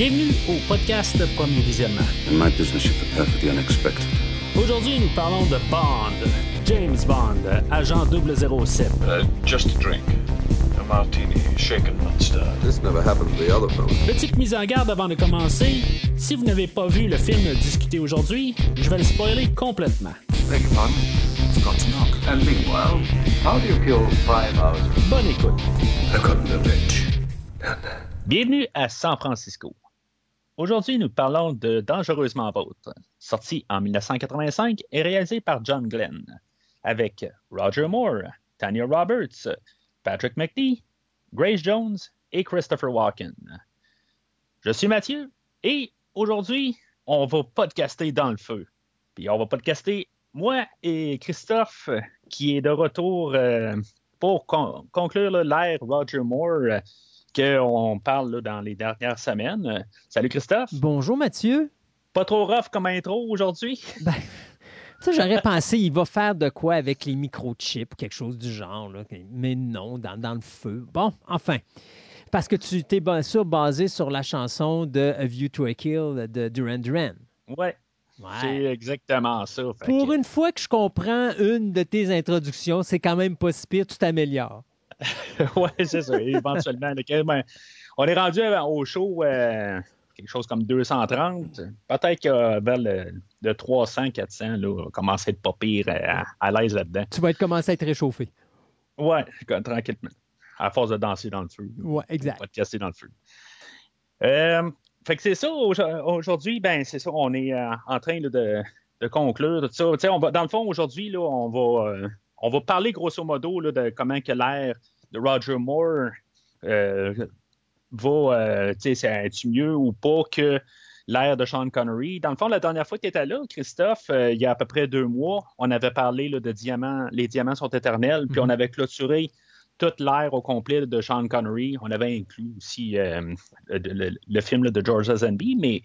Bienvenue au podcast Premier Visionnement. In my business, you prepare for the unexpected. Aujourd'hui, nous parlons de Bond, James Bond, agent 007. Uh, just a drink. A martini, shaken, not stirred. This never happened to the other fellow. Petite mise en garde avant de commencer. Si vous n'avez pas vu le film discuté aujourd'hui, je vais le spoiler complètement. Beg your pardon? Forgot to knock. And meanwhile, how do you kill five hours? Bonne écoute. The rich. Bienvenue à San Francisco. Aujourd'hui, nous parlons de Dangereusement Vôtre, sorti en 1985 et réalisé par John Glenn, avec Roger Moore, Tanya Roberts, Patrick McNee, Grace Jones et Christopher Walken. Je suis Mathieu et aujourd'hui, on va podcaster dans le feu. Puis on va podcaster moi et Christophe, qui est de retour euh, pour con- conclure l'ère Roger Moore qu'on parle là, dans les dernières semaines. Euh, Salut Christophe. Bonjour Mathieu. Pas trop rough comme intro aujourd'hui? Ben, ça, j'aurais pensé, il va faire de quoi avec les microchips, quelque chose du genre. là. Mais non, dans, dans le feu. Bon, enfin. Parce que tu t'es bien sûr basé sur la chanson de A View to a Kill de Duran Duran. Ouais, c'est exactement ça. Pour que- une fois que je comprends une de tes introductions, c'est quand même pas si pire, tu t'améliores. ouais, c'est ça. Éventuellement, là, ben, on est rendu à- au show euh, quelque chose comme 230. Peut-être que vers le, le 300, 400, là, on commence à être pas pire euh, à, à l'aise là-dedans. Tu vas être commencé à être réchauffé. Ouais, tranquillement. À force de danser dans le feu. Ouais, exact. Podcaster dans le feu. Euh, fait que c'est ça, aujo- aujourd'hui, ben c'est ça, on est euh, en train là, de, de conclure tout ça. On va, dans le fond, aujourd'hui, là, on va euh, on va parler grosso modo là, de comment que l'ère de Roger Moore euh, va, euh, tu sais, est mieux ou pas que l'ère de Sean Connery? Dans le fond, la dernière fois que tu étais là, Christophe, euh, il y a à peu près deux mois, on avait parlé là, de diamants, les diamants sont éternels, puis Mhm. on avait clôturé toute l'ère au complet de Sean Connery. On avait inclus aussi euh, le, le- le film là, de George Lazenby, mais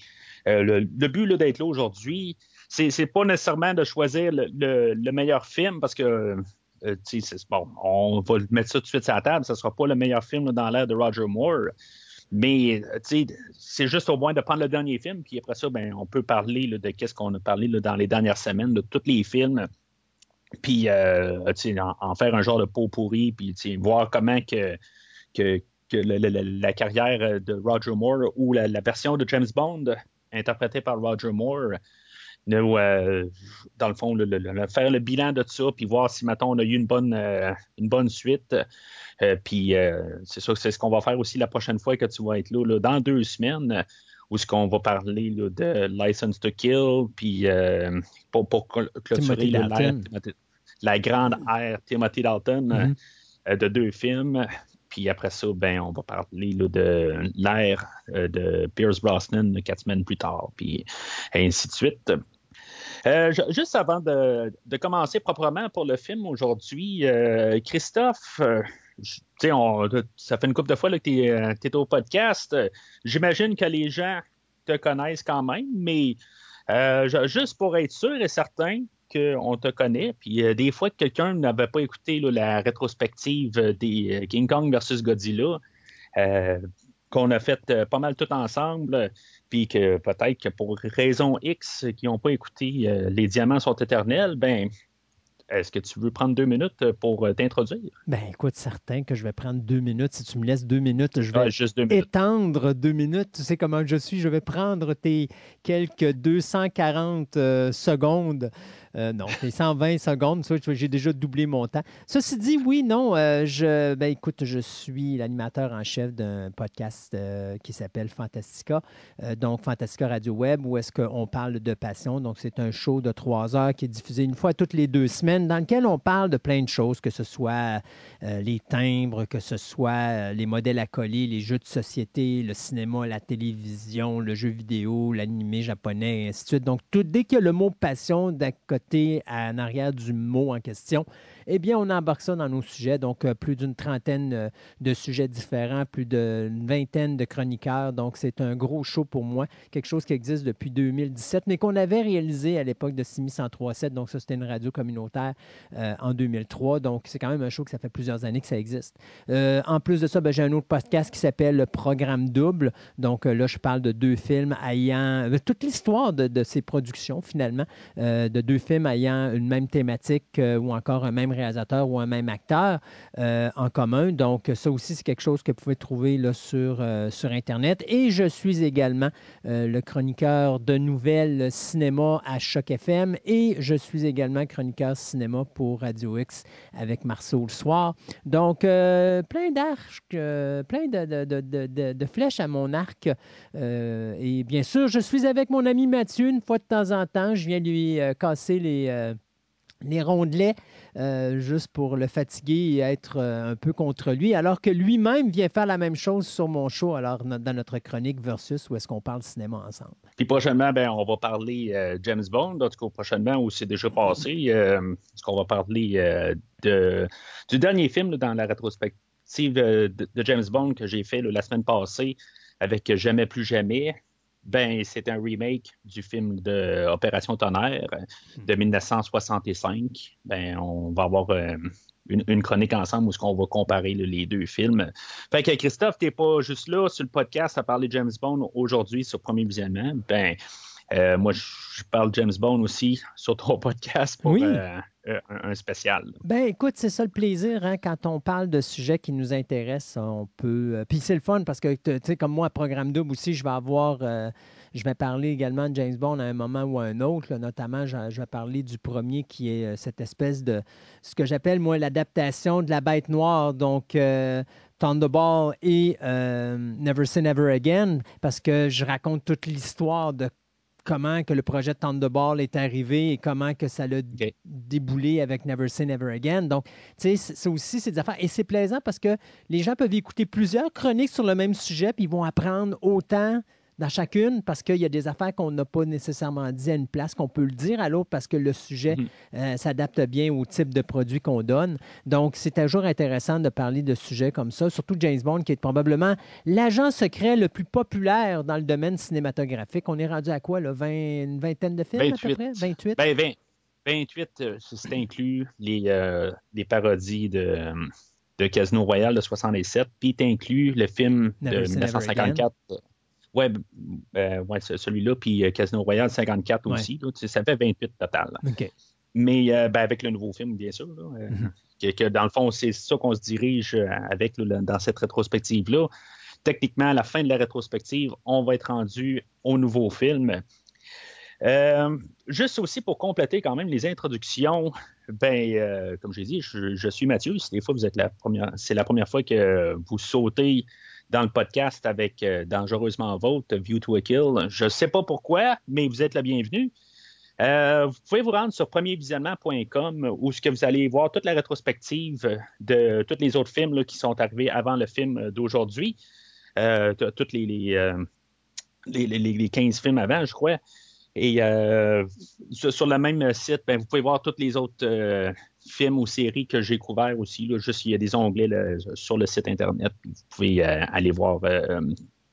euh, le, le but d'être là aujourd'hui, c'est, pas nécessairement de choisir le, le- le meilleur film parce que euh, bon, on va mettre ça tout de suite sur la table, ça sera pas le meilleur film dans l'ère de Roger Moore. Mais euh, c'est juste au moins de prendre le dernier film, puis après ça, ben, on peut parler de qu'est-ce qu'on a parlé dans les dernières semaines, de tous les films, puis euh, en, en faire un genre de pot pourri, puis voir comment que, que, que la carrière de Roger Moore ou la version de James Bond interprétée par Roger Moore, nous, euh, dans le fond, le- le- le- faire le bilan de ça, puis voir si, maintenant on a eu une bonne, euh, une bonne suite. Euh, puis euh, c'est sûr que c'est ce qu'on va faire aussi la prochaine fois que tu vas être là, là, dans deux semaines, où ce qu'on va parler là, de License to Kill, puis euh, pour, pour cl- clôturer. Timothy- la grande ère Timothy Dalton euh, Mhm. euh, de deux films. Puis après ça, ben, on va parler là, de l'ère euh, de Pierce Brosnan quatre semaines plus tard, puis ainsi de suite. Euh, ju- juste avant de, commencer proprement pour le film aujourd'hui, euh, Christophe, euh, ça fait une couple de fois que tu es, au podcast. J'imagine que les gens te connaissent quand même, mais ju- juste pour être sûr et certain qu'on te connaît, puis des fois que quelqu'un n'avait pas écouté la rétrospective des King Kong versus Godzilla, qu'on a fait pas mal tout ensemble, puis que peut-être que pour raison X qui n'ont pas écouté euh, Les Diamants sont éternels, ben est-ce que tu veux prendre deux minutes pour euh, t'introduire? Ben écoute, certain que je vais prendre deux minutes. Si tu me laisses deux minutes, je vais Ah, juste deux minutes. étendre deux minutes. Tu sais comment je suis. Je vais prendre tes quelques 240 euh, secondes. Euh, non, tes 120 secondes. J'ai déjà doublé mon temps. Ceci dit, oui, non. euh, je, ben, écoute, je suis l'animateur en chef d'un podcast euh, qui s'appelle Fantastica. Donc, Fantastica Radio Web, où est-ce qu'on parle de passion. Donc, c'est un show de trois heures qui est diffusé une fois toutes les deux semaines, dans lequel on parle de plein de choses, que ce soit les timbres, que ce soit les modèles à coller, les jeux de société, le cinéma, la télévision, le jeu vidéo, l'animé japonais, et ainsi de suite. Donc, tout, dès qu'il y a le mot passion d'un côté en arrière du mot en question, eh bien, on embarque ça dans nos sujets. Donc, plus d'une trentaine de sujets différents, plus d'une vingtaine de chroniqueurs. Donc, c'est un gros show pour moi, quelque chose qui existe depuis 2017, mais qu'on avait réalisé à l'époque de Simi 103.7. Donc, ça, c'était une radio communautaire en 2003. Donc, c'est quand même un show que ça fait plusieurs années que ça existe. en plus de ça, ben, j'ai un autre podcast qui s'appelle le Programme Double. Donc, là, je parle de deux films ayant toute l'histoire de, ces productions, finalement, de deux films ayant une même thématique ou encore un même réalisateur ou un même acteur en commun. Donc, ça aussi, c'est quelque chose que vous pouvez trouver là, sur, sur Internet. Et je suis également le chroniqueur de nouvelles cinéma à Choc FM et je suis également chroniqueur cinéma pour Radio X avec Marceau le soir. Donc, plein d'arcs, plein de, flèches à mon arc. et bien sûr, je suis avec mon ami Mathieu une fois de temps en temps. Je viens lui casser les les rondelets euh, juste pour le fatiguer et être euh, un peu contre lui, alors que lui-même vient faire la même chose sur mon show, alors dans notre chronique Versus, où est-ce qu'on parle cinéma ensemble. Puis prochainement, ben, on va parler euh, James Bond, en tout cas prochainement, où c'est déjà passé, parce qu'on va parler du dernier film dans la rétrospective de, James Bond que j'ai fait la semaine passée avec Jamais plus jamais ben, c'est un remake du film de Opération Tonnerre de 1965. Hmm. Ben, on va avoir euh, une, chronique ensemble où on va comparer les deux films. Fait que Christophe, t'es pas juste là sur le podcast à parler de James Bond aujourd'hui sur Premier Visionnement. Ben, euh, moi, je parle James Bond aussi sur ton podcast pour euh, un, spécial. Ben écoute, c'est ça le plaisir. Hein, quand on parle de sujets qui nous intéressent, on peut. Euh, puis c'est le fun parce que, tu sais, comme moi, à Programme Double aussi, je vais avoir. je vais parler également de James Bond à un moment ou à un autre. notamment, je, vais parler du premier qui est cette espèce de. ce que j'appelle, moi, l'adaptation de la bête noire. Donc. Thunderball et Never Say Never Again, parce que je raconte toute l'histoire de comment que le projet de Thunderball est arrivé et comment que ça l'a déboulé avec Never Say Never Again. Donc, tu sais, c'est aussi ces affaires. Et c'est plaisant parce que les gens peuvent écouter plusieurs chroniques sur le même sujet, puis ils vont apprendre autant dans chacune parce qu'il y a des affaires qu'on n'a pas nécessairement dit à une place, qu'on peut le dire à l'autre parce que le sujet mhm. euh, s'adapte bien au type de produit qu'on donne. Donc, c'est toujours intéressant de parler de sujets comme ça, surtout James Bond, qui est probablement l'agent secret le plus populaire dans le domaine cinématographique. On est rendu à quoi, là? une vingtaine de films 28. à peu près? 28? Ben, 28, euh, c'est inclus les, euh, les parodies de de Casino Royale de 67, puis inclus le film de 1954 Ouais, euh, ouais celui-là, puis euh, Casino Royale 54 aussi. ça fait 28 total. Mais euh, ben, avec le nouveau film, bien sûr. Mhm. que, dans le fond, c'est ça qu'on se dirige avec dans cette rétrospective-là. Techniquement, à la fin de la rétrospective, on va être rendu au nouveau film. juste aussi pour compléter quand même les introductions, ben, comme j'ai dit, je, je, suis Mathieu. Si des fois vous êtes la première, c'est la première fois que vous sautez dans le podcast avec euh, Dangereusement Vôtre, View to a Kill. Je ne sais pas pourquoi, mais vous êtes la bienvenue. Euh, vous pouvez vous rendre sur premiervisionnement.com où ce que vous allez voir toute la rétrospective de tous les autres films qui sont arrivés avant le film d'aujourd'hui. Euh, tous les, les, les, 15 films avant, je crois. Et sur, le même site, ben, vous pouvez voir tous les autres films ou séries que j'ai couverts aussi. Là, juste, il y a des onglets sur le site Internet. Vous pouvez euh, aller voir, euh,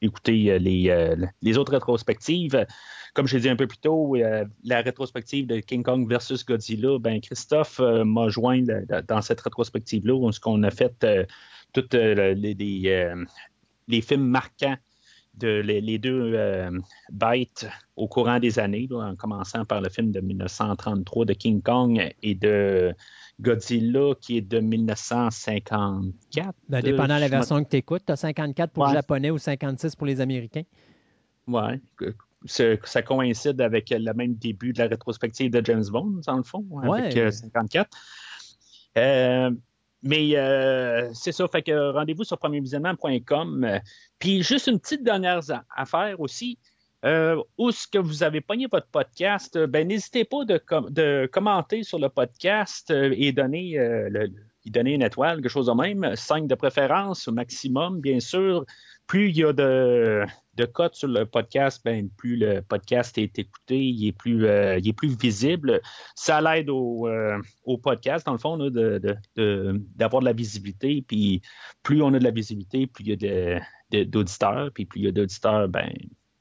écouter euh, les, les, autres rétrospectives. Comme je l'ai dit un peu plus tôt, la rétrospective de King Kong versus Godzilla, ben Christophe m'a joint dans cette rétrospective-là, où on a fait tous les, les, films marquants de les, deux bêtes au courant des années, en commençant par le film de 1933 de King Kong et de Godzilla qui est de 1954. Ben, dépendant de la version que tu écoutes, tu as 54 pour les Japonais ou 56 pour les Américains. Oui. Ça coïncide avec le même début de la rétrospective de James Bond, dans le fond, avec 54. Euh, euh, mais euh, c'est ça, fait que rendez-vous sur premiervisionnement.com. Puis juste une petite dernière affaire aussi. Euh, où est-ce que vous avez pogné votre podcast, euh, ben, n'hésitez pas de, commenter sur le podcast euh, et donner, une étoile, quelque chose de même. Cinq de préférence au maximum, bien sûr. plus il y a de, de codes sur le podcast, ben, plus le podcast est écouté, il est plus, il est plus visible. Ça l'aide au, podcast, dans le fond, là, de, d'avoir de, la visibilité. Puis plus on a de la visibilité, plus il y a d'auditeurs. Puis plus il y a d'auditeurs, ben,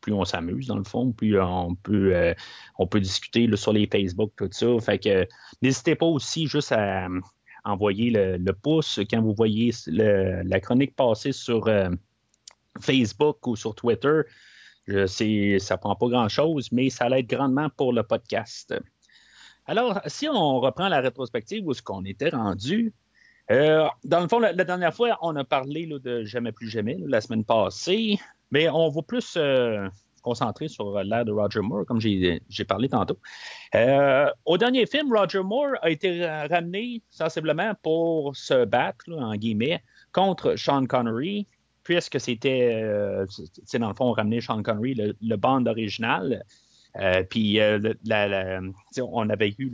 plus on s'amuse, dans le fond, plus on peut, euh, on peut discuter sur les Facebook, tout ça. Fait que n'hésitez pas aussi juste à envoyer le, pouce quand vous voyez la chronique passer sur Facebook ou sur Twitter. Je sais, ça prend pas grand-chose, mais ça l'aide grandement pour le podcast. Alors, si on reprend la rétrospective où ce qu'on était rendu, euh, dans le fond, la, dernière fois, on a parlé de Jamais plus jamais la semaine passée, mais on va plus euh, concentrer sur l'ère de Roger Moore, comme j'ai parlé tantôt. Euh, au dernier film, Roger Moore a été ramené sensiblement pour se battre, en guillemets, contre Sean Connery, puisque c'était, euh, dans le fond, on ramenait Sean Connery, le, band original. Euh, puis on avait eu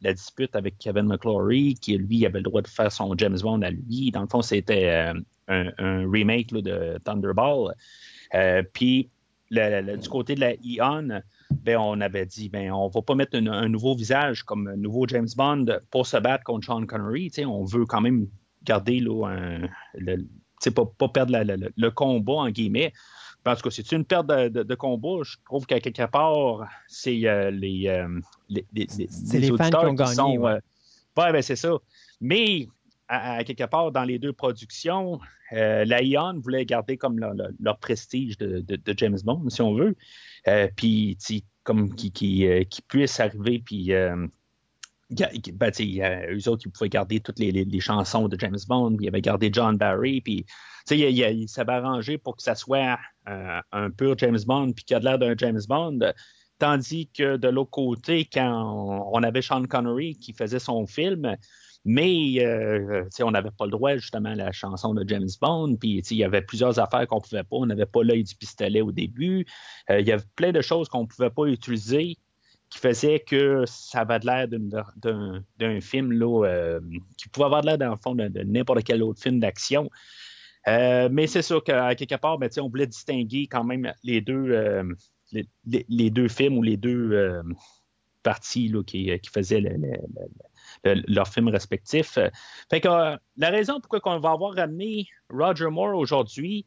la, dispute avec Kevin McClory, qui lui avait le droit de faire son James Bond à lui. Dans le fond, c'était un, remake de Thunderball. Puis du côté de la Eon, ben, on avait dit ben, on va pas mettre un, nouveau visage comme un nouveau James Bond pour se battre contre Sean Connery. On veut quand même garder là, un, le, pas, pas perdre le combat, en guillemets. Parce que c'est une perte de, combat. Je trouve qu'à quelque part, c'est euh, les, euh, les, les, les, fans qui ont gagné. Sont, ouais, euh, ben, c'est ça. Mais à, quelque part, dans les deux productions, la Ion voulait garder comme leur, prestige de, James Bond, si on veut. puis, comme qui, qui, qui, puisse arriver, puis ben, eux autres, ils pouvaient garder toutes les, chansons de James Bond, ils avaient gardé John Barry, puis il, il, s'avait arrangé pour que ça soit euh, un pur James Bond, puis qu'il a l'air d'un James Bond. Tandis que de l'autre côté, quand on, avait Sean Connery qui faisait son film, mais euh, on n'avait pas le droit justement à la chanson de James Bond, puis il y avait plusieurs affaires qu'on ne pouvait pas. On n'avait pas l'œil du pistolet au début. Euh, il y avait plein de choses qu'on ne pouvait pas utiliser qui faisait que ça avait l'air d'un film là, euh, qui pouvait avoir l'air, dans le fond, de, n'importe quel autre film d'action. Euh, mais c'est sûr qu'à quelque part, ben, on voulait distinguer quand même les deux, euh, les, deux films ou les deux parties là, qui, faisaient leurs films respectifs. Fait que la raison pourquoi on va avoir ramené Roger Moore aujourd'hui,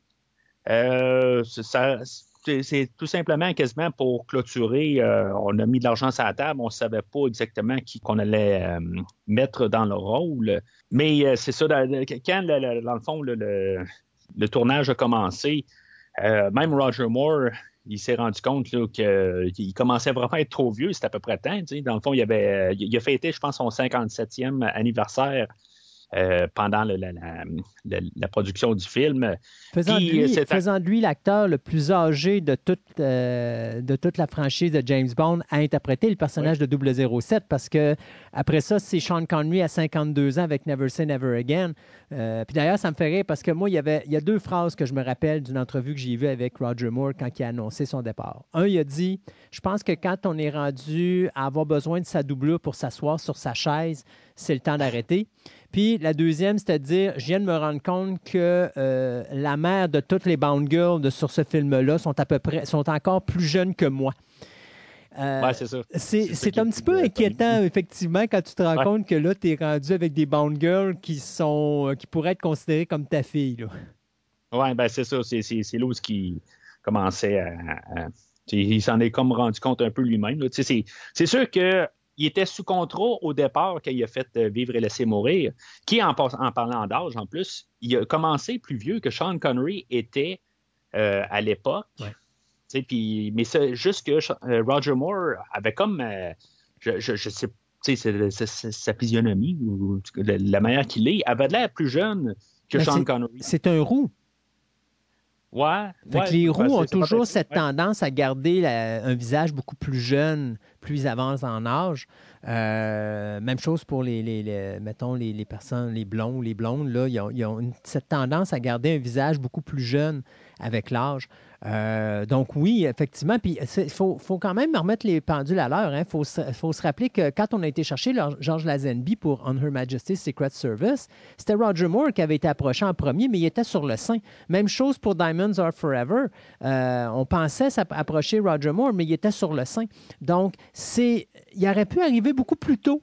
ça, c'est tout simplement quasiment pour clôturer. Euh, on a mis de l'argent sur la table, on ne savait pas exactement qui qu'on allait euh, mettre dans le rôle. Mais euh, c'est ça, quand, dans le fond, le, tournage a commencé, même Roger Moore, il s'est rendu compte qu'il commençait vraiment à être trop vieux, c'était à peu près temps. Dans le fond, il, avait, il a fêté, je pense, son 57e anniversaire euh, pendant la, production du film. Faisant, de, lui, l'acteur le plus âgé de toute, euh, de toute la franchise de James Bond à interpréter le personnage de 007 parce que après ça, c'est Sean Connery à 52 ans avec Never Say Never Again. Euh, puis d'ailleurs, ça me fait rire parce que moi, il y, avait, il y a deux phrases que je me rappelle d'une entrevue que j'ai vue avec Roger Moore quand il a annoncé son départ. Un, il a dit Je pense que quand on est rendu à avoir besoin de sa doublure pour s'asseoir sur sa chaise, c'est le temps d'arrêter. Puis la deuxième, c'est-à-dire, je viens de me rendre compte que euh, la mère de toutes les Bound Girls sur ce film-là sont à peu près, sont encore plus jeunes que moi. Euh, c'est ça. C'est un petit peu inquiétant, effectivement, quand tu te rends compte que là, tu es rendu avec des Bound Girls qui, sont, euh, qui pourraient être considérées comme ta fille. Oui, ben c'est ça. C'est là qui commençait à. il s'en est comme rendu compte un peu lui-même. C'est sûr que il était sous contrôle au départ quand il a fait euh, Vivre et laisser mourir, qui, en, parlant d'âge en plus, il a commencé plus vieux que Sean Connery était euh, à l'époque. mais c'est juste que euh, Roger Moore avait comme, je, je, sais sa physionomie, ou la, manière qu'il est, avait l'air plus jeune que Sean Connery. C'est un roux. Ouais, les roux ont toujours cette tendance à garder un visage beaucoup plus jeune, plus avancent en âge. Euh, même chose pour les, les, mettons, les, personnes, les blonds ou les blondes, là, ils ont, cette tendance à garder un visage beaucoup plus jeune avec l'âge. Euh, donc oui, effectivement. Puis il faut, faut, quand même remettre les pendules à l'heure. Il hein. faut, faut, se rappeler que quand on a été chercher George Lazenby pour On Her Majesty's Secret Service, c'était Roger Moore qui avait été approché en premier, mais il était sur le sein. Même chose pour Diamonds Are Forever. Euh, on pensait approcher Roger Moore, mais il était sur le sein. Donc, c'est, il aurait pu arriver beaucoup plus tôt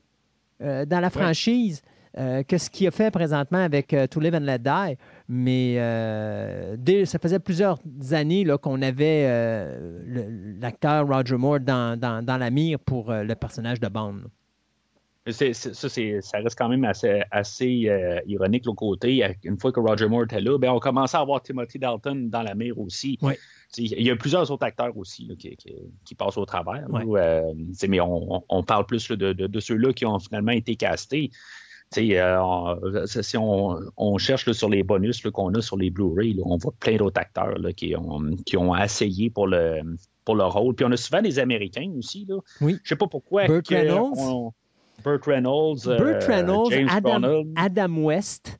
euh, dans la franchise. Euh, que ce qu'il a fait présentement avec euh, To Live and Let Die? Mais euh, ça faisait plusieurs années qu'on avait l'acteur Roger Moore dans, la mire pour le personnage de Bond. ça, ça reste quand même assez, assez ironique l'autre côté. Une fois que Roger Moore était là, ben, on commençait à avoir Timothy Dalton dans la mire aussi. Il y a plusieurs autres acteurs aussi qui, passent au travers. mais on, parle plus de, de ceux-là qui ont finalement été castés. Euh, si on, cherche sur les bonus qu'on a sur les Blu-ray, on voit plein d'autres acteurs qui, ont, qui ont essayé pour le, pour le rôle. Puis on a souvent des Américains aussi. Là. Oui. Je sais pas pourquoi. Burt Reynolds. Burt Reynolds, euh, James Adam, Adam West.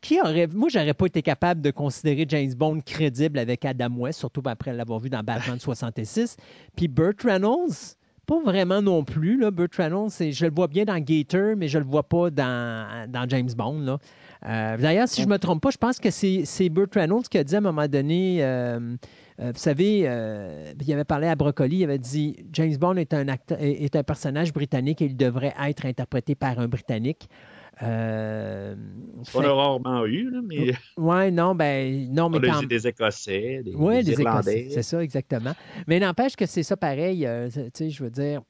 Qui aurait, moi, j'aurais pas été capable de considérer James Bond crédible avec Adam West, surtout après l'avoir vu dans Batman 66. Puis Burt Reynolds, pas vraiment non plus. Là, Burt Reynolds, je le vois bien dans Gator, mais je le vois pas dans, James Bond. Euh, d'ailleurs, si je ne me trompe pas, je pense que c'est Burt Reynolds qui a dit à un moment donné, euh, euh, vous savez, il avait parlé à Broccoli, il avait dit James Bond est un, est un personnage britannique et il devrait être interprété par un Britannique. Euh, on a rarement eu, mais. Oui, non, ben, non, mais. On a eu des Écossais, des, des, Irlandais. C'est ça, exactement. Mais n'empêche que c'est ça pareil. Euh, tu sais, je veux dire.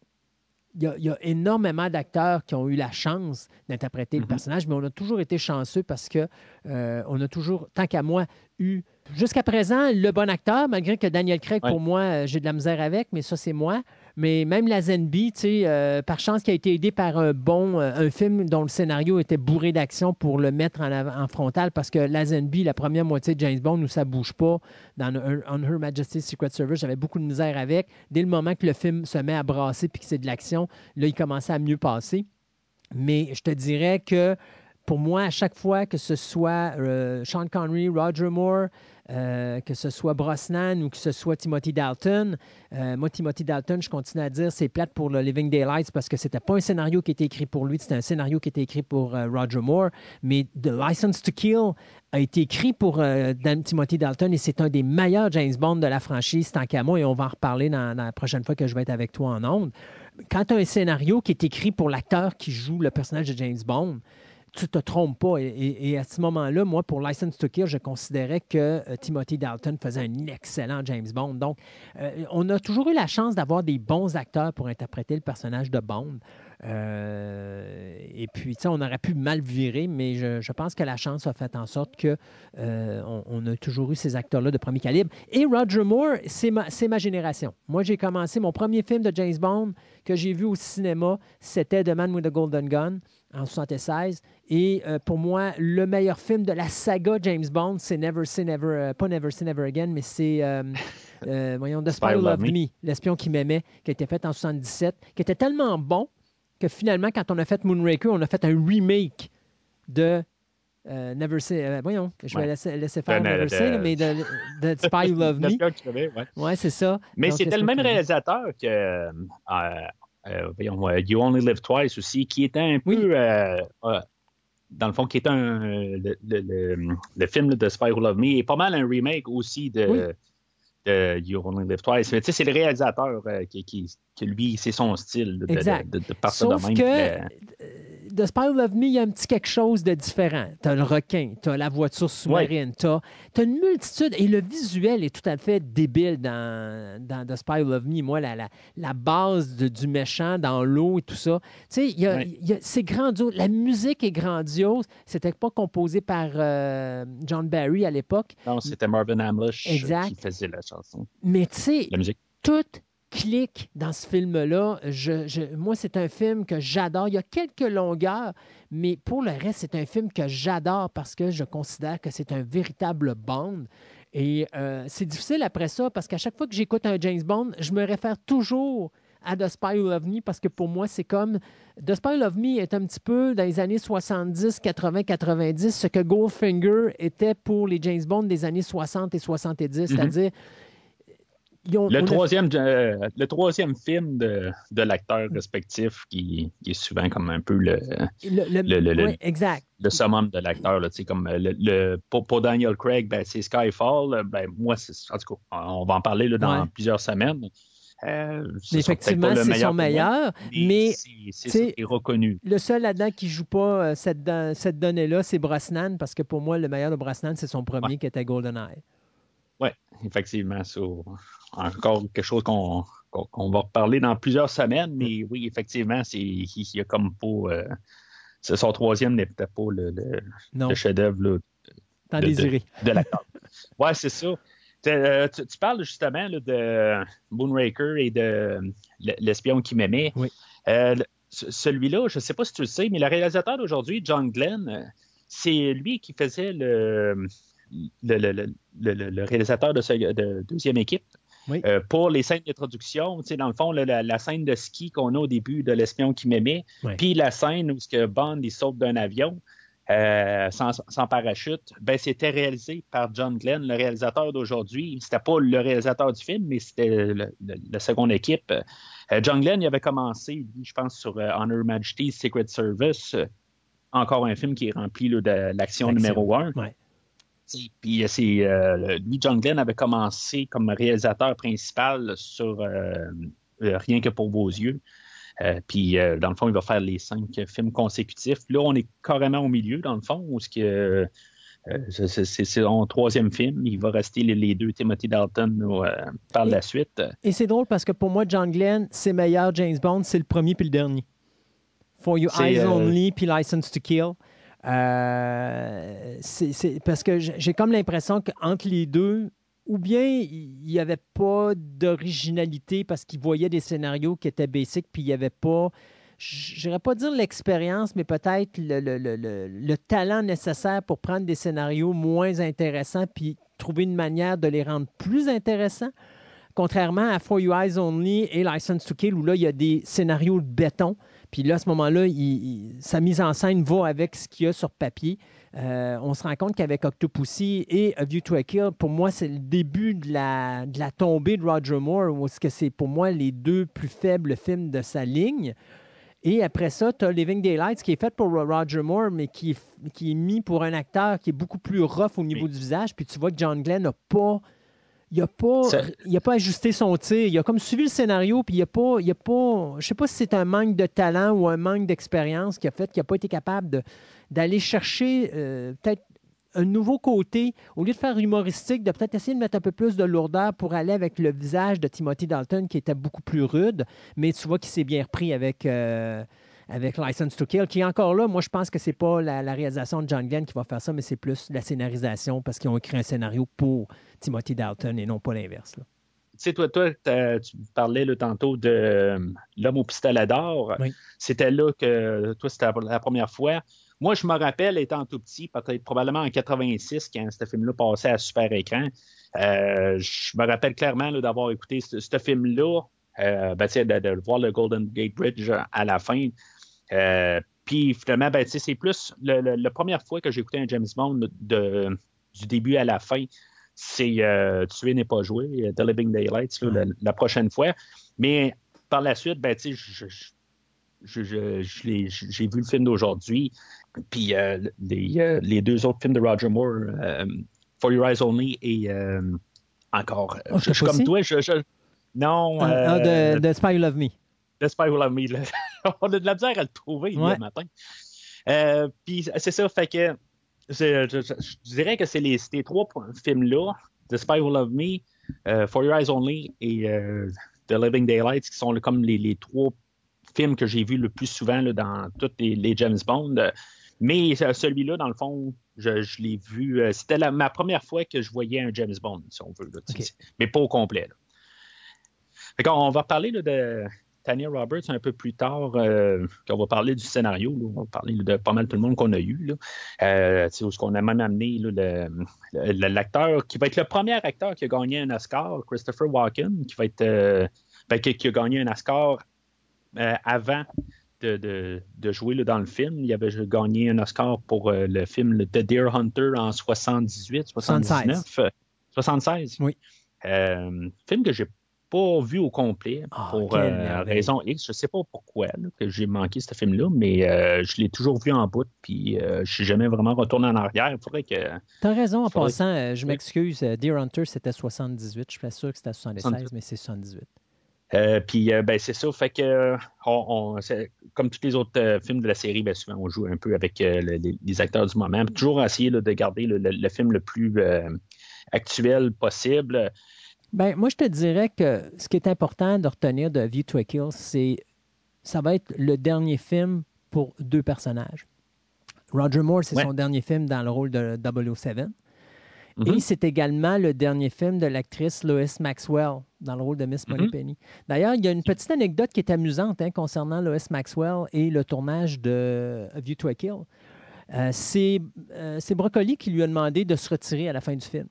Il y, a, énormément d'acteurs qui ont eu la chance d'interpréter le mm-hmm. personnage, mais on a toujours été chanceux parce que euh, on a toujours, tant qu'à moi, eu jusqu'à présent le bon acteur, malgré que Daniel Craig, pour moi, j'ai de la misère avec, mais ça, c'est moi. Mais même la Zenby, euh, par chance, qui a été aidé par un bon euh, film dont le scénario était bourré d'action pour le mettre en, en, frontal, parce que la Zenby, la première moitié de James Bond, où ça bouge pas, dans On Her Majesty's Secret Service, j'avais beaucoup de misère avec. Dès le moment que le film se met à brasser puis que c'est de l'action, là, il commençait à mieux passer. Mais je te dirais que pour moi, à chaque fois que ce soit euh, Sean Connery, Roger Moore, euh, que ce soit Brosnan ou que ce soit Timothy Dalton. Euh, moi, Timothy Dalton, je continue à dire, c'est plate pour le Living Daylights parce que c'était pas un scénario qui était écrit pour lui, c'était un scénario qui était écrit pour euh, Roger Moore. Mais The License to Kill a été écrit pour Timothy Dalton et c'est un des meilleurs James Bond de la franchise, tant qu'à moi, et on va en reparler dans, la prochaine fois que je vais être avec toi en ondes. Quand tu as un scénario qui est écrit pour l'acteur qui joue le personnage de James Bond, tu te trompes pas. Et, à ce moment-là, moi, pour License to Kill, je considérais que euh, Timothy Dalton faisait un excellent James Bond. Donc, euh, on a toujours eu la chance d'avoir des bons acteurs pour interpréter le personnage de Bond. Euh, et puis, on aurait pu mal virer, mais je, pense que la chance a fait en sorte que on, a toujours eu ces acteurs-là de premier calibre. Et Roger Moore, c'est ma, ma, génération. Moi, j'ai commencé mon premier film de James Bond que j'ai vu au cinéma, c'était The Man with the Golden Gun en 76. Et euh, pour moi, le meilleur film de la saga James Bond, c'est Never Say Never, euh, pas Never Say Never Again, mais c'est, euh, voyons, The Spy Who Loved Me, l'espion qui m'aimait, qui a été fait en 77, qui était tellement bon que finalement, quand on a fait Moonraker, on a fait un remake de Never Say, voyons, je vais laisser, faire Never Say, mais de, Spy Who Loved Me. ouais, c'est ça. Mais c'était le même réalisateur que euh, voyons, euh, You Only Live Twice aussi, qui était un peu, euh, dans le fond, qui est un, le, film de Spy Who Love Me, est pas mal un remake aussi de, You Only Live Twice. Mais tu sais, c'est le réalisateur qui, qui, lui, c'est son style de, de, de, partir de même. Que, The Spy Who Loved Me, il y a un petit quelque chose de différent. Tu as le requin, tu as la voiture sous-marine, tu as, une multitude. Et le visuel est tout à fait débile dans, dans The Spy Who Loved Me. Moi, la, la, base du méchant dans l'eau et tout ça. Tu sais, c'est grandiose. La musique est grandiose. C'était pas composé par euh, John Barry à l'époque. Non, c'était Marvin Hamlish qui faisait la chanson. Mais tu sais, tout clique dans ce film-là. Je, moi, c'est un film que j'adore. Il y a quelques longueurs, mais pour le reste, c'est un film que j'adore parce que je considère que c'est un véritable Bond. Et euh, c'est difficile après ça parce qu'à chaque fois que j'écoute un James Bond, je me réfère toujours à The Spy Who Loved Me parce que pour moi, c'est comme. The Spy Who Loved Me est un petit peu dans les années 70, 80, 90, ce que Goldfinger était pour les James Bond des années 60 et 70. Mhm. C'est-à-dire. Ont- Le a- troisième, euh, le troisième film de, de l'acteur respectif qui, qui est souvent comme un peu le, exact. le summum de l'acteur. Comme euh, le, pour, pour Daniel Craig, ben, c'est Skyfall. euh, Ben, moi, c'est- en tout cas, on va en parler là, dans Ouais. plusieurs semaines. Euh, effectivement, c'est son meilleur, mais c'est reconnu. Le seul là-dedans qui joue pas euh, cette, cette donnée-là, c'est Brosnan, parce que pour moi, le meilleur de Brosnan, c'est son premier Ouais. qui était GoldenEye. Oui, effectivement. ça, encore quelque chose qu'on va reparler dans plusieurs semaines, mais oui, effectivement, c'est il y a comme pas. euh, c'est- son troisième n'est peut-être pas le, le- chef-d'œuvre de- de l'acteur. ouais, c'est ça. Tu, euh, tu- tu parles justement là, de Moonraker et de l'espion qui m'aimait. Oui. Euh, Celui-là, je ne sais pas si tu le sais, mais le réalisateur d'aujourd'hui, John Glenn, euh, c'est lui qui faisait le, le, le- le- le- le réalisateur de, ce- de deuxième équipe. Oui. Euh, pour les scènes d'introduction, dans le fond, la, la- la scène de ski qu'on a au début de l'espion qui m'aimait, Oui. puis la scène où ce que Bond il saute d'un avion, euh, sans, sans parachute, ben, c'était réalisé par John Glenn, le réalisateur d'aujourd'hui. C'était pas le réalisateur du film, mais c'était la seconde équipe. Euh, John Glenn, il avait commencé, je pense, sur Honor Majesty's Secret Service. Encore un film qui est rempli là, de l'action L'action. numéro un. Ouais. Puis euh, c'est euh, le- lui, John Glenn avait commencé comme réalisateur principal sur euh, euh, Rien que pour vos yeux. Euh, puis dans le fond, il va faire les cinq films consécutifs. Là, on est carrément au milieu, dans le fond, où ce que c'est- c'est c'est son troisième film. Il va rester les, les deux Timothy Dalton par Et- la suite. Et c'est drôle parce que pour moi, John Glenn, ses meilleurs James Bond, c'est le premier puis le dernier. For You C'est, Eyes Only puis License to Kill. Euh, c'est- parce que j'ai comme l'impression qu'entre les deux, ou bien il n'y avait pas d'originalité parce qu'il voyait des scénarios qui étaient basiques, puis il n'y avait pas, je n'irais pas dire l'expérience, mais peut-être le- le talent nécessaire pour prendre des scénarios moins intéressants, puis trouver une manière de les rendre plus intéressants. Contrairement à For You Eyes Only et License to Kill, où là, il y a des scénarios de béton. Puis là, à ce moment-là, il- il- sa mise en scène va avec ce qu'il y a sur papier. Euh, on se rend compte qu'avec Octopussy et A View to a Kill, pour moi, c'est le début de la, de la tombée de Roger Moore, où que c'est pour moi les deux plus faibles films de sa ligne. Et après ça, tu as Living Daylights qui est fait pour Roger Moore, mais qui est, qui est mis pour un acteur qui est beaucoup plus rough au niveau du visage. Puis tu vois que John Glenn n'a pas. Il n'a pas, il a pas ajusté son tir. Il a comme suivi le scénario, puis il a pas. Il a pas je sais pas si c'est un manque de talent ou un manque d'expérience qui a fait qu'il n'a pas été capable d'aller chercher euh, peut-être un nouveau côté, au lieu de faire humoristique, de peut-être essayer de mettre un peu plus de lourdeur pour aller avec le visage de Timothy Dalton qui était beaucoup plus rude, mais tu vois qu'il s'est bien repris avec, euh, avec License to Kill, qui est encore là. Moi, je pense que c'est pas la, la réalisation de John Glenn qui va faire ça, mais c'est plus la scénarisation parce qu'ils ont écrit un scénario pour Timothy Dalton et non pas l'inverse. Tu sais, toi, toi tu parlais là, tantôt de euh, L'homme au pistolet d'or. Oui. C'était là que toi, c'était la- première fois. Moi, je me rappelle, étant tout petit, peut-être probablement en 86, quand ce film-là passait à super écran, euh, je me rappelle clairement d'avoir écouté ce, ce film-là, euh, ben, de voir le Golden Gate Bridge à la fin. Euh, puis finalement, ben, c'est plus le- le- la première fois que j'ai écouté un James Bond de, du début à la fin c'est euh, Tuer n'est pas joué, euh, The Living Daylights, là, la, la prochaine fois. Mais par la suite, ben, tu sais, j'ai vu le film d'aujourd'hui, puis euh, les, les deux autres films de Roger Moore, euh, For Your Eyes Only et encore, Oh, je, je suis comme toi, je, je- non, ah, euh, de, de Spy Love Me. The Spy Who Loved Me. là. On a de la misère à le trouver Ouais. le matin. Euh, Puis c'est ça, fait que je, je- je dirais que c'est les, ces trois films-là, The Spy Who Loved Me, euh, For Your Eyes Only et euh, The Living Daylights, qui sont comme les, les trois films que j'ai vus le plus souvent là, dans tous les, les James Bond. Mais euh, celui-là, dans le fond, je, je l'ai vu. C'était la- ma première fois que je voyais un James Bond, si on veut. là, Mais pas au complet. là. On va parler là, de Tanya Roberts un peu plus tard, euh, quand on va parler du scénario. là. on va parler de pas mal tout le monde qu'on a eu. Là. Euh, tu sais, où ce qu'on a même amené l'acteur qui va être le premier acteur qui a gagné un Oscar, Christopher Walken, qui va être euh, ben, qui, qui a gagné un Oscar euh, avant de, de- de jouer là, dans le film. Il avait gagné un Oscar pour euh, le film The Deer Hunter en 78, 79. euh, 76. Oui. Film que j'ai pas vu au complet Ah, pour euh, raison X. Je sais pas pourquoi là, que j'ai manqué ce film-là, mais euh, je l'ai toujours vu en bout, puis euh, je suis jamais vraiment retourné en arrière. Il faudrait que. T'as raison, en Faudrait- passant, euh, je m'excuse. euh, Deer Hunter, c'était 78. Je suis pas sûr que c'était 76, 78. mais c'est 78. Euh, puis euh, ben c'est ça, fait que euh, on, comme tous les autres films de la série, ben, souvent on joue un peu avec le- les, acteurs du moment. Toujours essayer là, de garder le, le- le film le plus actuel possible. Ben, moi, je te dirais que ce qui est important de retenir de View to a Kill, c'est ça va être le dernier film pour deux personnages. Roger Moore, c'est Ouais. son dernier film dans le rôle de 007. Mhm. Et c'est également le dernier film de l'actrice Lois Maxwell dans le rôle de Miss Mhm. Moneypenny. D'ailleurs, il y a une petite anecdote qui est amusante hein, concernant Lois Maxwell et le tournage de A View to a Kill. Euh, c'est euh, c'est Broccoli qui lui a demandé de se retirer à la fin du film.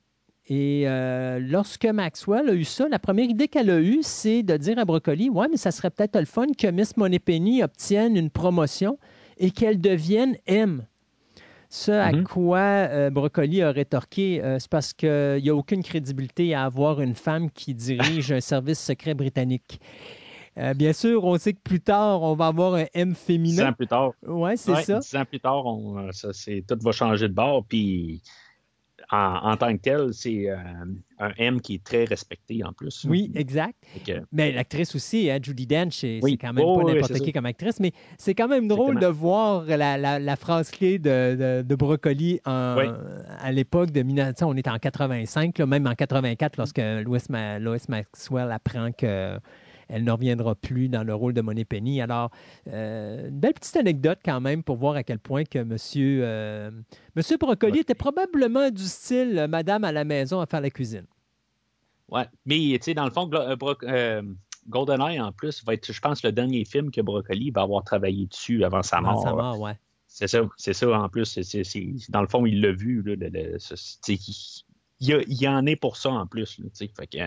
Et euh, lorsque Maxwell a eu ça, la première idée qu'elle a eue, c'est de dire à Broccoli Ouais, mais ça serait peut-être le fun que Miss Moneypenny obtienne une promotion et qu'elle devienne M. Ce à Mhm. quoi euh, Broccoli a rétorqué, euh, c'est parce qu'il n'y a aucune crédibilité à avoir une femme qui dirige un service secret britannique. Euh, bien sûr, on sait que plus tard, on va avoir un M Dix féminin. ans plus tard, Oui, c'est ouais, ça. dix ans plus tard, on, euh, ça, c'est, tout va changer de bord. Puis en, en tant que tel, c'est euh, un M qui est très respecté en plus. Oui, exact. Mais l'actrice aussi, hein, Judy Dench, c'est Oui. quand même Oh, pas oui, n'importe c'est qui ça. comme actrice, mais c'est quand même drôle de voir la, la- la phrase clé de, de- de Broccoli en- Oui. à l'époque de 1900, on est en 85, là, même en 84, lorsque Ma- Lois Maxwell apprend que elle ne reviendra plus dans le rôle de Moneypenny. Alors, euh, une belle petite anecdote quand même pour voir à quel point que Monsieur, euh, Monsieur Broccoli était probablement du style euh, Madame à la maison à faire la cuisine. Ouais. Mais, tu sais, dans le fond, GoldenEye, en plus, va être, je pense, le dernier film que Broccoli va avoir travaillé dessus avant sa Avant mort. sa mort, ouais. C'est ça, c'est ça. En plus, c'est, c'est- c'est- dans le fond, il l'a vu. Là, le- le- il, il en est pour ça en plus. là, fait que,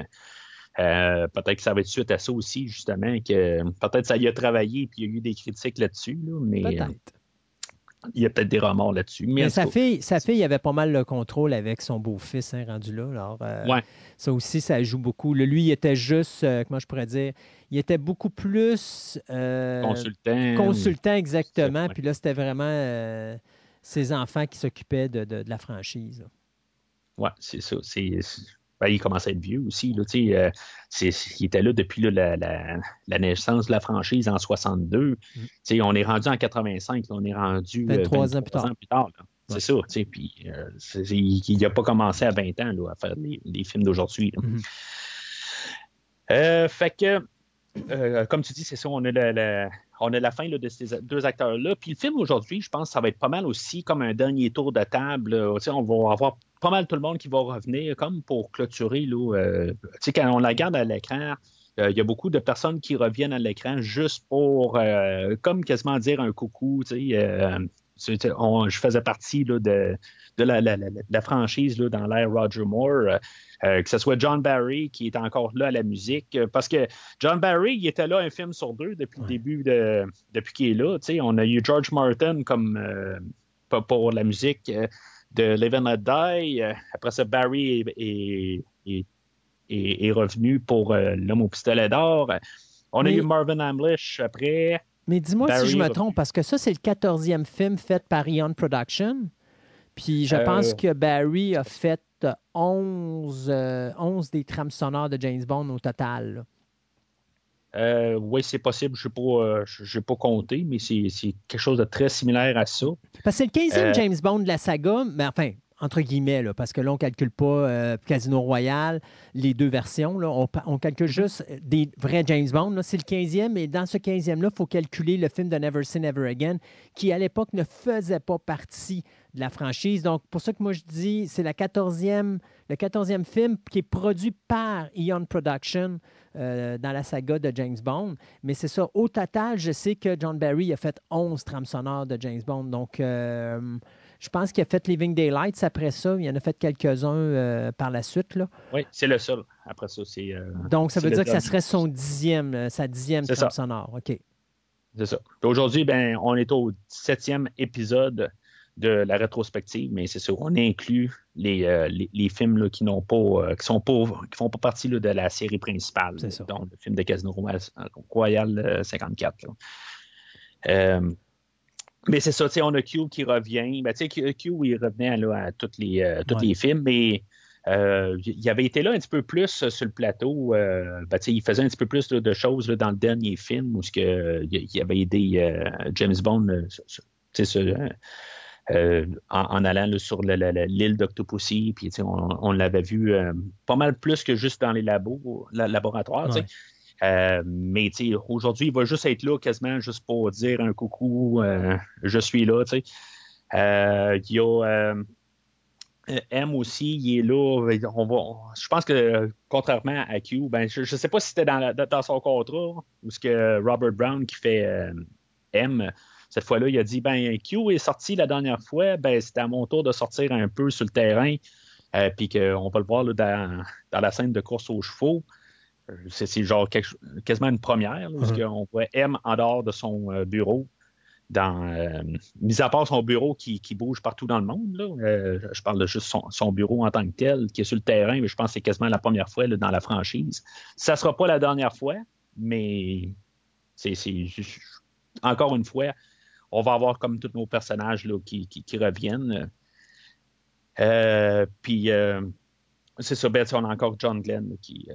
euh, peut-être que ça va être suite à ça aussi, justement, que peut-être ça y a travaillé puis il y a eu des critiques là-dessus, là, mais Peut-être. il y a peut-être des remords là-dessus. Mais, sa fille, sa fille avait pas mal le contrôle avec son beau-fils hein, rendu là. Alors, euh, Ouais. ça aussi, ça joue beaucoup. Le- lui, il était juste, euh, comment je pourrais dire, il était beaucoup plus consultant. consultant exactement. Puis là, c'était vraiment ses enfants qui s'occupaient de, de- de la franchise. Ouais, c'est ça. C'est- ben, il commence à être vieux aussi. Là, euh, c'est, c'est- il était là depuis là, la, la- la naissance de la franchise en 62. Mm. On est rendu en 85. là, on est rendu euh, 23 ans plus tard. là. Ouais. C'est ça. tu sais, Puis, euh, c'est- c'est- il n'a pas commencé à 20 ans là, à faire les, les films d'aujourd'hui. Mhm. Euh, fait que, euh, comme tu dis, c'est ça, on a la, la- fin de ces deux acteurs-là. Puis le film aujourd'hui, je pense que ça va être pas mal aussi comme un dernier tour de table. on va avoir pas mal tout le monde qui va revenir comme pour clôturer. Là, euh, quand on la garde à l'écran, euh, il y a beaucoup de personnes qui reviennent à l'écran juste pour, comme quasiment dire un coucou. On- je faisais partie là, de, de la, la- la- la franchise là, dans l'ère Roger Moore. euh, euh, que ce soit John Barry qui est encore là à la musique, euh, parce que John Barry, il était là un film sur deux depuis le début de depuis qu'il est là. On a eu George Martin comme euh, pour la musique de Live and Let Die. Après ça, Barry est, est- est- est- est revenu pour euh, L'homme au pistolet d'or. On Mais- a eu Marvin Hamlish après. Mais dis-moi si je me trompe, parce que ça, c'est le 14e film fait par Eon Production. Puis je Euh, pense que Barry a fait euh, 11, euh, 11 des trames sonores de James Bond au total. Euh, oui, c'est possible. Je n'ai pas compté, mais c'est quelque chose de très similaire à ça. Parce que c'est le 15e Euh, James Bond de la saga, mais enfin, entre guillemets, parce que là, on ne calcule pas euh, Casino Royale, les deux versions. On, calcule juste des vrais James Bond. C'est le 15e, et dans ce 15e-là, il faut calculer le film de Never Say Never Again, qui à l'époque ne faisait pas partie de la franchise. Donc, pour ça que moi je dis, c'est la 14e, le 14e film qui est produit par Eon Production euh, dans la saga de James Bond. Mais c'est ça, au total, je sais que John Barry a fait 11 trames sonores de James Bond. Donc, euh, Je pense qu'il a fait Living Daylights après ça. Il en a fait quelques-uns euh, par la suite. Là. Oui, c'est le seul. Après ça, c'est. euh, Donc, ça veut dire que ça serait son dixième, euh, sa dixième C'est trame ça. sonore. OK. C'est ça. Aujourd'hui, ben, on est au septième épisode de la rétrospective, mais c'est sûr, on inclut les, euh, les, les films là, qui n'ont pas, euh, qui sont pas, qui font pas partie là, de la série principale. C'est ça. Donc, le film de Casino Royal euh, 54. là. Euh, mais c'est ça, tu sais, on a Q qui revient. Ben, tu sais, Q, Q, il revenait là, à tous les, euh, tous Ouais. les films, mais euh, il avait été là un petit peu plus euh, sur le plateau. Euh, ben, tu sais, il faisait un petit peu plus là, de choses là, dans le dernier film où que, il avait aidé James Bond en, en allant sur le- le- le- l'île d'Octopussy. Puis, tu sais, on, on l'avait vu pas mal plus que juste dans les labos, la- laboratoires. Ouais. Euh, mais aujourd'hui, il va juste être là quasiment juste pour dire un coucou, euh, je suis là. Euh, Il y a M aussi, il est là. On je pense que contrairement à Q, ben, je ne sais pas si c'était dans, dans son contrat ou ce que Robert Brown qui fait M. Cette fois-là, il a dit ben Q est sorti la dernière fois, ben c'était à mon tour de sortir un peu sur le terrain, puis qu'on va le voir là, dans, dans la scène de course aux chevaux. Euh, C'est genre quelque quasiment une première, là, parce Mhm. qu'on voit M en dehors de son euh, bureau. Dans, euh, mis à part son bureau qui, qui bouge partout dans le monde, là, euh, je parle de juste son, son bureau en tant que tel, qui est sur le terrain, mais je pense que c'est quasiment la première fois là, dans la franchise. Ça ne sera pas la dernière fois, mais c'est c'est- encore une fois, on va avoir comme tous nos personnages là, qui, qui- qui reviennent. Euh, puis c'est ça, ben, on a encore John Glenn qui, euh,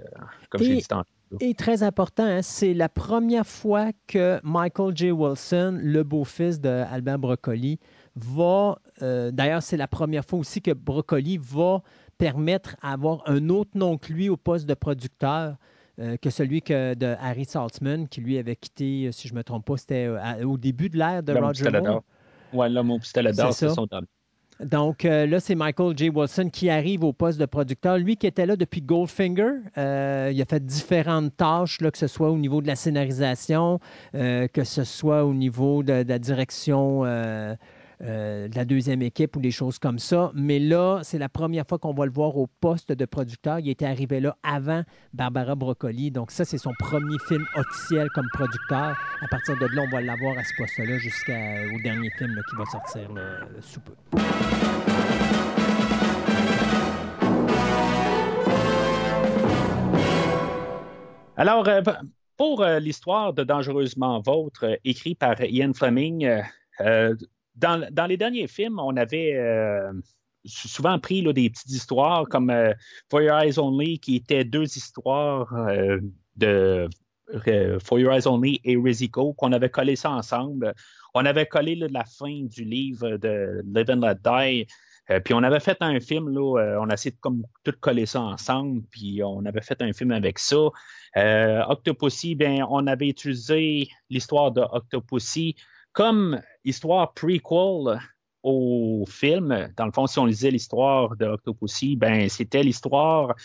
comme j'ai dit tantôt. Et très important, hein, c'est la première fois que Michael J. Wilson, le beau-fils d'Albert Broccoli, va. euh, D'ailleurs, c'est la première fois aussi que Broccoli va permettre d'avoir un autre nom que lui au poste de producteur. euh, que celui que de Harry Saltzman, qui lui avait quitté, si je ne me trompe pas, c'était au début de l'ère de Roger Moore. Ouais, l'homme au pistolet d'or, C'est son homme. Donc euh, là, c'est Michael J. Wilson qui arrive au poste de producteur. Lui qui était là depuis Goldfinger, euh, il a fait différentes tâches, là, que ce soit au niveau de la scénarisation, euh, que ce soit au niveau de, de la direction euh, la deuxième équipe ou des choses comme ça. Mais là, c'est la première fois qu'on va le voir au poste de producteur. Il était arrivé là avant Barbara Broccoli. Donc ça, c'est son premier film officiel comme producteur. À partir de là, on va l'avoir à ce poste-là jusqu'au dernier film qui va sortir sous peu. Alors, euh, pour euh, l'histoire de Dangereusement Vôtre, écrit par Ian Fleming, dans, les derniers films, on avait euh, sou- souvent pris des petites histoires comme euh, For Your Eyes Only, qui étaient deux histoires euh, de euh, For Your Eyes Only et Rizico, qu'on avait collé ça ensemble. On avait collé la fin du livre de Live and Let Die. Puis on avait fait un film, on a essayé de tout coller ça ensemble, puis on avait fait un film avec ça. Octopussy, ben, on avait utilisé l'histoire de Octopussy comme histoire prequel au film. Dans le fond, si on lisait l'histoire de Octopussy, ben, c'était l'histoire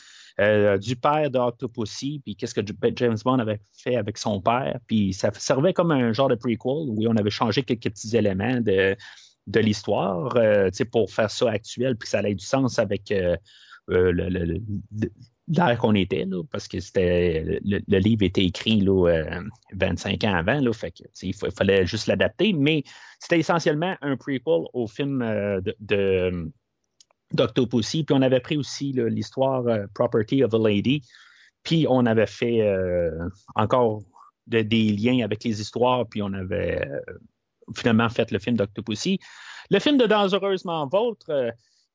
euh, du père de Octopussy, puis qu'est-ce que James Bond avait fait avec son père. Puis ça servait comme un genre de prequel où on avait changé quelques petits éléments de, l'histoire euh, pour faire ça actuel, puis ça ait du sens avec euh, le- l'ère qu'on était, là, parce que c'était le, livre était écrit là, euh, 25 ans avant, là, fait que, il, fa- fallait juste l'adapter, mais c'était essentiellement un prequel au film euh, de, d'Octopussy, puis on avait pris aussi l'histoire euh, Property of a Lady, puis on avait fait euh, encore de- des liens avec les histoires, puis on avait euh, finalement fait le film d'Octopussy. Le film de Dangereusement Vôtre, euh,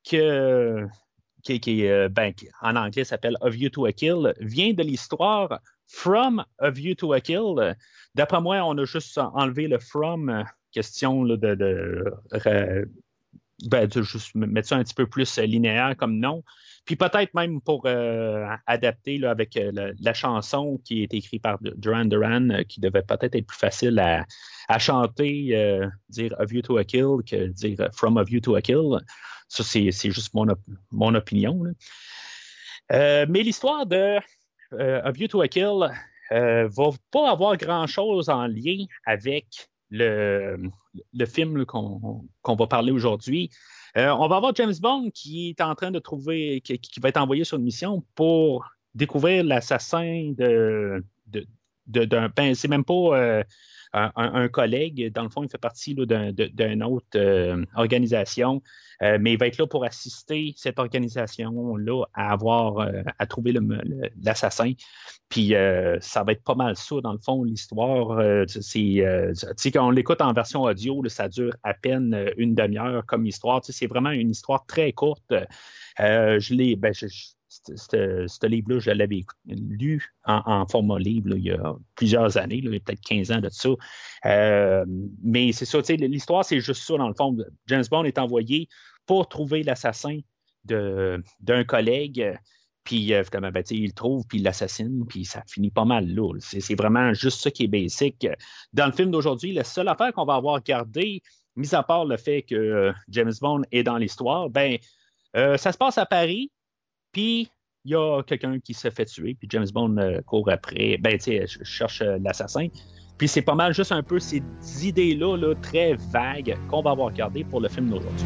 que, euh, ben, qui, en anglais s'appelle Of You to a Kill, vient de l'histoire From Of You to a Kill. D'après moi, on a juste enlevé le From, euh, question euh, ben, de juste mettre ça un petit peu plus linéaire comme nom. Puis peut-être même pour adapter avec la, chanson qui est écrite par Duran Duran, qui devait peut-être être plus facile à, à chanter, dire A View to a Kill que dire From a View to a Kill. Ça, c'est, juste mon, mon opinion. là. Euh, mais l'histoire de euh, A View to a Kill euh, va pas avoir grand-chose en lien avec le, le film qu'on va parler aujourd'hui. On va avoir James Bond qui est en train de trouver, qui, va être envoyé sur une mission pour découvrir l'assassin de, d'un. Ben, c'est même pas un, collègue. Dans le fond, il fait partie d'une autre organisation, Euh, mais il va être là pour assister cette organisation-là à avoir euh, à trouver l'assassin. Puis euh, ça va être pas mal ça, dans le fond, l'histoire. C'est, quand on l'écoute en version audio, ça dure à peine une demi-heure comme histoire. C'est vraiment une histoire très courte. Je l'ai, ben, je- ce- livre-là, je l'avais lu en, format livre il y a plusieurs années, il y a peut-être 15 ans de ça. Mais c'est ça, tu sais, l'histoire, c'est juste ça, dans le fond. James Bond est envoyé pour trouver l'assassin d'un collègue. Puis, euh, ben, il le trouve, puis il l'assassine, puis ça finit pas mal là. C'est vraiment juste ça qui est basic. Dans le film d'aujourd'hui, la seule affaire qu'on va avoir gardée, mis à part le fait que euh, James Bond est dans l'histoire, ben, euh, ça se passe à Paris, puis il y a quelqu'un qui se fait tuer, puis James Bond court après. Ben, tu sais, cherche l'assassin. Puis c'est pas mal juste un peu ces idées-là, là, très vagues, qu'on va avoir gardées pour le film d'aujourd'hui.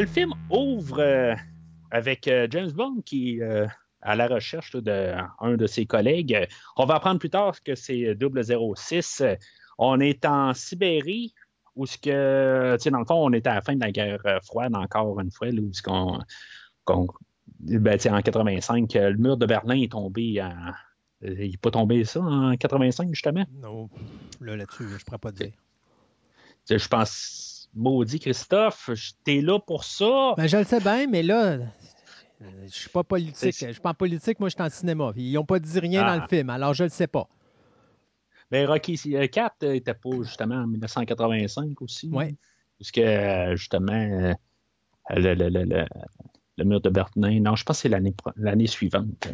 Le film ouvre euh, avec euh, James Bond qui est euh, à la recherche là, de de ses collègues. Euh, On va apprendre plus tard que c'est 006. Euh, On est en Sibérie, où ce que, tu sais, dans le fond, on est à la fin de la guerre euh, froide encore une fois, là, où ce qu'on, ben, en 85, euh, le mur de Berlin est tombé en, euh, il n'est pas tombé ça en 85 justement? Non, là, là-dessus, je ne pourrais pas dire. Je pense, maudit Christophe, t'es là pour ça. Ben, je le sais bien, mais là, euh, je suis pas politique. Je suis pas en politique, moi, je suis en cinéma. Ils n'ont pas dit rien Ah. dans le film, alors je le sais pas. Ben, Rocky 4 n'était pas justement en 1985 aussi. Ouais. Parce que euh, justement, euh, le, le- le- le- le mur de Berlin, non, je pense que c'est l'année, suivante.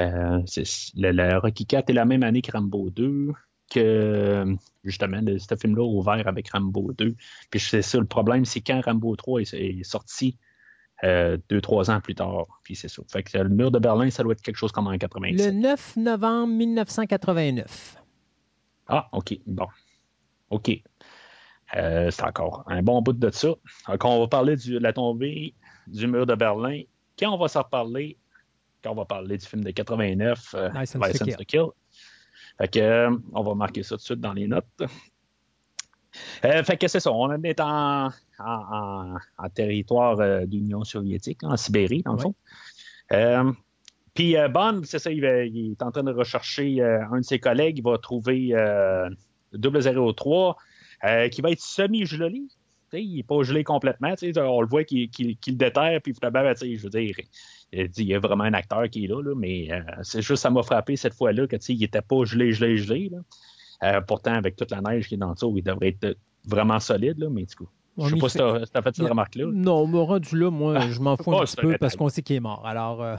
Euh, c'est- le Rocky 4 est la même année que Rambo 2, que justement, le- ce film-là a ouvert avec Rambo 2. Puis c'est ça, le problème, c'est quand Rambo 3 est, est sorti. euh, deux, trois ans plus tard. Puis c'est ça. Fait que le mur de Berlin, ça doit être quelque chose comme en 87. Le 9 novembre 1989. Ah, OK. Bon. OK. Euh, c'est encore un bon bout de ça. Donc, on va parler du- de la tombée du mur de Berlin. Quand on va s'en reparler, quand on va parler du film de 89, euh, to License to Kill. Fait que, euh, on va marquer ça tout de suite dans les notes. Euh, fait que c'est ça, on est en, en, en- en territoire euh, d'Union soviétique, en Sibérie, dans le fond. Euh, puis Bond, c'est ça, il, va- il est en train de rechercher un de ses collègues, il va trouver euh, 003, euh, qui va être semi-gelé. Tu sais, il n'est pas gelé complètement. tu sais, On le voit qu'il le déterre, puis finalement, ben, tu sais, je veux dire, il, y a vraiment un acteur qui est là, là, mais euh, c'est juste, ça m'a frappé cette fois-là que tu sais, il n'était pas gelé, gelé, gelé. là. Euh, pourtant, avec toute la neige qui est dans le dessous, il devrait être vraiment solide, là, mais du coup. Je On sais y pas fait- si si t'as fait cette remarque-là. Non, mais rendu là, moi, je m'en fous Oh, un petit c'est un peu parce qu'on sait qu'il est mort. Alors, euh,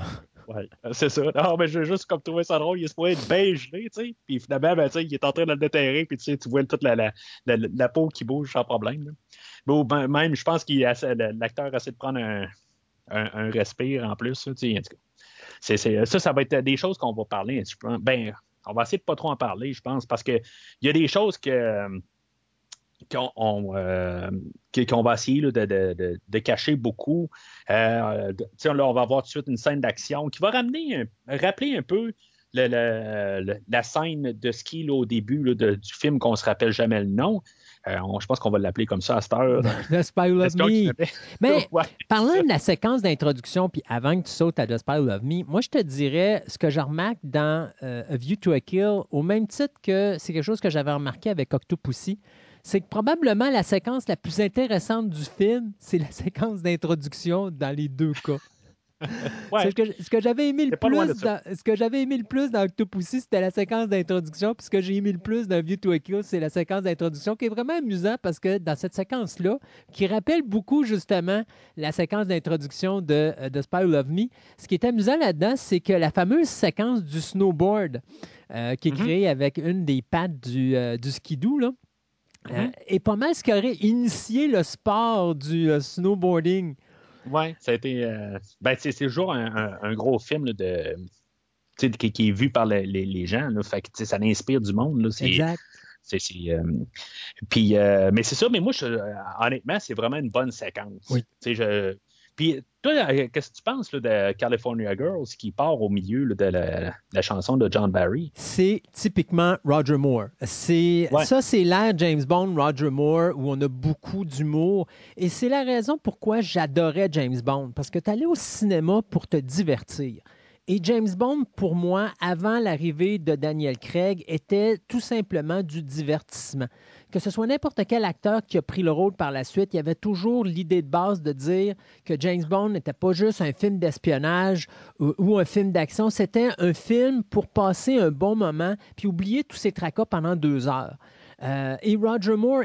Ouais, c'est ça. Non, mais j'ai juste comme trouvé ça drôle. Il est supposé être bien gelé, tu sais. Puis finalement, ben, il est en train de le déterrer, puis tu vois toute la, la, la, peau qui bouge sans problème. Bon, même, je pense qu'il essaie- l'acteur essaie de prendre un, un, un respire en plus. tu sais, en ça, ça va être des choses qu'on va parler. Ben, on va essayer de pas trop en parler, je pense, parce que il y a des choses que euh, qu'on on, euh, qu'on va essayer là, de, de, de, de cacher beaucoup. Euh, là, on va avoir tout de suite une scène d'action qui va ramener, un- rappeler un peu le- le- le- la scène de ski là, au début là, de- du film qu'on se rappelle jamais le nom. Euh, on- je pense qu'on va l'appeler comme ça à cette heure. The Spy qu'on Me. Mais Ouais. parlant de la séquence d'introduction, puis avant que tu sautes à The Spy Who Loved Me, moi, je te dirais ce que je remarque dans euh, A View to a Kill, au même titre que c'est quelque chose que j'avais remarqué avec Octopussy, c'est que probablement la séquence la plus intéressante du film, c'est la séquence d'introduction dans les deux cas. Ouais. Ce que, ce que j'avais aimé le plus, dans- ce que j'avais aimé le plus dans Octopussy, c'était la séquence d'introduction. Puis ce que j'ai aimé le plus dans View to a Kill, c'est la séquence d'introduction qui est vraiment amusant parce que dans cette séquence-là, qui rappelle beaucoup justement la séquence d'introduction de, euh, de Spy Love Me, ce qui est amusant là-dedans, c'est que la fameuse séquence du snowboard euh, qui est Mhm. créée avec une des pattes du, euh, du skidoo, là, euh, Mhm. est pas mal ce qui aurait initié le sport du euh, snowboarding. Ouais, ça a été. euh, ben, c'est toujours un, un- un gros film là, de. Qui, qui est vu par le- les, les gens. Là, fait que, ça inspire du monde. Là, Exact. euh, puis, euh, mais c'est ça, mais moi, je- euh, honnêtement, c'est vraiment une bonne séquence. Oui. Je, puis, toi, euh, qu'est-ce que tu penses là, de California Girls qui part au milieu là, de la, la chanson de John Barry? C'est typiquement Roger Moore. C'est Ouais. ça, c'est l'ère James Bond, Roger Moore, où on a beaucoup d'humour. Et c'est la raison pourquoi j'adorais James Bond, parce que tu allais au cinéma pour te divertir. Et James Bond, pour moi, avant l'arrivée de Daniel Craig, était tout simplement du divertissement. Que ce soit n'importe quel acteur qui a pris le rôle par la suite, il y avait toujours l'idée de base de dire que James Bond n'était pas juste un film d'espionnage ou, un film d'action, c'était un film pour passer un bon moment puis oublier tous ces tracas pendant deux heures. Euh, et Roger Moore,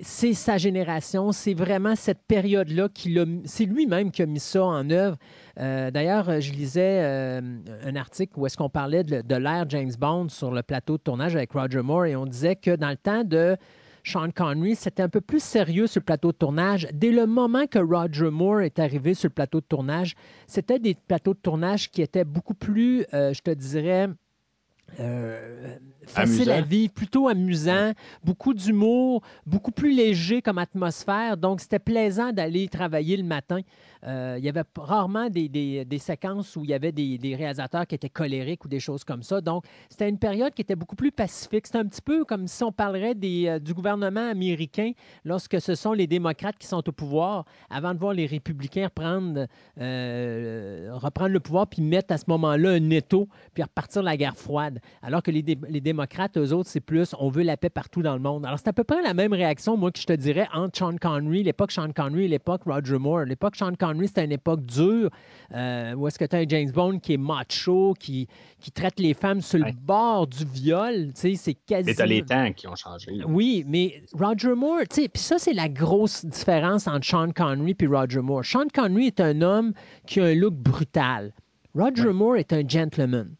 c'est sa génération, c'est vraiment cette période-là qui c'est lui-même qui a mis ça en œuvre. Euh, D'ailleurs, je lisais euh, un article où est-ce qu'on parlait de, de l'ère James Bond sur le plateau de tournage avec Roger Moore et on disait que dans le temps de Sean Connery, c'était un peu plus sérieux sur le plateau de tournage. Dès le moment que Roger Moore est arrivé sur le plateau de tournage, c'était des plateaux de tournage qui étaient beaucoup plus, euh, je te dirais, euh, facile à Amusant. vivre, plutôt amusant, beaucoup d'humour, beaucoup plus léger comme atmosphère. Donc, c'était plaisant d'aller travailler le matin. Euh, il y avait rarement des, des- séquences où il y avait des, réalisateurs qui étaient colériques ou des choses comme ça. Donc, c'était une période qui était beaucoup plus pacifique. C'était un petit peu comme si on parlerait des, euh, du gouvernement américain lorsque ce sont les démocrates qui sont au pouvoir, avant de voir les républicains reprendre, euh, reprendre le pouvoir puis mettre à ce moment-là un étau puis repartir la guerre froide. Alors que les, les démocrates, eux autres, c'est plus on veut la paix partout dans le monde. Alors, c'est à peu près la même réaction, moi, que je te dirais entre Sean Connery, l'époque Sean Connery l'époque Roger Moore. L'époque Sean Connery, c'était une époque dure euh, où est-ce que tu as un James Bond qui est macho, qui, qui traite les femmes sur le Ouais. bord du viol. C'est quasi. Mais t'as les temps qui ont changé. là. Oui, mais Roger Moore, tu sais, puis ça, c'est la grosse différence entre Sean Connery et Roger Moore. Sean Connery est un homme qui a un look brutal. Roger Ouais. Moore est un gentleman.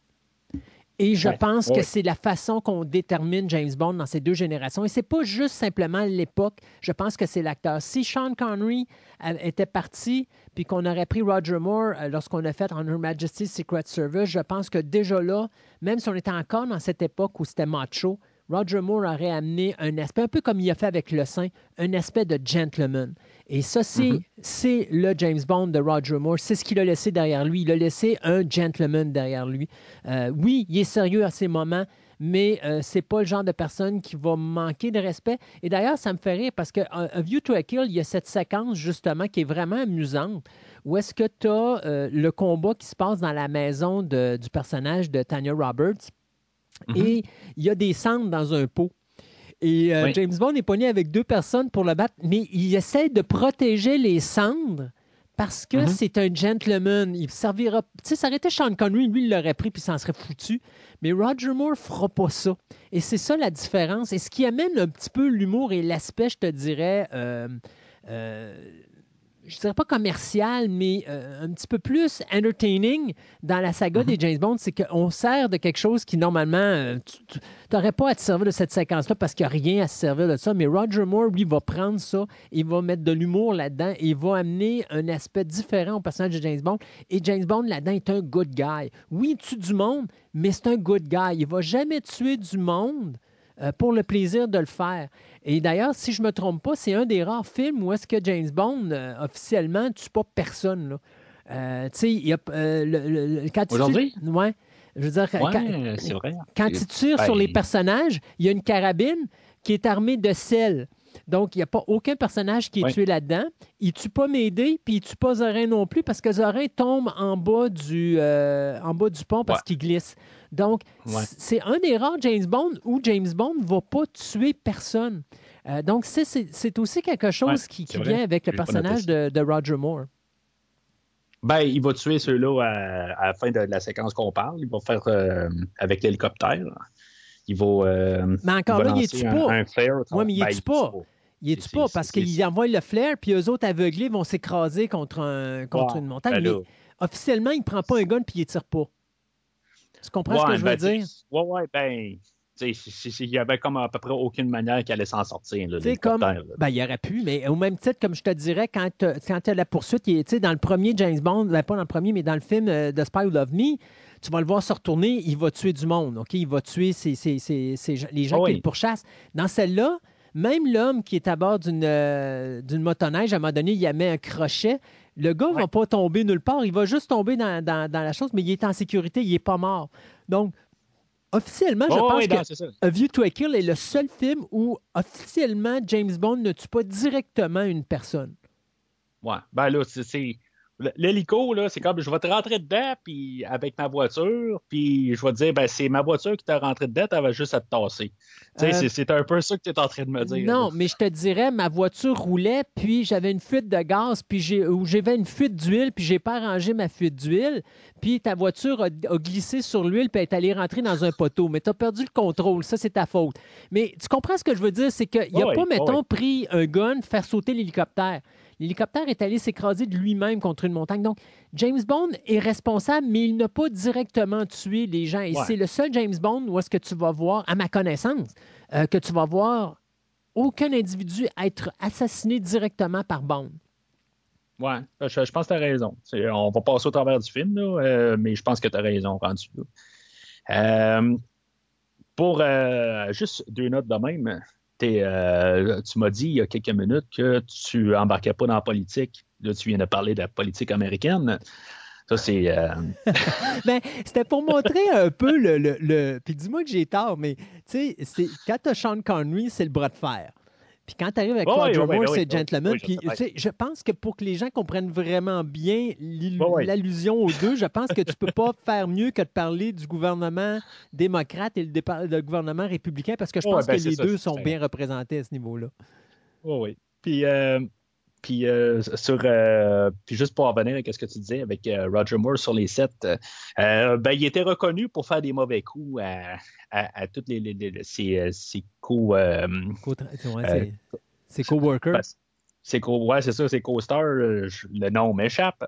Et je Ouais. pense Ouais. que c'est la façon qu'on détermine James Bond dans ces deux générations. Et c'est pas juste simplement l'époque. Je pense que c'est l'acteur. Si Sean Connery a- était parti, puis qu'on aurait pris Roger Moore euh, lorsqu'on a fait On Her Majesty's Secret Service, je pense que déjà là, même si on était encore dans cette époque où c'était macho, Roger Moore aurait amené un aspect, un peu comme il a fait avec Le Saint, un aspect de gentleman. Et ça, c'est Mhm. c'est le James Bond de Roger Moore. C'est ce qu'il a laissé derrière lui. Il a laissé un gentleman derrière lui. Euh, oui, il est sérieux à ces moments, mais euh, c'est pas le genre de personne qui va manquer de respect. Et d'ailleurs, ça me fait rire parce que euh, A View to a Kill, il y a cette séquence justement qui est vraiment amusante où est-ce que tu as le combat qui se passe dans la maison de- du personnage de Tanya Roberts Mhm. et il y a des cendres dans un pot. Et euh, Oui. James Bond est pogné avec deux personnes pour le battre, mais il essaie de protéger les cendres parce que Mhm. c'est un gentleman. Il servira. Tu sais, ça aurait été Sean Connery, lui, il l'aurait pris puis s'en serait foutu. Mais Roger Moore fera pas ça. Et c'est ça la différence. Et ce qui amène un petit peu l'humour et l'aspect, je te dirais, euh, euh, je dirais pas commercial, mais euh, un petit peu plus entertaining dans la saga des James Bond, c'est qu'on sert de quelque chose qui, normalement, euh, tu n'aurais pas à te servir de cette séquence-là parce qu'il n'y a rien à se servir de ça. Mais Roger Moore, lui, va prendre ça, il va mettre de l'humour là-dedans et il va amener un aspect différent au personnage de James Bond. Et James Bond, là-dedans, est un good guy. Oui, il tue du monde, mais c'est un good guy. Il va jamais tuer du monde euh, pour le plaisir de le faire. Et d'ailleurs, si je ne me trompe pas, c'est un des rares films où est-ce que James Bond, euh, officiellement, ne tue pas personne. là. Euh, tu sais, il y a, le- le- le- quand? Ouais. Je veux dire, quand, Ouais, c'est vrai. quand il tire sur Ben, les personnages, il y a une carabine qui est armée de sel. Donc, il n'y a pas aucun personnage qui est tué là-dedans. Il ne tue pas Médée, puis il ne tue pas Zorin non plus, parce que Zorin tombe en bas du, euh, en bas du pont parce Ouais. qu'il glisse. Donc, Ouais. c'est un des rares James Bond où James Bond ne va pas tuer personne. Euh, donc, c'est- aussi quelque chose Ouais, qui, vient avec le personnage de, de Roger Moore. Ben, il va tuer ceux-là à, à la fin de la séquence qu'on parle. Il va faire euh, avec l'hélicoptère. Il va. euh, Mais encore il va là, il est-tu un, pas? un flare. Ouais, mais il Ben, est-tu pas? Il est-tu pas? Parce qu'il envoie le flair, puis eux autres aveuglés vont s'écraser contre, un, contre Ouais, une montagne. ben mais là. officiellement, il ne prend pas un gun puis il ne tire pas. Tu comprends ce que je ben, veux dire? tu sais, Ouais, ouais, ben. Il y avait comme à peu près aucune manière qu'elle allait s'en sortir. là, comme, là. ben, il aurait pu, mais au même titre, comme je te dirais, quand tu as la poursuite, est- dans le premier James Bond, ben, pas dans le premier, mais dans le film euh, de Spy Who Loved Me, tu vas le voir se retourner, il va tuer du monde, OK? Il va tuer ses- les gens Ah qui oui. le pourchassent. Dans celle-là, même l'homme qui est à bord d'une euh, d'une motoneige, à un moment donné, il y a mis un crochet. Le gars ne va pas tomber nulle part, il va juste tomber dans, dans- dans la chose, mais il est en sécurité, il n'est pas mort. Donc, officiellement, je Oh, pense oui, que non, c'est ça. a View to a Kill est le seul film où officiellement James Bond ne tue pas directement une personne. Ouais. Ben là, c'est. L'hélico, là, c'est comme je vais te rentrer dedans puis avec ma voiture, puis je vais te dire, ben, c'est ma voiture qui t'a rentré dedans, elle va juste à te tasser. Euh, c'est- un peu ça que tu es en train de me dire. Non, là. mais je te dirais, ma voiture roulait, puis j'avais une fuite de gaz, puis j'avais une fuite d'huile, puis j'ai pas arrangé ma fuite d'huile, puis ta voiture a, a glissé sur l'huile, puis elle est allée rentrer dans un poteau. Mais tu as perdu le contrôle, ça c'est ta faute. Mais tu comprends ce que je veux dire, c'est qu'il n'a Ouais, pas, mettons, pris un gun, faire sauter l'hélicoptère. L'hélicoptère est allé s'écraser de lui-même contre une montagne. Donc, James Bond est responsable, mais il n'a pas directement tué les gens. Et Ouais. c'est le seul James Bond où est-ce que tu vas voir, à ma connaissance, euh, que tu vas voir aucun individu être assassiné directement par Bond. Ouais, je, je pense que tu as raison. On va passer au travers du film, là, euh, mais je pense que tu as raison rendu. Euh, pour euh, juste deux notes de même, euh, tu m'as dit il y a quelques minutes que tu embarquais pas dans la politique. Là, tu viens de parler de la politique américaine. Ça, c'est. euh, Ben, c'était pour montrer un peu le. le, le- Puis dis-moi que j'ai tort, mais tu sais, quand tu as Sean Connery, c'est le bras de fer. Puis quand tu arrives avec Roger Moore, c'est gentleman. Puis je pense que pour que les gens comprennent vraiment bien l'allusion aux deux, je pense que tu peux pas faire mieux que de parler du gouvernement démocrate et le, gouvernement républicain parce que je pense ben, que les ça, deux sont bien représentés à ce niveau-là. Oui, oui. Puis, euh, puis, euh, sur, euh, puis juste pour en revenir à ce que tu disais avec euh, Roger Moore sur les sets, euh, ben, il était reconnu pour faire des mauvais coups à, à, à toutes les, les- les- ses, ses co- Co- ouais, Euh, c'est- c'est ses co- ouais, c'est ça, ses co-stars, euh, je- le nom m'échappe.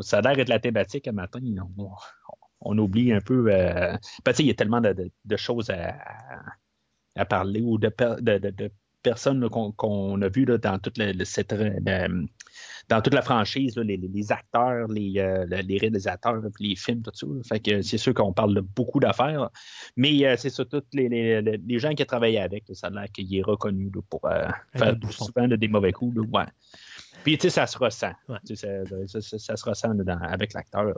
Ça a l'air d'être la thématique un matin. On, on oublie un peu. Ben, il y a tellement de, de- de choses à, à- à parler ou de, de- de- de personnes qu'on a vues là, dans toute cette, dans la franchise, là, les, acteurs, les, euh, les réalisateurs, les films, tout ça. là. Fait que c'est sûr qu'on parle de beaucoup d'affaires. Mais euh, c'est tous les, gens qui travaillent avec, ça a l'air qu'il est reconnu là, pour euh, faire souvent des mauvais coups. Ouais. Puis, tu sais, ça se ressent. Ouais. Ça, ça- ça- ça se ressent dans- avec l'acteur.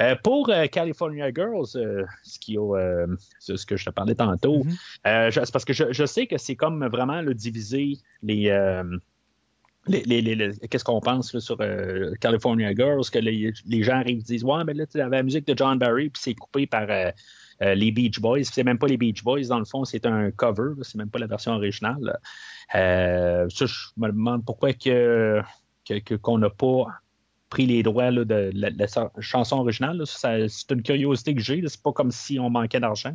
Euh, pour euh, California Girls, euh, ce, qui ce que je te parlais tantôt, je- c'est parce que je, je sais que c'est comme vraiment le diviser les. les- les- les- Qu'est-ce qu'on pense là, sur California Girls, que les, les gens arrivent et disent Ouais, mais là, tu avais la musique de John Barry, puis c'est coupé par euh, les Beach Boys. C'est même pas les Beach Boys, dans le fond, c'est un cover, c'est même pas la version originale. Euh, ça, je me demande pourquoi que, qu'on n'a pas pris les droits de la, chanson originale. c'est une curiosité que j'ai. C'est pas comme si on manquait d'argent.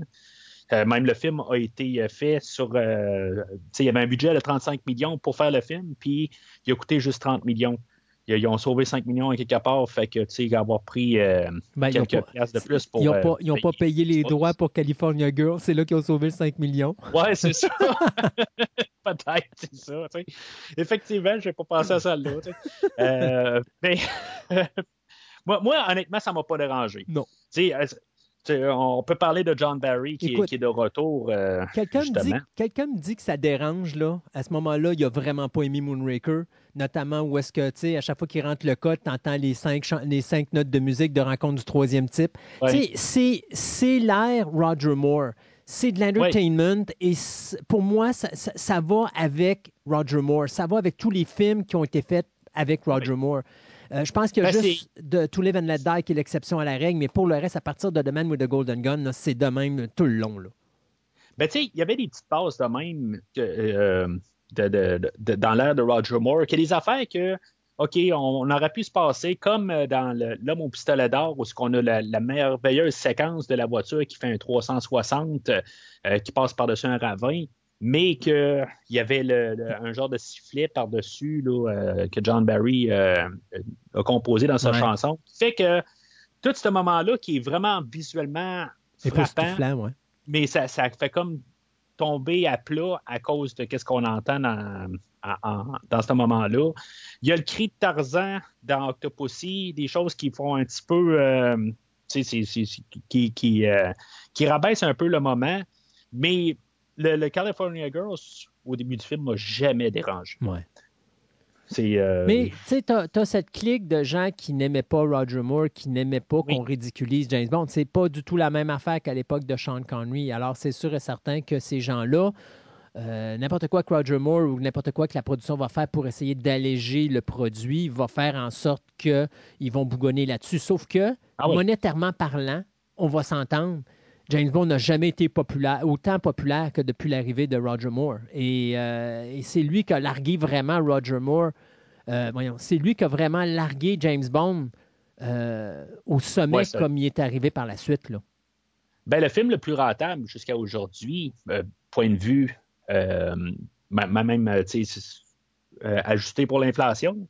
Euh, même le film a été fait sur. il y avait un budget de 35 millions pour faire le film, puis il a coûté juste 30 millions. Ils, ils ont sauvé 5 millions à quelque part, fait que, tu sais, avoir pris euh, Ben, quelques piastres de plus pour. Ils n'ont euh, pas, pas payé les droits pour California Girl. C'est là qu'ils ont sauvé le 5 millions. Ouais, c'est ça. Peut-être, c'est ça. Effectivement, je n'ai pas pensé à ça là. Euh, mais moi, moi, honnêtement, ça ne m'a pas dérangé. Non. Tu on peut parler de John Barry qui, est, Écoute, qui est de retour. euh, Quelqu'un me, me dit que ça dérange, là. À ce moment-là, il a vraiment pas aimé Moonraker, notamment où est-ce que, tu sais, à chaque fois qu'il rentre le code, tu entends les cinq, chan- les cinq notes de musique de rencontre du troisième type. Ouais. Tu sais, c'est- l'air Roger Moore. C'est de l'entertainment et pour moi, ça, ça- ça va avec Roger Moore. Ça va avec tous les films qui ont été faits avec Roger Moore. Euh, je pense qu'il y a Ben, juste de To Live and Let Die qui est l'exception à la règle, mais pour le reste, à partir de The Man with the Golden Gun, c'est de même tout le long. Là. Ben, tu sais, il y avait des petites passes de même que, euh, de- de- dans l'ère de Roger Moore, qu'il y a des affaires que OK, on, aurait pu se passer comme euh, dans L'homme au pistolet d'or, où on a la, merveilleuse séquence de la voiture qui fait un 360 euh, qui passe par-dessus un ravin, mais qu'il y avait un genre de sifflet par-dessus euh, que John Barry a composé dans sa chanson. Fait que tout ce moment-là qui est vraiment visuellement frappant, mais ça, ça fait comme tomber à plat à cause de ce qu'on entend dans, dans ce moment-là. Il y a le cri de Tarzan dans Octopussy, des choses qui font un petit peu. Euh, qui, qui, euh, qui rabaissent un peu le moment, mais le, California Girls, au début du film, m'a jamais dérangé. Ouais. Euh, mais tu sais, tu as, cette clique de gens qui n'aimaient pas Roger Moore, qui n'aimaient pas qu'on ridiculise James Bond. C'est pas du tout la même affaire qu'à l'époque de Sean Connery. Alors, c'est sûr et certain que ces gens-là, euh, n'importe quoi que Roger Moore ou n'importe quoi que la production va faire pour essayer d'alléger le produit va faire en sorte qu'ils vont bougonner là-dessus. Sauf que, ah monétairement parlant, on va s'entendre. James Bond n'a jamais été populaire, autant populaire que depuis l'arrivée de Roger Moore. Et, euh, c'est lui qui a largué vraiment Roger Moore. Euh, voyons, c'est lui qui a vraiment largué James Bond au sommet comme il est arrivé par la suite. Là. Ben, le film le plus rentable jusqu'à aujourd'hui, point de vue euh, même euh, euh, ajusté pour l'inflation.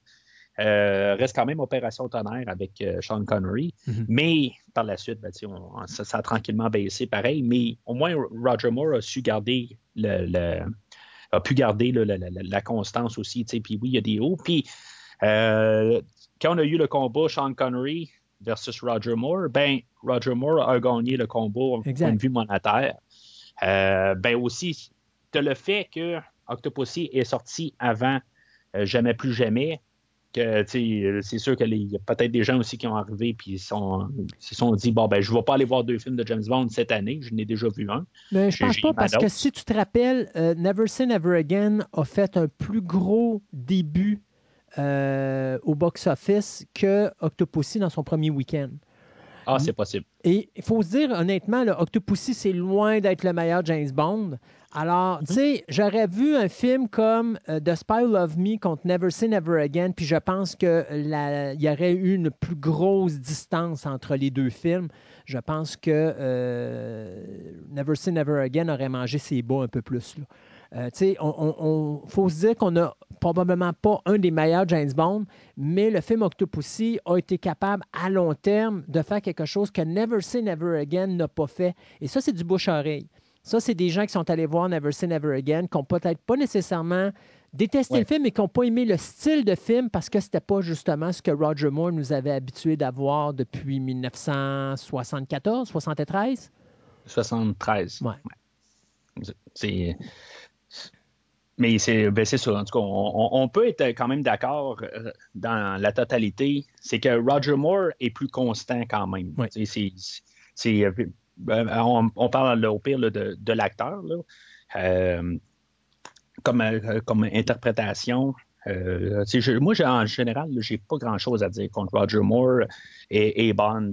Reste quand même Opération Tonnerre avec Sean Connery. Mm-hmm. Mais par la suite, ben, ça, a tranquillement baissé pareil. Mais au moins, Roger Moore a su garder le, a pu garder la, constance aussi. Puis oui, il y a des hauts. Puis quand on a eu le combat Sean Connery versus Roger Moore, ben Roger Moore a gagné le combat au point de vue monétaire. ben aussi, le fait que Octopussy est sorti avant euh, Jamais plus jamais, que c'est sûr qu'il y a peut-être des gens aussi qui ont arrivé et se sont dit bon ben je ne vais pas aller voir deux films de James Bond cette année, je n'ai déjà vu un. Mais je pense pas parce que si tu te rappelles, euh, Never Say Never Again a fait un plus gros début euh, au box-office que Octopussy dans son premier week-end. Ah, c'est possible. Et il faut se dire, honnêtement, le Octopussy, c'est loin d'être le meilleur James Bond. Alors, tu sais, j'aurais vu un film comme euh, The Spy Love Me contre Never Say Never Again, puis je pense qu'il y aurait eu une plus grosse distance entre les deux films. Je pense que euh, Never Say Never Again aurait mangé ses bas un peu plus. Là. Euh, il faut se dire qu'on n'a probablement pas un des meilleurs James Bond, mais le film Octopussy a été capable à long terme de faire quelque chose que Never Say Never Again n'a pas fait. Et ça, c'est du bouche-oreille. Ça, c'est des gens qui sont allés voir Never Say Never Again, qui n'ont peut-être pas nécessairement détesté le film, mais qui n'ont pas aimé le style de film parce que c'était pas justement ce que Roger Moore nous avait habitué d'avoir depuis 1974, 73? 73. Ouais. C'est mais c'est ben ça. En tout cas, on, peut être quand même d'accord euh, dans la totalité. C'est que Roger Moore est plus constant quand même. C'est, euh, ben, on, parle au pire de, l'acteur. Euh, comme, comme interprétation. moi, en général, j'ai pas grand-chose à dire contre Roger Moore et, Bond.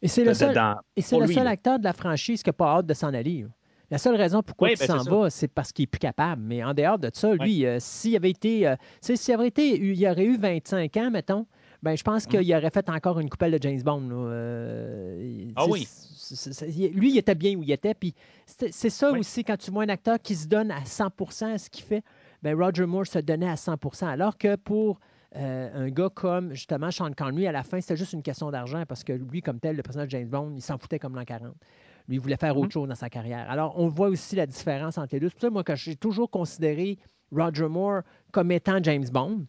et c'est le seul, et c'est le seul acteur de la franchise qui n'a pas hâte de s'en aller. La seule raison pourquoi il ben, s'en va, c'est parce qu'il n'est plus capable. Mais en dehors de ça, lui, euh, s'il avait été, euh, s'il avait été, il aurait eu 25 ans, mettons, ben, je pense mm. qu'il aurait fait encore une coupelle de James Bond. Euh, ah oui. Lui, il était bien où il était. Puis c'est ça aussi, quand tu vois un acteur qui se donne à 100% à ce qu'il fait, ben Roger Moore se donnait à 100% Alors que pour un gars comme justement Sean Connery, à la fin, c'était juste une question d'argent parce que lui, comme tel, le personnage de James Bond, il s'en foutait comme l'an 40. Lui, il voulait faire autre mhm. chose dans sa carrière. Alors, on voit aussi la différence entre les deux. C'est pour ça, moi, que j'ai toujours considéré Roger Moore comme étant James Bond.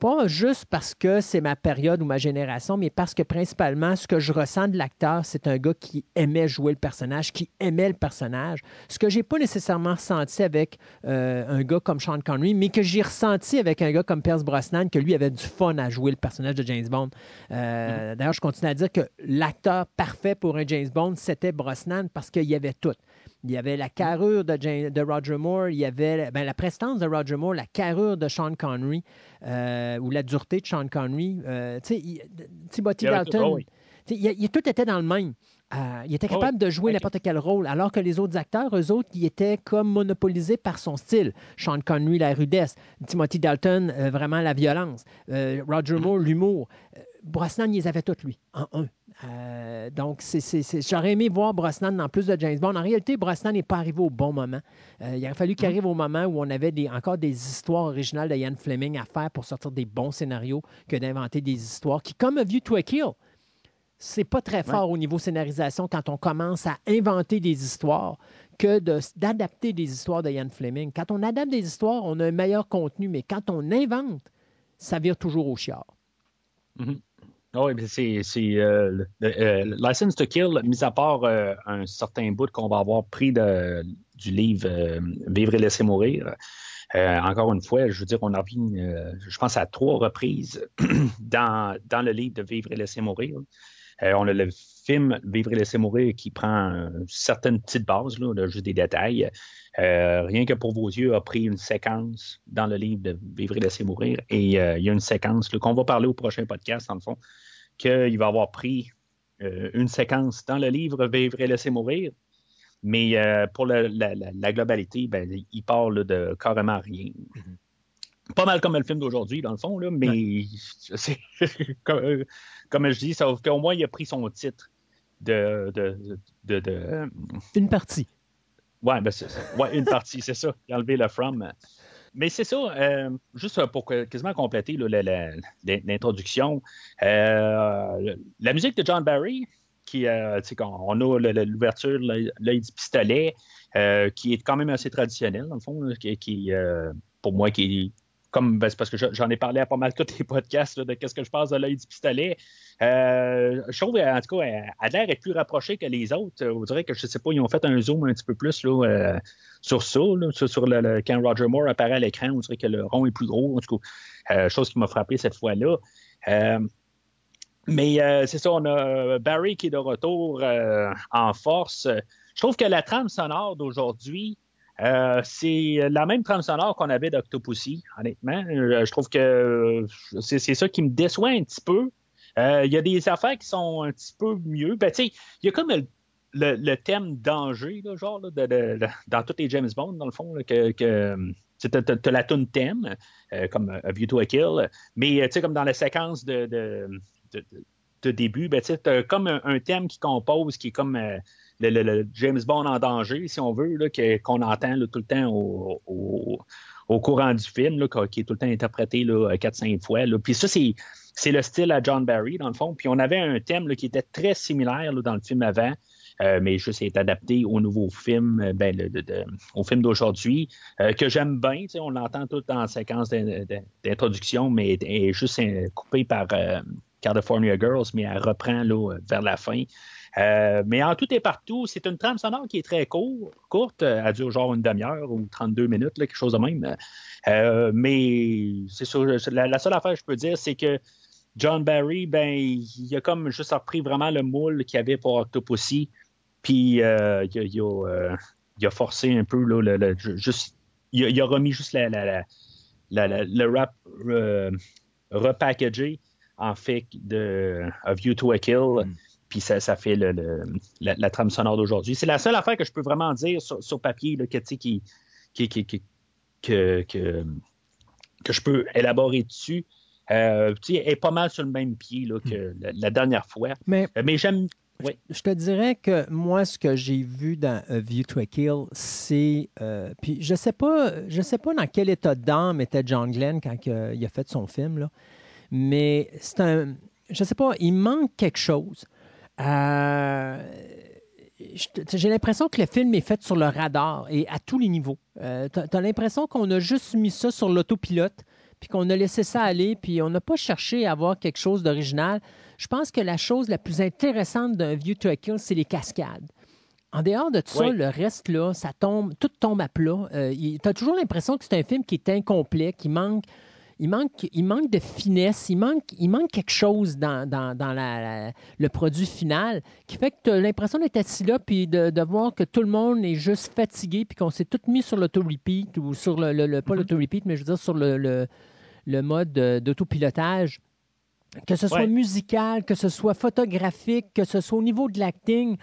Pas juste parce que c'est ma période ou ma génération, mais parce que principalement, ce que je ressens de l'acteur, c'est un gars qui aimait jouer le personnage, qui aimait le personnage. Ce que j'ai pas nécessairement ressenti avec euh, un gars comme Sean Connery, mais que j'ai ressenti avec un gars comme Pierce Brosnan, que lui avait du fun à jouer le personnage de James Bond. Euh, mm-hmm. D'ailleurs, je continue à dire que l'acteur parfait pour un James Bond, c'était Brosnan parce qu'il y avait tout. Il y avait la carrure de, de Roger Moore, il y avait ben, la prestance de Roger Moore, la carrure de Sean Connery, euh, ou la dureté de Sean Connery. Euh, Timothy Dalton, il, tout était dans le même. Euh, il était Ah capable de jouer n'importe quel rôle, alors que les autres acteurs, eux autres, ils étaient comme monopolisés par son style. Sean Connery, la rudesse. Timothy Dalton, euh, vraiment la violence. Euh, Roger Mm-hmm. Moore, l'humour. Brosnan, ils les avait tous, lui, en un. Euh, donc, j'aurais aimé voir Brosnan dans plus de James Bond. En réalité, Brosnan n'est pas arrivé au bon moment. Euh, il aurait fallu qu'il arrive au moment où on avait des, encore des histoires originales de Ian Fleming à faire pour sortir des bons scénarios que d'inventer des histoires qui, comme A View to a Kill, c'est pas très fort au niveau scénarisation quand on commence à inventer des histoires que de- d'adapter des histoires de Ian Fleming. Quand on adapte des histoires, on a un meilleur contenu, mais quand on invente, ça vire toujours au chiard. Oui, mais c'est c'est, euh, euh, License to Kill, mis à part euh, un certain bout qu'on va avoir pris de- du livre Vivre et laisser mourir. encore une fois, je veux dire, on a vu, je pense, à trois reprises dans, dans le livre de Vivre et laisser mourir. On a le film Vivre et laisser mourir qui prend certaines petites bases, là, juste des détails. Rien que pour vos yeux a pris une séquence dans le livre de Vivre et laisser mourir. Et il y a une séquence qu'on va parler au prochain podcast, dans le fond, qu'il va avoir pris euh, une séquence dans le livre Vivre et laisser mourir. Mais euh, pour la, la- la globalité, ben, il parle là, de carrément rien. Pas mal comme le film d'aujourd'hui, dans le fond, là, mais c'est comme, euh, comme je dis, sauf qu'au moins il a pris son titre de, de, de, de- Une partie. Ouais, ben c'est ça. Ouais, une partie, c'est ça. Il a enlevé le from. Mais c'est ça, euh, juste pour quasiment compléter l'introduction, euh, la musique de John Barry, qui, euh, on a l'ouverture, l'œil du pistolet, euh, qui est quand même assez traditionnel, dans le fond, qui, pour moi, qui est comme ben, parce que je- j'en ai parlé à pas mal tous les podcasts de qu'est-ce que je pense de l'œil du pistolet. Je trouve, en tout cas, elle a l'air est plus rapprochée que les autres. On dirait que, je sais pas, ils ont fait un zoom un petit peu plus là, sur ça, sur, le, quand Roger Moore apparaît à l'écran, on dirait que le rond est plus gros, en tout cas, euh, chose qui m'a frappé cette fois-là. Euh, mais euh, c'est ça, on a Barry qui est de retour en force. Je trouve que la trame sonore d'aujourd'hui, c'est la même trame sonore qu'on avait d'Octopussy, honnêtement. Je trouve que c'est ça qui me déçoit un petit peu. Il y a des affaires qui sont un petit peu mieux. Ben, il y a comme le, le- thème danger, genre, dans tous les James Bond, dans le fond, que, tu as, la tune thème, euh, comme A View to a Kill, mais euh, tu sais, comme dans la séquence de, de, début, ben, tu as comme un, thème qui compose, qui est comme euh, le, James Bond en danger, si on veut, qu'on entend tout le temps au, au- courant du film, qui est tout le temps interprété là, 4-5 fois. Puis ça, c'est c'est le style à John Barry, dans le fond. Puis on avait un thème qui était très similaire dans le film avant, euh, mais juste est adapté au nouveau film, euh, ben, au film d'aujourd'hui, euh, que j'aime bien. On l'entend tout en séquence d'in- d'in- d'introduction, mais est juste euh, coupée par California Girls, mais elle reprend là, vers la fin. Euh, mais en tout et partout, c'est une trame sonore qui est très court, courte. Elle dure genre une demi-heure ou 32 minutes, quelque chose de même. Euh, mais c'est sûr, la, la seule affaire que je peux dire, c'est que John Barry, ben, il a comme juste repris vraiment le moule qu'il y avait pour Octopussy, puis euh, il, a, il a, euh, il a forcé un peu, là, le, le- ju- juste, il a, il a remis juste la, la- la- la- la- le rap euh, repackagé en fait de A View to a Kill. Puis ça, ça fait le, le- la, la trame sonore d'aujourd'hui. C'est la seule affaire que je peux vraiment dire sur, sur papier là, que, tu sais, qui, qui, qui, qui- que, que, que je peux élaborer dessus. Euh, tu sais, elle est pas mal sur le même pied là, que la, la dernière fois. Mais Euh, Mais j'aime. Je te dirais que moi, ce que j'ai vu dans A View to a Kill, c'est. euh, puis je sais pas, je sais pas dans quel état d'âme était John Glenn quand il a fait son film, là. Mais c'est un. Je sais pas, il manque quelque chose. Euh, j'ai l'impression que le film est fait sur le radar et à tous les niveaux. Euh, tu as, l'impression qu'on a juste mis ça sur l'autopilote, puis qu'on a laissé ça aller, puis on n'a pas cherché à avoir quelque chose d'original. Je pense que la chose la plus intéressante d'un a Kill, c'est les cascades. En dehors de tout ça, le reste, là, ça tombe, tout tombe à plat. Euh, tu as toujours l'impression que c'est un film qui est incomplet, qui manque, il manque, il manque de finesse, il manque, il manque quelque chose dans, dans- dans la- la- le produit final qui fait que tu as l'impression d'être assis là puis de, de voir que tout le monde est juste fatigué puis qu'on s'est tout mis sur l'auto-repeat ou sur le, le- le- pas l'auto-repeat, mais je veux dire sur le, le- le mode euh, d'autopilotage. Que ce soit Ouais. musical, que ce soit photographique, que ce soit au niveau de l'acting,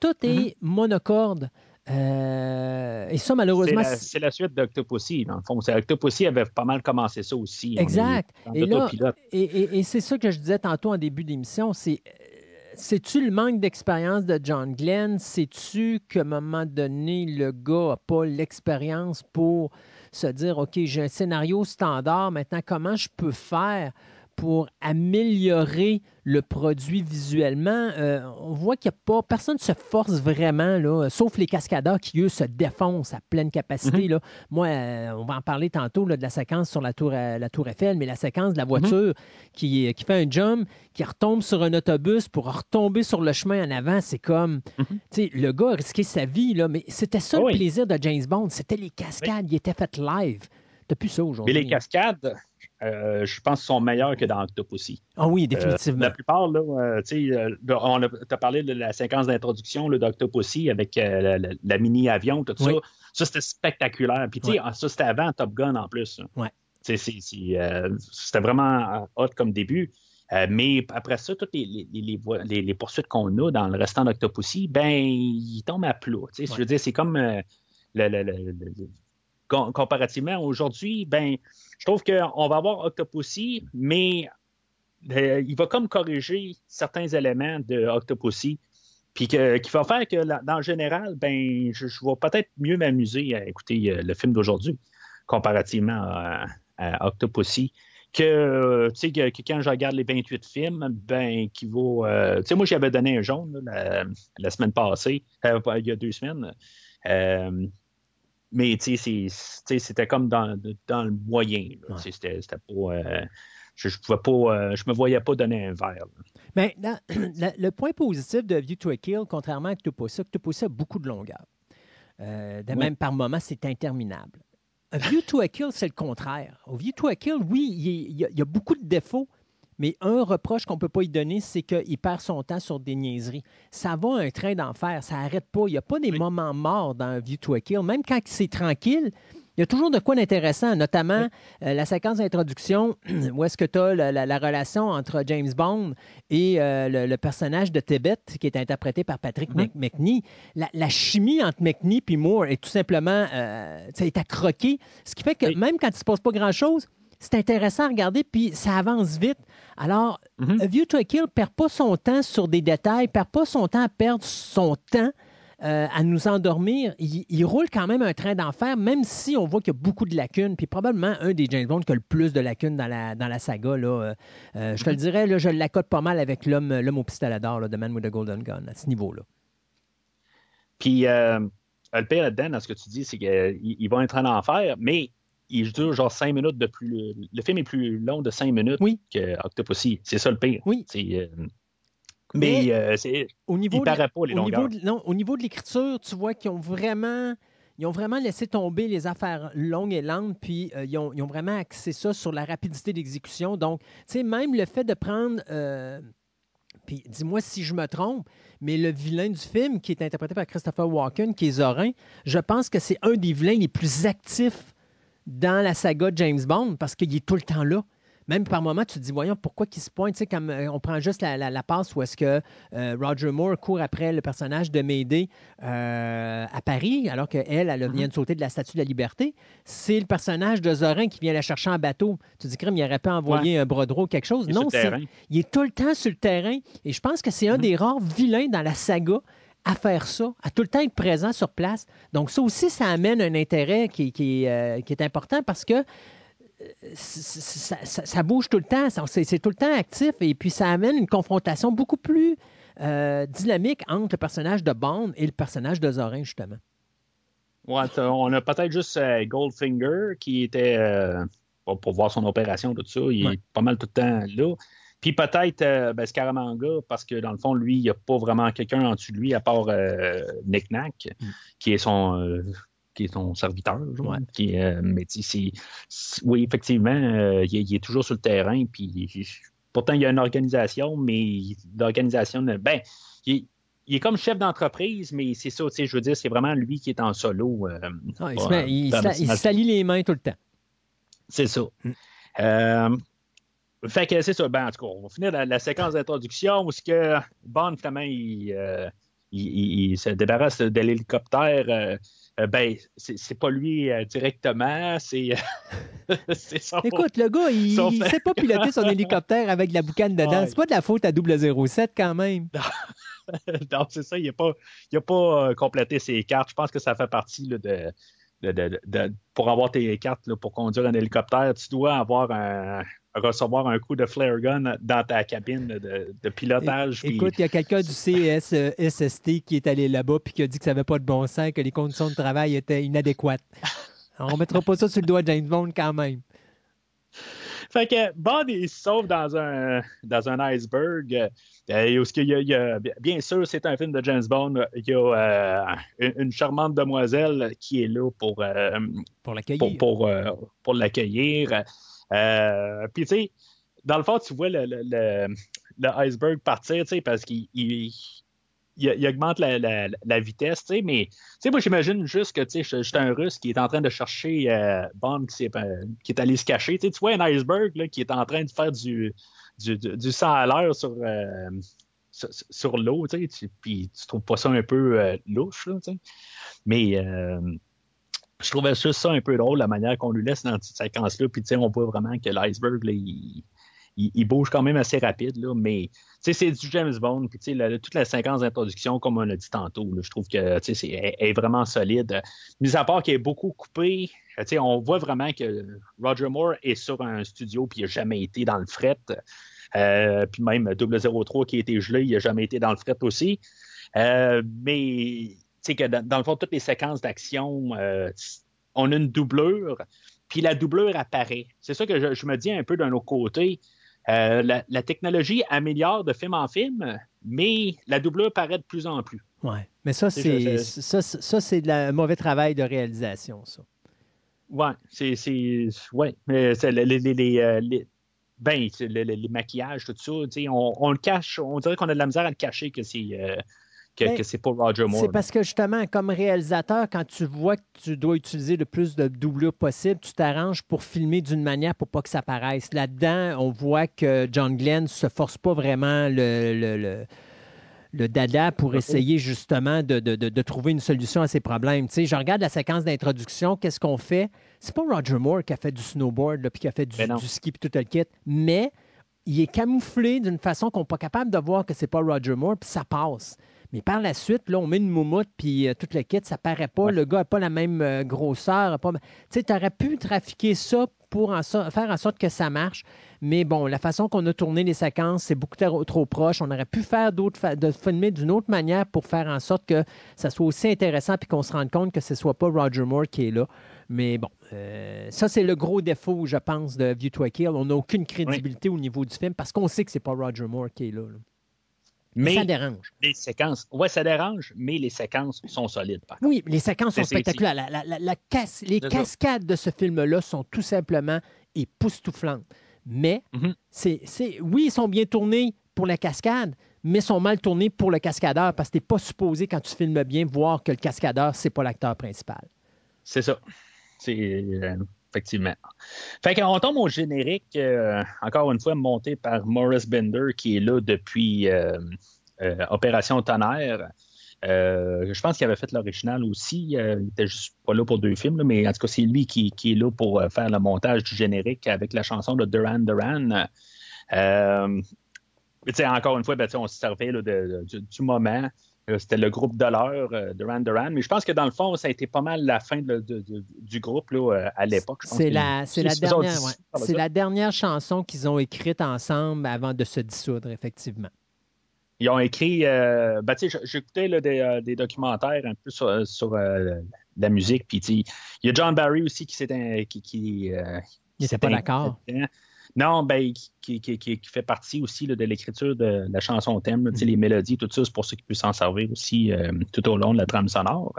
tout est Mm-hmm. monocorde. Euh, et ça, malheureusement, c'est- la suite d'Octopussy, dans le fond. Octopussy avait pas mal commencé ça aussi. Exact. Et là. Et, et- et c'est ça que je disais tantôt en début d'émission, c'est c'est-tu le manque d'expérience de John Glenn? C'est-tu qu'à un moment donné, le gars n'a pas l'expérience pour se dire, OK, j'ai un scénario standard, maintenant, comment je peux faire pour améliorer le produit visuellement? Euh, on voit qu'il n'y a pas, personne ne se force vraiment, là, sauf les cascadeurs qui, eux, se défoncent à pleine capacité. là. Moi, euh, on va en parler tantôt là, de la séquence sur la tour, euh, la tour Eiffel, mais la séquence de la voiture qui, qui fait un jump, qui retombe sur un autobus pour retomber sur le chemin en avant, c'est comme, tu sais, le gars a risqué sa vie, là, mais c'était ça Ah le oui. plaisir de James Bond, c'était les cascades, il était fait live. T'as plus ça Mais aujourd'hui. les cascades, euh, je pense, sont meilleures que dans Octopussy. Ah oui, Euh, définitivement. la plupart, là, euh, tu sais, euh, de- on a as parlé de la séquence d'introduction là, d'Octopussy avec la, la- la mini-avion, tout Oui. ça. Ça, c'était spectaculaire. Puis, tu sais, ah, ça, c'était avant Top Gun en plus. C'était vraiment hot comme début. Mais après ça, toutes les, les, les, poursuites qu'on a dans le restant d'Octopussy, ben, ils tombent à plat. Tu sais, Ouais. Je veux dire, c'est comme le- comparativement aujourd'hui, ben, je trouve qu'on va avoir Octopussy, mais euh, il va comme corriger certains éléments de Octopussy, puis qui va faire que, dans le général, ben, je, vais peut-être mieux m'amuser à écouter euh, le film d'aujourd'hui, comparativement à, à Octopussy. Que, euh, tu sais, que, quand je regarde les 28 films, ben, qui vaut. euh, tu sais, moi, j'avais donné un jaune la, semaine passée, pas- il y a deux semaines. Mais c'était comme dans, dans le moyen. Ouais. C'était pas. euh, je, je pouvais pas. euh, je me voyais pas donner un verre. Mais dans- la- le point positif de View to a Kill, contrairement à Octopussy, Octopussy a beaucoup de longueur. Euh, de Oui. même, par moment, c'est interminable. A View to a Kill, c'est le contraire. Au View to a Kill, oui, il, y a, il y a beaucoup de défauts, mais un reproche qu'on ne peut pas y donner, c'est qu'il perd son temps sur des niaiseries. Ça va un train d'enfer, ça n'arrête pas. Il n'y a pas des Oui. moments morts dans View to a Kill. Même quand c'est tranquille, il y a toujours de quoi d'intéressant, notamment euh, la séquence d'introduction où est-ce que tu as la, la- la relation entre James Bond et euh, le, le personnage de Tibet qui est interprété par Patrick. Mc- McNee. La, la chimie entre McNee et Moore est tout simplement euh, tu sais, est à croquer, ce qui fait que Oui. même quand il ne se passe pas grand-chose, c'est intéressant à regarder, puis ça avance vite. Alors, Mhm. A View to a Kill ne perd pas son temps sur des détails, perd pas son temps à perdre son temps euh, à nous endormir. Il, il roule quand même un train d'enfer, même si on voit qu'il y a beaucoup de lacunes. Puis probablement un des James Bond qui a le plus de lacunes dans la, dans la saga. Là, euh, euh, je te le dirais, là, je l'accote pas mal avec l'homme l'homme au pistolet d'or, The Man with the Golden Gun, à ce niveau-là. Puis, euh, le pire là-dedans, dans ce que tu dis, c'est qu'il il va être en enfer, mais il dure genre cinq minutes de plus. Le film est plus long de cinq minutes Oui. que Octopussy. C'est ça le pire. Oui. Euh, mais Mais- euh, c'est, Au niveau il de- pas les au niveau de, non, au niveau de l'écriture, tu vois qu'ils ont vraiment. Ils ont vraiment laissé tomber les affaires longues et lentes, puis euh, ils, ont, ils ont vraiment axé ça sur la rapidité d'exécution. Donc, tu sais, même le fait de prendre. puis dis-moi si je me trompe, mais le vilain du film, qui est interprété par Christopher Walken, qui est Zorin, je pense que c'est un des vilains les plus actifs dans la saga de James Bond parce qu'il est tout le temps là. Même par moment, tu te dis, voyons, pourquoi qu'il se pointe? Tu sais, comme euh, on prend juste la, la- la passe où est-ce que euh, Roger Moore court après le personnage de Mayday euh, à Paris, alors qu'elle, elle, elle Mm-hmm. vient de sauter de la Statue de la Liberté. C'est le personnage de Zorin qui vient la chercher en bateau. Tu te dis, crème, il aurait pu envoyer un bras droit ou quelque chose. Il est non, terrain. il est tout le temps sur le terrain. Et je pense que c'est un Mhm. des rares vilains dans la saga à faire ça, à tout le temps être présent sur place. Donc, ça aussi, ça amène un intérêt qui, qui, euh, qui est important parce que euh, ça, ça- ça bouge tout le temps, c'est tout le temps actif et puis ça amène une confrontation beaucoup plus euh, dynamique entre le personnage de Bond et le personnage de Zorin, justement. Ouais, on a peut-être juste euh, Goldfinger qui était pour, pour voir son opération, tout ça. Il Ouais. est pas mal tout le temps là. Puis peut-être euh, ben, Scaramanga, parce que dans le fond, lui, il n'y a pas vraiment quelqu'un en dessous de lui à part euh, Nick Nack, Mm. qui est son. euh, qui est son serviteur, Ouais. qui mais oui, effectivement, il, est- il est toujours sur le terrain, puis il- pourtant, il y a une organisation, mais l'organisation, ben, il, est- il est comme chef d'entreprise, mais c'est ça, tu sais, je veux dire, c'est vraiment lui qui est en solo. euh, Ah, il se il il salit les mains tout le temps. c'est ça. Mm. Euh, Fait que c'est ça. Ben, en tout cas, on va finir la, la séquence d'introduction où ce que Bond, finalement, il, euh, il, il- il se débarrasse de l'hélicoptère. euh, euh, ben, c'est pas lui euh, directement, c'est son. Écoute, le gars, il Son ne fait- sait pas piloter son hélicoptère avec de la boucane dedans. Ouais. C'est pas de la faute à 007 quand même. non, c'est ça, il n'a pas, il a pas complété ses cartes. Je pense que ça fait partie là, de, de- de- de- Pour avoir tes cartes là, pour conduire un hélicoptère, tu dois avoir un recevoir un coup de flare gun dans ta cabine de, de pilotage. Écoute, il y a quelqu'un du CSST qui est allé là-bas puis qui a dit que ça n'avait pas de bon sens, que les conditions de travail étaient inadéquates. On ne mettra pas ça sur le doigt de James Bond quand même. Fait que Bond, il se sauve dans un, dans un iceberg. Euh, et où ce qu'il y a- il y a- bien sûr, c'est un film de James Bond. Il y a euh, une, une charmante demoiselle qui est là pour, euh, Pour l'accueillir. pour, pour, euh, pour l'accueillir. Euh, Puis, tu sais, dans le fond, tu vois le, le, le- iceberg partir, tu sais, parce qu'il il, augmente la, la- vitesse, tu sais, mais, tu sais, moi, j'imagine juste que, tu sais, suis un Russe qui est en train de chercher euh, Bond qui, euh, qui est allé se cacher. Tu tu vois un iceberg là, qui est en train de faire du, du, du, du 100 à l'heure sur, sur, l'eau, tu sais, puis tu trouves pas ça un peu louche, là, tu sais. Mais... je trouvais juste ça un peu drôle, la manière qu'on lui laisse dans cette séquence-là. Puis, tu sais, on voit vraiment que l'iceberg, il, il- il bouge quand même assez rapide, là, mais c'est du James Bond. Puis, toute la séquence d'introduction, comme on l'a dit tantôt, là, je trouve que c'est est vraiment solide. Mis à part qu'elle est beaucoup sais, on voit vraiment que Roger Moore est sur un studio, puis il n'a jamais été dans le fret. Euh, puis même 003 qui a été gelé, il n'a jamais été dans le fret aussi. Euh, mais sais que dans, dans le fond, toutes les séquences d'action, euh, on a une doublure, puis la doublure apparaît. C'est ça que je, je me dis un peu d'un autre côté. Euh, la, la technologie améliore de film en film, mais la doublure paraît de plus en plus. Ouais. Mais ça, C'est- c'est ça, c'est- ça, c'est de la- mauvais travail de réalisation, ça. Ouais, c'est. c'est ouais, mais c'est les, les, les, les, euh, les- ben, c'est le- le- les maquillages, tout ça, on, on le cache, on dirait qu'on a de la misère à le cacher que c'est euh, que, Ben, que c'est Roger Moore. C'est parce que justement, comme réalisateur, quand tu vois que tu dois utiliser le plus de doublures possible, tu t'arranges pour filmer d'une manière pour pas que ça paraisse. Là-dedans, on voit que John Glenn se force pas vraiment le, le, le- le dada pour essayer justement de, de- de- de trouver une solution à ces problèmes. Tu sais, je regarde la séquence d'introduction, qu'est-ce qu'on fait? C'est pas Roger Moore qui a fait du snowboard, là, puis qui a fait du, Ben du ski, puis tout le kit, mais il est camouflé d'une façon qu'on n'est pas capable de voir que c'est pas Roger Moore, puis ça passe. Mais par la suite, là, on met une moumoute, puis euh, tout le kit, ça paraît pas. Ouais. Le gars n'a pas la même euh, grosseur. Pas... Tu sais, tu aurais pu trafiquer ça pour en so- faire en sorte que ça marche. Mais bon, la façon qu'on a tourné les séquences, c'est beaucoup trop, trop proche. On aurait pu faire d'autres, fa- de filmer d'une autre manière pour faire en sorte que ça soit aussi intéressant puis qu'on se rende compte que ce soit pas Roger Moore qui est là. Mais bon, euh, ça, c'est le gros défaut, je pense, de View to a Kill. On n'a aucune crédibilité au niveau du film parce qu'on sait que c'est pas Roger Moore qui est là. là. Mais Ça dérange. les séquences, ouais, ça dérange, mais les séquences sont solides, par. Oui, les séquences sont spectaculaires. La- la- la- les ça. cascades de ce film-là sont tout simplement époustouflantes. Mais, Mhm. c'est, c'est- oui, ils sont bien tournés pour la cascade, mais sont mal tournés pour le cascadeur parce que tu n'es pas supposé, quand tu filmes bien, voir que le cascadeur, c'est pas l'acteur principal. C'est ça. C'est euh, effectivement. Fait qu'on tombe au générique, euh, encore une fois monté par Morris Bender, qui est là depuis euh, euh, Opération Tonnerre. Je pense qu'il avait fait l'original aussi. Il était juste pas là pour deux films, là, mais en tout cas, c'est lui qui, qui est là pour faire le montage du générique avec la chanson de Duran Duran. Encore une fois, ben, on se servait de- du moment. Euh, C'était le groupe de l'heure, euh, Duran Duran. Mais je pense que dans le fond, ça a été pas mal la fin de- de- de- du groupe là, euh, à l'époque. C'est la, c'est la dernière, ouais. la c'est suite. la dernière chanson qu'ils ont écrite ensemble avant de se dissoudre, effectivement. Ils ont écrit. Euh, ben, tu sais, j'écoutais des, euh, des documentaires un peu sur, sur, euh, la musique. Puis, il y a John Barry aussi qui s'est. Qui, qui, Il pas d'accord. Non, ben, qui, qui, qui, qui fait partie aussi là, de l'écriture de la chanson thème, là, sais, Mm-hmm. les mélodies, tout ça, c'est pour ça qu'il peut s'en servir aussi euh, tout au long de la trame sonore.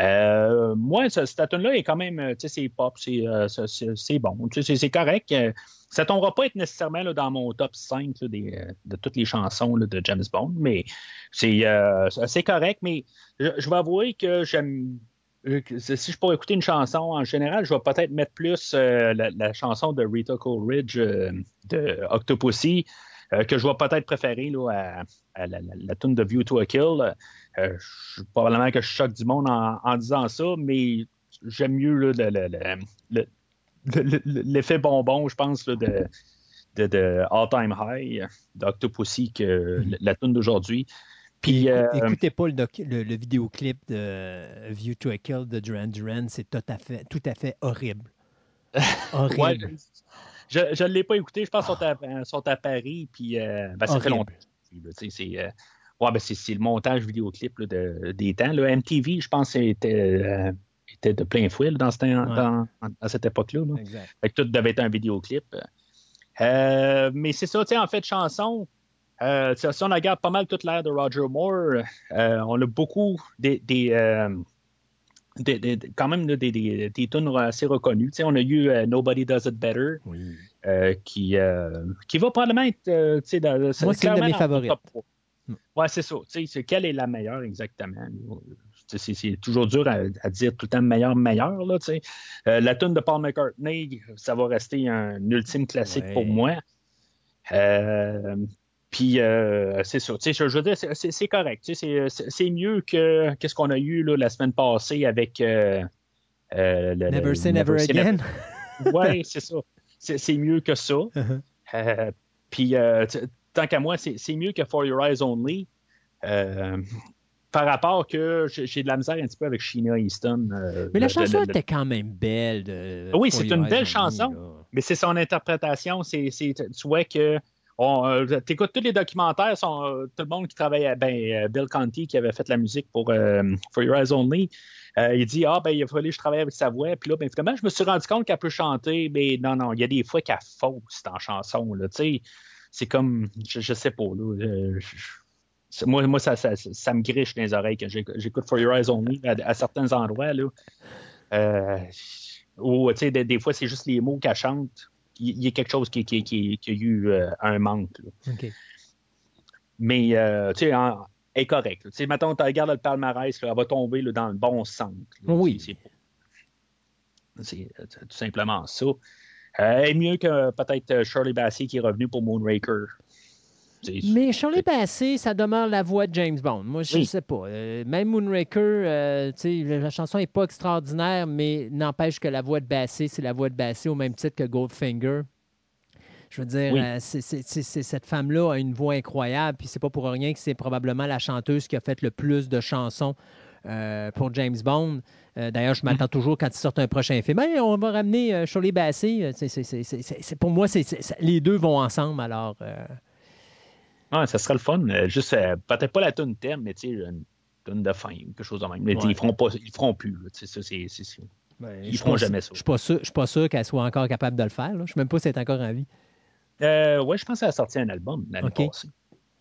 Euh, moi, ce- cette tune-là est quand même, tu sais, c'est pop, c'est, euh, c'est- c'est c'est bon, tu sais, c'est- correct. Ça tombera pas être nécessairement là, dans mon top 5 là, des, de toutes les chansons là, de James Bond, mais c'est euh, correct. Mais je, je vais avouer que j'aime si je pourrais écouter une chanson, en général, je vais peut-être mettre plus euh, la, la, chanson de Rita Coleridge euh, de Octopussy, euh, que je vais peut-être préférer là, à, à, la, la, la tune de View to a Kill. Euh, je, probablement que je choque du monde en, en disant ça, mais j'aime mieux là, l'effet bonbon, je pense, là, de, de, de, All Time High d'Octopussy que mm-hmm. la tune d'aujourd'hui. Puis, euh, écoutez pas le, doc, le, le, vidéoclip de View to a Kill de Duran Duran, c'est tout à fait, tout à fait horrible. horrible. ouais, je ne l'ai pas écouté, je pense qu'ils sont, à, sont à Paris, puis euh, ben, ça fait longtemps. C'est euh, ouais, ben le montage vidéoclip là, de, des temps. Le MTV, je pense, était, euh, était de plein fouet dans, cette, ouais. dans, à cette époque-là. Là. Tout devait être un vidéoclip. mais c'est ça, en fait, chanson, euh, si on regarde pas mal toute l'ère de Roger Moore, euh, on a beaucoup des, des, euh, des, des quand même des, des, des tunes assez reconnues. T'sais, on a eu euh, Nobody Does It Better, oui. qui, qui va probablement être. Dans, Moi, c'est une de mes favorites. Ouais, c'est ça. C'est, quelle est la meilleure exactement? C'est, toujours dur à, à, dire tout le temps meilleur, meilleur. Là, euh, la tune de Paul McCartney, ça va rester un, un ultime classique ouais. pour moi. Euh, puis euh, c'est ça. Je veux dire, c'est correct. C'est mieux que qu'est-ce qu'on a eu là, la semaine passée avec euh, euh, le, Never Say Never, never Again. Oui, c'est ça. C'est mieux que ça. Uh -huh. euh, puis tant qu'à moi, c'est mieux que For Your Eyes Only. par rapport que j'ai de la misère un petit peu avec Sheena Easton. mais la chanson était quand même belle. De, oui, c'est une belle chanson, là. mais c'est son interprétation. C'est tu vois que euh, T'écoutes tous les documentaires, euh, tout le monde qui travaille, ben, euh, Bill Conti qui avait fait la musique pour For Your Eyes Only, il dit Ah, ben, il a fallu que je travaille avec sa voix. Puis là, ben, finalement, je me suis rendu compte qu'elle peut chanter, mais non, non, il y a des fois qu'elle fausse en chanson. C'est comme, je, sais pas. Là, moi, moi ça, ça, me griche dans les oreilles quand j'écoute For Your Eyes Only à, certains endroits. Là. Ou, des, des fois, c'est juste les mots qu'elle chante il y a quelque chose qui, qui, qui, qui a eu euh, un manque. Okay. Mais, euh, tu sais, est correcte. Tu sais, mettons, tu regardes le palmarès, là, elle va tomber là, dans le bon centre. Là, oui. C'est tout simplement ça. Euh, est mieux que peut-être Shirley Bassey qui est revenu pour Moonraker. Mais Shirley Bassey, ça demeure la voix de James Bond. Moi, je ne oui. sais pas. Euh, même Moonraker, euh, la chanson n'est pas extraordinaire, mais n'empêche que la voix de Bassey, c'est la voix de Bassey au même titre que Goldfinger. Je veux dire, oui. euh, c est, c est, cette femme-là a une voix incroyable, puis c'est pas pour rien que c'est probablement la chanteuse qui a fait le plus de chansons euh, pour James Bond. Euh, D'ailleurs, je m'attends mm. toujours quand il sort un prochain film. Hey, on va ramener euh, Shirley Bassey. C pour moi, les deux vont ensemble. Alors, ah, ça serait le fun. Juste, euh, peut-être pas la tune thème, mais tu sais, une tune de fin, quelque chose de même. Mais ouais. ils feront pas, ils feront plus. Ça, c'est, ben, ils feront jamais ça. Je suis pas sûr, je suis pas sûr qu'elle soit encore capable de le faire. Là. Je sais même pas si elle est encore en vie. Euh, oui, je pense qu'elle a sorti un album l'année okay. passée.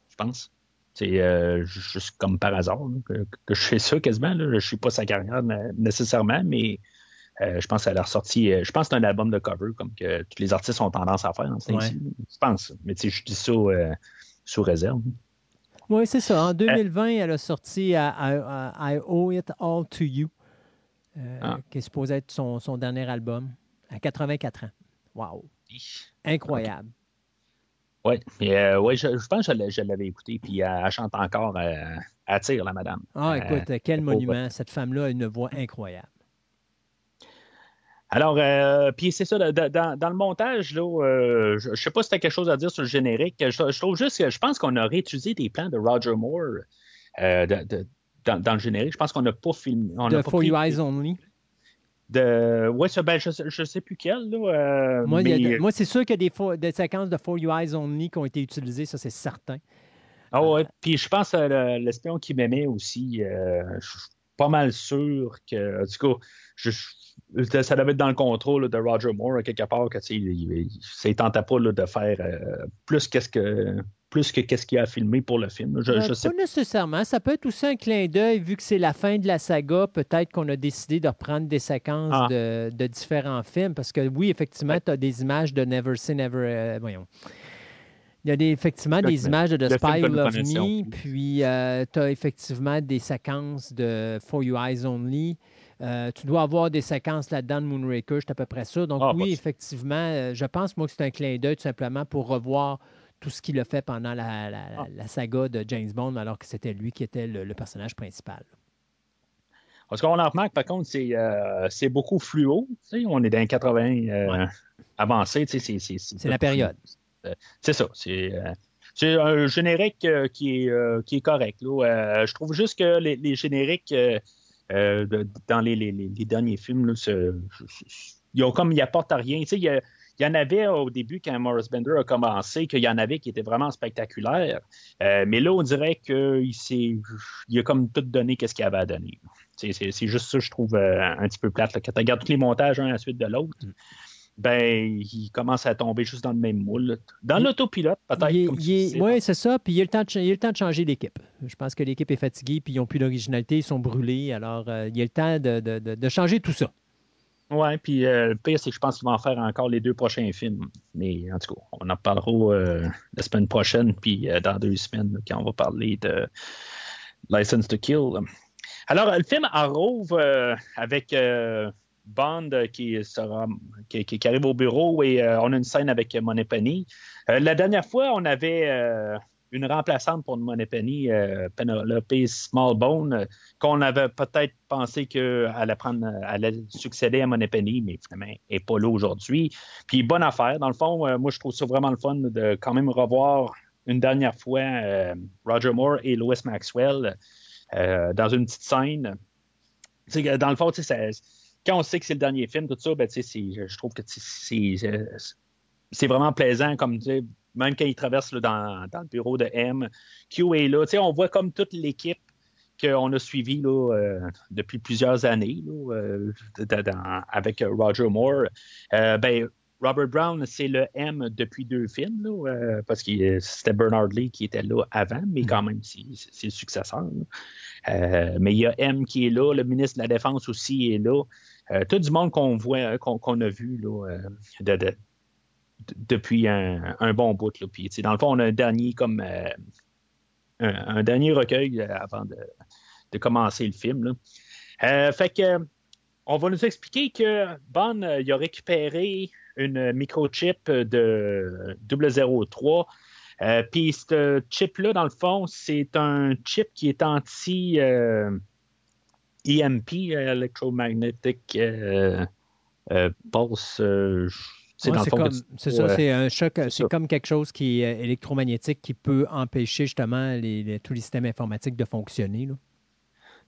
Je pense. C'est euh, juste comme par hasard là, que, que, je fais ça quasiment. Là. Je ne suis pas sa carrière nécessairement, mais euh, je pense qu'elle a ressorti. Je pense que c'est un album de cover, comme que tous les artistes ont tendance à faire. Hein, ouais. Je pense. Mais tu sais, je dis ça euh, sous réserve. Oui, c'est ça. En 2020, elle a sorti I, Owe It All to You, euh, ah. qui est supposé être son, son, dernier album, à 84 ans. Wow! Incroyable. Oui, euh, ouais, je, je, pense que je l'avais écouté, puis elle, chante encore, euh, elle tire, la madame. Ah, écoute, quel monument. Cette femme-là a une voix incroyable. Alors, euh, puis c'est ça, dans, dans, le montage, là, euh, je ne sais pas si tu as quelque chose à dire sur le générique. Je, je trouve juste que je pense qu'on aurait utilisé des plans de Roger Moore euh, de, de, dans, dans, le générique. Je pense qu'on n'a pas filmé. On de For pris, You Eyes Only. De, ouais, ça, ben, je ne sais plus quel. Là, euh, moi, mais... moi c'est sûr qu'il y a des, des, séquences de For You Eyes Only qui ont été utilisées, ça c'est certain. Ah ouais, puis je pense à l'espion qui m'aimait aussi. je suis pas mal sûr que, du coup, je, ça devait être dans le contrôle de Roger Moore, quelque part, que il, il, tentait pas là, de faire euh, plus qu'est-ce que plus que qu'est-ce qu'il a filmé pour le film. Je, euh, je sais pas nécessairement. Ça peut être aussi un clin d'œil, vu que c'est la fin de la saga, peut-être qu'on a décidé de reprendre des séquences ah. de, de, différents films. Parce que oui, effectivement, tu as des images de Never Say Never. Euh, voyons. Il y a des, effectivement des le, images de The Spy Who Loved Me, puis euh, tu as effectivement des séquences de For You Eyes Only. Euh, tu dois avoir des séquences là-dedans de Moonraker, c'est à peu près ça. Donc Ah, oui, effectivement, euh, je pense, moi, que c'est un clin d'œil tout simplement pour revoir tout ce qu'il a fait pendant la, la- Ah. la saga de James Bond, alors que c'était lui qui était le, le personnage principal. Parce qu'on en remarque, par contre, c'est euh, beaucoup fluo. On est dans les 80 euh, avancés. C'est la période. C'est ça. C'est euh, un générique qui, est, qui est correct. là. Je trouve juste que les, les génériques euh, dans les, derniers films, là, ils ont comme ils apportent à rien. Il y, y en avait au début quand Morris Bender a commencé, qu'il y en avait qui étaient vraiment spectaculaires. Euh, mais là, on dirait qu'il a comme tout donné qu'est-ce qu'il avait à donner. C'est juste ça, je trouve, euh, un petit peu plate. Quand tu regardes tous les montages un à la suite de l'autre. Ben, il commence à tomber juste dans le même moule. Dans Il- l'autopilote, peut-être. Oui, c'est ça. Puis il y a le temps de, ch- il y a le temps de changer l'équipe. Je pense que l'équipe est fatiguée, puis ils n'ont plus d'originalité, ils sont brûlés. Alors, euh, il y a le temps de, de- de- de changer tout ça. Ouais, puis euh, le pire, c'est que je pense qu'ils vont en faire encore les deux prochains films. Mais en tout cas, on en parlera euh, la semaine prochaine, puis dans deux semaines, quand on va parler de License to Kill. Alors, le film Arrow euh, avec Bond euh, qui, sera, qui, arrive au bureau et euh, on a une scène avec Money Penny. Euh, la dernière fois, on avait euh, une remplaçante pour Money Penny, euh, Penelope Smallbone, qu'on avait peut-être pensé qu'elle allait, succéder à Money Penny, mais finalement, elle n'est pas là aujourd'hui. Puis bonne affaire. Dans le fond, moi, je trouve ça vraiment le fun de quand même revoir une dernière fois Roger Moore et Lois Maxwell dans une petite scène. Dans le fond, ça- quand on sait que c'est le dernier film, tout ça, ben, je trouve que c'est c'est vraiment plaisant, comme même quand il traverse là, dans, dans le bureau de M, Q est là. On voit comme toute l'équipe qu'on a suivie là, euh, depuis plusieurs années là, euh, dans- avec euh, Roger Moore. Euh, ben, Robert Brown, c'est le M depuis deux films, là, euh, parce que c'était Bernard Lee qui était là avant, mais quand même, c'est le successeur. Euh, mais il y a M qui est là, le ministre de la Défense aussi est là. Euh, tout du monde qu'on voit, hein, qu'on a vu là, euh, de- de- de- depuis un, bon bout. Là. Puis, dans le fond, on a un dernier comme euh, un, dernier recueil avant de, commencer le film. fait que on va nous expliquer que Bond il a récupéré une microchip de 003. Euh, Puis ce chip-là, dans le fond, c'est un chip qui est anti EMP, euh, Electromagnetic euh, euh, Pulse. euh, c'est Ouais, comme, c'est ça, c'est un choc, c'est comme quelque chose qui est euh, électromagnétique qui peut empêcher justement les, les- tous les systèmes informatiques de fonctionner.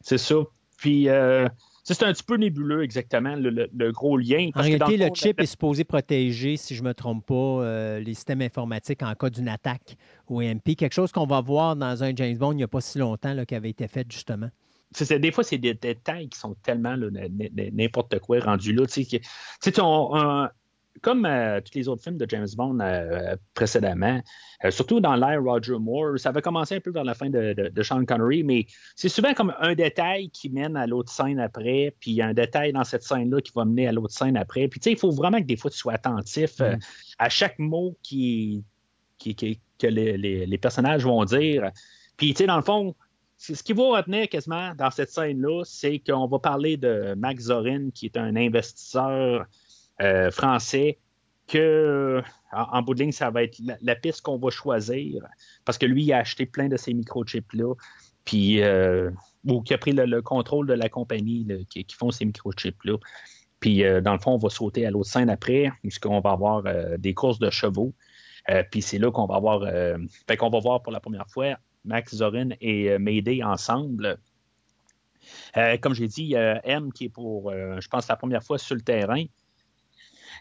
C'est ça. Puis, euh, c'est un petit peu nébuleux exactement, le, le- le gros lien. En parce que dans réalité, le chip est supposé protéger, si je ne me trompe pas, euh, les systèmes informatiques en cas d'une attaque au MP. Quelque chose qu'on va voir dans un James Bond il n'y a pas si longtemps là, qui avait été fait justement. C'est- des fois, c'est des détails qui sont tellement n'importe quoi rendu là. Tu sais, comme euh, tous les autres films de James Bond euh, précédemment, euh, surtout dans l'ère Roger Moore, ça avait commencé un peu vers la fin de, de- de Sean Connery, mais c'est souvent comme un détail qui mène à l'autre scène après, puis il y a un détail dans cette scène-là qui va mener à l'autre scène après. Puis tu sais, il faut vraiment que des fois tu sois attentif Mm. à chaque mot qui, qui- qui- que les, les- les personnages vont dire. Puis tu sais, dans le fond, ce qu'il faut retenir quasiment dans cette scène-là, c'est qu'on va parler de Max Zorin, qui est un investisseur euh, français, que en, bout de ligne, ça va être la, piste qu'on va choisir, parce que lui, il a acheté plein de ces microchips-là, puis euh, ou qui a pris le, le contrôle de la compagnie qui, font ces microchips-là. Puis, euh, dans le fond, on va sauter à l'autre scène après, puisqu'on va avoir des courses de chevaux. Puis c'est là qu'on va avoir, qu'on va voir pour la première fois Max Zorin et euh, Mayday ensemble. Euh, comme j'ai dit, a M qui est pour, euh, je pense, la première fois sur le terrain.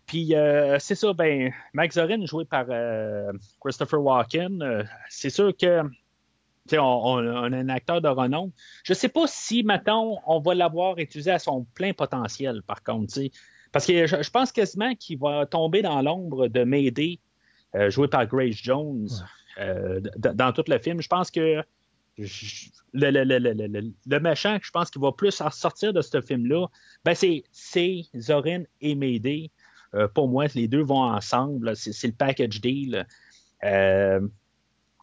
Puis euh, c'est ça, ben, Max Zorin, joué par euh, Christopher Walken, euh, c'est sûr que on, un acteur de renom. Je ne sais pas si, maintenant, on va l'avoir utilisé à son plein potentiel, par contre. Parce que je, pense quasiment qu'il va tomber dans l'ombre de Mayday, euh, joué par Grace Jones, euh, dans tout le film. Je pense que je- le, le, le, le, méchant, je pense qu'il va plus en sortir de ce film-là, ben c'est, Zorin et Mayday. Euh, pour moi, les deux vont ensemble. C'est, c'est le package deal. Euh,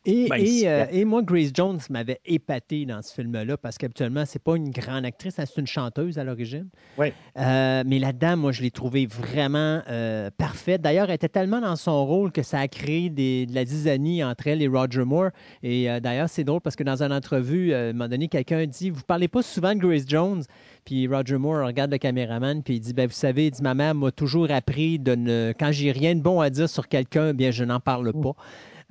Et, Ben, et, euh, et moi, Grace Jones m'avait épaté dans ce film-là parce qu'habituellement, c'est pas une grande actrice, c'est une chanteuse à l'origine. Ouais. Euh, mais la dame, moi, je l'ai trouvée vraiment euh, parfaite. D'ailleurs, elle était tellement dans son rôle que ça a créé des- de la zizanie entre elle et Roger Moore. Et d'ailleurs, c'est drôle parce que dans une entrevue, à un moment donné, quelqu'un dit Vous parlez pas souvent de Grace Jones Puis Roger Moore regarde le caméraman puis il dit ben, Vous savez, il dit, ma mère m'a toujours appris de ne. Quand j'ai rien de bon à dire sur quelqu'un, bien, je n'en parle pas.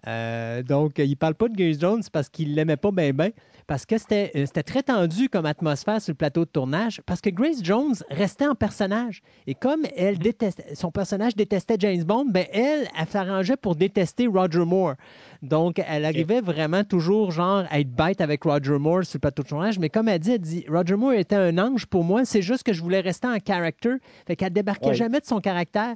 Euh, donc, il parle pas de Grace Jones parce qu'il l'aimait pas bien, bien, parce que c'était euh, c'était très tendu comme atmosphère sur le plateau de tournage, parce que Grace Jones restait en personnage. Et comme elle détestait, son personnage détestait James Bond, ben elle, elle s'arrangeait pour détester Roger Moore. Donc, elle arrivait vraiment toujours, genre, à être bête avec Roger Moore sur le plateau de tournage. Mais comme elle dit, elle dit Roger Moore était un ange pour moi. C'est juste que je voulais rester en character. Fait qu'elle débarquait Ouais. jamais de son caractère,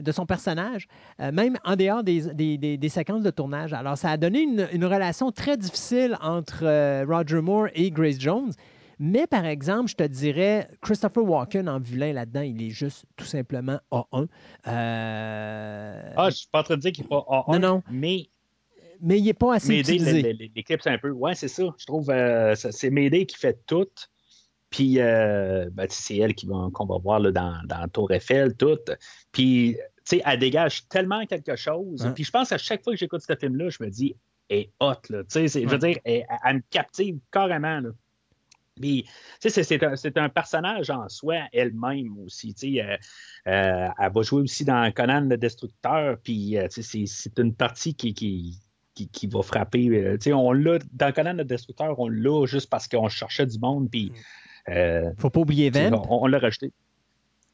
de son personnage, euh, même en dehors des, des- des- des séquences de tournage. Alors, ça a donné une, une relation très difficile entre euh, Roger Moore et Grace Jones. Mais par exemple, je te dirais, Christopher Walken en vilain là-dedans, il est juste tout simplement A1. Euh, Ah, je suis pas en train de dire qu'il n'est pas A1, Non, non. mais mais il n'est pas assez Mayday, utilisé. le- le- l'équipe, c'est un peu. Ouais, c'est ça. Je trouve euh, c'est Mayday qui fait tout. Puis, euh, ben, c'est elle qui va- qu'on va voir là, dans, dans Tour Eiffel, tout. Puis, tu sais, elle dégage tellement quelque chose. Ouais. Puis, je pense à chaque fois que j'écoute ce film-là, je me dis, elle est hot, là. Tu sais, je veux dire, elle, elle me captive carrément, là. Puis, tu sais, c'est- c'est un, c'est un personnage en soi, elle-même aussi. Tu sais, euh, euh, elle va jouer aussi dans Conan le Destructeur. Puis, euh, tu sais, c'est c'est une partie qui, qui, qui, qui va frapper. euh, tu sais, on l'a dans Conan le Destructeur, on l'a juste parce qu'on cherchait du monde. Puis, euh, faut pas oublier Vamp. on, on l'a rejeté.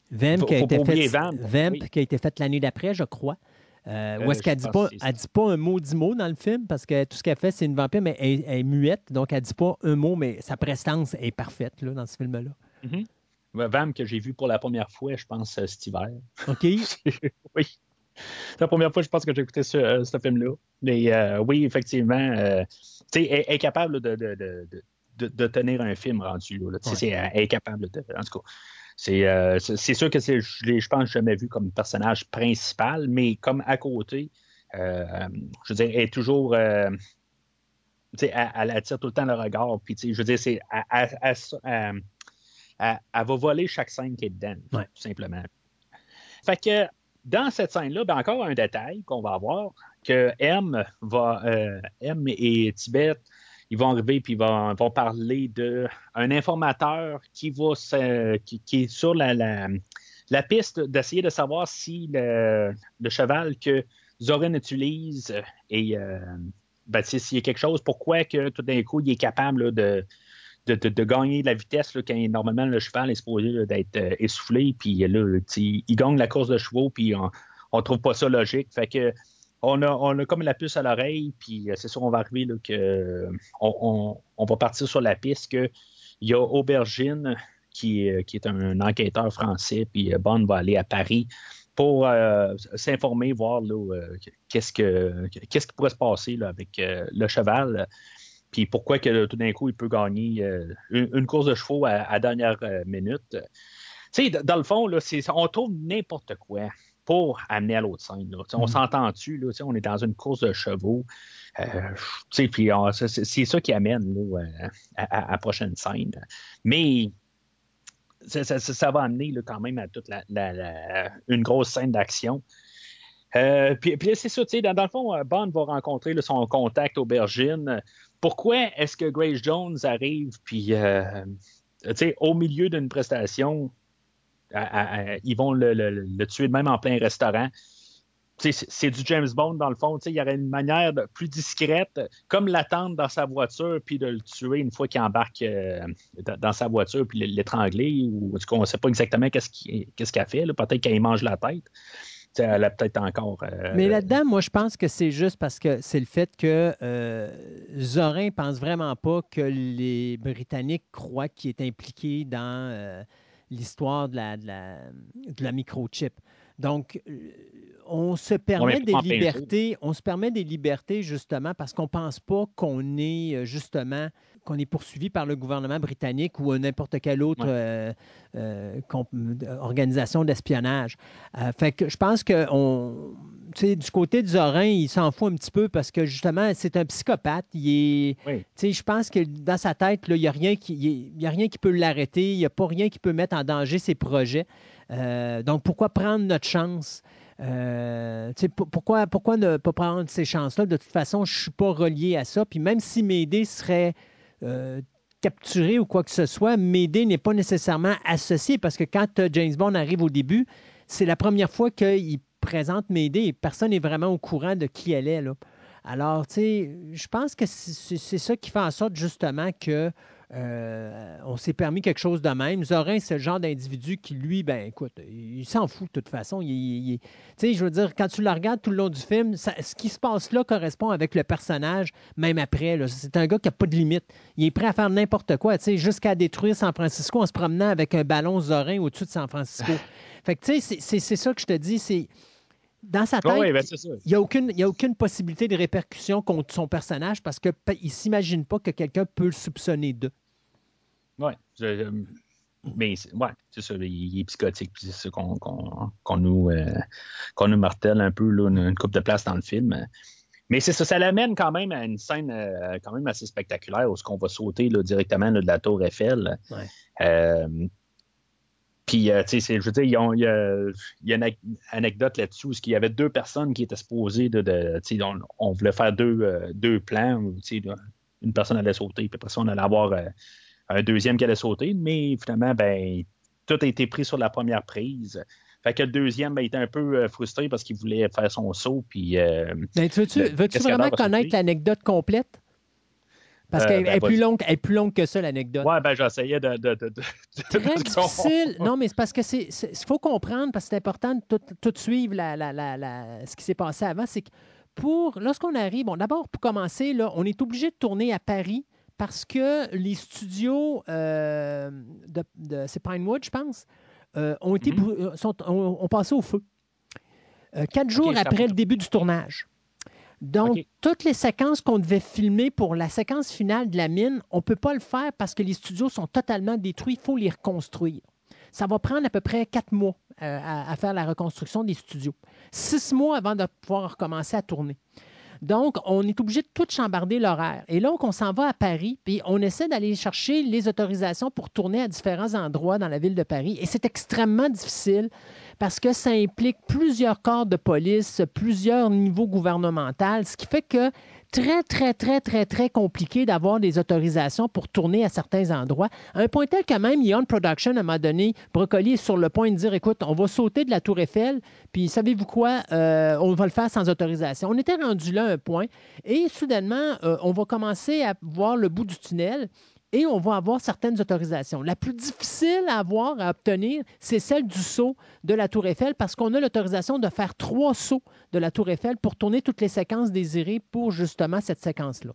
Vamp Faut- qui a faut été fait, Vamp, Vamp oui. qui a été faite l'année d'après, je crois. Euh, où Euh, est-ce qu'elle dit pas, elle dit pas un mot dix mots dans le film parce que tout ce qu'elle fait, c'est une vampire, mais elle, elle est muette, donc elle dit pas un mot, mais sa prestance est parfaite là, dans ce film-là. Ouais, Vam que j'ai vu pour la première fois, je pense, cet hiver. OK? oui. C'est la première fois, je pense, que j'ai écouté ce, euh, ce film-là. Mais euh, oui, effectivement, euh, tu sais, est capable de, de, de, de, de tenir un film rendu. Là, Ouais. c'est- elle est capable de. En tout cas, c'est euh, sûr que c'est, je l'ai, je pense, jamais vu comme personnage principal, mais comme à côté, euh, je veux dire, elle est toujours. euh, tu sais, elle, elle attire tout le temps le regard. Puis, tu sais, je veux dire, c'est, elle- elle va voler chaque scène qui est dedans, Ouais. tout simplement. Fait que dans cette scène-là, ben encore un détail qu'on va avoir, que M va euh, M et Tibet, ils vont arriver puis ils vont, vont parler de un informateur qui va qui, est sur la, la, piste d'essayer de savoir si le, cheval que Zorin utilise est euh, ben, s'il y a quelque chose, pourquoi que tout d'un coup il est capable de, de, de- gagner de la vitesse là, quand normalement le cheval est supposé d'être euh, essoufflé, puis là, il gagne la course de chevaux, puis on, on trouve pas ça logique. Fait que on a, on a comme la puce à l'oreille, puis euh, c'est sûr, on va arriver là, on, va partir sur la piste que il y a Aubergine qui, est- qui est un, enquêteur français, puis euh, Bond va aller à Paris pour euh, s'informer, voir euh, qu'est-ce que qu'est-ce qui pourrait se passer là, avec euh, le cheval. Puis pourquoi que tout d'un coup, il peut gagner euh, une, une course de chevaux à, à dernière euh, minute? Tu sais, dans le fond, là, on trouve n'importe quoi pour amener à l'autre scène. là. On Mhm. s'entend-tu, là, on est dans une course de chevaux. Euh, puis on- c'est ça qui amène là, à, la prochaine scène. Mais ça, ça- ça- ça va amener là, quand même à toute la, la- la- une grosse scène d'action. Euh, puis, puis là, c'est ça, dans, dans le fond, Bond va rencontrer là, son contact aubergine. Pourquoi est-ce que Grace Jones arrive, puis, euh, sais, au milieu d'une prestation, ils vont le, tuer même en plein restaurant? C'est du James Bond, dans le fond. Il y aurait une manière plus discrète, comme l'attendre dans sa voiture, puis de le tuer une fois qu'il embarque euh, dans, sa voiture, puis l'étrangler, ou en tout on ne sait pas exactement qu'est-ce qu'il- qu'elle fait. Peut-être qu'elle mange la tête. Elle a peut-être encore. euh, Mais là-dedans, moi, je pense que c'est juste parce que c'est le fait que euh, Zorin pense vraiment pas que les Britanniques croient qu'il est impliqué dans euh, l'histoire de la, de la, de la microchip. Donc, euh, on se permet des libertés, on se permet des libertés justement parce qu'on ne pense pas qu'on est justement qu'on est poursuivi par le gouvernement britannique ou n'importe quelle autre euh, organisation d'espionnage. fait que je pense que on, du côté du Zorin, il s'en fout un petit peu parce que justement, c'est un psychopathe. Il est, Je pense que dans sa tête, il n'y a, rien qui, a rien qui peut l'arrêter. Il n'y a pas rien qui peut mettre en danger ses projets. donc, pourquoi prendre notre chance? Euh, pourquoi, pourquoi ne pas prendre ces chances-là? De toute façon, je ne suis pas relié à ça. Puis même si Médée serait euh, capturé ou quoi que ce soit, Médée n'est pas nécessairement associé parce que quand euh, James Bond arrive au début, c'est la première fois qu'il présente Médée et personne n'est vraiment au courant de qui elle est. Alors, tu sais, je pense que c'est ça qui fait en sorte justement que euh, on s'est permis quelque chose de même. Zorin, c'est le genre d'individu qui, lui, ben écoute, il s'en fout de toute façon. Tu sais, je veux dire, quand tu le regardes tout le long du film, ce qui se passe là correspond avec le personnage, même après. C'est un gars qui n'a pas de limite. Il est prêt à faire n'importe quoi, tu sais, jusqu'à détruire San Francisco en se promenant avec un ballon Zorin au-dessus de San Francisco. fait que, tu sais, c'est ça que je te dis, c'est dans sa tête, ben, il n'y a, aucune, a aucune possibilité de répercussion contre son personnage parce qu'il ne s'imagine pas que quelqu'un peut le soupçonner d'eux. Oui. Mais ouais, c'est ça, il est psychotique, c'est ça qu'on nous, euh, nous martèle un peu, là, une, coupe de place dans le film. Mais c'est ça, ça l'amène quand même à une scène euh, quand même assez spectaculaire où on va sauter là, directement de la tour Eiffel. Euh, puis, tu sais, je veux dire, il y a, une anecdote là-dessus où il y avait deux personnes qui étaient supposées de. de on, on, voulait faire deux, deux plans où une personne allait sauter, puis après ça, on allait avoir un deuxième qui allait sauter, mais finalement, ben, tout a été pris sur la première prise. Fait que le deuxième ben, était un peu euh, frustré parce qu'il voulait faire son saut. Puis, euh, ben, veux-tu, vraiment connaître l'anecdote complète? Parce euh, qu'elle est, ben, plus longue, est plus longue que ça, l'anecdote. Oui, ben j'essayais de. de, de, Très difficile. Non, mais c'est parce que c'est. Il faut comprendre, parce que c'est important de tout, tout suivre la, la, la, ce qui s'est passé avant. C'est que pour. Lorsqu'on arrive, bon, d'abord, pour commencer, là, on est obligé de tourner à Paris parce que les studios euh, de, c'est Pinewood, je pense, euh, ont, été, mhm. euh, sont, ont, passé au feu. quatre jours après le début du tournage. Donc, toutes les séquences qu'on devait filmer pour la séquence finale de la mine, on ne peut pas le faire parce que les studios sont totalement détruits. Il faut les reconstruire. Ça va prendre à peu près quatre mois à, à, faire la reconstruction des studios. Six mois avant de pouvoir recommencer à tourner. Donc, on est obligé de tout chambarder l'horaire. Et là, on s'en va à Paris, puis on essaie d'aller chercher les autorisations pour tourner à différents endroits dans la ville de Paris. Et c'est extrêmement difficile parce que ça implique plusieurs corps de police, plusieurs niveaux gouvernementaux, ce qui fait que très, très, très, très, très compliqué d'avoir des autorisations pour tourner à certains endroits. À un point tel que même Ion Production, à un moment donné, Brocoli est sur le point de dire écoute, on va sauter de la Tour Eiffel, puis savez-vous quoi, euh, on va le faire sans autorisation. On était rendu là un point, et soudainement, euh, on va commencer à voir le bout du tunnel et on va avoir certaines autorisations. La plus difficile à avoir, à obtenir, c'est celle du saut de la Tour Eiffel parce qu'on a l'autorisation de faire trois sauts de la Tour Eiffel pour tourner toutes les séquences désirées pour justement cette séquence-là.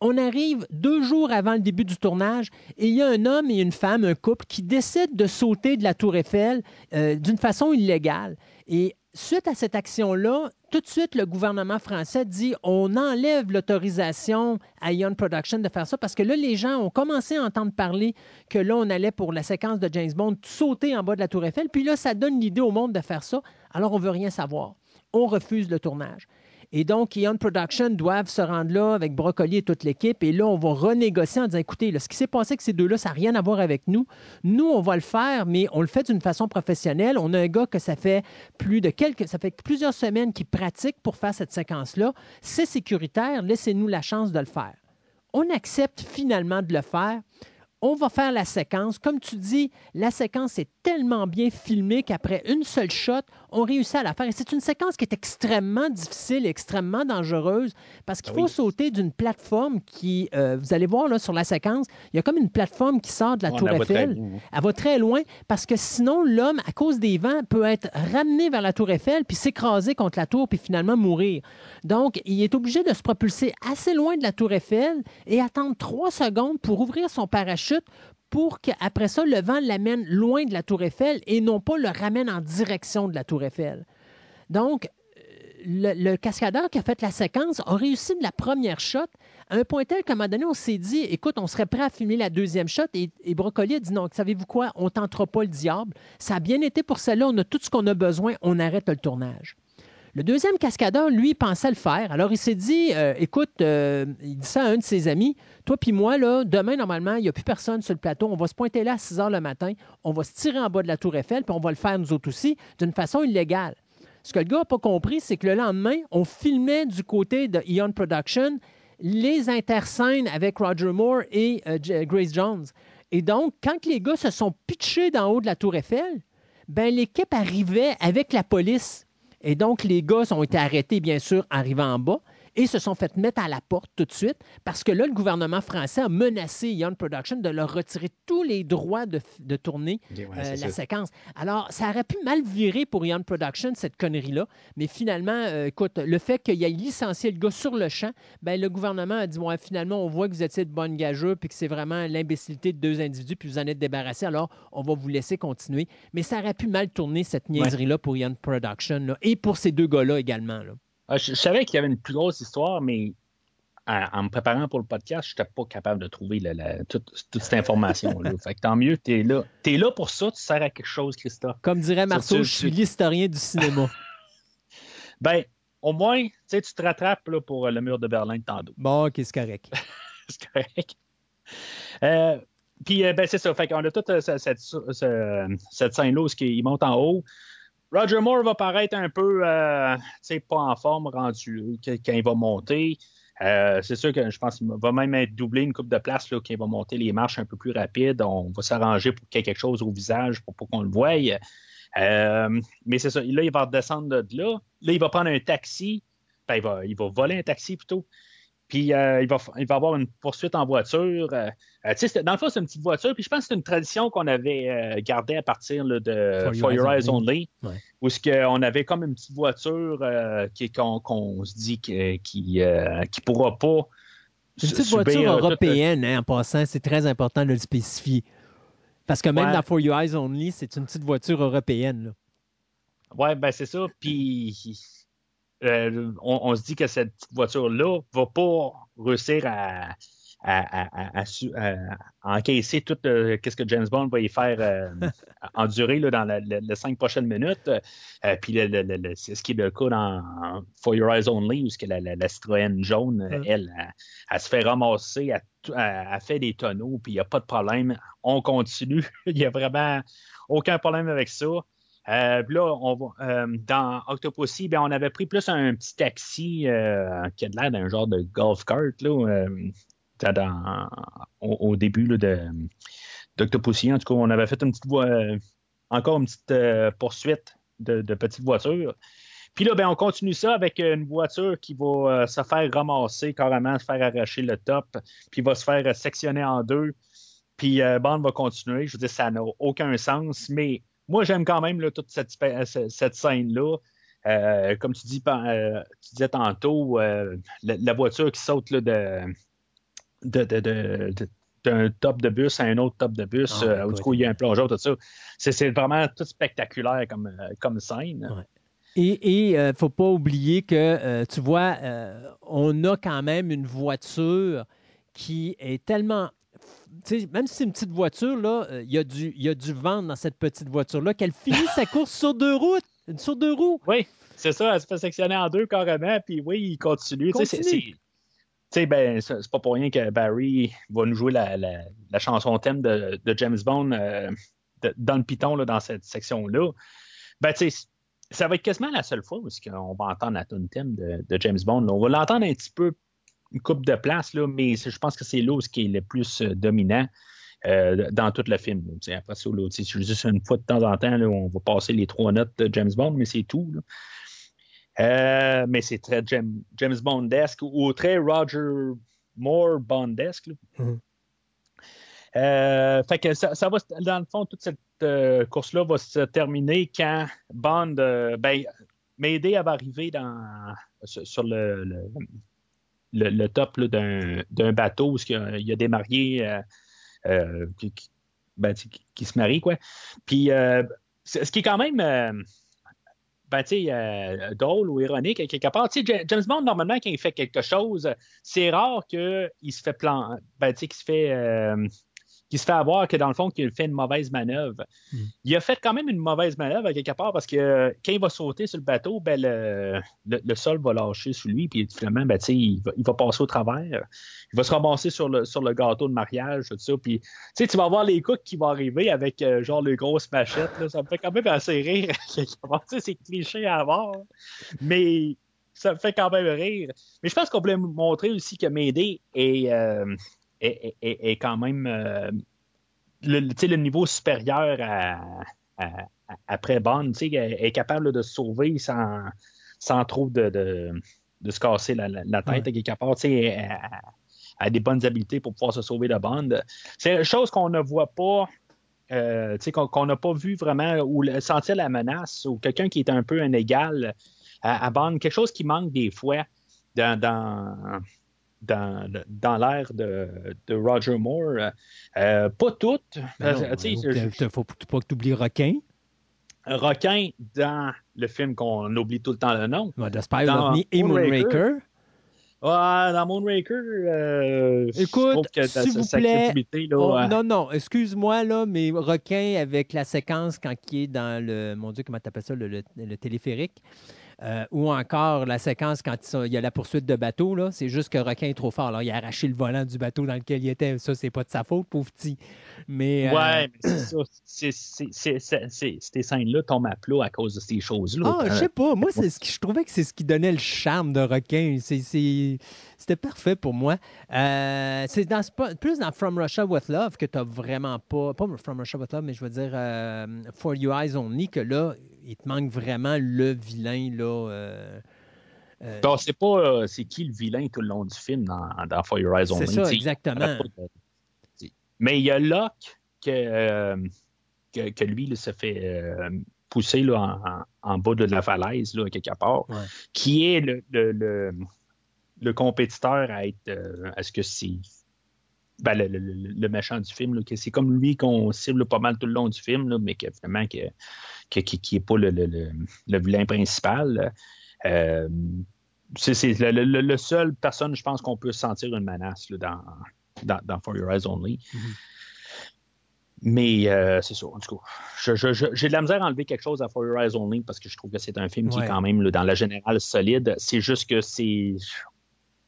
On arrive deux jours avant le début du tournage et il y a un homme et une femme, un couple, qui décident de sauter de la Tour Eiffel euh, d'une façon illégale. Et suite à cette action-là, tout de suite, le gouvernement français dit on enlève l'autorisation à Ion Production de faire ça parce que là, les gens ont commencé à entendre parler que là, on allait pour la séquence de James Bond sauter en bas de la Tour Eiffel. Puis là, ça donne l'idée au monde de faire ça. Alors, on ne veut rien savoir. On refuse le tournage. Et donc, Ion Production doivent se rendre là avec Brocoli et toute l'équipe. Et là, on va renégocier en disant écoutez, ce qui s'est passé avec ces deux-là, ça n'a rien à voir avec nous. Nous, on va le faire, mais on le fait d'une façon professionnelle. On a un gars que ça fait plus de quelques, ça fait plusieurs semaines qui pratique pour faire cette séquence-là. C'est sécuritaire. Laissez-nous la chance de le faire. On accepte finalement de le faire on va faire la séquence. Comme tu dis, la séquence est tellement bien filmée qu'après une seule shot, on réussit à la faire. Et c'est une séquence qui est extrêmement difficile, extrêmement dangereuse, parce qu'il ah faut sauter d'une plateforme qui, euh, vous allez voir là sur la séquence, il y a comme une plateforme qui sort de la tour Eiffel. Elle va très loin, parce que sinon, l'homme, à cause des vents, peut être ramené vers la tour Eiffel, puis s'écraser contre la tour, puis finalement mourir. Donc, il est obligé de se propulser assez loin de la tour Eiffel et attendre trois secondes pour ouvrir son parachute pour qu'après ça, le vent l'amène loin de la tour Eiffel et non pas le ramène en direction de la tour Eiffel. Donc, le, le cascadeur qui a fait la séquence a réussi de la première shot à un point tel qu'à un moment donné, on s'est dit, écoute, on serait prêt à filmer la deuxième shot et, et Brocoli a dit non, savez-vous quoi, on tentera pas le diable. Ça a bien été pour celle-là, on a tout ce qu'on a besoin, on arrête le tournage. Le deuxième cascadeur, lui, pensait le faire. Alors, il s'est dit, euh, écoute, euh, il dit ça à un de ses amis, toi puis moi, là, demain, normalement, il n'y a plus personne sur le plateau. On va se pointer là à 6 heures le matin. On va se tirer en bas de la tour Eiffel, puis on va le faire nous autres aussi, d'une façon illégale. Ce que le gars n'a pas compris, c'est que le lendemain, on filmait du côté de Eon Production les interscènes avec Roger Moore et euh, Grace Jones. Et donc, quand les gars se sont pitchés d'en haut de la tour Eiffel, ben, l'équipe arrivait avec la police. Et donc, les gars ont été arrêtés, bien sûr, arrivant en bas et se sont fait mettre à la porte tout de suite parce que là, le gouvernement français a menacé Young Production de leur retirer tous les droits de, de tourner ouais, euh, la ça. séquence. Alors, ça aurait pu mal virer pour Young Production, cette connerie-là. Mais finalement, euh, écoute, le fait qu'il ait licencié le gars sur le champ, ben, le gouvernement a dit ouais, finalement, on voit que vous étiez de bonnes gageux puis que c'est vraiment l'imbécilité de deux individus puis vous en êtes débarrassés. Alors, on va vous laisser continuer. Mais ça aurait pu mal tourner, cette niaiserie-là, pour Young Production là, et pour ces deux gars-là également. là. Ah, je, je savais qu'il y avait une plus grosse histoire, mais en, en me préparant pour le podcast, je n'étais pas capable de trouver la- la- toute, toute cette information-là. fait que tant mieux, tu es là. Tu es là pour ça, tu sers à quelque chose, Christophe. Comme dirait Marceau, je suis l'historien du cinéma. Ben, au moins, tu te rattrapes là, pour euh, le mur de Berlin de tantôt. bon, OK, c'est correct. c'est correct. Euh, puis, euh, ben, c'est ça. Fait qu'on a toute euh, cette, cette, ce- cette scène-là où il monte en haut. Roger Moore va paraître un peu, euh, pas en forme rendu quand il va monter. Euh, c'est sûr que je pense qu'il va même être doublé une coupe de place là, quand il va monter les marches un peu plus rapide. On va s'arranger pour qu'il y ait quelque chose au visage pour pas qu'on le voie. Euh, mais c'est ça. Là, il va redescendre de là. Là, il va prendre un taxi. Ben, il va voler un taxi plutôt. Puis euh, il, va, il va avoir une poursuite en voiture. Euh, euh, dans le fond, c'est une petite voiture. Puis je pense que c'est une tradition qu'on avait euh, gardée à partir là, de For Your, Eyes Only. Ouais. Où ce on avait comme une petite voiture qu'on se dit qui qui pourra pas. Une su- petite voiture européenne, hein, en passant, c'est très important de le spécifier. Parce que même Ouais. dans For Your Eyes Only, c'est une petite voiture européenne. là. Ouais, ben c'est ça. Puis euh, on, on se dit que cette voiture-là va pas réussir à, encaisser tout euh, ce que James Bond va y faire euh, endurer là, dans les cinq prochaines minutes. Euh, puis c'est ce qui est le cas dans For Your Eyes Only, où que la, la- la Citroën jaune, Mm. elle, elle, elle se fait ramasser, elle fait des tonneaux, puis il n'y a pas de problème. On continue. Il n'y a vraiment aucun problème avec ça. Euh, là, on va, euh, dans Octopussy, ben, on avait pris plus un petit taxi euh, qui a l'air d'un genre de golf cart là, au, début là, de d'Octopussy. En tout cas, on avait fait une petite encore une petite poursuite de, petites voitures. Puis là, ben, on continue ça avec une voiture qui va se faire ramasser carrément, se faire arracher le top, puis va se faire sectionner en deux. Puis Bond va continuer. Je veux dire, ça n'a aucun sens, mais moi, j'aime quand même là, toute cette, spé- cette- scène-là. Euh, comme tu dis, euh, tu disais tantôt, euh, la, la voiture qui saute là, de, de, de- d'un top de bus à un autre top de bus, Ah, euh, où du coup, il y a un plongeur, tout ça. C'est, c'est vraiment tout spectaculaire comme, euh, comme scène. Ouais. Et il ne faut pas oublier que, euh, tu vois, euh, on a quand même une voiture qui est tellement. Même si c'est une petite voiture, là, euh, il y, a du- il y a du vent dans cette petite voiture-là, qu'elle finit sa course sur deux routes, sur deux roues. Oui, c'est ça, elle se fait sectionner en deux carrément, puis oui, il continue. C'est- Continue. c'est- ben, c'est pas pour rien que Barry va nous jouer la, la- la chanson thème de, de James Bond euh, de- dans le piton, là, dans cette section-là. Ben, tu sais, ça va être quasiment la seule fois où qu'on va entendre la tune thème de, de James Bond. là. On va l'entendre un petit peu, une coupe de place, là, mais c'est- je pense que c'est là ce qui est le plus euh, dominant. euh, dans tout le film. sais, Après ça, là, c'est juste une fois de temps en temps, là, on va passer les trois notes de James Bond, mais c'est tout. Euh, mais c'est très James, James Bondesque ou très Roger Moore Bondesque. Mhm. Euh, fait que ça, ça va, dans le fond, toute cette course-là va se terminer quand Bond, ben, Mayday va arriver dans, sur, sur le, le, le- le top d'un bateau où il y a- des mariés euh, euh, ben, qui, se marient, quoi. Puis, euh, ce qui est quand même. Euh, ben, sais, drôle ou ironique, quelque part. James Bond, normalement, quand il fait quelque chose, c'est rare qu'il se fait plan. Ben, qu'il se fait qui se fait avoir que dans le fond, qu'il fait une mauvaise manœuvre. Hmm. Il a fait quand même une mauvaise manœuvre à quelque part parce que euh, quand il va sauter sur le bateau, ben, le, sol va lâcher sur lui, puis finalement, ben, il, va, il va passer au travers. Il va se ramasser sur le, sur le gâteau de mariage, tout ça. Puis, tu vas voir les cooks qui vont arriver avec euh, genre les grosses machettes. ça me fait quand même assez rire. c'est cliché à avoir. Mais ça me fait quand même rire. Mais je pense qu'on voulait montrer aussi que Médée est. Euh, est, quand même euh, le, le, niveau supérieur à, après Bond. Est capable de se sauver sans, sans trop de, de, se casser la, la tête ouais. quelque part. Elle, a des bonnes habiletés pour pouvoir se sauver de Bond. C'est une chose qu'on ne voit pas. Euh, qu'on n'a pas vu vraiment ou sentir la menace ou quelqu'un qui est un peu un égal à, Bond, quelque chose qui manque des fois dans, dans, dans, dans l'ère de, de, Roger Moore. Euh, pas toutes. Il ne faut pas que tu oublies Requin. Requin dans le film qu'on oublie tout le temps le nom. Dans et Moonraker. Ouais, dans Moonraker, euh, écoute, s'il vous plaît, oh, non, non, excuse-moi là, mais Requin avec la séquence quand il est dans le, mon Dieu, comment t'appelles ça, le, le téléphérique. Euh, ou encore la séquence quand il y a la poursuite de bateau, là, c'est juste que Requin est trop fort. Alors, il a arraché le volant du bateau dans lequel il était. Ça, c'est pas de sa faute, pauvre petit. Mais, euh, Ouais, mais c'est ça. ces scènes-là tombent à plat à cause de ces choses-là. Ah, je sais pas. Moi, ce je trouvais que c'est ce qui donnait le charme de Requin. C'était parfait pour moi. Euh, c'est plus dans From Russia with Love que tu n'as vraiment pas. Pas From Russia with Love, mais je veux dire For You Eyes Only, que là, il te manque vraiment le vilain. Là, euh, euh c'est pas euh, c'est qui le vilain tout le long du film dans, Eyes Only. C'est ça, exactement. Mais il y a Locke que, que, lui se fait pousser là, en, bas de la falaise, là, quelque part, qui est le, le, le, compétiteur à être. Est-ce que c'est. Ben, le, le, méchant du film, que c'est comme lui qu'on cible pas mal tout le long du film, là, mais que finalement qui n'est pas le, le, vilain principal. Euh, c'est le, seul personne, je pense, qu'on peut sentir une menace dans, dans, For Your Eyes Only. Mm-hmm. Mais euh, c'est ça, en tout cas. J'ai de la misère à enlever quelque chose à For Your Eyes Only parce que je trouve que c'est un film qui est quand même, dans la générale, solide. C'est juste que c'est.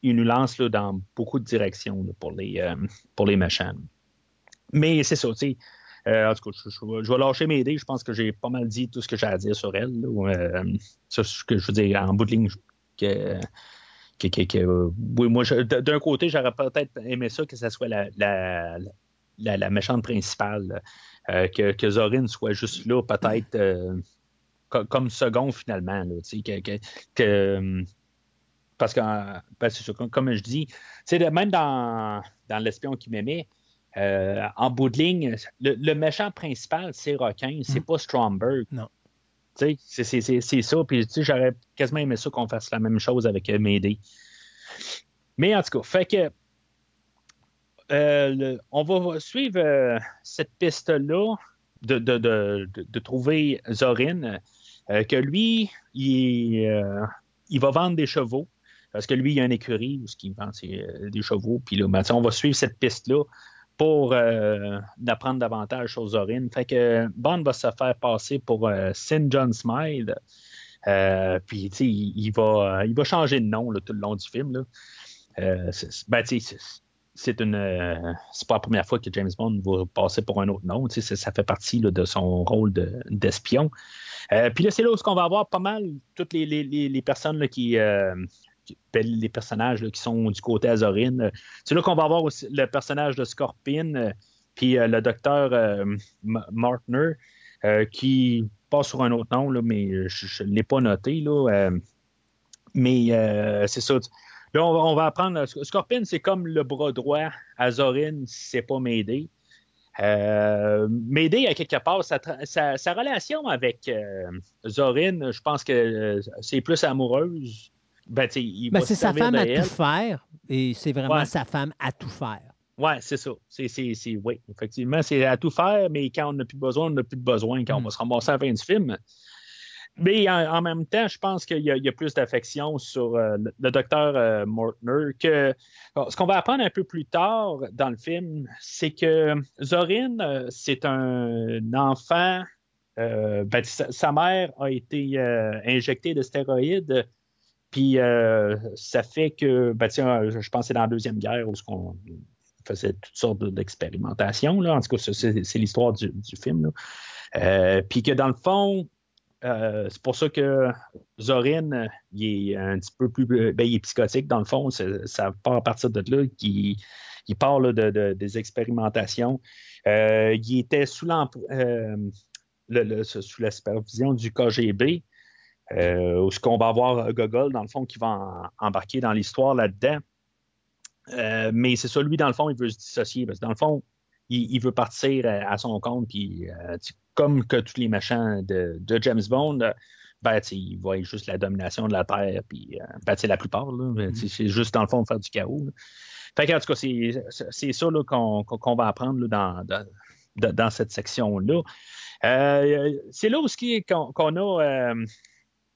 Il nous lance dans beaucoup de directions pour, les, euh, pour les méchants. Mais c'est ça, tu sais. Euh, en tout cas, je, vais lâcher mes idées. Je pense que j'ai pas mal dit tout ce que j'ai à dire sur elle. Euh, ce que je veux dire en bout de ligne. Que, oui, moi, d'un côté, j'aurais peut-être aimé ça que ce soit la, la, la, méchante principale. Euh, que, Zorin soit juste là, peut-être comme second finalement. Là, que, parce que, ben, comme je dis, même dans, dans L'espion qui m'aimait, euh, en bout de ligne, le, méchant principal, c'est Requin, c'est mm. pas Stromberg. Non. C'est ça. Puis j'aurais quasiment aimé ça qu'on fasse la même chose avec euh, Mayday. Mais en tout cas, fait que euh, on va suivre cette piste-là de, de, trouver Zorin, que lui, il, il, va vendre des chevaux. Parce que lui, il y a une écurie où il vend des chevaux. Puis là, on va suivre cette piste-là pour euh, apprendre davantage sur Zorin. Fait que Bond va se faire passer pour euh, Sin John Smythe. Euh, puis, tu sais, il, va, il va changer de nom tout le long du film. Euh, ben, tu sais, c'est une c'est pas la première fois que James Bond va passer pour un autre nom. Ça fait partie de son rôle d'espion. puis là, c'est là où on va avoir pas mal toutes les, personnes qui, les personnages qui sont du côté Azorine. C'est là qu'on va avoir aussi le personnage de Scorpion, euh, puis euh, le docteur euh, Martner, qui passe sur un autre nom, là, mais je ne l'ai pas noté. Là, mais c'est ça. Là, on va, apprendre. Scorpion, c'est comme le bras droit. Azorine, c'est pas. Euh, M'aider à quelque part, sa, relation avec Zorin, je pense que c'est plus amoureuse ben, ben c'est sa femme à tout faire et c'est vraiment sa femme à tout faire. Ouais, c'est ça. C'est, c'est, c'est, oui, effectivement, c'est à tout faire, mais quand on n'a plus besoin, on n'a plus de besoin quand on va se ramasser à la fin du film. Mais en, en même temps, je pense qu'il y a, il y a plus d'affection sur euh, le, le docteur euh, Mortner que ce qu'on va apprendre un peu plus tard dans le film, c'est que Zorin, euh, c'est un enfant. ben, sa, sa mère a été injectée de stéroïdes. Puis euh, ça fait que, ben, tiens, je pense que c'est dans la Deuxième Guerre où qu'on faisait toutes sortes de- d'expérimentations. En tout cas, c'est l'histoire du, du film. Euh, puis que dans le fond, euh, c'est pour ça que Zorin, euh, il est un petit peu plus. Ben, il est psychotique, dans le fond. Ça part à partir de là qu'il il part de, de- des expérimentations. Euh, il était sous, euh, le- le- sous la supervision du KGB. Euh, où ce qu'on va avoir Gogol, dans le fond, qui va en- embarquer dans l'histoire là-dedans. Euh, mais c'est ça, lui, dans le fond, il veut se dissocier. Parce que dans le fond, il, il veut partir à, à son compte. Puis, euh, comme que tous les machins de, de James Bond, euh, ben, il voit juste la domination de la Terre. Puis, euh, ben, la plupart, sais, c'est juste, dans le fond, faire du chaos. là. Fait qu'en tout cas, c'est ça qu'on qu'on va apprendre là, dans, dans, dans- cette section-là. Euh, c'est là aussi qu'on qu'on a euh, la,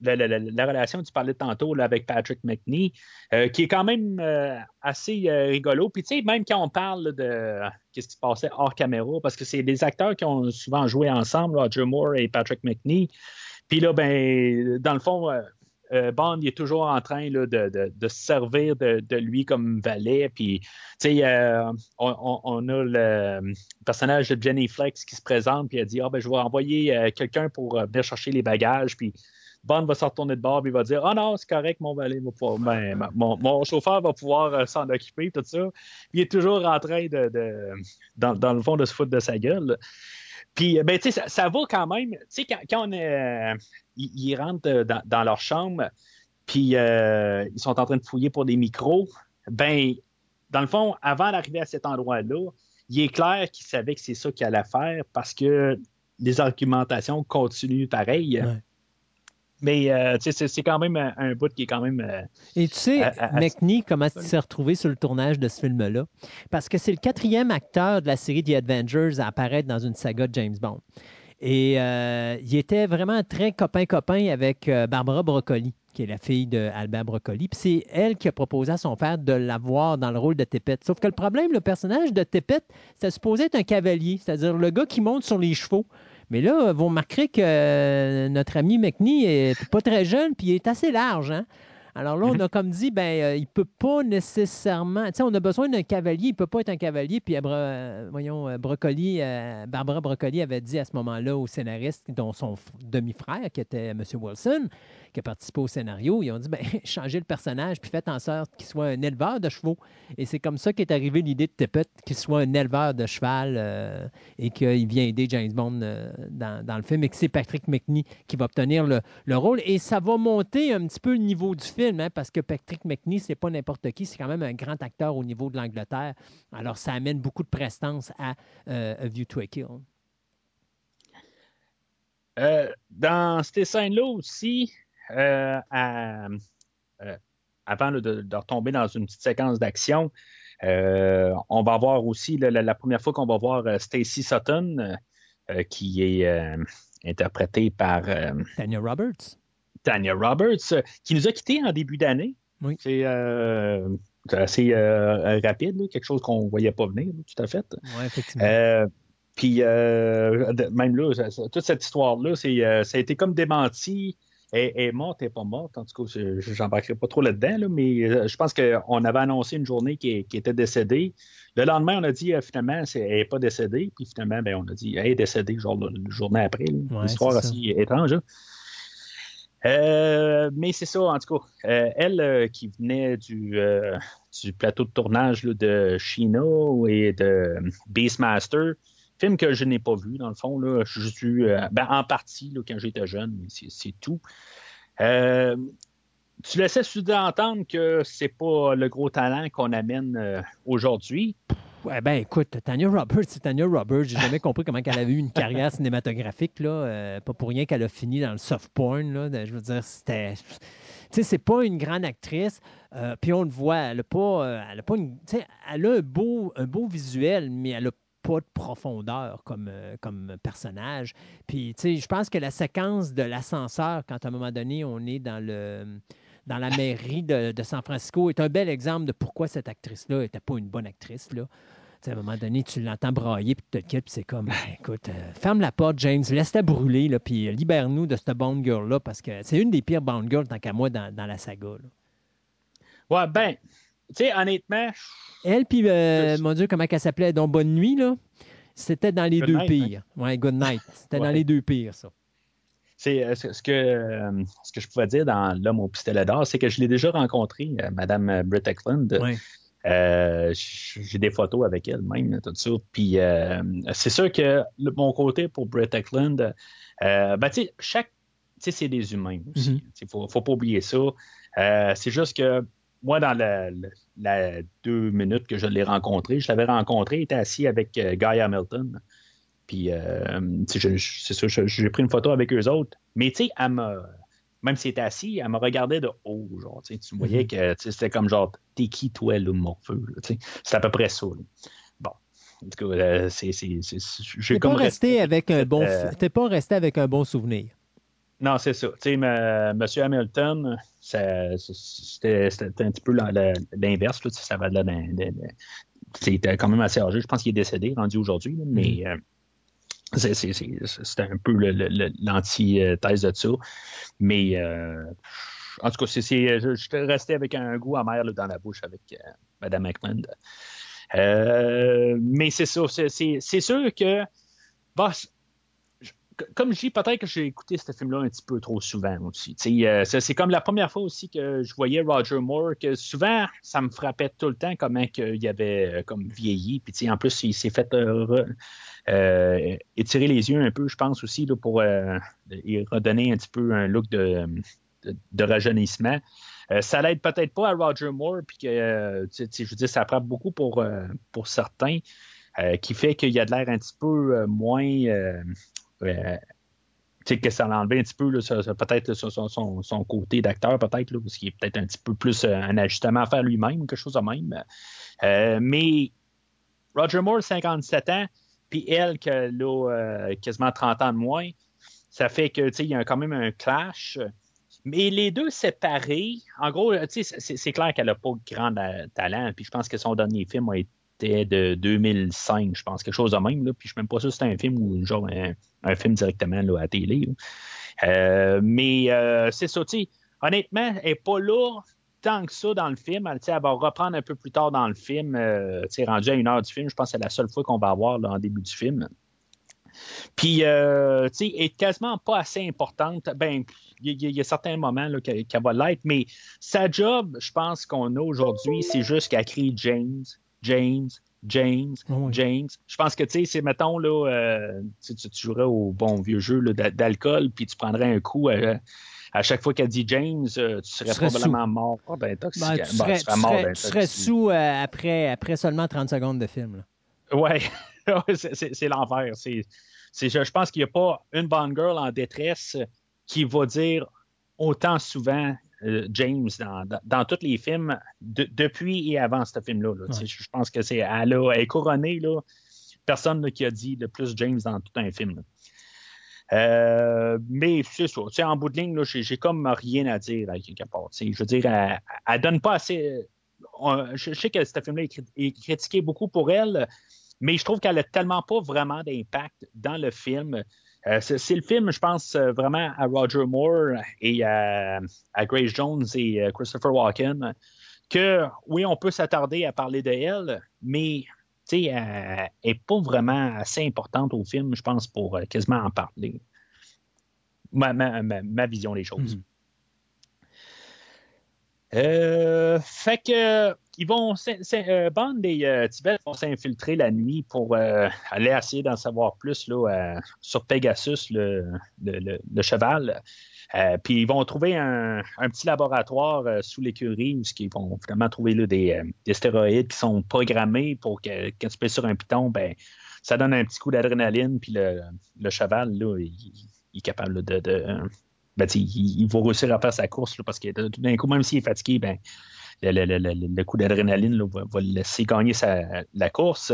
la- la- la relation, tu parlais tantôt là, avec Patrick McNee, euh, qui est quand même euh, assez euh, rigolo. Puis tu sais, même quand on parle de qu'est-ce qui se passait hors caméra, parce que c'est des acteurs qui ont souvent joué ensemble, Roger Moore et Patrick McNee. Puis là, ben, dans le fond, Bond, il est toujours en train de, de- se servir de, lui comme valet. Puis, tu sais, on, a le personnage de Jenny Flex qui se présente, puis elle dit Ah, ben, je vais envoyer quelqu'un pour venir chercher les bagages. Puis, Bond va se retourner de bord, puis il va dire Ah non, c'est correct, mon valet va ben, mon, chauffeur va pouvoir euh, s'en occuper, tout ça. Puis, il est toujours en train de, dans, le fond, de se foutre de sa gueule. Puis, ben, tu sais, ça, ça va quand même. Tu sais, quand, quand on euh, ils, rentrent euh, dans, leur chambre, puis euh, ils sont en train de fouiller pour des micros. Ben, dans le fond, avant d'arriver à cet endroit-là, il est clair qu'il savait que c'est ça qu'il allait faire parce que les argumentations continuent pareil. Mais euh, c'est, quand même un, un bout qui est quand même. euh, Et tu sais, À- à- à- McNee, comment tu t'es retrouvé sur le tournage de ce film-là? Parce que c'est le quatrième acteur de la série The Avengers à apparaître dans une saga de James Bond. Et euh, il était vraiment très copain-copain avec Barbara Broccoli, qui est la fille de Albert Broccoli. Puis c'est elle qui a proposé à son père de l'avoir dans le rôle de Tippett. Sauf que le problème, le personnage de Tippett, c'était supposé être un cavalier, c'est-à-dire le gars qui monte sur les chevaux. Mais là, vous remarquerez que euh, notre ami McNee est pas très jeune, puis il est assez large. Hein? Alors là, on a comme dit, ben, euh, il peut pas nécessairement. Tu sais, on a besoin d'un cavalier, il peut pas être un cavalier. Puis, euh, voyons, euh, Brocoli, Barbara Broccoli avait dit à ce moment-là au scénariste, dont son demi-frère, qui était M. Wilson, qui a participé au scénario, ils ont dit, ben, changez le personnage, puis faites en sorte qu'il soit un éleveur de chevaux. Et c'est comme ça qu'est arrivée l'idée de Tippett, qu'il soit un éleveur de cheval euh, et qu'il vient aider James Bond euh, dans, le film et que c'est Patrick McNee qui va obtenir le, le rôle. Et ça va monter un petit peu le niveau du film, hein, parce que Patrick McNee, c'est pas n'importe qui, c'est quand même un grand acteur au niveau de l'Angleterre. Alors, ça amène beaucoup de prestance à euh, A View to a Kill. Dans ces scènes-là aussi, à- euh, avant là, de, de retomber dans une petite séquence d'action, euh, on va voir aussi la, la- la première fois qu'on va voir euh, Stacy Sutton, euh, euh, qui est euh, interprétée par euh, Tanya Roberts. Tanya Roberts, euh, qui nous a quittés en début d'année. Oui. C'est euh, assez euh, rapide, là, quelque chose qu'on ne voyait pas venir, là, tout à fait. Oui, effectivement. Euh, puis euh, même là, toute cette histoire-là, euh, ça a été comme démenti. Elle elle est morte, elle n'est pas morte. En tout cas, je n'embarquerai pas trop là-dedans, là, mais euh, je pense qu'on avait annoncé une journée qui, qui était décédée. Le lendemain, on a dit euh, finalement, c'est- elle n'est pas décédée. Puis finalement, ben, on a dit elle est décédée, genre le, le journée après. Ouais, Une histoire c'est ça. assez étrange. là. Euh, mais c'est ça, en tout cas. Euh, elle euh, qui venait du, du plateau de tournage là, de Chino et de Beastmaster, film que je n'ai pas vu, dans le fond. Là. Je suis euh, ben, en partie là, quand j'étais jeune, mais c'est, tout. Euh, tu laissais sous-entendre que c'est pas le gros talent qu'on amène euh, aujourd'hui. Ouais, ben écoute, Tanya Roberts, c'est Tanya Roberts. J'ai jamais compris comment elle avait eu une carrière cinématographique. Là. Euh, pas pour rien qu'elle a fini dans le soft porn. Là. Je veux dire, c'était. sais, c'est pas une grande actrice. puis on le voit, elle a pas, elle a pas une, tu elle a un beau, un beau visuel, mais elle a pas de profondeur comme, euh, comme personnage. Puis, tu sais, je pense que la séquence de l'ascenseur, quand à un moment donné, on est dans le dans la mairie de, de San Francisco, est un bel exemple de pourquoi cette actrice-là n'était pas une bonne actrice. Là. Tu sais, à un moment donné, tu l'entends brailler, puis tu te quittes, puis c'est comme, Ben, écoute, euh, ferme la porte, James, laisse-la brûler, là, puis euh, libère-nous de cette Bond Girl-là, parce que c'est une des pires Bond Girls, tant qu'à moi, dans, dans la saga. là. Ouais, ben, tu sais, honnêtement, Elle, puis, euh, mon Dieu, comment elle s'appelait? Donc, Bonne Nuit, là. C'était dans les Good deux night, pires. Ouais, Good Night. C'était dans les deux pires, ça. c'est euh, ce que, euh, ce que je pouvais dire dans L'homme au pistolet d'or, c'est que je l'ai déjà rencontré, euh, Madame Britt Eklund. Ouais. Euh, j'ai des photos avec elle même, tout ça. Puis euh, c'est sûr que le- mon côté pour Brett Eklund, euh, ben, tu sais, chaque. Tu sais, c'est des humains aussi. Il faut, faut pas oublier ça. C'est juste que moi, dans la, la- la deux minutes que je l'ai rencontré, je l'avais rencontré, il était assis avec euh, Guy Hamilton. Puis, euh, c'est sûr, j'ai pris une photo avec eux autres. Mais, tu sais, elle même si elle était assis, elle me regardait de haut. Genre, tu voyais Mhm. que c'était comme genre, t'es qui, toi, là, sais. C'est à peu près ça. là. Bon. En tout cas, euh, c'est. T'es pas comme resté avec un bon, t'es pas resté avec un bon souvenir. Non, c'est ça. Tu sais, me- M. Hamilton, c'était un petit peu l'inverse. Ça va de là C'était quand même assez âgé. Je pense qu'il est décédé, rendu aujourd'hui. Mais euh, c'est- c'est- c'est- c'était un peu l'anti-thèse de ça. Mais euh, en tout cas, c'est- je, je resté avec un goût amer là, dans la bouche avec euh, Mme McMahon. Euh, mais c'est ça. c'est- sûr que. bah, comme je dis, peut-être que j'ai écouté ce film-là un petit peu trop souvent aussi. Euh, c'est comme la première fois aussi que je voyais Roger Moore, que souvent, ça me frappait tout le temps comment il avait euh, comme vieilli. Puis en plus, il s'est fait euh, re- étirer les yeux un peu, je pense aussi, pour redonner un petit peu un look de, rajeunissement. Ça l'aide peut-être pas à Roger Moore, puis que, je veux dire, ça frappe beaucoup pour, pour certains, qui fait qu'il y a de l'air un petit peu moins... euh, que ça l'a enlevé un petit peu, peut-être son, côté d'acteur, peut-être, parce qu'il est peut-être un petit peu plus euh, un ajustement à faire lui-même, quelque chose de même. Euh, mais Roger Moore, 57 ans, puis elle, qui quasiment 30 ans de moins, ça fait que, tu sais, il y a quand même un clash. Mais les deux séparés, en gros, c'est clair qu'elle n'a pas grand talent, puis je pense que son dernier film a été de 2005, je pense, quelque chose de même, puis je ne suis même pas sûr si c'était un film ou genre un, film directement à la télé. Euh, mais euh, c'est ça, honnêtement, elle n'est pas là tant que ça dans le film. Elle, va reprendre un peu plus tard dans le film, euh, rendu à une heure du film, je pense que c'est la seule fois qu'on va avoir en début du film. Puis, euh, tu sais, est quasiment pas assez importante. Ben, il y, a- certains moments qu'elle va l'être, mais sa job, je pense qu'on a aujourd'hui, c'est juste qu'elle crie James, James, James, Oui. James. Je pense que, tu sais, c'est, mettons, là, euh, tu, jouerais au bon vieux jeu d'alcool, puis tu prendrais un coup euh, à chaque fois qu'elle dit James, euh, tu serais, serais probablement mort Oh, d'intoxication. Ben, tu Ben, serais, tu serais tu mort serais- tu serais d'intoxication. sous euh, après, après seulement 30 secondes de film. Ouais, c'est- l'enfer. Je, pense qu'il n'y a pas une bonne girl en détresse qui va dire autant souvent James dans, dans, dans tous les films de- depuis et avant ce film-là. là. Ouais. Je pense que c'est elle, elle est couronnée. Là, personne là, qui a dit le plus James dans tout un film. Euh, mais c'est ça. En bout de ligne, là, j'ai, comme rien à dire à quelque part. Je veux dire, elle, elle donne pas assez. on- je, je sais que ce film-là est critiqué beaucoup pour elle, mais je trouve qu'elle a tellement pas vraiment d'impact dans le film. Euh, c'est, le film, je pense, euh, vraiment à Roger Moore et à, Grace Jones et euh, Christopher Walken, que oui, on peut s'attarder à parler de elle, mais elle n'est pas vraiment assez importante au film, je pense, pour quasiment en parler. Ma, ma- ma- vision des choses. Mhm. Euh, fait que ils vont euh, Bond et euh, Tibet vont s'infiltrer la nuit pour euh, aller essayer d'en savoir plus là, euh, sur Pegasus, le, le, le- cheval. Euh, puis ils vont trouver un, un petit laboratoire sous l'écurie où ils vont finalement trouver là, des, des stéroïdes qui sont programmés pour que quand tu pèses sur un piton, ben ça donne un petit coup d'adrénaline, puis le, le cheval, là, il, il est capable là, de, de, ben, il, il, va réussir à faire sa course parce que tout d'un coup, même s'il est fatigué, ben, le, le, le, le coup d'adrénaline va, le laisser gagner sa, la course.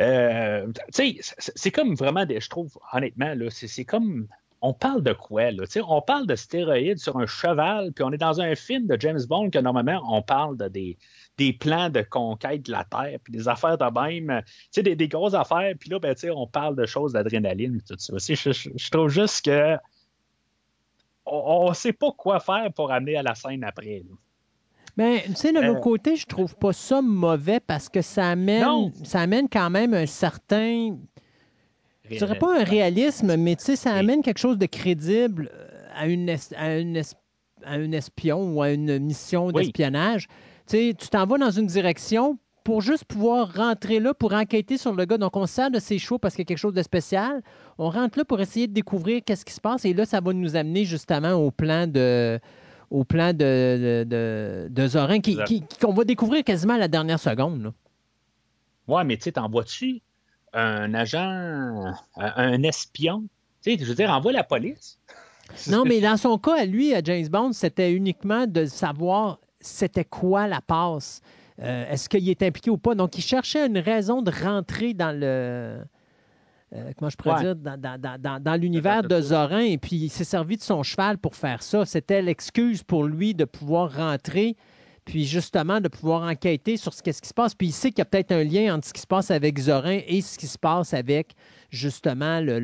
Euh, c'est comme vraiment, je trouve, honnêtement, c'est comme on parle de quoi? Là? On parle de stéroïdes sur un cheval, puis on est dans un film de James Bond que normalement, on parle de des, des plans de conquête de la Terre, puis des affaires de même, des, des grosses affaires, puis là, ben, on parle de choses d'adrénaline, tout ça. Je, je, je, trouve juste que on ne sait pas quoi faire pour amener à la scène après. Là. Mais tu sais, de l'autre euh, côté, je trouve pas ça mauvais parce que ça amène, ça amène quand même un certain. Je dirais pas un réalisme, mais tu sais, ça amène quelque chose de crédible euh, à une, à une, à un espion ou à une mission d'espionnage. Tu sais, tu t'en vas dans une direction pour juste pouvoir rentrer là pour enquêter sur le gars. Donc, on sert de ses choix parce qu'il y a quelque chose de spécial. On rentre là pour essayer de découvrir qu'est-ce qui se passe. Et là, ça va nous amener justement au plan de, au plan de, de, de Zorin, qu'on qui, va découvrir quasiment à la dernière seconde. Là. Ouais, mais tu sais, t'envoies-tu un agent, un espion? Tu sais, je veux dire, envoie la police. Non, mais dans son cas, à lui, à James Bond, c'était uniquement de savoir c'était quoi la passe? Euh, est-ce qu'il est impliqué ou pas? Donc, il cherchait une raison de rentrer dans le, euh, comment je pourrais dire, dans, l'univers de Zorin, et puis il s'est servi de son cheval pour faire ça. C'était l'excuse pour lui de pouvoir rentrer, puis justement de pouvoir enquêter sur ce, ce qui se passe. Puis il sait qu'il y a peut-être un lien entre ce qui se passe avec Zorin et ce qui se passe avec justement le,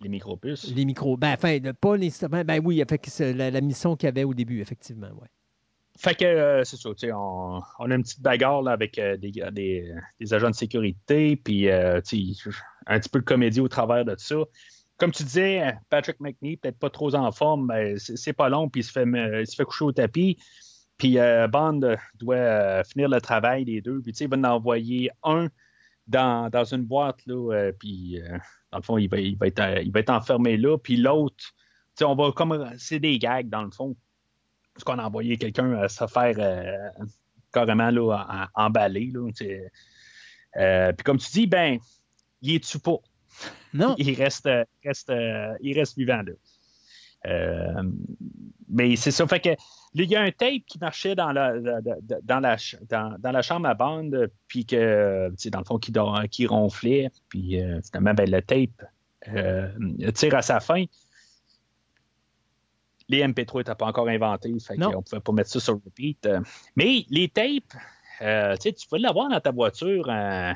les micropuces. Les micro. Ben, enfin, pas nécessairement. Ben oui, avec la, la mission qu'il y avait au début, effectivement, oui. Fait que euh, c'est ça, on, on, a une petite bagarre là, avec euh, des, des, des, agents de sécurité, puis euh, un petit peu de comédie au travers de ça. Comme tu disais, Patrick McNee, peut-être pas trop en forme, mais c'est pas long, puis il se fait, il se fait coucher au tapis. Puis Bond doit finir le travail des deux, puis il va en envoyer un dans, dans une boîte, là, puis dans le fond, il va, il va, être, il va être enfermé là, puis l'autre, on va comme. C'est des gags, dans le fond parce qu'on a envoyé quelqu'un à se faire euh, carrément là, emballer. Là, euh, puis comme tu dis, ben, il est tu pas? Non. il reste, reste, euh, il reste vivant là. mais c'est ça. Fait que il y a un tape qui marchait dans la, dans la, dans, la chambre à bande, puis que, dans le fond, qui, qui ronflait, puis finalement, ben, le tape tire à sa fin les MP3 n'étaient pas encore inventés, fait qu'on ne pouvait pas mettre ça sur repeat. Euh. Mais les tapes, euh, tu peux l'avoir dans ta voiture, un,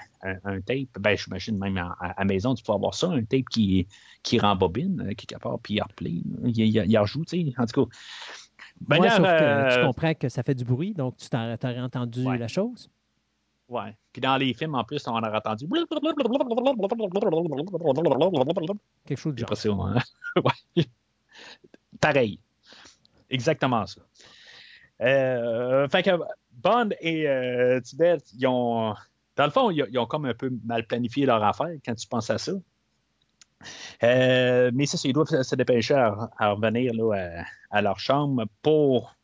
tape. Ben, j'imagine même à, la maison, tu peux avoir ça, un tape qui, qui rembobine, euh, qui est capable, puis il replay. Il, il, il rejoue, tu sais. En tout cas. Ben ouais, sauf que tu comprends que ça fait du bruit, donc tu aurais entendu la chose. Ouais. Puis dans les films, en plus, on aurait entendu. Quelque chose de genre. Hein? ouais pareil. Exactement ça. Euh, fait que Bond et euh, Tibet, ils ont. Dans le fond, ils, ont comme un peu mal planifié leur affaire quand tu penses à ça. Euh, mais ça, ils doivent se dépêcher à, revenir là, à, leur chambre pour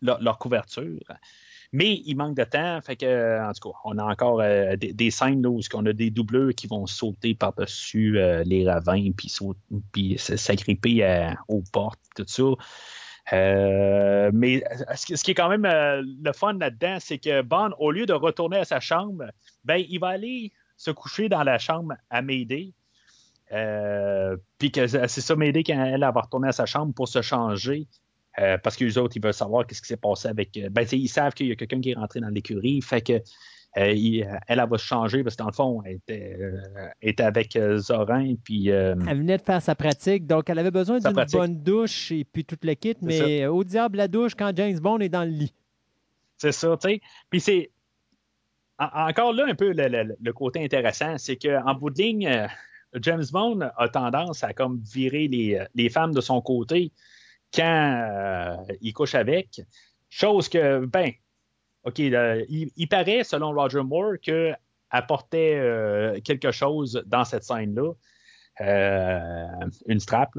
leur couverture. Mais il manque de temps, fait que, en tout cas, on a encore euh, des, scènes là, où on a des doubleurs qui vont sauter par-dessus euh, les ravins, puis, puis s'agripper euh, aux portes, tout ça. mais ce qui est quand même le fun là-dedans, c'est que Bond, au lieu de retourner à sa chambre, ben, il va aller se coucher dans la chambre à Mayday. puis que c'est ça, Mayday, quand elle, va retourner à sa chambre pour se changer, euh, parce que les autres, ils veulent savoir qu'est-ce qui s'est passé avec. Euh, ben, ils savent qu'il y a quelqu'un qui est rentré dans l'écurie. Fait que euh, elle, elle, va se changer parce que dans le fond, elle était, avec Zorin. Puis, elle venait de faire sa pratique, donc elle avait besoin d'une bonne douche et puis toute l'équipe, mais au diable la douche quand James Bond est dans le lit. C'est ça, tu sais. Puis c'est. encore là, un peu le, côté intéressant, c'est qu'en bout de ligne, James Bond a tendance à comme virer les, les femmes de son côté quand euh, il couche avec. Chose que, ben, OK, il, paraît, selon Roger Moore, qu'elle apportait euh, quelque chose dans cette scène-là. Euh, une strap,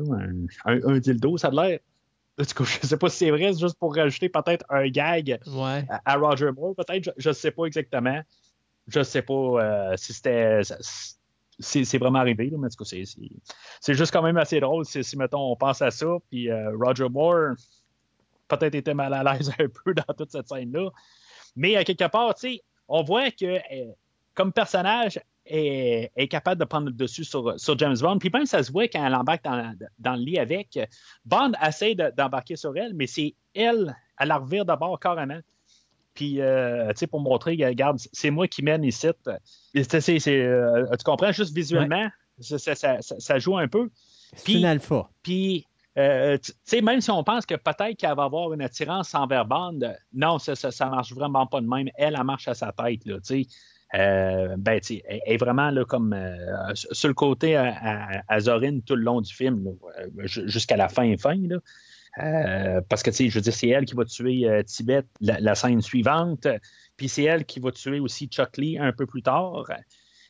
un, dildo, ça a l'air. je ne sais pas si c'est vrai, c'est juste pour rajouter peut-être un gag à, Roger Moore, peut-être, je ne sais pas exactement. Je ne sais pas si c'était c'est vraiment arrivé, là, mais en tout c'est juste quand même assez drôle si, mettons, on pense à ça, puis euh, Roger Moore peut-être était mal à l'aise un peu dans toute cette scène-là. Mais à quelque part, on voit que euh, comme personnage, est, est, capable de prendre le dessus sur, sur, James Bond. Puis même, ça se voit quand elle embarque dans, dans le lit avec. Bond essaie d'embarquer sur elle, mais c'est elle, elle la revire d'abord carrément. Puis, euh, tu sais, pour montrer, regarde, c'est moi qui mène ici. Euh, tu comprends, juste visuellement, ouais. ça, ça, ça, joue un peu. C'est une alpha. Puis, euh, tu sais, même si on pense que peut-être qu'elle va avoir une attirance envers Bond, non, ça, ça, marche vraiment pas de même. Elle, elle marche à sa tête, là, tu sais. Euh, ben, tu elle est vraiment là, comme euh, sur le côté à, tout le long du film, là, jusqu'à la fin fin. Là. Euh, parce que, tu sais, je veux dire, c'est elle qui va tuer euh, Tibet la, scène suivante. Puis c'est elle qui va tuer aussi Chuck Lee un peu plus tard.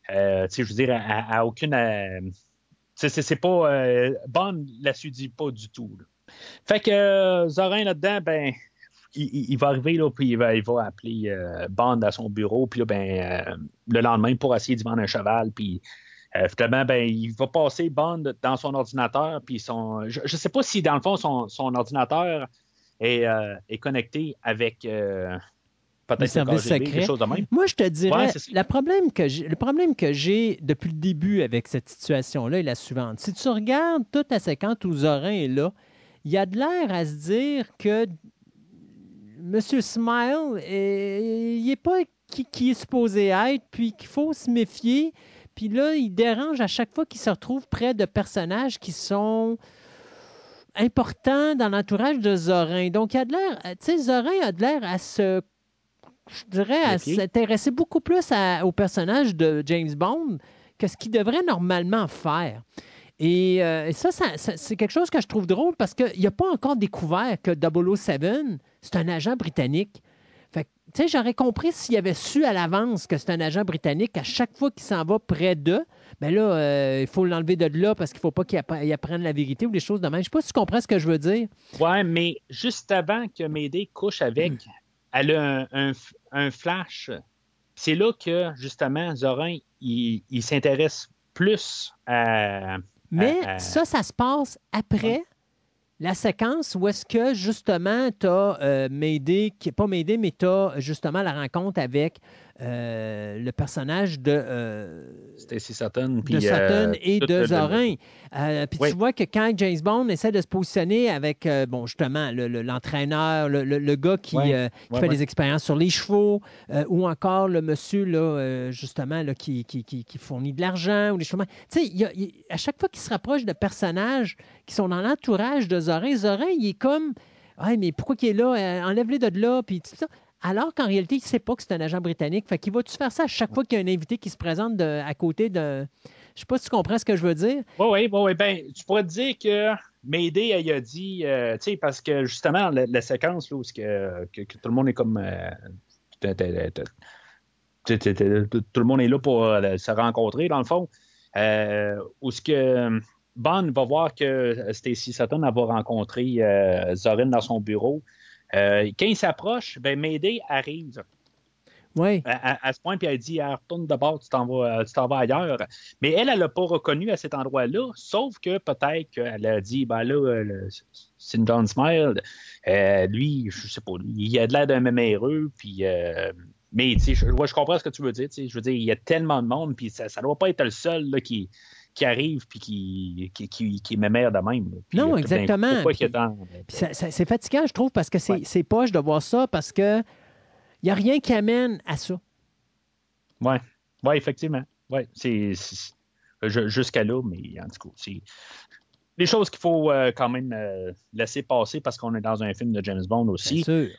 Euh, tu sais, je veux dire, à, aucune. c'est pas. Bond la dit pas du tout. Fait que Zorin là-dedans, ben. Il, va arriver, là, puis il va, il va appeler Bond à son bureau, puis ben, le lendemain, pour essayer de vendre un cheval, puis euh, finalement, ben, il va passer Bond dans son ordinateur. Puis son, je ne sais pas si, dans le fond, son, son ordinateur est, euh, est, connecté avec euh, peut-être secret. chose de même. Moi, je te dirais, ouais, le, problème que le problème que j'ai depuis le début avec cette situation-là est la suivante. Si tu regardes toute la séquence où Zorin est là, il y a de l'air à se dire que M. Smile, il n'est pas qui, qui, est supposé être, puis qu'il faut se méfier. Puis là, il dérange à chaque fois qu'il se retrouve près de personnages qui sont importants dans l'entourage de Zorin. Donc, il a de l'air, tu sais, Zorin a de l'air à se, je dirais, à okay. s'intéresser beaucoup plus à, au personnage de James Bond que ce qu'il devrait normalement faire. Et, euh, ça, ça, ça c'est quelque chose que je trouve drôle parce qu'il n'a pas encore découvert que 007, c'est un agent britannique. Tu sais, j'aurais compris s'il avait su à l'avance que c'est un agent britannique, à chaque fois qu'il s'en va près d'eux, ben là, euh, il faut l'enlever de là parce qu'il ne faut pas qu'il apprenne la vérité ou des choses de même. Je ne sais pas si tu comprends ce que je veux dire. Ouais, mais juste avant que Médée couche avec, mm. elle a un, un, un flash. C'est là que, justement, Zorin, il, il s'intéresse plus à. Mais à, à... ça, ça se passe après. Ouais la séquence où est-ce que justement tu as euh, pas Médée, mais tu as justement la rencontre avec euh, le personnage de euh, Stacy Sutton, de Sutton et de Zorin. puis oui. tu vois que quand James Bond essaie de se positionner avec, bon, justement, l'entraîneur, le, le, le, gars qui, oui. qui oui, fait des expériences sur les chevaux, ou encore le monsieur, là, justement, là, qui, qui, qui, fournit de l'argent, ou des choses. Tu sais, à chaque fois qu'il se rapproche de personnages qui sont dans l'entourage de Zorin, Zorin, il est comme. Ah, mais pourquoi il est là? Enlève-les de là, puis tout ça alors qu'en réalité, il ne sait pas que c'est un agent britannique. Fait qu'il va-tu faire ça à chaque fois qu'il y a un invité qui se présente à côté de. Je sais pas si tu comprends ce que je veux dire. Oui, oui, oui. Ben, tu pourrais te dire que Mayday, elle a dit, euh, tu sais, parce que justement, la, séquence là, où que, que, tout le monde est comme. Euh, tout le monde est là pour euh, se rencontrer, dans le fond. Euh, où ce que Bond va voir que Stacy Sutton va rencontrer Zorin dans son bureau. Euh, quand il s'approche, ben Mayday arrive. Oui. À, ce point, puis elle dit retourne d'abord, tu t'en vas, tu t'en vas ailleurs. Mais elle, elle l'a pas reconnu à cet endroit-là, sauf que peut-être qu'elle a dit ben là, c'est une John Smile. Euh, lui, je sais pas, il a de l'air d'un méméreux, puis. Euh, mais je, je, comprends ce que tu veux dire. Je veux dire, il y a tellement de monde, puis ça ne doit pas être le seul là, qui, qui arrive puis qui, qui, qui, qui m'émère de même. Puis, non, exactement. c'est fatigant, je trouve, parce que c'est ouais. poche de voir ça, parce que il n'y a rien qui amène à ça. Oui, ouais, effectivement. Ouais, c'est jusqu'à là, mais en tout cas, c'est des choses qu'il faut euh, quand même euh, laisser passer parce qu'on est dans un film de James Bond aussi. Bien sûr.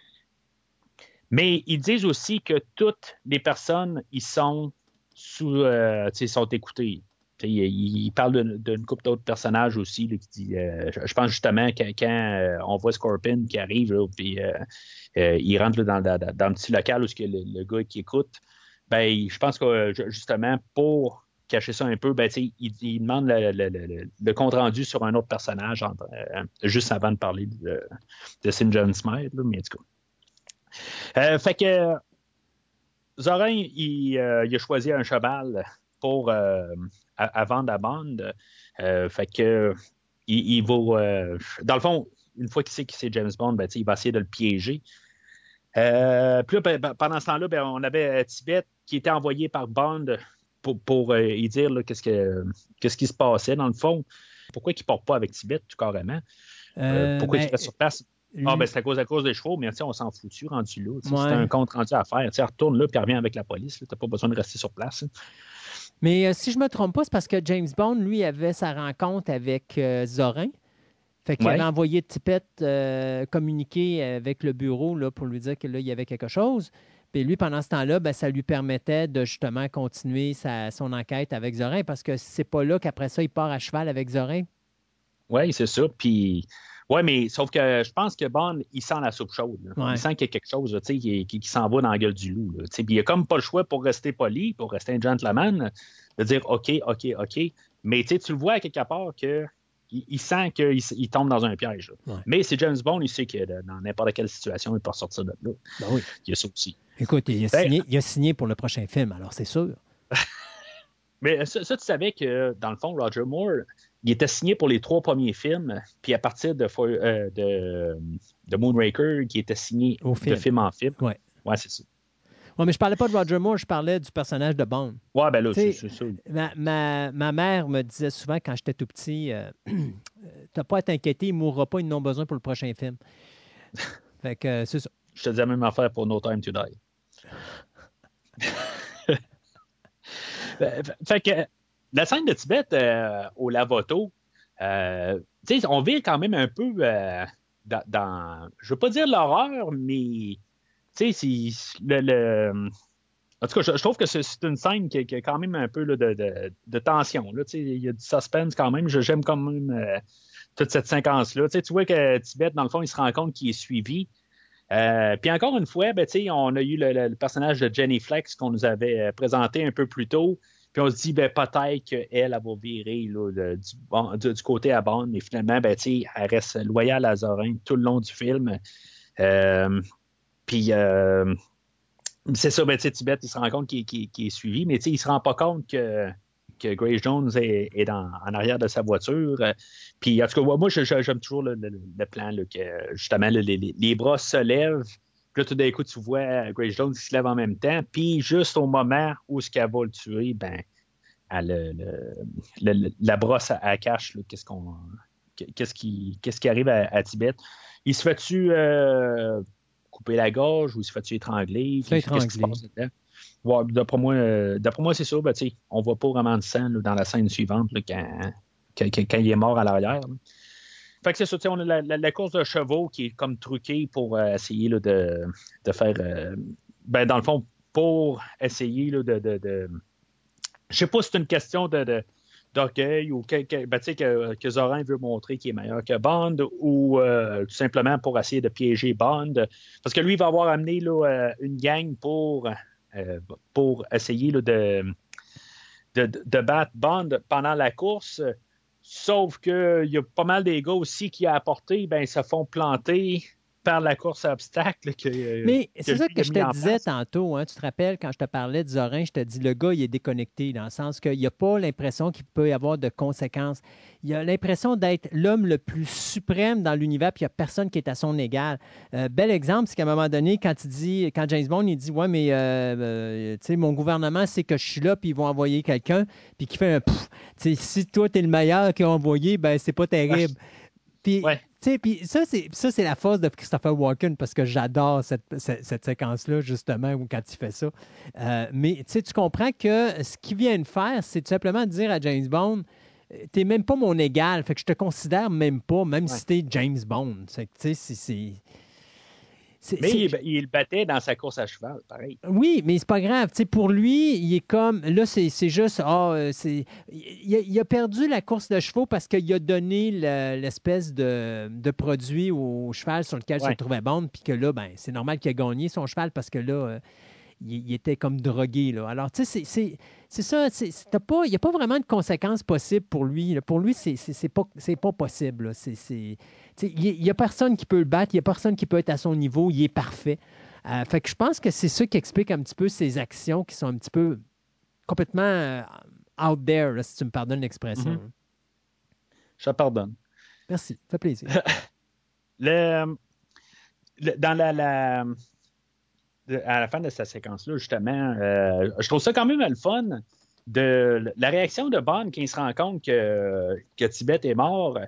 Mais ils disent aussi que toutes les personnes, ils sont sous, euh, sont écoutées. Il, parle d'une couple d'autres personnages aussi. Euh, je, pense justement que quand euh, on voit Scorpion qui arrive, puis euh, il rentre dans, dans, le petit local où le, le, gars qui écoute, ben, je pense que justement, pour cacher ça un peu, ben, il, il, demande le, le, le, compte rendu sur un autre personnage juste avant de parler de, de St. John Smith, fait que Zorin, il, a choisi un cheval pour à, vendre à Bond. fait que il, il va. dans le fond, une fois qu'il sait que c'est James Bond, ben, il va essayer de le piéger. Euh, puis là, ben, ben, pendant ce temps-là, ben, on avait Tibet qui était envoyé par Bond pour, pour euh, y dire qu'est-ce, que, qu'est-ce qui se passait dans le fond. Pourquoi il ne porte pas avec Tibet tout carrément? Euh, pourquoi il reste sur place? Ah, ben, c'est à cause, à cause des chevaux, mais on s'en fout rendu là. C'est un compte rendu à faire. Retourne là, puis revient avec la police. Tu n'as pas besoin de rester sur place. Mais si je ne me trompe pas, c'est parce que James Bond, lui, avait sa rencontre avec Zorin. Fait qu'il avait envoyé Tippett euh, communiquer avec le bureau là, pour lui dire qu'il y avait quelque chose. Puis lui, pendant ce temps-là, ben, ça lui permettait de justement continuer son enquête avec Zorin parce que c'est pas là qu'après ça, il part à cheval avec Zorin. Oui, c'est ça. Puis, ouais, mais sauf que je pense que Bond, il sent la soupe chaude. Il sent qu'il y a quelque chose qui, qui, s'en va dans la gueule du loup. Il a comme pas le choix pour rester poli, pour rester un gentleman, de dire OK, OK, OK. Mais tu le vois à quelque part que il, sent qu'il tombe dans un piège. Mais c'est James Bond, il sait que dans n'importe quelle situation, il peut sortir de là. Ben oui. Il y a ça aussi. Écoute, il a, ben, signé, il a signé pour le prochain film, alors c'est sûr. Mais ça, tu savais que, dans le fond, Roger Moore, il était signé pour les trois premiers films, puis à partir de, euh, de, de, Moonraker, qui était signé de film en film. Oui, ouais, c'est ça. Oui, mais je parlais pas de Roger Moore, je parlais du personnage de Bond. Oui, ben là, c'est ça. Ma, ma, mère me disait souvent quand j'étais tout petit euh, T'as pas à t'inquiéter, il mourra pas, ils n'ont besoin pour le prochain film. fait que euh, c'est ça. Je te disais même affaire pour No Time to Die. fait que la scène de Tibet euh, au Lavoto, euh, on vit quand même un peu euh, dans, dans, Je veux pas dire l'horreur, mais le, En tout cas, je, trouve que c'est une scène qui, a quand même un peu de, tension. Il y a du suspense quand même. J'aime quand même toute cette séquence-là. Tu vois que Tibet, dans le fond, il se rend compte qu'il est suivi. Puis encore une fois, ben, on a eu le, personnage de Jenny Flex qu'on nous avait présenté un peu plus tôt. Puis on se dit ben, peut-être qu'elle elle va virer du, côté à Bond, mais finalement, ben, elle reste loyale à Zorin tout le long du film. Euh, puis euh, c'est ça, ben, Tibet, il se rend compte qu'il est suivi, mais il ne se rend pas compte que, que Grace Jones est, en arrière de sa voiture. Puis en tout cas, moi, j'aime toujours le, plan que justement les, bras se lèvent. Puis là, tout d'un coup, tu vois Grace Jones qui se lève en même temps. Puis juste au moment où ce qu'elle va le tuer, ben, la brosse à, cache. Qu'est-ce qu'on qu'est-ce qui, qu'est-ce qui arrive à, Tibet. Il se fait-tu euh, couper la gorge ou il se fait-tu étrangler? Qu'est-ce qui se passe Ouais, d'après moi, euh, moi c'est ça. Ben, on ne voit pas vraiment de sang dans la scène suivante quand, quand, il est mort à l'arrière. Fait que c'est ça, on a la, course de chevaux qui est comme truquée pour euh, essayer de, faire. Euh, ben, dans le fond, pour essayer de. Je sais pas si c'est une question de, d'orgueil ou que, ben, que, que, Zorin veut montrer qu'il est meilleur que Bond ou tout simplement pour essayer de piéger Bond. Parce que lui, il va avoir amené une gang pour, pour essayer de, de, de, battre Bond pendant la course. Sauf qu'il y a pas mal des gars aussi qui a apporté, ben, se font planter par la course à obstacles. Que, Mais c'est ça que je te disais tantôt. Hein, tu te rappelles, quand je te parlais de Zorin, je te dis le gars, il est déconnecté dans le sens qu'il n'a pas l'impression qu'il peut y avoir de conséquences. Il a l'impression d'être l'homme le plus suprême dans l'univers, puis il n'y a personne qui est à son égal. Euh, bel exemple, c'est qu'à un moment donné, quand, il dit, quand James Bond, il dit Ouais, mais euh, euh, mon gouvernement sait que je suis là, puis ils vont envoyer quelqu'un, puis qui fait un pouf. Si toi, tu es le meilleur qui a envoyé, ben c'est pas terrible. Puis, puis ça, c'est, ça, c'est la force de Christopher Walken parce que j'adore cette, cette, séquence-là, justement, où quand il fait ça. Euh, mais tu comprends que ce qu'il vient de faire, c'est tout simplement de dire à James Bond T'es même pas mon égal, fait que je te considère même pas, même si t'es James Bond. C'est, c'est, mais il, battait dans sa course à cheval, pareil. Oui, mais c'est pas grave. pour lui, il est comme. Là, c'est juste. Ah, euh, c'est, il, a perdu la course de chevaux parce qu'il a donné l'espèce de, produit au cheval sur lequel se trouvait Bond, puis que là, ben, c'est normal qu'il a gagné son cheval parce que là, il, était comme drogué. Là. Alors, tu sais, c'est ça. Il n'y a pas vraiment de conséquences possibles pour lui. Pour lui, c'est pas, pas possible. Il n'y a personne qui peut le battre, il n'y a personne qui peut être à son niveau, il est parfait. Euh, fait que je pense que c'est ça qui explique un petit peu ses actions qui sont un petit peu complètement euh, out there, là, si tu me pardonnes l'expression. Mhm. Je te pardonne. Merci, ça fait plaisir. Le, le- dans la, à la fin de cette séquence-là, justement, euh, je trouve ça quand même le fun de la réaction de Bond quand il se rend compte que, que Tibet est mort.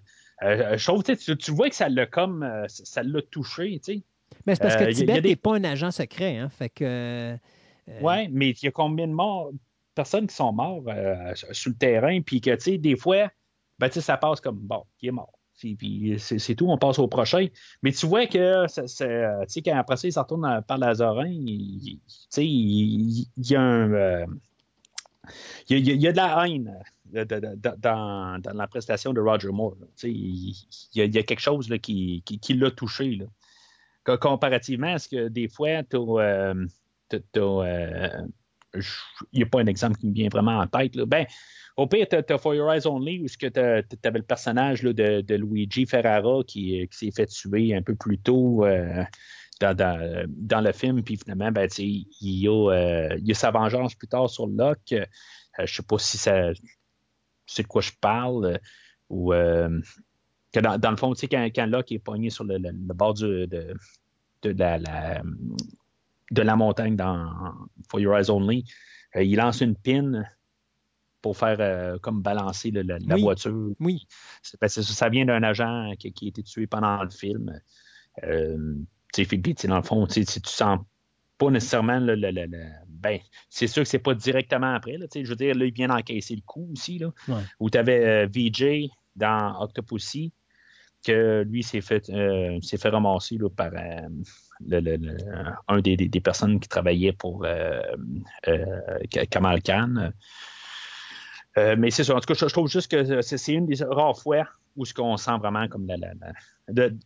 Euh, je trouve, tu, tu- vois que ça l'a comme euh, ça l'a touché, tu sais. Mais c'est parce que Euh, Tibet n'est pas un agent secret, hein, fait que... euh, Ouais, mais il y a combien de morts, personnes qui sont morts euh, sur le terrain, puis que, tu sais, des fois, ben, tu sais, ça passe comme, bon, il est mort. Puis- c'est tout, on passe au prochain. Mais tu vois que, tu sais, quand après ça, il se retourne par Lazarin, il, il- il, il y a un. euh, il, y a, de la haine euh, dans, la prestation de Roger Moore. il, y a, il y a quelque chose qui, qui, l'a touché. Comparativement à ce que des fois, tu t'as, euh, il n'y a pas un exemple qui me vient vraiment en tête. Là. Ben, au pire, tu as, For Your Eyes Only, où tu avais le personnage là, de, Luigi Ferrara qui, qui s'est fait tuer un peu plus tôt euh, dans, le film, puis finalement, ben, il, y a, euh, il a sa vengeance plus tard sur Locke. Euh, je ne sais pas si c'est de quoi je parle, euh, ou euh, que dans, le fond, quand, quand Locke est pogné sur le, bord de, la- de la montagne dans For Your Eyes Only, euh, il lance une pin pour faire euh, comme balancer le- le- la Oui. voiture. Oui. Ben, ça, vient d'un agent qui, qui a été tué pendant le film. Euh, tu sais, puis, dans le fond, tu sens pas nécessairement le, le- ben, c'est sûr que c'est pas directement après. Là, je veux dire, là, il vient d'encaisser le coup aussi. Là, Ouais. Où tu avais VJ dans Octopussy, que lui s'est fait, euh, s'est fait ramasser là, par euh, le- le- le- un des, des- des personnes qui travaillaient pour euh, euh, Kamal Khan. Euh, mais c'est ça. En tout cas, je, je trouve juste que c'est, une des rares fois où ce qu'on sent vraiment comme la, la, la- de,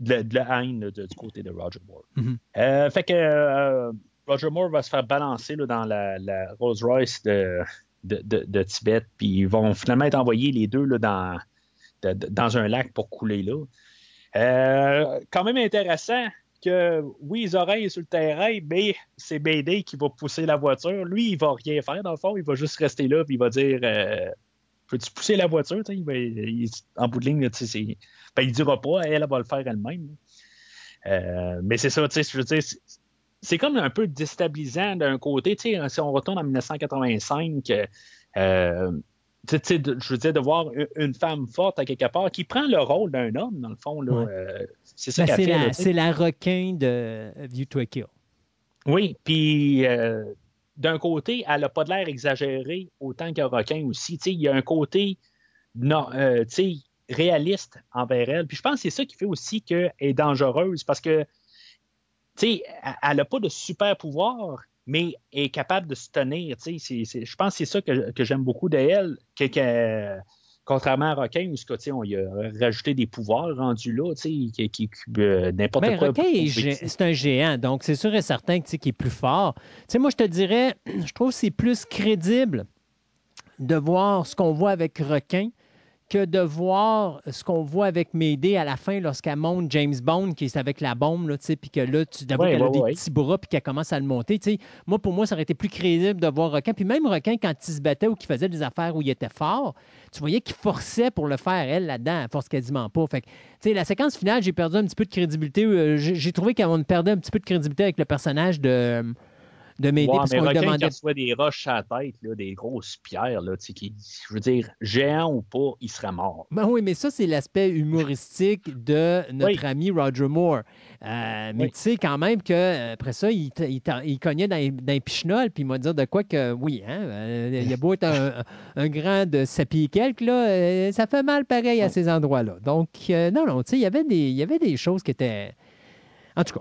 de la- de la haine de- du côté de Roger Moore. Mhm. Euh, fait que Roger Moore va se faire balancer là, dans la, la Rolls Royce de, de, de- de Tibet, puis ils vont finalement être envoyés les deux là, dans, dans un lac pour couler là. Euh, quand même intéressant que oui, les oreilles sur le terrain, mais c'est BD qui va pousser la voiture. Lui, il va rien faire dans le fond, il va juste rester là, puis il va dire euh, Peux-tu pousser la voiture? Tu sais, Il va- il- en bout de ligne, c'est- ben, il dira pas, elle, elle va le faire elle-même. Euh, mais c'est ça, je veux dire, c'est- comme un peu déstabilisant d'un côté. Si on retourne en 1985, euh, je veux dire, de voir une, femme forte à quelque part qui prend le rôle d'un homme, dans le fond. Là, Ouais. euh, c'est ça Ben, qu'elle c'est, fait. c'est la requin de View to a Kill. Oui, puis euh, d'un côté, elle n'a pas de l'air exagérée autant qu'un requin aussi. Il y a un côté non, euh, réaliste envers elle. Puis je pense que c'est ça qui fait aussi qu'elle est dangereuse parce que, elle n'a pas de super pouvoir, mais elle est capable de se tenir. Tu sais, je pense que c'est ça que, que j'aime beaucoup d'elle. Que, que- contrairement à Requin, où ce on y a rajouté des pouvoirs rendus là, tu sais, qui, euh, n'importe Ben, quoi. gé- c'est un géant, donc c'est sûr et certain qu'il est plus fort. Tu sais, moi, je te dirais, je trouve que c'est plus crédible de voir ce qu'on voit avec requin que de voir ce qu'on voit avec Médée à la fin lorsqu'elle monte James Bond, qui est avec la bombe, puis que là, tu Ouais, qu'elle a des petits bras, puis qu'elle commence à le monter. Moi, pour moi, ça aurait été plus crédible de voir Requin. Puis même Requin, quand il se battait ou qu'il faisait des affaires où il était fort, tu voyais qu'il forçait pour le faire, elle, là-dedans. Elle force quasiment pas. Fait que, tu sais, la séquence finale, j'ai perdu un petit peu de crédibilité. Euh, J'ai j'ai trouvé qu'on perdait un petit peu de crédibilité avec le personnage de, de Ouais, parce qu'on demandait reçoit des roches à la tête, là, des grosses pierres, là, qui, je veux dire, géant ou pas, il serait mort. Ben oui, mais ça, c'est l'aspect humoristique de notre Oui. ami Roger Moore. Euh, mais Oui. tu sais, quand même qu'après ça, il, t- il t- il cognait dans, les- dans les pichenols, puis il m'a dit de quoi que, oui, hein, euh, il a beau être un, un grand de 7 pieds et quelques, là, euh, ça fait mal pareil à ces endroits-là. Donc, euh, non, non, tu sais, il il y avait des choses qui étaient... En tout cas,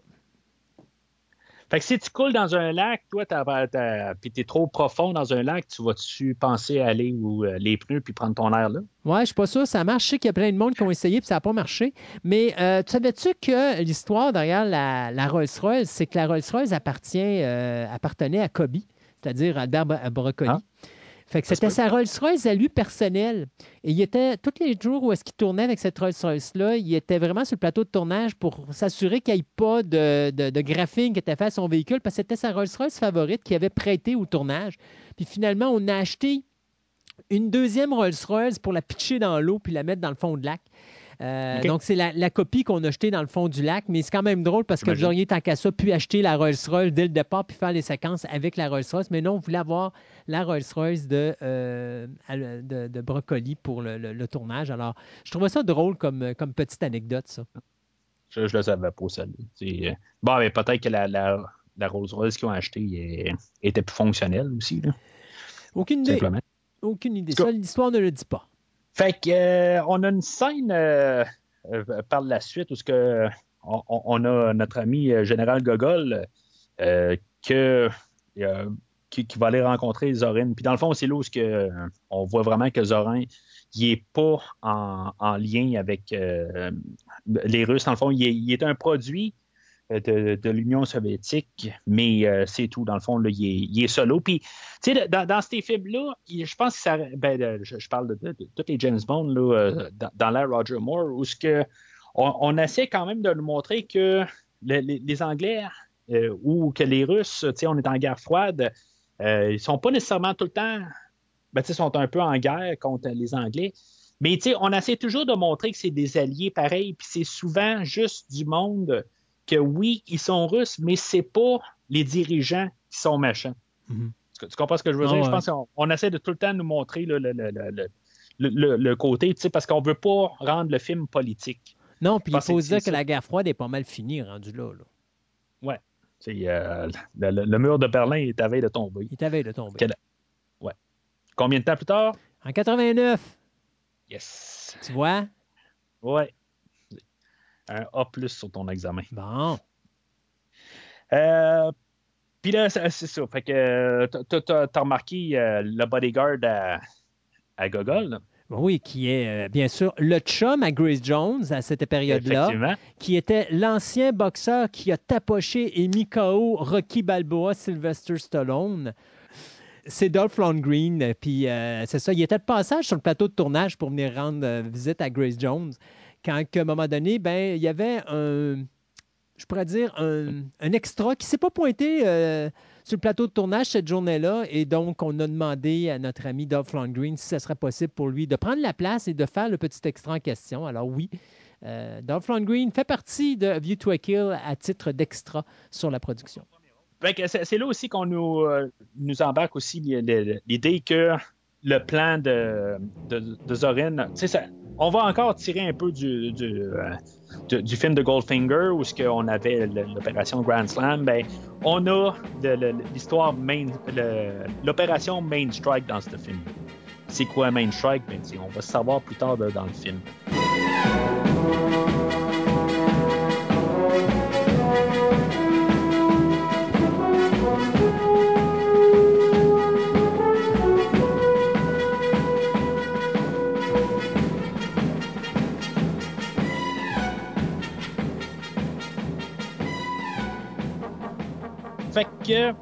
Fait que si tu coules dans un lac, toi, puis t'es trop profond dans un lac, tu vas-tu penser à aller où euh, les pneus puis prendre ton air là? Ouais, je suis pas sûr, ça marche. Je sais qu'il y a plein de monde qui ont essayé puis ça n'a pas marché. Mais euh, tu savais-tu que l'histoire derrière la, la Rolls-Royce, c'est que la Rolls-Royce appartient, euh, appartenait à Kobe, c'est-à-dire Albert Bro- Broccoli. Ah. Fait que c'était sa Rolls-Royce à lui personnelle. Et il était, tous les jours où est-ce qu'il tournait avec cette Rolls-Royce-là, il était vraiment sur le plateau de tournage pour s'assurer qu'il n'y ait pas de, de, de graphing qui était fait à son véhicule parce que c'était sa Rolls-Royce favorite qu'il avait prêté au tournage. Puis finalement, on a acheté une deuxième Rolls-Royce pour la pitcher dans l'eau puis la mettre dans le fond de lac. Euh. Donc, c'est la, la copie qu'on a jetée dans le fond du lac, mais c'est quand même drôle parce que vous auriez, tant qu'à ça, pu acheter la Rolls-Royce dès le départ puis faire les séquences avec la Rolls-Royce. Mais non, on voulait avoir la Rolls-Royce de, euh, de, de Brocoli pour le, le- le tournage. Alors, je trouvais ça drôle comme, comme petite anecdote, ça. Je, je le savais pas, celle là Bon, mais peut-être que la, la, la Rolls-Royce qu'ils ont achetée euh, était plus fonctionnelle aussi, là, Aucune idée. simplement. Aucune idée. Ça, l'histoire ne le dit pas. Fait que euh, on a une scène euh, euh, par la suite où ce que on, a notre ami Général Gogol qui, va aller rencontrer Zorin. Puis dans le fond, c'est là où on voit vraiment que Zorin il est pas en, en lien avec les Russes. Dans le fond, il est, un produit de, de l'Union soviétique, mais euh, c'est tout. Dans le fond, là, il, est, solo. Puis, tu sais, dans, ces films-là, il- je pense que ça. Ben, de- je, parle de, tous les James Bond là, euh, dans, l'ère Roger Moore, où on, essaie quand même de nous montrer que le- les, Anglais euh, ou que les Russes, tu sais, on est en guerre froide, euh, ils sont pas nécessairement tout le temps. Ben, tu sais, sont un peu en guerre contre les Anglais. Mais tu sais, on essaie toujours de montrer que c'est des alliés pareils, puis c'est souvent juste du monde que oui, ils sont russes, mais c'est pas les dirigeants qui sont méchants. Mhm. Tu, tu comprends ce que je veux Ah dire? Je ouais. pense qu'on on essaie de tout le temps nous montrer le, le, le, le- côté, parce qu'on veut pas rendre le film politique. Non, puis il faut dire que ça. la guerre froide est pas mal finie, rendu là. là. C'est, euh, le, mur de Berlin est à veille de tomber. Il est à veille de tomber. Quel- Combien de temps plus tard? En 89, Yes. tu vois? Ouais. Un A plus sur ton examen. Bon. Euh, Puis là, c'est ça. Fait que t'as- remarqué euh, le bodyguard à, à Gogol? là. Oui, qui est euh, bien sûr le chum à Grace Jones à cette période-là, qui était l'ancien boxeur qui a tapoché et mis KO Rocky Balboa, Sylvester Stallone. C'est Dolph Lundgren, puis euh, c'est ça, il était de passage sur le plateau de tournage pour venir rendre euh, visite à Grace Jones. Quand, à un moment donné, ben, il y avait un, je pourrais dire, un, un extra qui ne s'est pas pointé euh, sur le plateau de tournage cette journée-là. Et donc, on a demandé à notre ami Dolph Lundgren si ce serait possible pour lui de prendre la place et de faire le petit extra en question. Alors oui, euh, Dolph Lundgren fait partie de View to a Kill à titre d'extra sur la production. C'est là aussi qu'on nous, euh, nous embarque aussi li- li- l'idée que le plan de, de, Zorin, ça- on va encore tirer un peu du, du, euh, du- film de Goldfinger où ce qu'on avait l'opération Grand Slam, ben, on a l'histoire main, l'opération Main Strike dans ce film. C'est quoi Main Strike? Ben, on va savoir plus tard dans le film. Fait que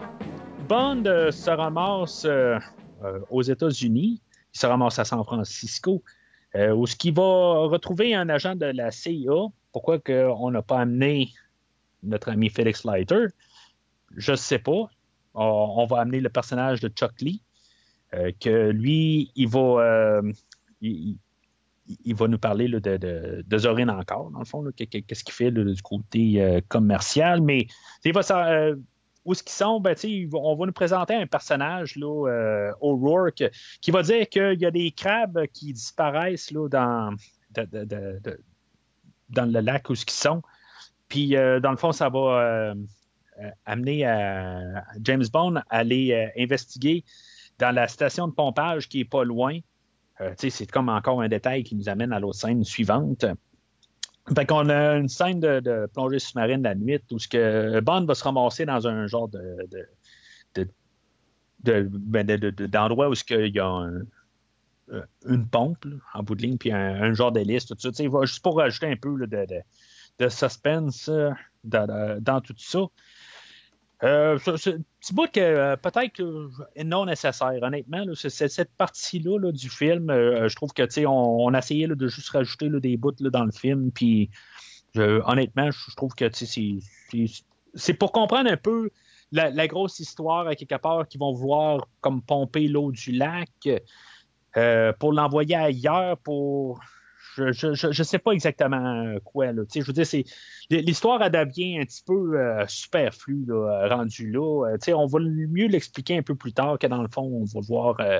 Bond euh, se ramasse euh, euh, aux États-Unis, il se ramasse à San Francisco, où ce qui va retrouver un agent de la CIA. Pourquoi on n'a pas amené notre ami Felix Leiter? Je ne sais pas. On, va amener le personnage de Chuck Lee, que lui, il va, il, va nous parler de, Zorin encore, dans le fond, qu'est-ce qu'il fait du côté commercial, mais il va euh, où est-ce qu'ils sont, ben, on va nous présenter un personnage, là, euh, O'Rourke, qui va dire qu'il y a des crabes qui disparaissent là, dans, le lac où ils sont. Puis, euh, dans le fond, ça va euh, amener à James Bond à aller investiguer dans la station de pompage qui est pas loin. C'est comme encore un détail qui nous amène à l'autre scène suivante. Fait qu'on a une scène de, de plongée sous-marine la nuit où ce que Bond va se ramasser dans un genre de, de, ben, de- de- de- d'endroit où ce qu'il y a euh, une pompe là, en bout de ligne, puis un, genre d'hélice, tout ça. Tu sais, il va- juste pour rajouter un peu là, de, suspense euh, dans tout ça. Euh, petit bout que euh, peut-être non nécessaire, honnêtement. cette partie-là là, du film, euh, je trouve que on, on a essayé de juste rajouter des bouts dans le film, puis honnêtement, je trouve que c'est- pour comprendre un peu la, grosse histoire à quelque part qu'ils vont vouloir comme pomper l'eau du lac euh, pour l'envoyer ailleurs pour je, je sais pas exactement quoi là. Je veux dire c'est l'histoire elle devient un petit peu euh, superflue là, rendue là. Euh, on va mieux l'expliquer un peu plus tard que dans le fond on va voir euh,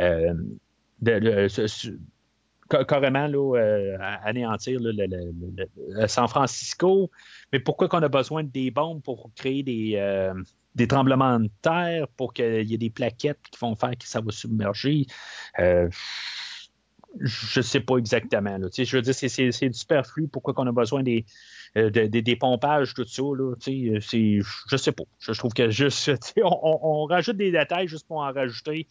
euh, carrément là, euh, anéantir San Francisco. Mais pourquoi qu'on a besoin de des bombes pour créer des, euh, tremblements de terre, pour qu'il y ait des plaquettes qui vont faire que ça va submerger? Euh, je sais pas exactement. Je veux dire, c'est- du superflu. Pourquoi qu'on a besoin des, euh, de- de- des pompages, tout ça? Là, c'est- je sais pas. Je, trouve que juste, on, on- on rajoute des détails juste pour en rajouter.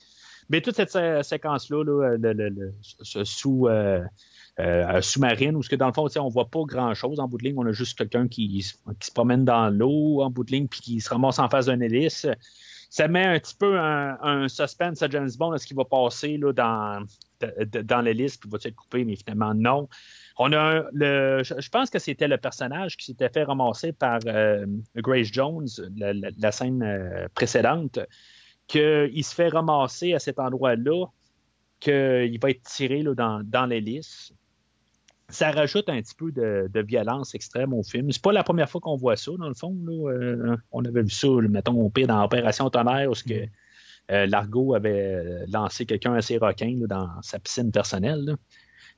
Mais toute cette sé- séquence-là, là, le, le- le- ce sous, euh, euh, sous-marine, où ce que dans le fond, on voit pas grand-chose en bout de ligne. On a juste quelqu'un qui, qui se promène dans l'eau en bout de ligne puis qui se ramasse en face d'un hélice. Ça met un petit peu un, un suspense à James Bond à ce qui va passer là, dans, dans l'hélice, puis va être coupé, mais finalement, non. On a le, je, pense que c'était le personnage qui s'était fait ramasser par euh, Grace Jones, la, la- la scène euh, précédente, qu'il se fait ramasser à cet endroit-là, qu'il va être tiré là, dans, dans l'hélice. Ça rajoute un petit peu de, violence extrême au film. C'est pas la première fois qu'on voit ça, dans le fond. là. Euh, on avait vu ça, mettons, au pire, dans Opération Tonnerre, où que, euh, Largo avait lancé quelqu'un assez requin là, dans sa piscine personnelle.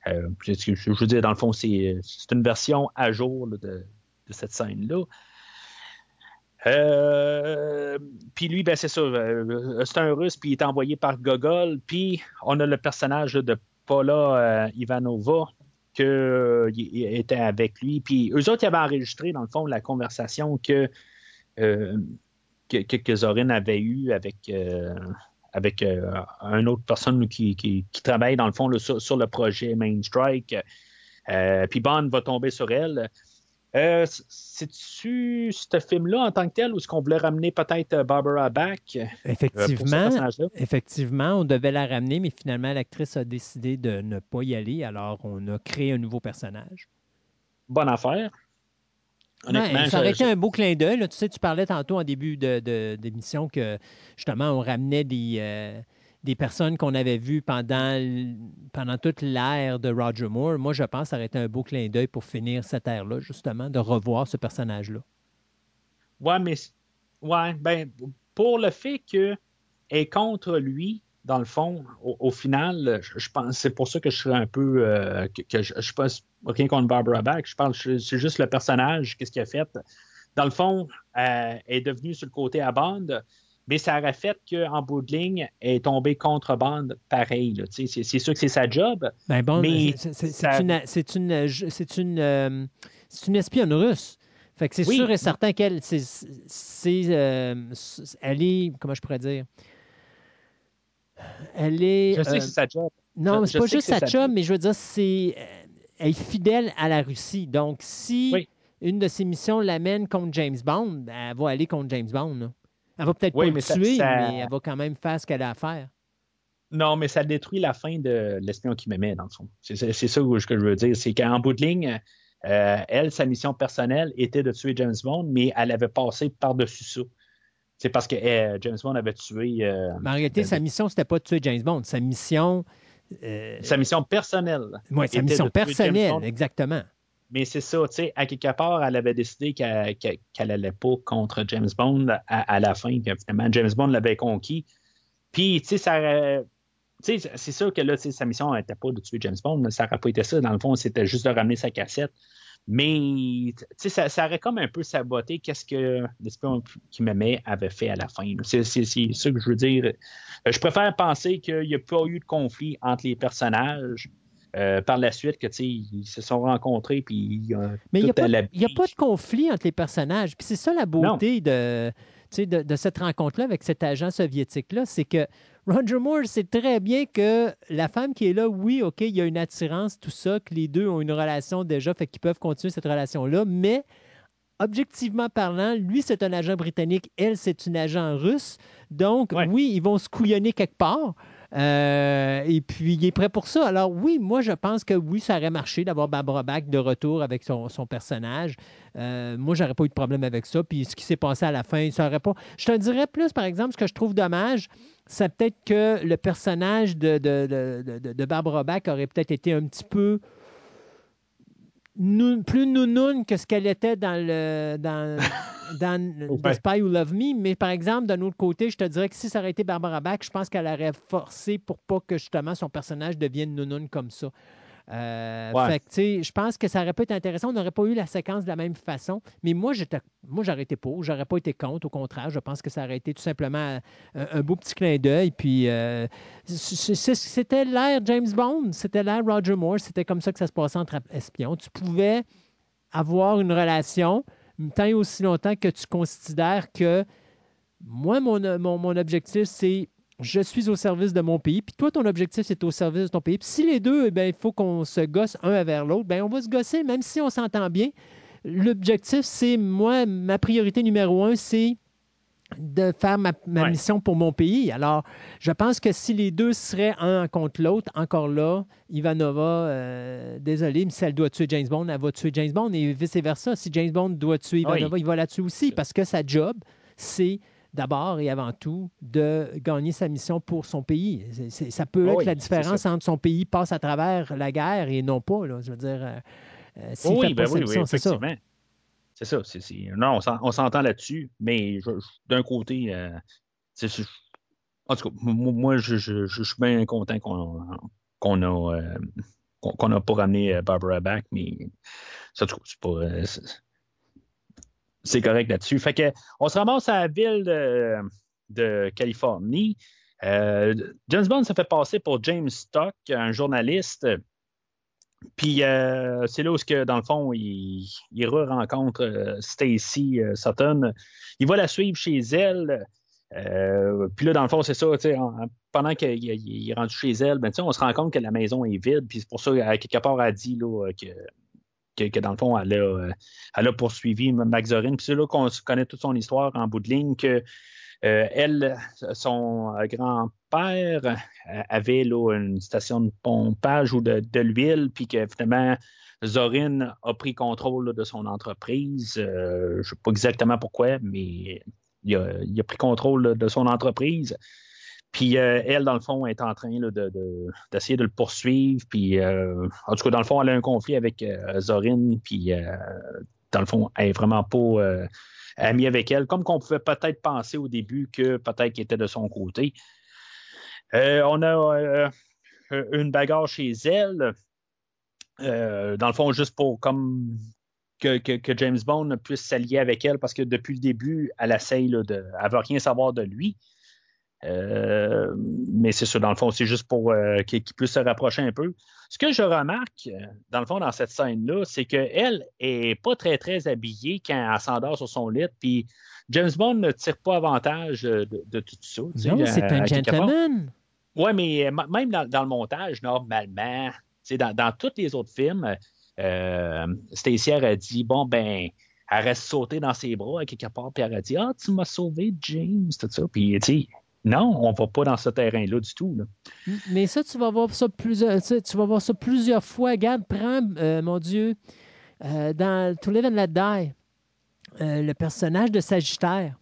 Euh, je veux dire, dans le fond, c'est une version à jour de, cette scène-là. Euh, puis lui, ben c'est ça, euh, c'est un russe, puis il est envoyé par Gogol. Puis on a le personnage de Paula euh, Ivanova qui était avec lui. Puis eux autres, ils avaient enregistré, dans le fond, la conversation que, euh, que, que, que Zorin avait eue avec, euh, avec euh, une autre personne qui, qui, qui travaille, dans le fond, là, sur, sur le projet Main Strike. Euh, puis Bond va tomber sur elle. C'est-tu ce film-là en tant que tel ou est-ce qu'on voulait ramener peut-être Barbara ce Effectivement, effectivement, on devait la ramener, mais finalement, l'actrice a décidé de ne pas y aller, alors on a créé un nouveau personnage. Bonne affaire. Honnêtement, Ouais, ça aurait été un beau clin d'œil. Tu sais, tu parlais tantôt en début de- de- d'émission que justement, on ramenait des, euh, des personnes qu'on avait vues pendant, pendant toute l'ère de Roger Moore. Moi, je pense que ça aurait été un beau clin d'œil pour finir cette ère-là, justement, de revoir ce personnage-là. Ouais, mais ouais, ben pour le fait que est contre lui, dans le fond, au, au final, je, je pense c'est pour ça que je serais un peu euh, que, que je, je pense rien contre Barbara Bach. Je que c'est juste le personnage, qu'est-ce qu'il a fait? Dans le fond, euh, est devenu sur le côté à bande, mais ça aurait fait qu'en bout de ligne, elle est tombée contre bande pareil. C'est sûr que c'est sa job. Ben bon, Mais c'est- c'est ça- une, c'est une, c'est une, euh, c'est une espionne russe. Fait que c'est Oui. sûr et certain qu'elle, c'est, euh, elle est, comment je pourrais dire, elle est. Je sais euh, que c'est sa job. non, c'est pas juste sa job. mais je veux dire, c'est, euh, elle est fidèle à la Russie. Donc, si Oui. une de ses missions l'amène contre James Bond, ben, elle va aller contre James Bond. là. Elle va peut-être Oui, pas mais le ça- tuer, ça- mais elle va quand même faire ce qu'elle a à faire. Non, mais ça détruit la fin de l'espion qui m'aimait, dans le fond. C'est ça que je veux dire. C'est qu'en bout de ligne, euh, elle, sa mission personnelle était de tuer James Bond, mais elle avait passé par-dessus ça. C'est parce que euh, James Bond avait tué euh, Mais en réalité, sa mission, c'était pas de tuer James Bond. Sa mission. Euh, sa mission personnelle. ouais, sa mission personnelle, exactement. Mais c'est ça, tu sais, à quelque part, elle avait décidé qu'elle qu'elle- qu'elle allait pas contre James Bond à, à la fin, que finalement, James Bond l'avait conquis. Puis, tu sais, c'est sûr que là, tu sais, sa mission n'était pas de tuer James Bond, mais ça n'aurait pas été ça. Dans le fond, c'était juste de ramener sa cassette. Mais, ça, ça aurait comme un peu saboté qu'est-ce que l'espion qui m'aimait avait fait à la fin. là. C'est ça que je veux dire. Euh, Je préfère penser qu'il n'y a pas eu de conflit entre les personnages. euh, par la suite, que tu sais, ils se sont rencontrés, puis euh, Mais il n'y a, pas- y a pas de conflit entre les personnages. Puis c'est ça la beauté de, de, de cette rencontre-là avec cet agent soviétique-là, c'est que Roger Moore sait très bien que la femme qui est là, oui, OK, il y a une attirance, tout ça, que les deux ont une relation déjà, fait qu'ils peuvent continuer cette relation-là, mais objectivement parlant, lui, c'est un agent britannique, elle, c'est une agent russe. Donc, Ouais. oui, ils vont se couillonner quelque part. Euh, et puis, il est prêt pour ça. Alors, oui, moi, je pense que oui, ça aurait marché d'avoir Barbara Bach de retour avec son, son personnage. Euh, moi, j'aurais pas eu de problème avec ça. Puis, ce qui s'est passé à la fin, ça aurait pas. Je te dirais plus, par exemple, ce que je trouve dommage, c'est peut-être que le personnage de, de, de, de- de Barbara Bach aurait peut-être été un petit peu nou- plus nounoun que ce qu'elle était dans le dans, dans Ouais. The Spy Who Love Me. Mais par exemple, d'un autre côté, je te dirais que si ça aurait été Barbara Bach, je pense qu'elle aurait forcé pour pas que justement son personnage devienne nounoun comme ça. Euh, Ouais. Fait que, je pense que ça aurait pu être intéressant. On n'aurait pas eu la séquence de la même façon. Mais moi, j'étais, moi, j'aurais été pour. J'aurais pas été contre. Au contraire, je pense que ça aurait été tout simplement un, un beau petit clin d'œil. Puis, euh, c'était l'ère James Bond. C'était l'ère Roger Moore. C'était comme ça que ça se passait entre espions. Tu pouvais avoir une relation tant et aussi longtemps que tu considères que moi, mon, mon, mon objectif, c'est je suis au service de mon pays, puis toi, ton objectif, c'est au service de ton pays. Puis si les deux, eh il faut qu'on se gosse un vers l'autre, bien, on va se gosser, même si on s'entend bien. L'objectif, c'est, moi, ma priorité numéro un, c'est de faire ma, ma Ouais. mission pour mon pays. Alors, je pense que si les deux seraient un contre l'autre, encore là, Ivanova, euh, désolé, mais si elle doit tuer James Bond, elle va tuer James Bond et vice-versa. Si James Bond doit tuer Ivanova, Oui. il va la tuer aussi parce que sa job, c'est d'abord et avant tout de gagner sa mission pour son pays. Ça peut Ah être oui, la différence entre son pays passe à travers la guerre et non pas. Là, je veux dire, euh, euh, s'il oui, fait ben pas sa oui, oui, mission, c'est ça. effectivement. C'est ça. Non, on s'en- on s'entend là-dessus, mais d'un côté, euh, en tout cas, moi, je, je- je suis bien content qu'on qu'on a, euh, a pas ramené Barbara Bach, mais ça, c'est pas. C'est- correct là-dessus. Fait que on se ramasse à la ville de, Californie. Euh, Bond se fait passer pour James Stock, un journaliste. Puis euh, c'est là où, que, dans le fond, il, il rencontre euh, Stacy euh, Sutton. Il va la suivre chez elle. Puis là, dans le fond, c'est ça, pendant qu'il il- il est rendu chez elle, ben, on se rend compte que la maison est vide. Puis c'est pour ça, à quelque part, dit là, que, que, dans le fond, elle a, euh, poursuivi Max Zorin. Puis c'est là qu'on connaît toute son histoire en bout de ligne, que euh, elle, son euh, grand-père avait là, une station de pompage ou de, l'huile, puis que finalement, Zorin a pris contrôle de son entreprise. Je ne sais pas exactement pourquoi, mais il a, pris contrôle de son entreprise. Puis euh, elle, dans le fond, est en train de- de- d'essayer de, le poursuivre. Puis, euh, en tout cas, dans le fond, elle a un conflit avec euh, Zorin. Puis, dans le fond, elle n'est vraiment pas amie avec elle, comme qu'on pouvait peut-être penser au début que peut-être qu'elle était de son côté. On a une bagarre chez elle. Dans le fond, juste pour comme que, James Bond puisse s'allier avec elle, parce que depuis le début, elle essaye de. Elle veut rien savoir de lui. Euh, mais c'est ça, dans le fond, c'est juste pour euh, qu'il qu'il puisse se rapprocher un peu. Ce que je remarque, euh, dans le fond, dans cette scène-là, c'est qu'elle est pas très, très habillée quand elle s'endort sur son lit, puis James Bond ne tire pas avantage euh, de, de tout ça. Non, c'est un gentleman. Oui, mais même dans, dans le montage, normalement, dans, dans tous les autres films, euh, Stacy a dit bon, ben, elle reste sautée dans ses bras à quelque part, puis elle a dit Ah, tu m'as sauvé, James, tout ça. Puis, tu sais, non, on va pas dans ce terrain-là du tout. là. Mais ça, tu vas voir ça plusieurs, tu sais, tu vas voir ça plusieurs fois. Regarde, prends, euh, mon Dieu, euh, dans To Live and Let Die, euh, le personnage de Sagittaire.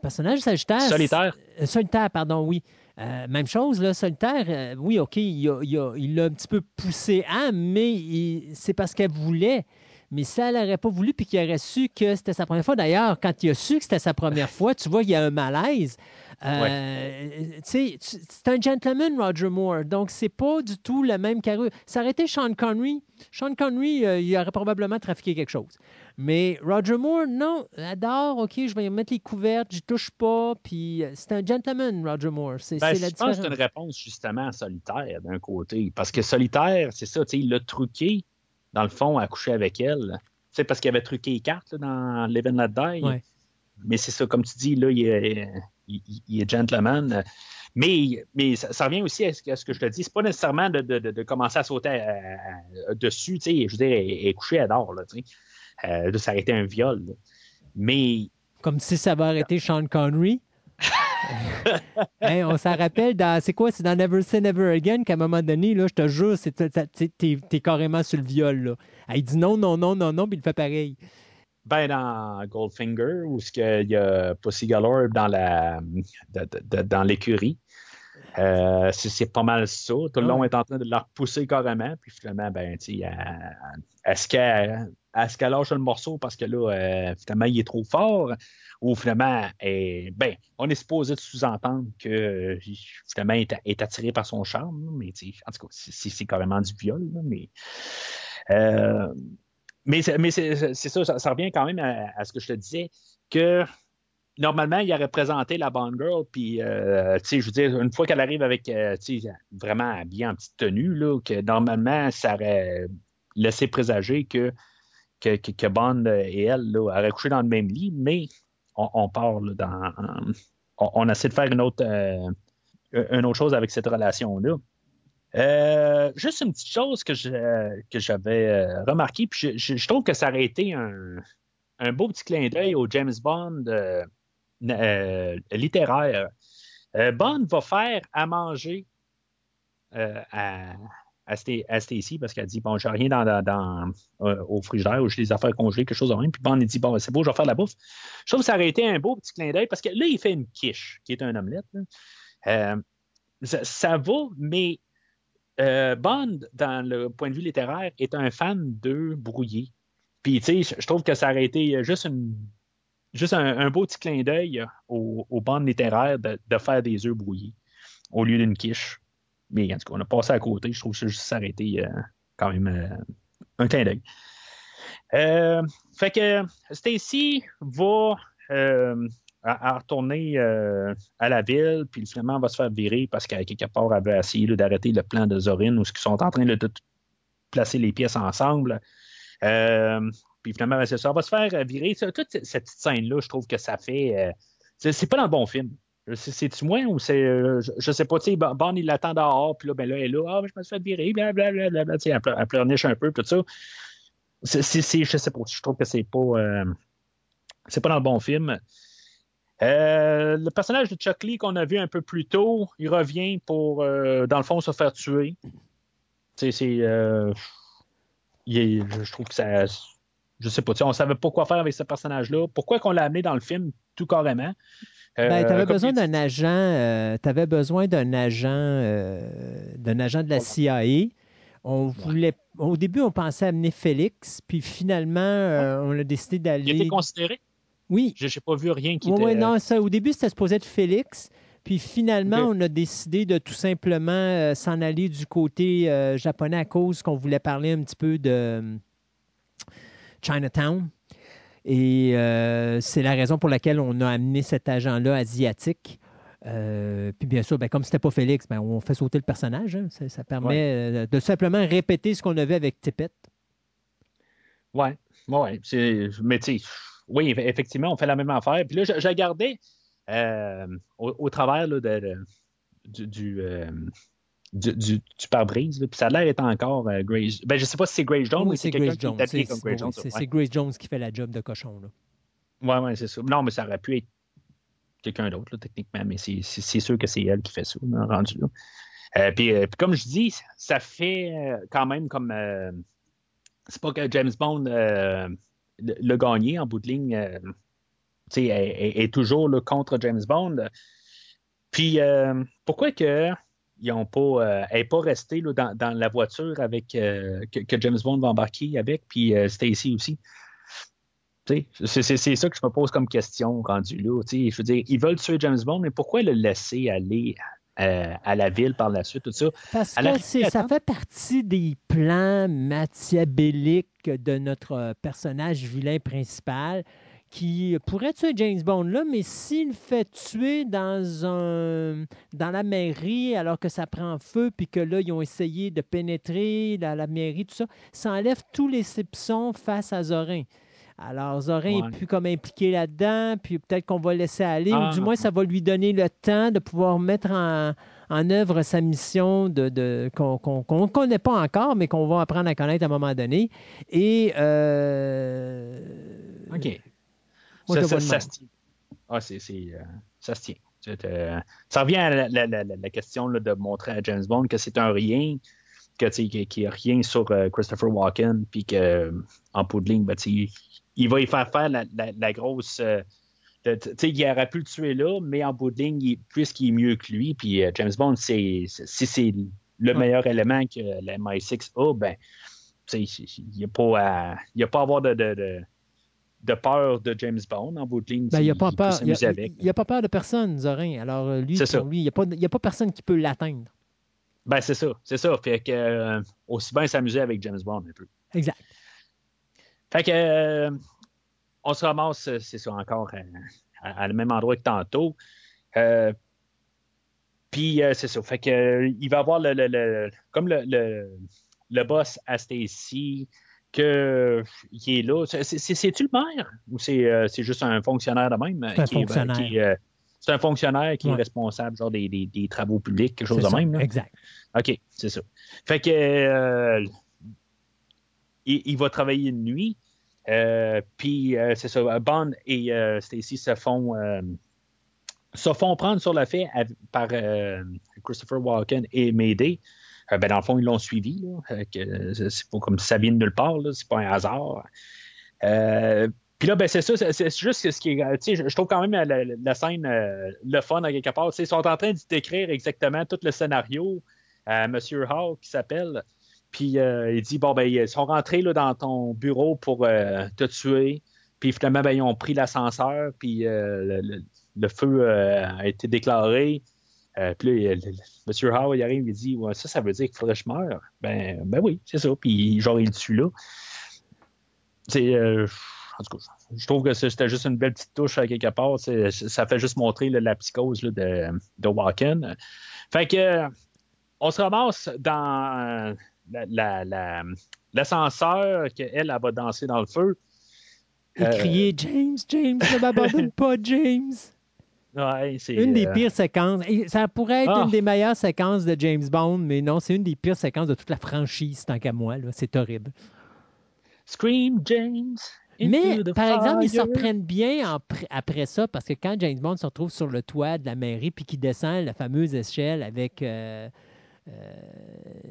Personnage de Sagittaire. Solitaire. Solitaire, pardon, oui. Euh, même chose, là, solitaire, euh, oui, OK, il a- il a- il l'a un petit peu poussé à, mais c'est parce qu'elle voulait. Mais si elle n'aurait pas voulu, puis qu'il aurait su que c'était sa première fois, d'ailleurs, quand il a su que c'était sa première fois, tu vois, il y a un malaise. Euh, tu- C'est un gentleman, Roger Moore. Donc, c'est pas du tout le même carrure. Ça aurait été Sean Connery. Sean Connery, euh, il aurait probablement trafiqué quelque chose. Mais Roger Moore, non, adore, OK, je vais mettre les couvertes, j'y touche pas, puis euh, c'est un gentleman, Roger Moore. C'est Ben, la je pense que c'est une réponse justement à solitaire d'un côté. Parce que solitaire, c'est ça, il l'a truqué, dans le fond, à coucher avec elle. Tu sais, parce qu'il avait truqué les cartes là, dans Live and Let Die. Ouais. Mais c'est ça, comme tu dis, là, il est, il, il est gentleman. Mais, mais ça, ça revient aussi à ce, que- à ce que je te dis. C'est pas nécessairement de, de- de- de commencer à sauter à- à- dessus. Tu sais, je veux dire. Là, tu sais. euh, ça aurait été un viol. là. Mais Comme si ça va arrêter Sean Connery. Hein, on s'en rappelle, dans, c'est quoi? C'est dans Never Say Never Again qu'à un moment donné, là, je te jure, c'est, t'es, t'es- t'es- t'es carrément sur le viol. Là. Ah, Il dit non, non, non, non, non, puis il fait pareil. ben dans Goldfinger, où il y a Pussy Galore dans la de- de- de- dans l'écurie. euh, c'est, c'est pas mal ça. Tout le long, Ouais. est en train de la repousser carrément. Puis finalement, ben, tu sais, elle- est-ce qu'elle, est-ce qu'elle lâche le morceau parce que là, euh, finalement, il est trop fort? Ou finalement, elle- ben, on est supposé sous-entendre que euh, finalement, est, attiré par son charme. Mais en tout cas, c'est, carrément du viol. là, mais euh, mais c'est, mais ça, ça, revient quand même à, à ce que je te disais, que normalement, il aurait présenté la Bond Girl, puis, tu sais, je veux dire, une fois qu'elle arrive avec, tu sais, vraiment habillée en petite tenue, là, que normalement, ça aurait laissé présager que, que, Bond et elle, là, auraient couché dans le même lit, mais on, on part dans. On, essaie de faire une autre, euh, une autre chose avec cette relation-là. Euh, juste une petite chose que que j'avais euh, remarqué, puis je, trouve que ça aurait été un, un beau petit clin d'œil au James Bond littéraire. Bond va faire à manger à, à, Sta- à Stacy parce qu'elle dit Bon, j'ai rien dans, euh, au frigidaire ou j'ai des affaires congelées, quelque chose de même. Puis Bond, il dit Bon, c'est beau, je vais faire la bouffe. Je trouve que ça aurait été un beau petit clin d'œil parce que là, il fait une quiche qui est un omelette. Euh, ça, ça va, mais euh, Bond, dans le point de vue littéraire, est un fan d'œufs brouillés. Puis, tu sais, je- trouve que ça aurait été juste, juste un, beau petit clin d'œil au, au Bond littéraire de, de faire des œufs brouillés au lieu d'une quiche. Mais en tout cas, on a passé à côté. Je trouve que ça juste s'arrêter euh, quand même euh, un clin d'œil. Euh, fait que Stacy va à, retourner à la ville, puis finalement, va se faire virer parce qu'à quelque part, elle essayer là, d'arrêter le plan de Zorin où ils sont en train de tout placer les pièces ensemble. Puis finalement, ben, c'est ça, elle va se faire virer. Toute cette petite scène-là, je trouve que ça fait. c'est pas dans le bon film. C'est- C'est-tu moi ou c'est. euh, je, je sais pas, tu sais, Bon- Bond, il l'attend dehors, puis là, ben là, elle est là, ah, je me suis fait virer, blablabla, bla, bla, tu sais, elle, un peu, tout ça. C'est, je sais pas, je trouve que c'est pas. euh, c'est pas dans le bon film. Euh, le personnage de Chuck Lee qu'on a vu un peu plus tôt, il revient pour, euh, dans le fond, se faire tuer. Tu sais, c'est. euh, je trouve que ça. Je sais pas, tu sais, on savait pas quoi faire avec ce personnage-là. Pourquoi qu'on l'a amené dans le film tout carrément? Euh, Ben, tu avais comme besoin il- d'un agent, euh, t'avais besoin d'un agent, euh, d'un agent de la CIA. On voulait, au début, on pensait amener Félix, puis finalement, euh, on a décidé Il d'aller. était considéré? Oui, Je n'ai pas vu rien qui Ouais, était. ouais, non, ça, au début, c'était supposé être Félix. Puis finalement, on a décidé de tout simplement euh, s'en aller du côté euh, japonais à cause qu'on voulait parler un petit peu de euh, Chinatown. Et euh, c'est la raison pour laquelle on a amené cet agent-là asiatique. Euh, puis bien sûr, ben, comme c'était pas Félix, ben, on fait sauter le personnage. hein. Ça, ça permet euh, de simplement répéter ce qu'on avait avec Tippett. Ouais, ouais. Mais tu oui, eff- effectivement, on fait la même affaire. Puis là, regardais euh, au, au travers là, de, de- du, du, du, du- du pare-brise, puis ça a l'air d'être encore euh, Grace. Ben, je sais pas si c'est Grace Jones Oui, ou c'est quelqu'un qui est comme Grace Jones. c'est- ouais. Grace Jones qui fait la job de cochon. Là. Ouais, ouais, c'est ça. Non, mais ça aurait pu être quelqu'un d'autre, techniquement, mais c'est, sûr que c'est elle qui fait ça, là, rendu là. Euh, puis, euh, puis comme je dis, ça fait quand même comme. c'est pas que James Bond le, le gagné en bout de ligne. tu sais, est, est- est toujours là, contre James Bond. Puis pourquoi que ils ont pas, euh, elle n'est pas restée là, dans, dans la voiture avec euh, que, que James Bond va embarquer avec, puis euh, Stacy aussi. C'est ça que je me pose comme question rendu là. Je veux dire, ils veulent tuer James Bond, mais pourquoi le laisser aller euh, à la ville par la suite, tout ça? Parce la que ça fait partie des plans machiavéliques de notre personnage vilain principal qui pourrait tuer James Bond là, mais s'il le fait tuer dans un dans la mairie alors que ça prend feu puis que là ils ont essayé de pénétrer dans la mairie tout ça, ça enlève tous les soupçons face à Zorin. Alors, Zorin Ouais. est plus comme impliqué là-dedans, puis peut-être qu'on va le laisser aller, Ah, ou du moins, ça va lui donner le temps de pouvoir mettre en, en œuvre sa mission de, de- qu'on ne connaît pas encore, mais qu'on va apprendre à connaître à un moment donné. Et. euh, OK. Moi, ça, je le ça- se tient. Ah, c'est, c'est, euh, ça se tient. Euh, ça revient à la, la- la- la- question là, de montrer à James Bond que c'est un rien, que qu'il n'y a rien sur euh, Christopher Walken, puis qu'en bout de ligne, ben, il va y faire faire la, grosse. euh, de- il aurait pu le tuer là, mais en bout de ligne, il- puisqu'il est mieux que lui, puis euh, James Bond, c'est, c'est- si c'est le Ouais. meilleur élément que la MI6 a, ben, il n'y a pas à, il y a pas à avoir de, de, de- peur de James Bond en bout de ligne. Ben, il n'y a pas peur. Il s'amuser y a- avec. il y a pas peur de personne, Zorin. Alors, euh, lui, pour lui, il n'y a, pas- il y a pas personne qui peut l'atteindre. Ben, c'est ça, c'est ça. Fait que, euh, aussi bien s'amuser avec James Bond un peu. Exact. Fait que, euh, on se ramasse, c'est ça, encore à, à- à le même endroit que tantôt. Euh, Puis, euh, c'est ça. Fait que, euh, il va avoir le, le- le- comme le, le, le boss à Stacy, que qui est là. C'est- c'est- C'est-tu le maire? Ou c'est euh, c'est juste un fonctionnaire de même? C'est un est- fonctionnaire. qui est, euh, c'est un fonctionnaire qui Ouais. est responsable genre des, des- des travaux publics, quelque chose de ça. même. là? Exact. OK, c'est ça. Fait que euh, il, il va travailler de nuit. euh, puis euh, c'est ça. Bond et euh, Stacy se font euh, se font prendre sur le fait par euh, Christopher Walken et Mayday. Euh, ben, dans le fond, ils l'ont suivi. Que c'est pas comme ça vient de nulle part. C'est pas un hasard. Euh, puis là, ben, c'est ça, c'est- juste ce qui est. Je trouve quand même la, scène euh, le fun à quelque part. Ils sont en train de décrire exactement tout le scénario à M. Hall qui s'appelle. Puis euh, il dit Bon, ben, ils sont rentrés là, dans ton bureau pour euh, te tuer. Puis finalement, ben, ils ont pris l'ascenseur. Puis euh, le, feu euh, a été déclaré. Euh, puis là, M. Howe, il arrive, il dit ouais, Ça, ça veut dire qu'il faudrait que je meure. Ben, ben oui, c'est ça. Puis genre, il le tue là. C'est. euh, en tout cas, je trouve que c'était juste une belle petite touche à quelque part. Ça fait juste montrer là, la psychose là, de, de Walken. Fait que on se ramasse dans la- la- la- l'ascenseur qu'elle, elle, va danser dans le feu. Et Euh, crier James, James, ne m'abandonne pas, James. Ouais, c'est, Une des euh, pires séquences. Et ça pourrait être Ah. une des meilleures séquences de James Bond, mais non, c'est une des pires séquences de toute la franchise, tant qu'à moi. là. C'est horrible. Scream James. into Mais, the par exemple, ils se reprennent bien en pr- après ça, parce que quand James Bond se retrouve sur le toit de la mairie, puis qu'il descend la fameuse échelle avec euh, euh,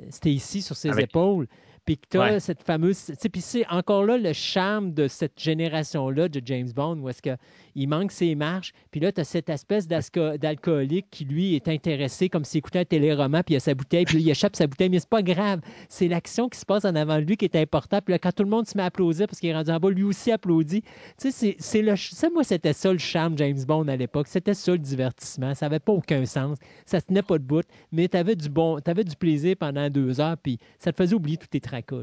Stacy sur ses Avec- épaules, puis que tu as Ouais. cette fameuse... tu sais, Puis c'est encore là le charme de cette génération-là de James Bond, où est-ce qu'il manque ses marches, puis là, tu as cette espèce d'alcoolique qui, lui, est intéressé comme s'il écoutait un téléroman, puis il a sa bouteille, puis il échappe sa bouteille, mais c'est pas grave. C'est l'action qui se passe en avant de lui qui est importante. Puis là, quand tout le monde se met à applaudir parce qu'il est rendu en bas, lui aussi applaudit. Tu sais, c'est- le. ça, moi, c'était ça le charme James Bond à l'époque. C'était ça le divertissement. Ça n'avait pas aucun sens. Ça tenait pas de bout. Mais tu avais du bon, tu du plaisir pendant deux heures, puis ça te faisait oublier tous tes tracas.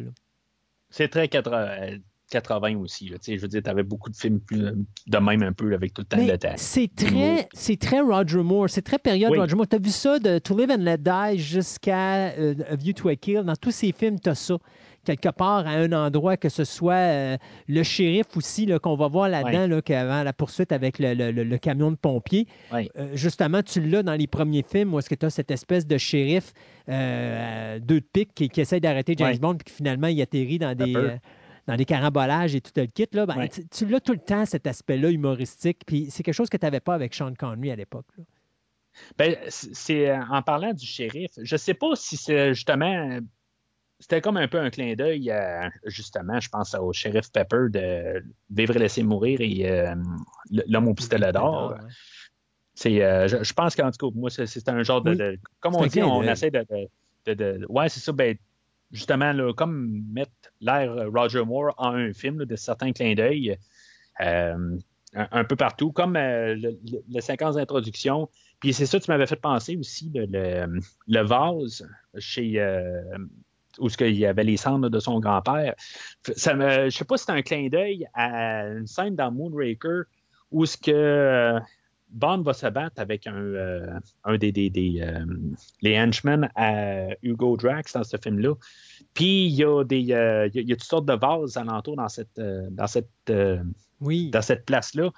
C'est très 80, 80 aussi. Là. Tu sais, Je veux dire, tu avais beaucoup de films plus, de même un peu avec tout le temps Mais de ta- c'est très, c'est très Roger Moore. C'est très période Oui. Roger Moore. Tu as vu ça de To Live and Let Die jusqu'à euh, A View to a Kill? Dans tous ces films, tu as ça. Quelque part, à un endroit, que ce soit euh, le shérif aussi, là, qu'on va voir là-dedans, là, qu'avant la poursuite avec le, le- le- le camion de pompiers. Ouais. Euh, justement, tu l'as dans les premiers films où est-ce que tu as cette espèce de shérif euh, deux de pique qui, qui essaie d'arrêter James Ouais. Bond puis qui finalement il atterrit dans des, Pepper. Dans des carambolages et tout le kit. Là, ben, Ouais. tu, tu l'as tout le temps, cet aspect-là humoristique. Puis c'est quelque chose que tu n'avais pas avec Sean Connery à l'époque. Ben, c'est euh, en parlant du shérif, je sais pas si c'est justement. C'était comme un peu un clin d'œil, à, justement, je pense au shérif Pepper de Vivre et laisser mourir et euh, L'homme au pistolet d'or. Ouais. C'est, euh, je, je pense qu'en tout cas, moi, c'est, un genre de, Oui. de- Comme on dit, on essaie de. de, de- de- ouais, c'est ça. Ben, justement, là, comme mettre l'air Roger Moore en un film de certains clins d'œil euh, un, peu partout, comme euh, le, le séquence d'introduction. Puis c'est ça, tu m'avais fait penser aussi, le, le, le vase chez. euh, où ce qu'il y avait les cendres de son grand-père. Ça me, sais pas si c'est un clin d'œil à une scène dans Moonraker où ce que euh, Bond va se battre avec un, euh, un des, des, des euh, les henchmen à Hugo Drax dans ce film-là. Puis il y a des euh, il y a, toutes sortes de vases alentour dans cette dans cette Oui. dans cette place-là.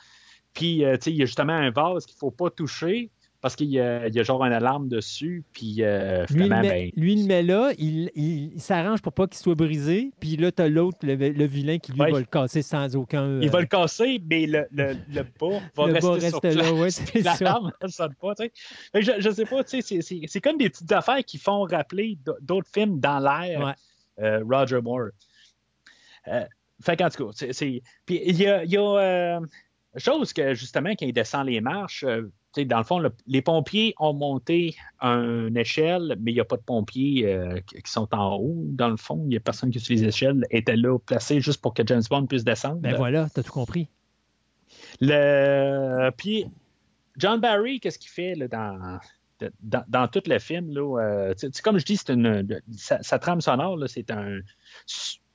Puis il y a justement un vase qu'il faut pas toucher parce qu'il y a, genre une alarme dessus. Puis euh, Lui, il finalement, le ben, met, lui, il le met là, il, il- il s'arrange pour pas qu'il soit brisé, puis là, tu as l'autre, le, le vilain, qui lui Ouais. va le casser sans aucun. il va euh, le casser, mais le, le, le bas va Le bas rester reste sur là, ouais, c'est la ça. lame ne sonne pas. tu sais. Je, je sais pas, tu sais, c'est- comme des petites affaires qui font rappeler d'autres films dans l'air. Ouais. euh, Roger Moore. Euh, fait qu'en tout cas, c'est-. Puis il y a, y a chose que justement, quand il descend les marches, dans le fond, le- les pompiers ont monté une échelle, mais il n'y a pas de pompiers euh, qui qui sont en haut. Dans le fond, il n'y a personne qui utilise l'échelle, était là placé juste pour que James Bond puisse descendre. Ben voilà, t'as tout compris. Le... Puis, John Barry, qu'est-ce qu'il fait là, dans, dans, dans tout le film? Là, euh, comme je dis, c'est une, sa, sa trame sonore, c'est un.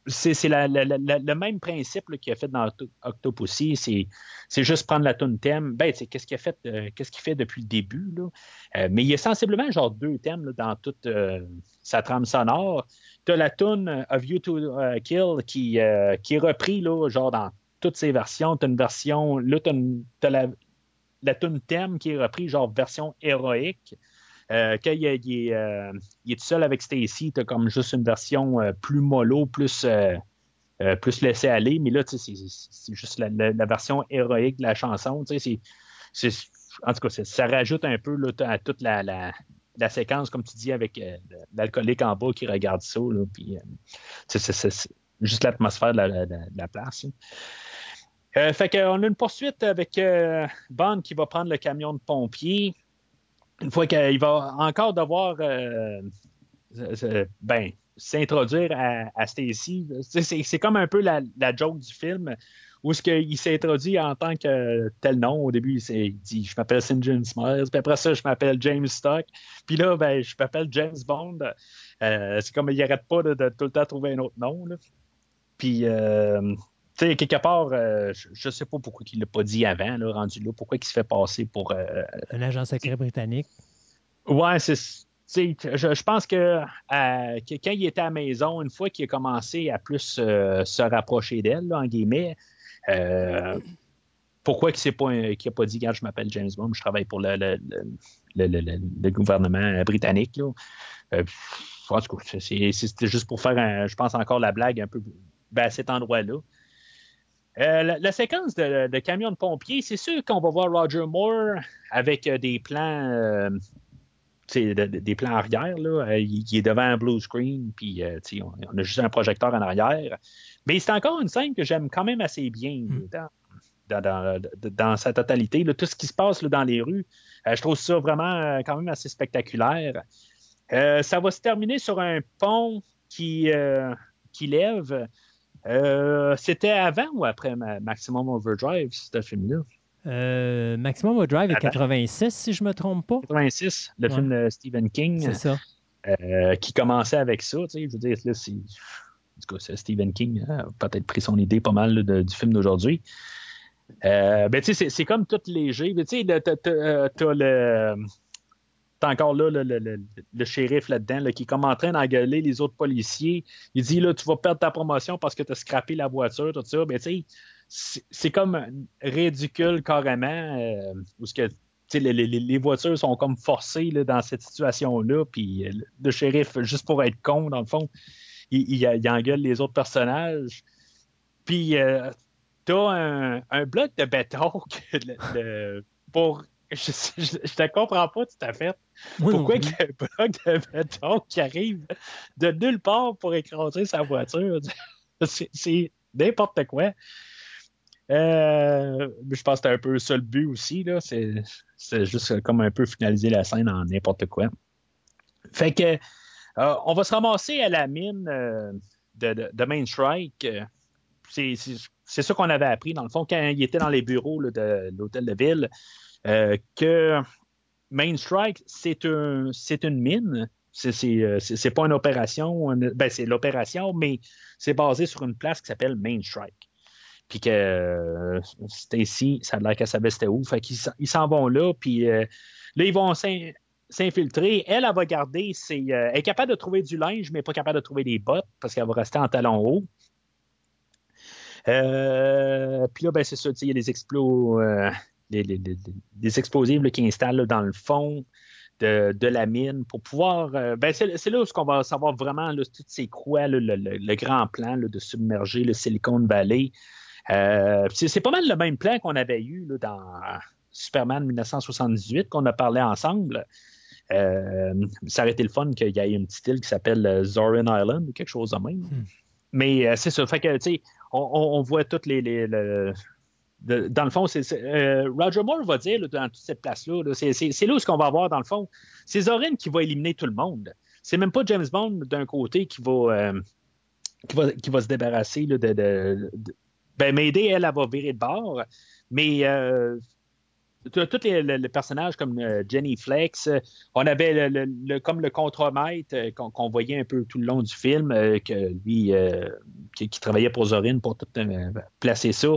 C'est, le même principe qu'il a fait dans Octo- Octopussy. C'est, juste prendre la tune thème. Ben, qu'est-ce qu'il a fait, euh, qu'est-ce qu'il fait depuis le début? Là? Euh, mais il y a sensiblement genre deux thèmes dans toute euh, sa trame sonore. Tu as la tune Of You to euh, Kill qui, qui est repris là, genre dans toutes ses versions. Tu as une version. Là, tu as, la, la tune thème qui est reprise, genre version héroïque. Euh, quand euh, il est tout seul avec Stacy, tu as comme juste une version euh, plus mollo, plus, plus laissé aller. Mais là, c'est- juste la, version héroïque de la chanson. c'est- En tout cas, ça rajoute un peu à toute la, la, séquence, comme tu dis, avec l'alcoolique en bas qui regarde ça. Puis, c'est- juste l'atmosphère de la, place. Euh, fait qu'on a une poursuite avec Bond qui va prendre le camion de pompiers. Une fois qu'il va encore devoir euh, ben, s'introduire à, Stacy. C'est- comme un peu la, la joke du film où ce qu'il s'est introduit en tant que tel nom. Au début, il, s'est- dit Je m'appelle St. James Myers, puis après ça, je m'appelle James Stock. Puis là, ben, je m'appelle James Bond. Euh, c'est comme il n'arrête pas de, tout le temps trouver un autre nom. là. Puis, euh, sais, quelque part, euh, je ne sais pas pourquoi il ne l'a pas dit avant, là, rendu là, pourquoi il se fait passer pour. euh, Un agent secret britannique. Ouais, c'est. Je, je pense que, euh, que quand il était à la maison, une fois qu'il a commencé à plus euh, se rapprocher d'elle, en guillemets, pourquoi qu'il n'a a pas dit, regarde, je m'appelle James Bond, je travaille pour le, le, le, le- gouvernement britannique. Là. En tout cas, c'est- c'était juste pour faire, un- je pense, encore la blague un peu ben, à cet endroit-là. Euh, la, la séquence de, de camion de pompiers, c'est sûr qu'on va voir Roger Moore avec euh, des plans, euh, de- de- des plans arrière. Là. Il, il est devant un blue screen, puis euh, on, on a juste un projecteur en arrière. Mais c'est encore une scène que j'aime quand même assez bien Mm. dans, dans, dans- dans sa totalité. là. tout ce qui se passe là, dans les rues, je trouve ça vraiment quand même assez spectaculaire. Ça va se terminer sur un pont qui, qui lève. Euh, C'était avant ou après Ma- Maximum Overdrive, ce film-là? Euh, Maximum Overdrive est Attends. 86, si je me trompe pas. 86, le Ouais. film de Stephen King, C'est ça. euh, qui commençait avec ça. Tu sais, je veux dire, là, c'est. En tout cas, c'est Stephen King hein, a peut-être pris son idée pas mal là, de- du film d'aujourd'hui. Ben, tu sais, c'est- c'est comme tout léger. Tu sais, le- t'as- t'as t'as le. T'as encore là le, le- le- le shérif là-dedans là, qui est comme en train d'engueuler les autres policiers. Il dit là, tu vas perdre ta promotion parce que tu as scrappé la voiture, tout ça. Ben, tu sais, c'est- comme ridicule carrément. euh, où ce que les, les- les voitures sont comme forcées là, dans cette situation-là. Puis euh, le shérif, juste pour être con, dans le fond, il, il, engueule les autres personnages. Puis euh, t'as un, bloc de béton pour. Je, je, je te comprends pas tout à fait. Pourquoi plus. qu'il y a un bloc de béton qui arrive de nulle part pour écraser sa voiture? C'est n'importe quoi. Euh, je pense que c'était un peu ça le but aussi. là. C'est juste comme un peu finaliser la scène en n'importe quoi. Fait que euh, on va se ramasser à la mine euh, de, de, de Main Strike. C'est ça qu'on avait appris, dans le fond, quand il était dans les bureaux là, de l'hôtel de ville, euh, que Main Strike, c'est un, c'est une mine. Euh, c'est- pas une opération. ben, c'est l'opération, mais c'est basé sur une place qui s'appelle Main Strike. puis que euh, Stacy, ça a l'air qu'elle savait c'était où. Fait qu'ils ils s'en vont là, puis euh, là, ils vont s'in- s'infiltrer. Elle, elle va garder ses. elle est capable de trouver du linge, mais pas capable de trouver des bottes parce qu'elle va rester en talons hauts. Euh, puis là, ben, c'est ça, il y a des explos, des explosifs là, qui installent là, dans le fond de, de la mine pour pouvoir. euh, ben, c'est là où on va savoir vraiment là, toutes ces croix, le, le- le grand plan de submerger le Silicon Valley. Euh, c'est pas mal le même plan qu'on avait eu là, dans Superman 1978 qu'on a parlé ensemble. Euh, ça aurait été le fun qu'il y ait une petite île qui s'appelle Zorin Island ou quelque chose de même. Hmm. Mais c'est ça. Fait que, on, on- voit toutes les. les- le- dans le fond, c'est, euh, Roger Moore va dire dans toute cette place-là, là, c'est, là où ce qu'on va voir dans le fond. C'est Zorin qui va éliminer tout le monde. C'est même pas James Bond d'un côté qui va, euh, qui va, qui va se débarrasser de, de- de- Ben, Mayday, elle, elle va virer de bord. Mais euh, tous les, le- le personnages comme euh, Jenny Flex, euh, on avait le, le- le- comme le contremaître euh, qu'on voyait un peu tout le long du film, que lui, qui, travaillait pour Zorin pour tout placer ça.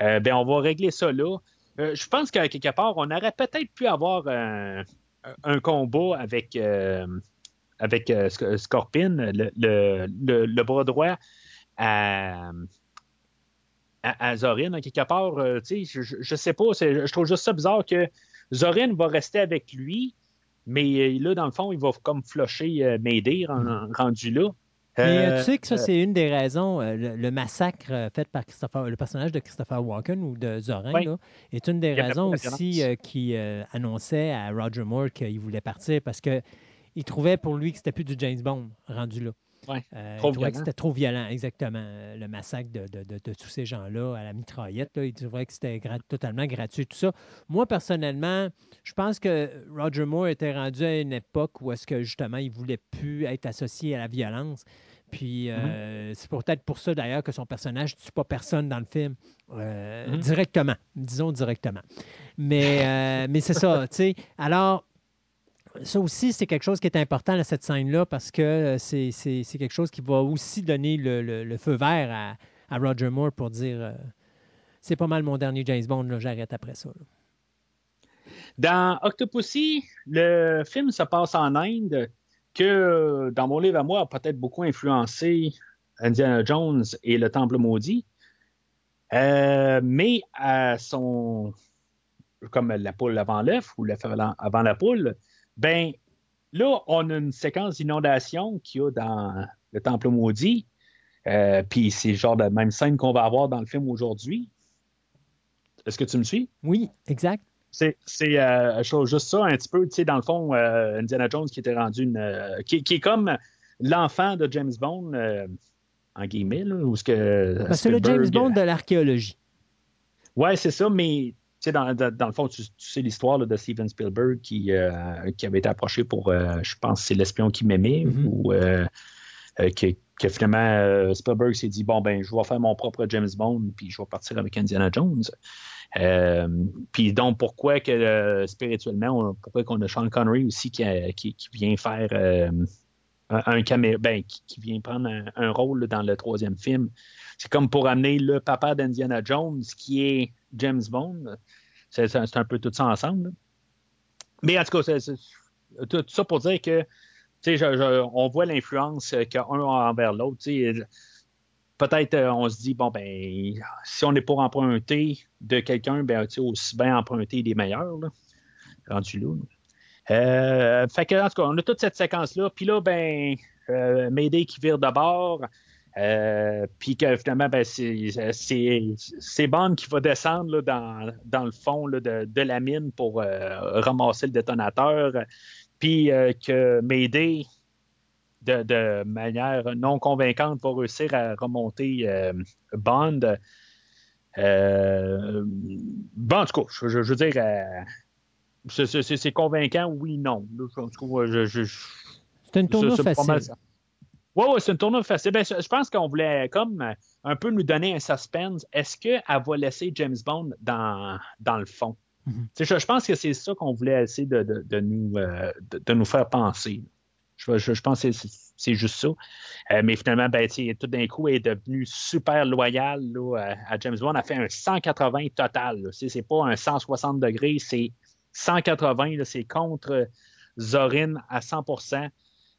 Euh, ben, on va régler ça là. Je pense qu'à quelque part, on aurait peut-être pu avoir un, un combat avec, avec Sc- Scorpion, le, le- bras droit à, à Zorin, en quelque part. euh, tu sais, je, je, sais pas, je trouve juste ça bizarre que Zorin va rester avec lui, mais euh, là, dans le fond, il va comme flusher euh, Mayday ren- rendu là. Mais euh, tu sais que ça, c'est une des raisons, le, le massacre fait par Christopher, le personnage de Christopher Walken ou de Zorin, Oui. là, est une des raisons aussi euh, qui euh, annonçait à Roger Moore qu'il voulait partir parce que il trouvait pour lui que c'était plus du James Bond rendu là. Ouais, Euh, trop il trouvait que c'était trop violent, exactement. euh, Le massacre de, de- de- de tous ces gens-là à la mitraillette, là, il trouvait que c'était totalement gratuit, tout ça. Moi, personnellement, je pense que Roger Moore était rendu à une époque où est-ce que justement il voulait plus être associé à la violence. Puis euh, c'est peut-être pour ça d'ailleurs que son personnage ne tue pas personne dans le film. Euh, Mhm. Directement, disons directement. Mais, euh, mais c'est ça, tu sais. Alors, ça aussi, c'est quelque chose qui est important à cette scène-là parce que euh, c'est quelque chose qui va aussi donner le, le- feu vert à, à Roger Moore pour dire euh, c'est pas mal mon dernier James Bond, là, j'arrête après ça. Dans Octopussy, le film se passe en Inde, que dans mon livre à moi a peut-être beaucoup influencé Indiana Jones et le Temple maudit. Euh, mais à son. comme la poule avant l'œuf ou l'œuf avant la poule, ben là, on a une séquence d'inondation qu'il y a dans le Temple maudit. Euh, Puis c'est le genre de même scène qu'on va avoir dans le film aujourd'hui. Est-ce que tu me suis? Oui, exact. C'est, c'est euh, juste ça, un petit peu, tu sais, dans le fond, euh, Indiana Jones qui était rendu une. qui, qui est comme l'enfant de James Bond, en guillemets, là, où ce que. Ben, c'est le James Bond de l'archéologie. Ouais, c'est ça, mais sais, dans, le fond, tu, tu sais l'histoire de Steven Spielberg qui, euh, qui avait été approché pour, euh, je pense, c'est l'espion qui m'aimait, Mhm. ou euh, que, que finalement Spielberg s'est dit bon ben, je vais faire mon propre James Bond, puis je vais partir avec Indiana Jones. Puis donc pourquoi que spirituellement, on- pourquoi qu'on a Sean Connery aussi qui, a- qui, qui vient faire un, ben, qui, qui vient prendre un, un rôle là, dans le troisième film? C'est comme pour amener le papa d'Indiana Jones, qui est James Bond. C'est un peu tout ça ensemble. Mais en tout cas, tout ça pour dire que je- je- on voit l'influence euh, qu'un a envers l'autre. Peut-être euh, on se dit, bon, ben, si on est pour emprunter de quelqu'un, ben, aussi bien emprunter des meilleurs, là, rendu là. Euh, fait que, en tout cas, on a toute cette séquence-là. Puis là, ben, euh, qui vire de bord. Euh, puis que finalement, ben, c'est, c'est, Bond qui va descendre là, dans, dans le fond là, de, de la mine pour euh, ramasser le détonateur. Puis euh, que Mayday, de, de manière non convaincante, va réussir à remonter euh, Bond. Euh, bon, en tout cas, je, je- je veux dire, euh, c'est, convaincant, oui, non. C'est une tournure facile. Oui, oui, c'est une tournure facile. Ben, je, pense qu'on voulait comme euh, un peu nous donner un suspense. Est-ce qu'elle va laisser James Bond dans, dans le fond? Mhm. Je, je pense que c'est ça qu'on voulait essayer de, de- de nous, euh, de, de nous faire penser. Je Je, je- je pense que c'est- juste ça. Euh, mais finalement, ben, tout d'un coup, elle est devenue super loyale là, à, James Bond. Elle a fait un 180 total. C'est pas un 160 degrés, c'est 180. là, C'est contre Zorin à 100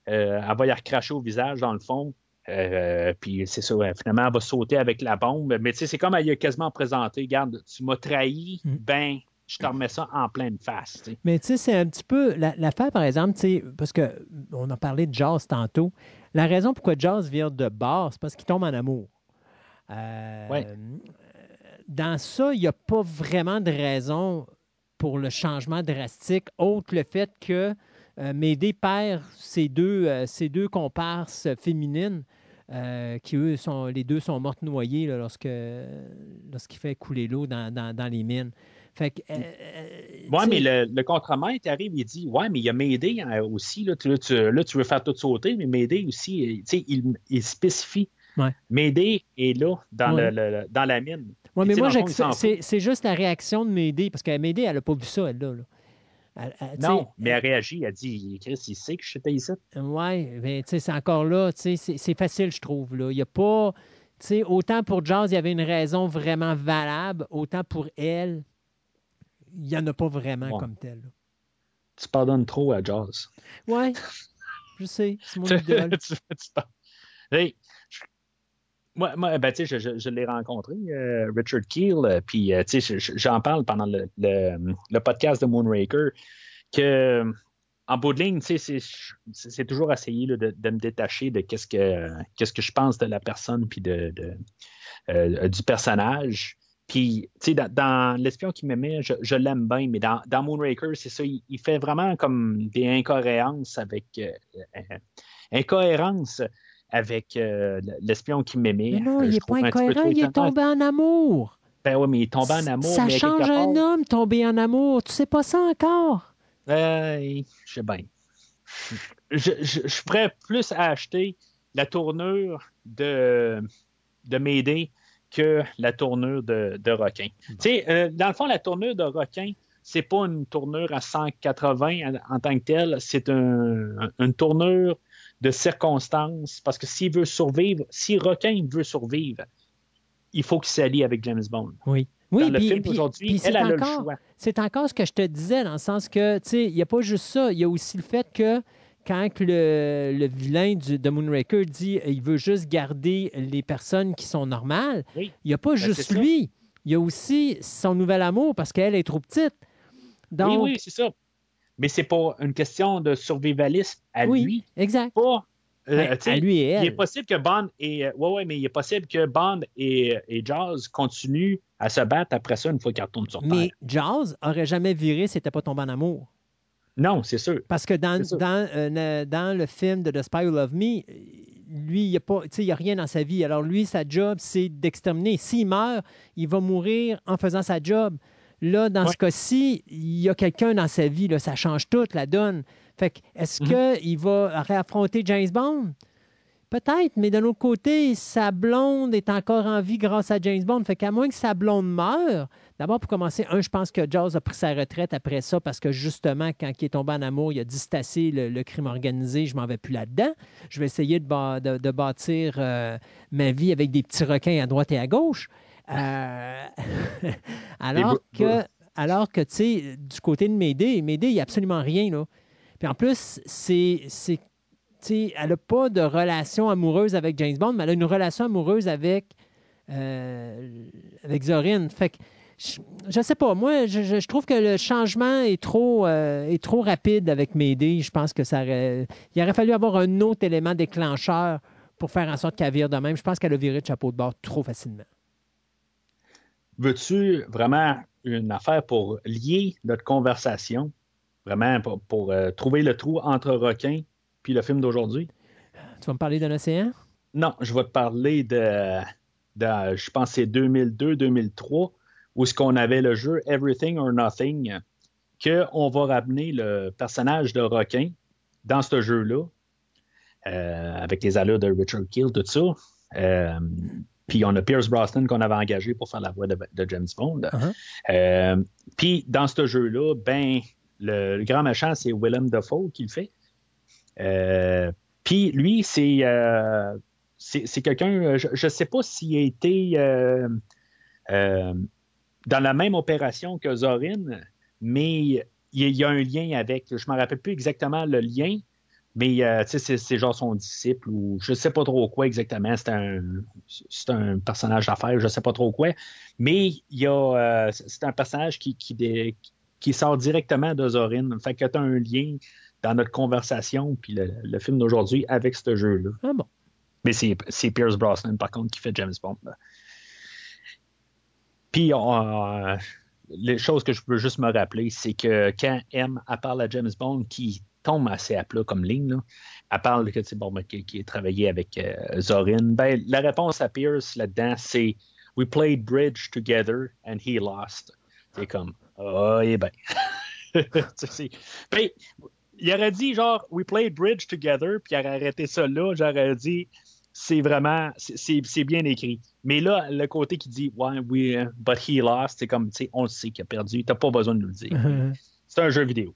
euh, Elle va y recracher au visage, dans le fond. Euh, puis c'est ça, ouais, finalement, elle va sauter avec la bombe. Mais tu sais, c'est comme elle y a quasiment présenté. Regarde, tu m'as trahi, Mm. ben, je te remets ça en pleine face. Mais tu sais, c'est un petit peu la- l'affaire, par exemple, parce qu'on a parlé de Jazz tantôt. La raison pourquoi Jazz vient de bord, c'est parce qu'il tombe en amour. Euh, Ouais. Dans ça, il n'y a pas vraiment de raison pour le changement drastique, autre le fait que euh, Médée perd ses deux, euh, ses deux comparses féminines, euh, qui eux, sont, les deux sont mortes noyées là, lorsque, lorsqu'il fait couler l'eau dans, dans- dans les mines. Fait que, euh, Ouais, mais le, le contremaître arrive, il dit Ouais, mais il y a Médée hein, aussi. Là tu, là, tu- là, tu veux faire tout sauter, mais Médée aussi, tu sais, il, il spécifie. Ouais. Médée est là, dans, Ouais. le, le- dans la mine. Ouais, mais moi, c'est juste la réaction de Médée, parce que Médée, elle n'a pas vu ça, elle, là. là. Elle- elle- tu Non, mais elle réagit, elle dit Chris, il sait que j'étais ici. Oui, mais tu sais, c'est encore là, tu sais, c'est c'est facile, je trouve. Là. Il n'y a pas. Tu sais, autant pour Jazz, il y avait une raison vraiment valable, autant pour elle, il n'y en a pas vraiment Ouais. comme telle. Tu pardonnes trop à Jazz. Oui, je sais, c'est mon tu, idole. tu- tu Hey, je- moi, moi, ben, tu sais, je, je- je l'ai rencontré, euh, Richard Keel, euh, puis euh, j'en parle pendant le, podcast de Moonraker, que euh, en bout de ligne, c'est- toujours essayer de, me détacher de qu'est-ce que que je pense de la personne puis de, euh, du personnage. Puis, tu sais, dans, L'espion qui m'aimait, je, l'aime bien, mais dans, Moonraker, c'est ça, il, il fait vraiment comme des incohérences avec. euh, euh, incohérence avec euh, l'espion qui m'aimait. Mais non, Euh, il n'est pas incohérent, il est tombé en amour. Ben oui, mais il est tombé en amour. Ça mais change un part, homme tomber en amour. Tu sais pas ça encore? euh, je sais bien. Je, je, je plus à acheter la tournure de, de Médée que la tournure de, de Requin. Tu sais, euh, dans le fond, la tournure de Requin, c'est pas une tournure à 180 en, en tant que telle, c'est un- une tournure de circonstances, parce que s'il veut survivre, si Requin veut survivre, il faut qu'il s'allie avec James Bond. Oui. Oui, le puis- film aujourd'hui, elle, a le encore- choix. C'est encore ce que je te disais, dans le sens que, tu sais, il n'y a pas juste ça. Il y a aussi le fait que quand le, le vilain du, de Moonraker dit il veut juste garder les personnes qui sont normales, Oui. il n'y a pas Ben, juste lui. Il y a aussi son nouvel amour parce qu'elle est trop petite. Donc, Oui, oui, c'est ça. Mais c'est pas une question de survivaliste à oui, lui. exact. Pas, euh, à lui et Il est elle. possible que Bond et. euh, ouais, ouais, mais il est possible que Bond et, et Jazz continuent à se battre après ça une fois qu'ils retournent sur Mais Terre. Jazz aurait jamais viré s'il n'était pas tombé en amour. Non, c'est sûr. Parce que dans, dans, euh, dans le film de The Spy Who Loved Me, lui, il n'y a, pas- il a rien dans sa vie. Alors lui, sa job, c'est d'exterminer. S'il meurt, il va mourir en faisant sa job. Là, dans Ouais. ce cas-ci, il y a quelqu'un dans sa vie. Là, ça change tout, la donne. Fait que, est-ce Mhm. qu'il va réaffronter James Bond? Peut-être, mais de l'autre côté, sa blonde est encore en vie grâce à James Bond. Fait qu'à moins que sa blonde meure, d'abord pour commencer, un, je pense que Jaws a pris sa retraite après ça parce que justement, quand il est tombé en amour, il a dit le, le crime organisé, je m'en vais plus là-dedans. Je vais essayer de, ba- de- de bâtir euh, ma vie avec des petits requins à droite et à gauche. Euh, alors que, alors que tu sais, du côté de Médée, Médée, il n'y a absolument rien. Là. Puis en plus, c'est. c'est tu sais, elle n'a pas de relation amoureuse avec James Bond, mais elle a une relation amoureuse avec, euh, avec Zorin. Fait que, je ne sais pas, moi, je, je- je trouve que le changement est trop, euh, est trop rapide avec Médée. Je pense que ça aurait, il aurait fallu avoir un autre élément déclencheur pour faire en sorte qu'elle vire de même. Je pense qu'elle a viré de chapeau de bord trop facilement. Veux-tu vraiment une affaire pour lier notre conversation, vraiment pour, pour, euh, trouver le trou entre requin puis le film d'aujourd'hui? Tu vas me parler d'un océan? Non, je vais te parler de, de je pense que c'est 2002-2003, où ce qu'on avait le jeu Everything or Nothing, qu'on va ramener le personnage de requin dans ce jeu-là, euh, avec les allures de Richard Kill, tout ça. Euh, puis on a Pierce Brosnan qu'on avait engagé pour faire la voix de, de James Bond. Uh-huh. Euh, puis dans ce jeu-là, ben, le, le grand méchant, c'est Willem Dafoe qui le fait. Euh, puis lui, c'est euh, c'est quelqu'un, je ne sais pas s'il a été euh, dans la même opération que Zorin, mais il y a un lien avec, je ne me rappelle plus exactement le lien, mais euh, c'est genre son disciple ou je ne sais pas trop quoi exactement. C'est un, un personnage d'affaires, je ne sais pas trop quoi. Mais il y a, c'est un personnage qui, qui, qui, sort directement de Zorin. Fait que tu as un lien dans notre conversation puis le, film d'aujourd'hui avec ce jeu-là. Ah bon. Mais c'est Pierce Brosnan, par contre, qui fait James Bond. Puis, euh, les choses que je peux juste me rappeler, c'est que quand M, à parle à James Bond, qui tombe assez à plat comme ligne, là, elle parle que, bon, ben, qui, qui, travaillé avec euh, Zorin, ben, la réponse à Pierce là-dedans, c'est We played bridge together and he lost. C'est comme, oh, eh ben. ben il aurait dit genre We played bridge together, puis il aurait arrêté ça là. J'aurais dit c'est vraiment, c'est bien écrit. Mais là, le côté qui dit, ouais, oui, but he lost, c'est comme, tu sais, on le sait qu'il a perdu, t'as pas besoin de nous le dire. c'est un jeu vidéo.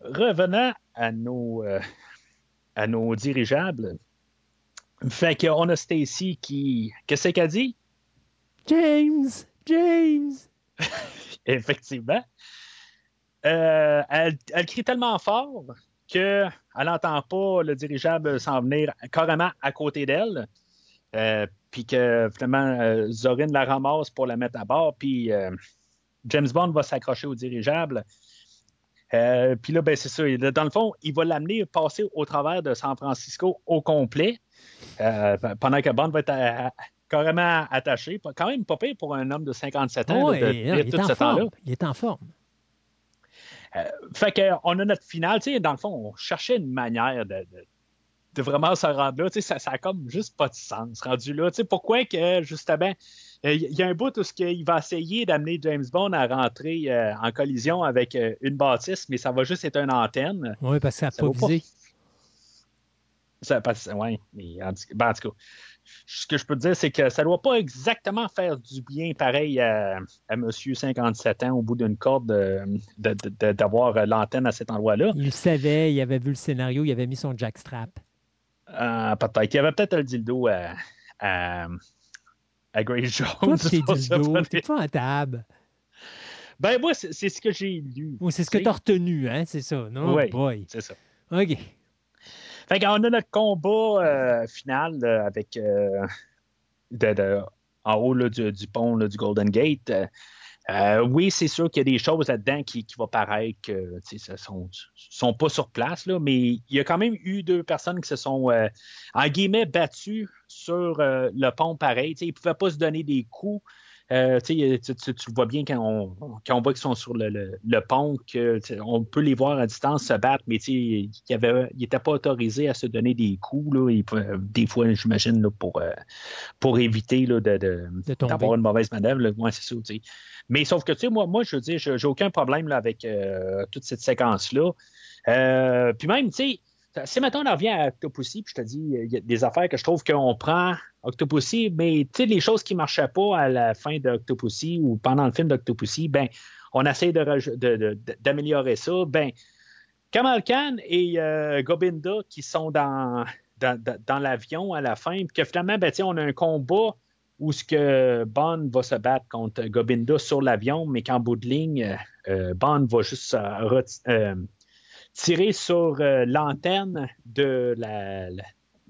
Revenant à nos, euh, à nos dirigeables, fait qu'on a Stacy qui, qu'est-ce qu'elle dit? James, James. Effectivement. Euh, elle, elle crie tellement fort qu'elle n'entend pas le dirigeable s'en venir carrément à côté d'elle. Euh, puis que finalement, euh, Zorin la ramasse pour la mettre à bord, puis James Bond va s'accrocher au dirigeable. Puis là, ben, c'est ça. Dans le fond, il va l'amener passer au travers de San Francisco au complet, pendant que Bond va être carrément attaché. Quand même pas pire pour un homme de 57 ans. il, est il est en forme. Euh, fait qu'on a notre finale. Dans le fond, on cherchait une manière de, vraiment se rendre là. Ça, ça a comme juste pas de sens rendu là. pourquoi que, justement, euh, il y a un bout où il va essayer d'amener James Bond à rentrer euh, en collision avec une bâtisse, mais ça va juste être une antenne. Oui, parce que ça n'a pas visé. Ça, oui, mais ben, en tout cas ce que je peux te dire, c'est que ça ne doit pas exactement faire du bien pareil à, à Monsieur 57 ans au bout d'une corde d'avoir l'antenne à cet endroit-là. Il savait, il avait vu le scénario, il avait mis son jackstrap. Euh, peut-être. Il y avait peut-être le dildo à, à, à Grace Jones. C'est t'es pas à table. Ben moi, c'est ce que j'ai lu. Ou c'est ce que tu as retenu, hein, c'est ça, non? Oui, c'est ça. OK. Fait qu'on a notre combat euh, final avec euh, en haut du, pont du Golden Gate. Euh, oui, c'est sûr qu'il y a des choses là-dedans qui, vont paraître que ne sont, pas sur place, là, mais il y a quand même eu deux personnes qui se sont, en guillemets, battues sur le pont pareil. ils ne pouvaient pas se donner des coups. Euh, tu, tu, vois bien quand on, quand on voit qu'ils sont sur le, le, pont, qu'on peut les voir à distance se battre, mais ils n'étaient pas autorisés à se donner des coups. Là, des fois, j'imagine, pour, euh, pour éviter là, de, de, d'avoir une mauvaise manœuvre. Moi, c'est ça. Mais sauf que, tu sais, moi, moi, je veux dire, j'ai aucun problème là, avec euh, toute cette séquence-là. puis même, tu sais, si maintenant on revient à Octopussy, puis je te dis, il y a des affaires que je trouve qu'on prend Octopussy, mais tu les choses qui ne marchaient pas à la fin d'Octopussy ou pendant le film d'Octopussy, ben, on essaie d'améliorer ça. Ben, Kamal Khan et euh, Gobinda qui sont dans, dans, l'avion à la fin, puis que finalement, ben, on a un combat où ce que Bond va se battre contre Gobinda sur l'avion, mais qu'en bout de ligne, euh, Bond va juste euh, tirer sur euh, l'antenne de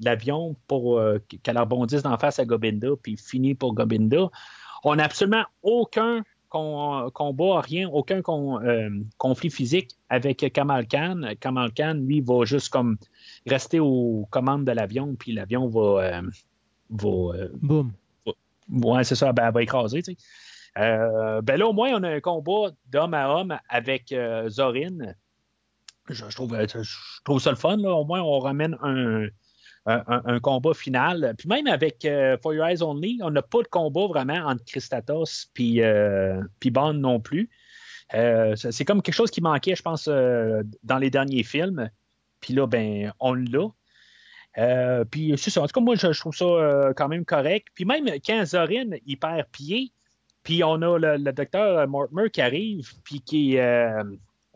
l'avion pour euh, qu'elle rebondisse en face à Gobinda, puis finit pour Gobinda. On n'a absolument aucun combat, rien, aucun euh, conflit physique avec Kamal Khan. Kamal Khan, lui, va juste comme rester aux commandes de l'avion, puis l'avion va. va Boum. ouais, c'est ça, ben, va écraser, tu sais. ben là, au moins, on a un combat d'homme à homme avec Zorin je, trouve, euh, je, trouve, ça le fun. Au moins, on ramène un, un, combat final. Puis même avec euh, For Your Eyes Only, on n'a pas de combat vraiment entre Christatos puis, euh, Bond non plus. c'est comme quelque chose qui manquait, je pense, dans les derniers films. Puis là, ben, on l'a. puis. En tout cas, moi, je, trouve ça quand même correct. Puis même quand Zorin, il perd pied, puis on a le, docteur Mortimer qui arrive, puis qui,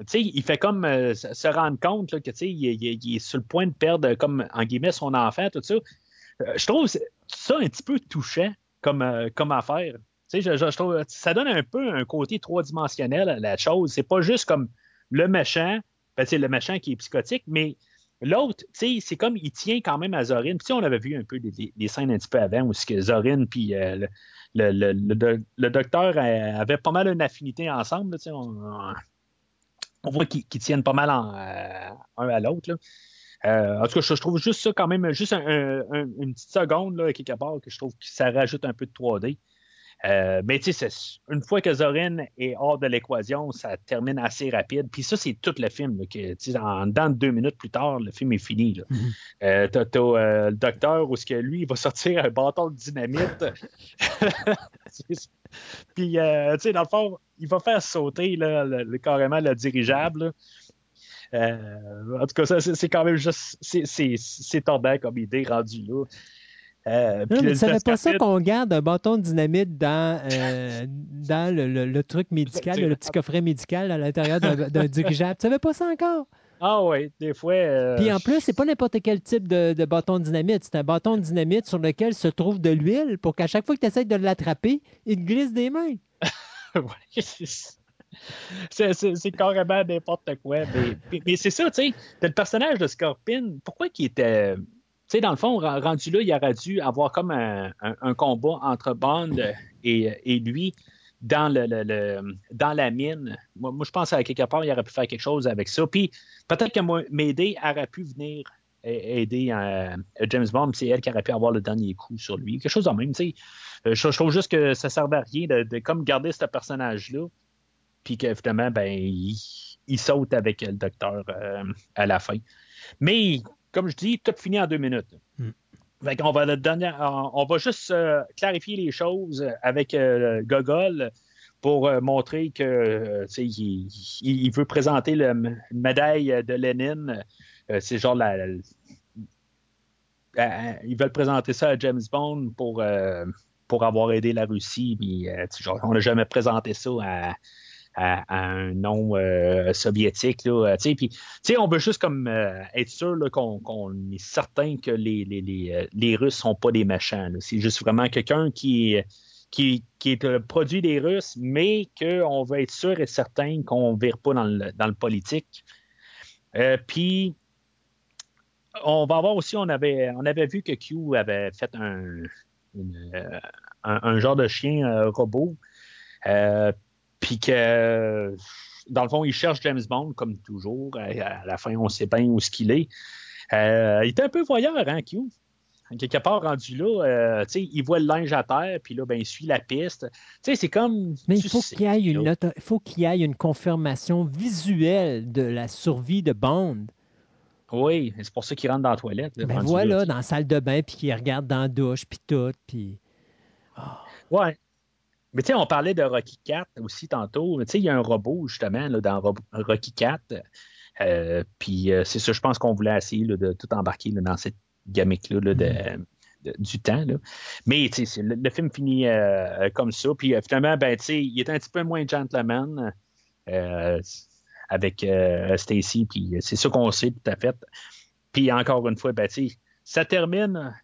sais, il fait comme euh, se rendre compte que il, est- il il est sur le point de perdre, comme en guillemets, son enfant, tout ça. Euh, je trouve ça un petit peu touchant comme, euh, comme affaire. Je, je- je trouve ça donne un peu un côté trois-dimensionnel à la chose. C'est pas juste comme le méchant, ben, le méchant qui est psychotique, mais l'autre, c'est comme il tient quand même à Zorin. Puis, on avait vu un peu des, scènes un petit peu avant où Zorin puis euh, le, le, le- le do- le docteur euh, avait pas mal une affinité ensemble. là, on voit qu'ils tiennent pas mal en, euh, un à l'autre. Euh, en tout cas, je, je trouve juste ça quand même, juste un- un- un- une petite seconde, là, quelque part, que je trouve que ça rajoute un peu de 3D. Euh, mais tu sais, une fois que Zorin est hors de l'équation, ça termine assez rapide. Puis ça, c'est tout le film. là, que, en dedans de deux minutes plus tard, le film est fini. Mhm. Euh, t'as, t'as, euh, le docteur où ce que lui, il va sortir un bâton de dynamite. Puis, euh, tu sais, dans le fond, il va faire sauter là, le- le- carrément le dirigeable. là. Euh, en tout cas, ça, c'est, quand même juste. C'est, tordant comme idée rendu là. Euh, Non, mais pas ça qu'on garde un bâton de dynamite dans, euh, dans le, le- le truc médical, le petit coffret médical à l'intérieur d'un d'un dirigeable. Tu savais pas ça encore? Ah oui, des fois. euh, Puis en plus, c'est pas n'importe quel type de, de bâton de dynamite. C'est un bâton de dynamite sur lequel se trouve de l'huile pour qu'à chaque fois que tu essaies de l'attraper, il te glisse des mains. C'est- carrément n'importe quoi. Mais, mais- mais c'est ça, tu sais. t'as Le personnage de Scorpion, pourquoi qu'il était. Tu sais, dans le fond, ren- rendu là, il aurait dû avoir comme un, un- un combat entre Bond et, et lui dans, la mine. Moi, je pense à quelque part, il aurait pu faire quelque chose avec ça. Puis peut-être que Mayday aurait pu venir aider euh, James Bond, c'est elle qui aurait pu avoir le dernier coup sur lui. Quelque chose de même, tu sais. Euh, Je, trouve juste que ça servait à rien de, comme garder ce personnage-là, puis que ben, il, saute avec le docteur euh, à la fin. Mais, comme je dis, tout finit en deux minutes. Mm. On, va juste euh, clarifier les choses avec euh, Gogol pour euh, montrer que il, il- veut présenter une médaille de Lénine. C'est genre la, la- ils veulent présenter ça à James Bond pour, pour avoir aidé la Russie. Genre, on n'a jamais présenté ça à, à- un nom euh, soviétique. Là, euh, on veut juste comme euh, être sûr qu'on, est certain que les, les, les, sont pas des méchants. là. C'est juste vraiment quelqu'un qui, qui, qui est le produit des Russes, mais qu'on veut être sûr et certain qu'on ne vire pas dans le, politique. Puis, on va voir aussi, on avait, vu que Q avait fait un, genre de chien robot. Puis que, dans le fond, il cherche James Bond, comme toujours. À, la fin, on sait bien où ce qu'il est. Euh, il était un peu voyeur, hein, Q? Quelque part rendu là, euh, il voit le linge à terre, puis là, ben, il suit la piste. C'est comme. Mais il faut sais, qu'il y ait une, là. auto- il faut qu'il y ait une confirmation visuelle de la survie de Bond. Oui, c'est pour ça qu'il rentre dans la toilette. là, Ben voilà, là. dans la salle de bain, puis qu'il regarde dans la douche, puis tout, puis... Ouais. Mais tu sais, on parlait de Rocky 4 aussi tantôt. Tu sais, il y a un robot, justement, là, dans Ro- Rocky 4. Euh, puis euh, c'est ça, je pense qu'on voulait essayer là, de tout embarquer là, dans cette gamique-là là, de- de- du temps. Là. Mais tu sais, c'est- le, le film finit euh, comme ça. Puis euh, finalement, ben, tu sais, il est un petit peu moins gentleman euh, avec euh, Stacy. Puis c'est ça qu'on sait tout à fait. Puis encore une fois, ben, tu sais, ça termine.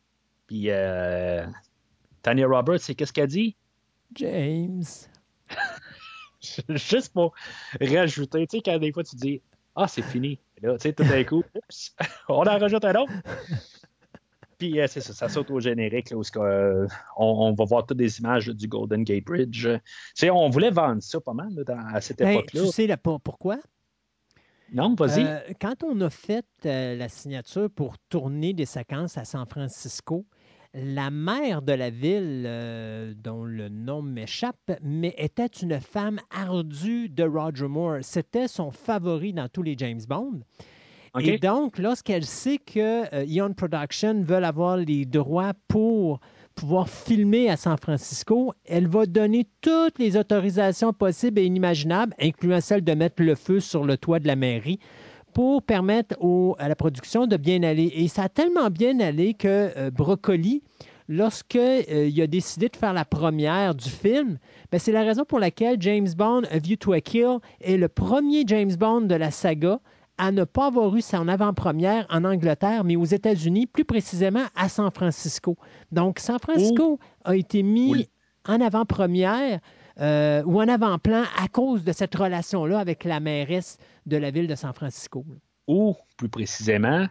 Puis euh, Tanya Roberts, c'est qu'est-ce qu'elle dit? James... Juste pour rajouter, tu sais, quand des fois tu dis Ah, c'est fini. Là, tu sais, tout d'un coup, oups, on en rajoute un autre. Puis euh, c'est ça, ça saute au générique, là, où euh, on, on va voir toutes des images là, du Golden Gate Bridge. Tu sais, on voulait vendre ça pas mal là, dans- à cette Ben, époque-là. tu sais là, pour- pourquoi? Non, vas-y. Euh, quand on a fait euh, la signature pour tourner des séquences à San Francisco, la maire de la ville, euh, dont le nom m'échappe, mais était une femme ardue de Roger Moore. C'était son favori dans tous les James Bond. Et donc, lorsqu'elle sait que euh, Eon Production veulent avoir les droits pour pouvoir filmer à San Francisco, elle va donner toutes les autorisations possibles et inimaginables, incluant celle de mettre le feu sur le toit de la mairie, pour permettre au- à la production de bien aller. Et ça a tellement bien allé que euh, Broccoli, lorsqu'il a décidé de faire la première du film, ben, c'est la raison pour laquelle James Bond, A View to a Kill, est le premier James Bond de la saga à ne pas avoir eu son avant-première en Angleterre, mais aux États-Unis, plus précisément à San Francisco. Donc, San Francisco a été mis Oui. en avant-première euh, ou en avant-plan à cause de cette relation-là avec la mairesse de la ville de San Francisco. Ou, plus précisément,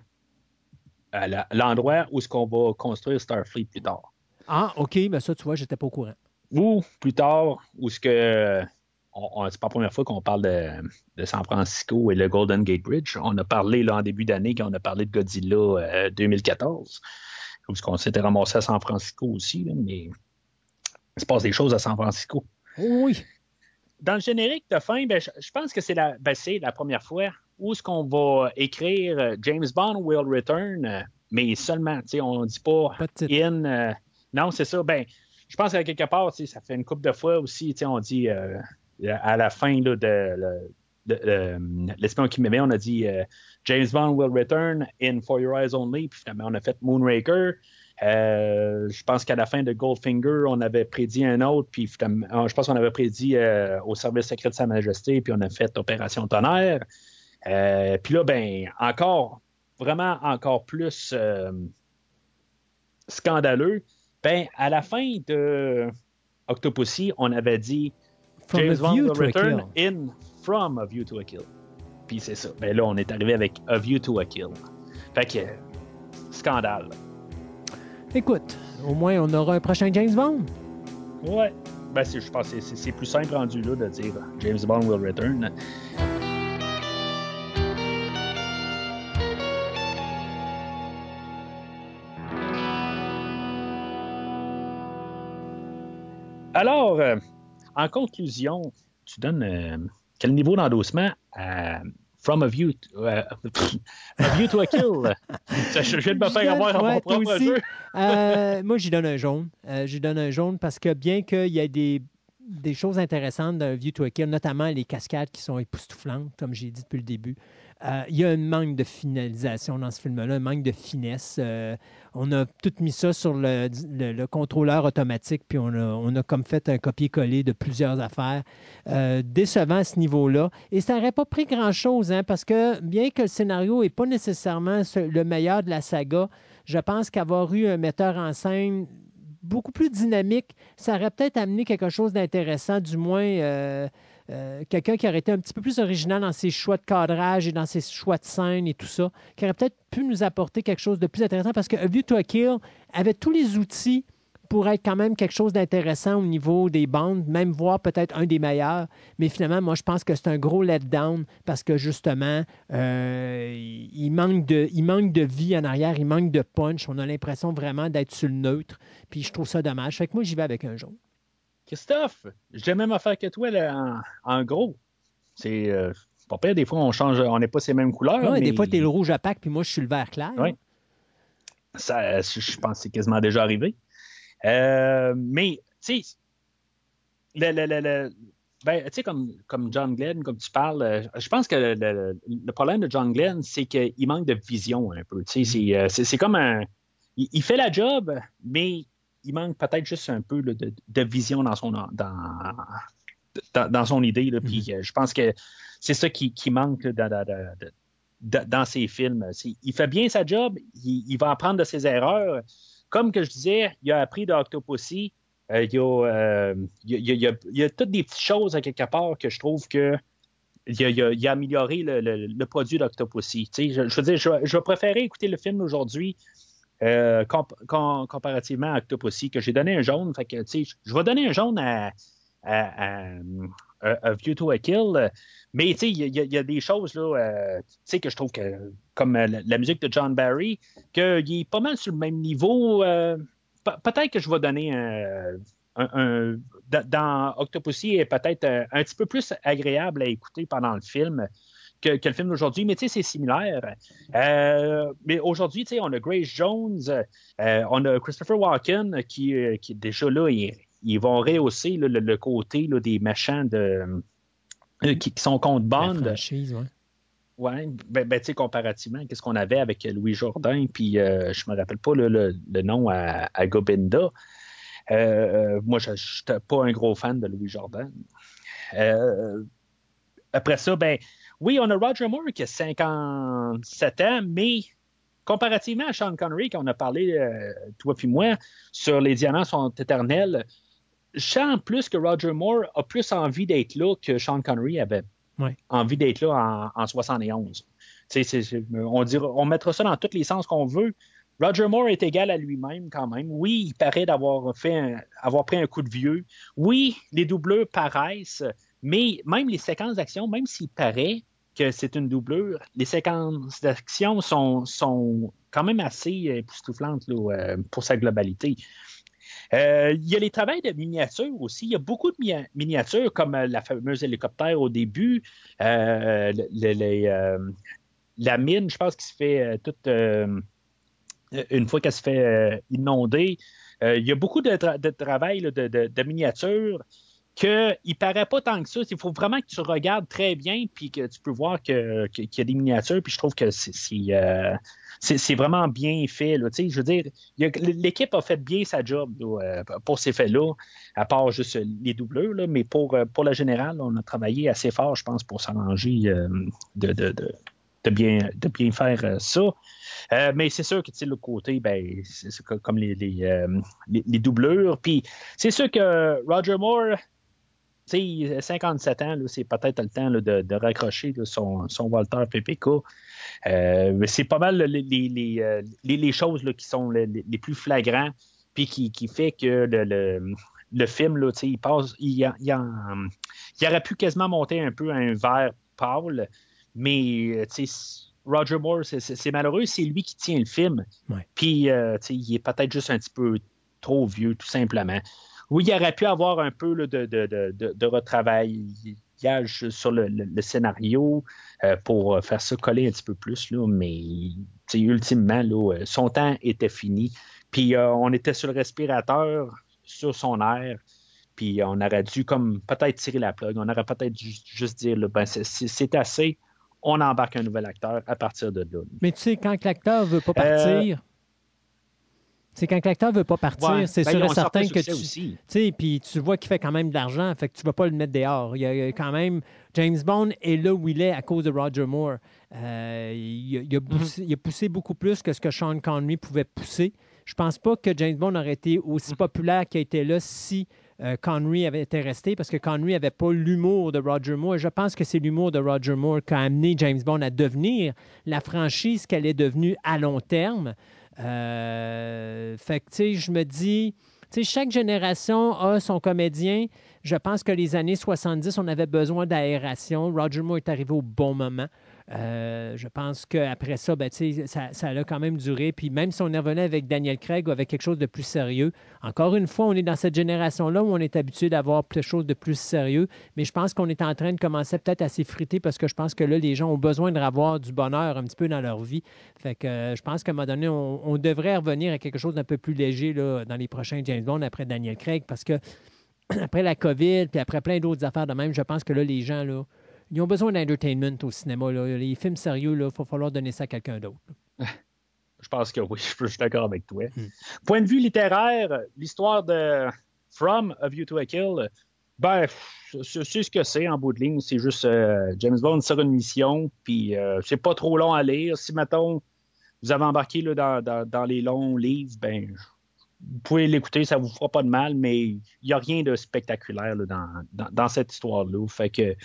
à l'endroit où est-ce qu'on va construire Starfleet plus tard. Ah, OK, mais ça, tu vois, j'étais pas au courant. Ou, plus tard, où est-ce que... on- on- c'est pas la première fois qu'on parle de, de San Francisco et le Golden Gate Bridge. On a parlé là, en début d'année quand on a parlé de Godzilla euh, 2014. Parce qu'on s'était ramassé à San Francisco aussi, là, mais il se passe des choses à San Francisco. Oui. Dans le générique de fin, ben, je, je pense que c'est la, ben, la première fois où est-ce qu'on va écrire euh, James Bond will return, euh, mais seulement, tu sais, on ne dit pas in. euh, non, c'est ça. Ben, je pense qu'à quelque part, ça fait une couple de fois aussi, on dit euh, à la fin là, de, de, l'espion qui m'aimait, on a dit euh, James Bond will return in For Your Eyes Only, puis finalement on a fait Moonraker. Euh, je pense qu'à la fin de Goldfinger, on avait prédit un autre, puis finalement, je pense qu'on avait prédit euh, au service secret de Sa Majesté, puis on a fait Opération Tonnerre. Euh, puis là, ben, encore, vraiment encore plus scandaleux. Ben, à la fin de Octopussy, on avait dit From James Bond will return in from A View to a Kill. Puis c'est ça. Ben là, on est arrivé avec A View to a Kill. Fait que, scandale. Écoute, au moins, on aura un prochain James Bond. Ouais. Ben, je pense que c'est- plus simple rendu là de dire James Bond will return. Alors, euh, en conclusion, tu donnes euh, quel niveau d'endossement à From a View, to- euh, a view to a Kill? Ça, je viens de me faire avoir à ouais, mon propre aussi. jeu. Euh, moi, j'y donne un jaune. Euh, j'y donne un jaune parce que bien qu'il y ait des, des choses intéressantes dans View to a Kill, notamment les cascades qui sont époustouflantes, comme j'ai dit depuis le début, euh, il y a un manque de finalisation dans ce film-là, un manque de finesse. Euh, on a tout mis ça sur le, le- le contrôleur automatique, puis on a, comme fait un copier-coller de plusieurs affaires. Euh, décevant à ce niveau-là. Et ça n'aurait pas pris grand-chose, hein, parce que bien que le scénario n'est pas nécessairement ce- le meilleur de la saga, je pense qu'avoir eu un metteur en scène beaucoup plus dynamique, ça aurait peut-être amené quelque chose d'intéressant, du moins euh, quelqu'un qui aurait été un petit peu plus original dans ses choix de cadrage et dans ses choix de scène et tout ça, qui aurait peut-être pu nous apporter quelque chose de plus intéressant parce que A View to a Kill avait tous les outils pour être quand même quelque chose d'intéressant au niveau des bandes, même voir peut-être un des meilleurs. Mais finalement, moi, je pense que c'est un gros letdown parce que justement, euh, il, manque de, il manque de vie en arrière, il manque de punch. On a l'impression vraiment d'être sur le neutre. Puis je trouve ça dommage. Fait que moi, j'y vais avec un jaune. Christophe, j'ai même affaire que toi, là, en, en gros. C'est euh, pas pire, des fois, on change, on n'est pas ces mêmes couleurs. Ouais, mais Des fois, tu es le rouge opaque, puis moi, je suis le vert clair. Ouais. ça, je pense que c'est quasiment déjà arrivé. Euh, mais, tu sais, le, le- le- ben, tu sais, comme, comme John Glenn, comme tu parles, euh, je pense que le, problème de John Glenn, c'est qu'il manque de vision un peu. Tu sais, c'est, c'est, c'est comme un. Il, il fait la job, mais il manque peut-être juste un peu là, de, de vision dans son, dans, dans, dans son idée. Là, Puis euh, je pense que c'est ça qui, qui manque là, dans, dans- ses films. Il fait bien sa job, il, il va apprendre de ses erreurs. Comme que je disais, il a appris de Octopussy. Euh, il, y a, euh, il, il toutes des petites choses à quelque part que je trouve que il a, il a- il a amélioré le, le- le produit d'Octopussy. Je, je veux dire, je, je préférer écouter le film aujourd'hui euh, comp- com- comparativement à Octopussy, que j'ai donné un jaune. Je vais donner un jaune à, View to a Kill. Mais il y, a- des choses euh, que je trouve que, comme euh, la, musique de John Barry, qu'il est pas mal sur le même niveau. pe- peut-être que je vais donner un, dans- Octopussy est peut-être un petit peu plus agréable à écouter pendant le film que, que le film d'aujourd'hui, mais tu sais, c'est similaire. Euh, mais aujourd'hui, tu sais, on a Grace Jones, euh, on a Christopher Walken qui, euh, qui déjà là, ils, ils vont rehausser là, le, le côté là, des machins de, qui, qui sont contre Bond. franchise, ouais. Oui, ben, ben tu sais, comparativement, qu'est-ce qu'on avait avec Louis Jourdain, puis euh, je me rappelle pas le, le, le nom à, à Gobinda. Euh, moi, je n'étais pas un gros fan de Louis Jourdain. Euh, après ça, ben, oui, on a Roger Moore qui a 57 ans, mais comparativement à Sean Connery, quand on a parlé, euh, toi puis moi, sur Les Diamants sont éternels, je sens plus que Roger Moore a plus envie d'être là que Sean Connery avait Ouais. envie d'être là en, en 71. Tu sais, c'est- c'est- on, dira, on mettra ça dans tous les sens qu'on veut. Roger Moore est égal à lui-même quand même. Oui, il paraît d'avoir fait un- avoir pris un coup de vieux. Oui, les doubleurs paraissent, mais même les séquences d'action, même s'il paraît que c'est une doublure, les séquences d'action sont, sont quand même assez époustouflantes euh, pour sa globalité. Euh, il y a les travails de miniatures aussi. Il y a beaucoup de mi- miniatures, comme euh, la fameuse hélicoptère au début, la mine, je pense, qui se fait toute. une fois qu'elle se fait inonder. Il y a beaucoup de, tra- de travail de, de miniatures qu'il ne paraît pas tant que ça. Il faut vraiment que tu regardes très bien puis que tu peux voir qu'il y a des miniatures. Puis je trouve que c'est, euh, vraiment bien fait. Là. Je veux dire, l'équipe a fait bien sa job euh, pour ces faits-là, à part juste les doubleurs. Mais pour, euh, pour la générale, on a travaillé assez fort, je pense, pour s'arranger de, de, de, bien, de bien faire ça. Mais c'est sûr que l'autre côté, ben, c'est c'est co- comme les, les, les- doublures. Puis c'est sûr que Roger Moore, sais, 57 ans, c'est peut-être le temps là, de, de raccrocher là, son, son Walter PPK. Euh, c'est pas mal les, les, les, euh, les- choses là, qui sont les, plus flagrants, puis qui, qui fait que le, le, le film, là, il passe, il, en- il, en- il aurait pu quasiment monter un peu à un vert pâle, mais euh, Roger Moore, c'est- malheureux, c'est lui qui tient le film. Ouais. Puis, euh, il est peut-être juste un petit peu trop vieux, tout simplement. Oui, il aurait pu avoir un peu là, de, de, de, de, de retravaillage sur le, le- le scénario euh, pour euh, faire ça coller un petit peu plus, là, mais ultimement, là, euh, son temps était fini. Puis euh, on était sur le respirateur, sur son air, puis on aurait dû comme peut-être tirer la plug, on aurait peut-être dû juste dire, là, ben, c'est- assez, on embarque un nouvel acteur à partir de là. Mais tu sais, quand l'acteur veut pas partir, c'est quand l'acteur veut pas partir, Ouais. c'est Ben, sûr et certain que tu, aussi. Puis tu vois qu'il fait quand même de l'argent, fait que tu vas pas le mettre dehors. Il y a, quand même James Bond est là où il est à cause de Roger Moore. Euh, il, a, il a Mhm. poussé, il a poussé beaucoup plus que ce que Sean Connery pouvait pousser. Je pense pas que James Bond aurait été Mhm. aussi populaire qu'il a été là si euh, Connery avait été resté, parce que Connery avait pas l'humour de Roger Moore. Je pense que c'est l'humour de Roger Moore qui a amené James Bond à devenir la franchise qu'elle est devenue à long terme. Euh, fait que, tu sais, je me dis, tu sais, chaque génération a son comédien. Je pense que les années 70, on avait besoin d'aération. Roger Moore est arrivé au bon moment. Euh, je pense qu'après ça, ben, ça, ça a quand même duré. Puis même si on est revenu avec Daniel Craig ou avec quelque chose de plus sérieux, encore une fois, on est dans cette génération-là où on est habitué d'avoir quelque chose de plus sérieux. Mais je pense qu'on est en train de commencer peut-être à s'effriter parce que je pense que là, les gens ont besoin de avoir du bonheur un petit peu dans leur vie. Fait que euh, je pense qu'à un moment donné, on, devrait revenir à quelque chose d'un peu plus léger dans les prochains James Bond après Daniel Craig parce que après la COVID, puis après plein d'autres affaires de même, je pense que là, les gens, là, ils ont besoin d'entertainment au cinéma. Là. Les films sérieux, il va falloir donner ça à quelqu'un d'autre. Je pense que oui, je suis d'accord avec toi. Point de vue littéraire, l'histoire de From A View to a Kill, ben, c'est c'est ce que c'est en bout de ligne. C'est juste euh, James Bond sur une mission, puis euh, c'est pas trop long à lire. Si, mettons, vous avez embarqué là, dans, dans- dans les longs livres, ben, vous pouvez l'écouter, ça vous fera pas de mal, mais il n'y a rien de spectaculaire dans, cette histoire-là. Fait que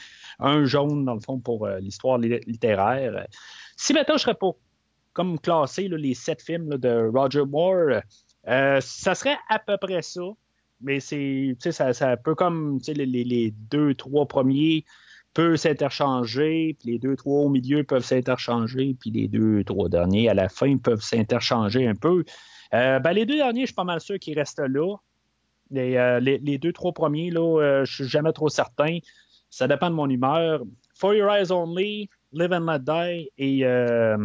un jaune, dans le fond, pour euh, l'histoire li- littéraire. Si maintenant je serais pas comme classé là, les sept films de Roger Moore, euh, ça serait à peu près ça. Mais c'est, ça, ça peut comme, les- les deux, trois premiers peuvent s'interchanger, puis les deux, trois au milieu peuvent s'interchanger, puis les deux, trois derniers à la fin peuvent s'interchanger un peu. Euh, ben, les deux derniers, je suis pas mal sûr qu'ils restent là. Les, euh, les, les deux, trois premiers, là, euh, je suis jamais trop certain. Ça dépend de mon humeur. For Your Eyes Only, Live and Let Die et euh,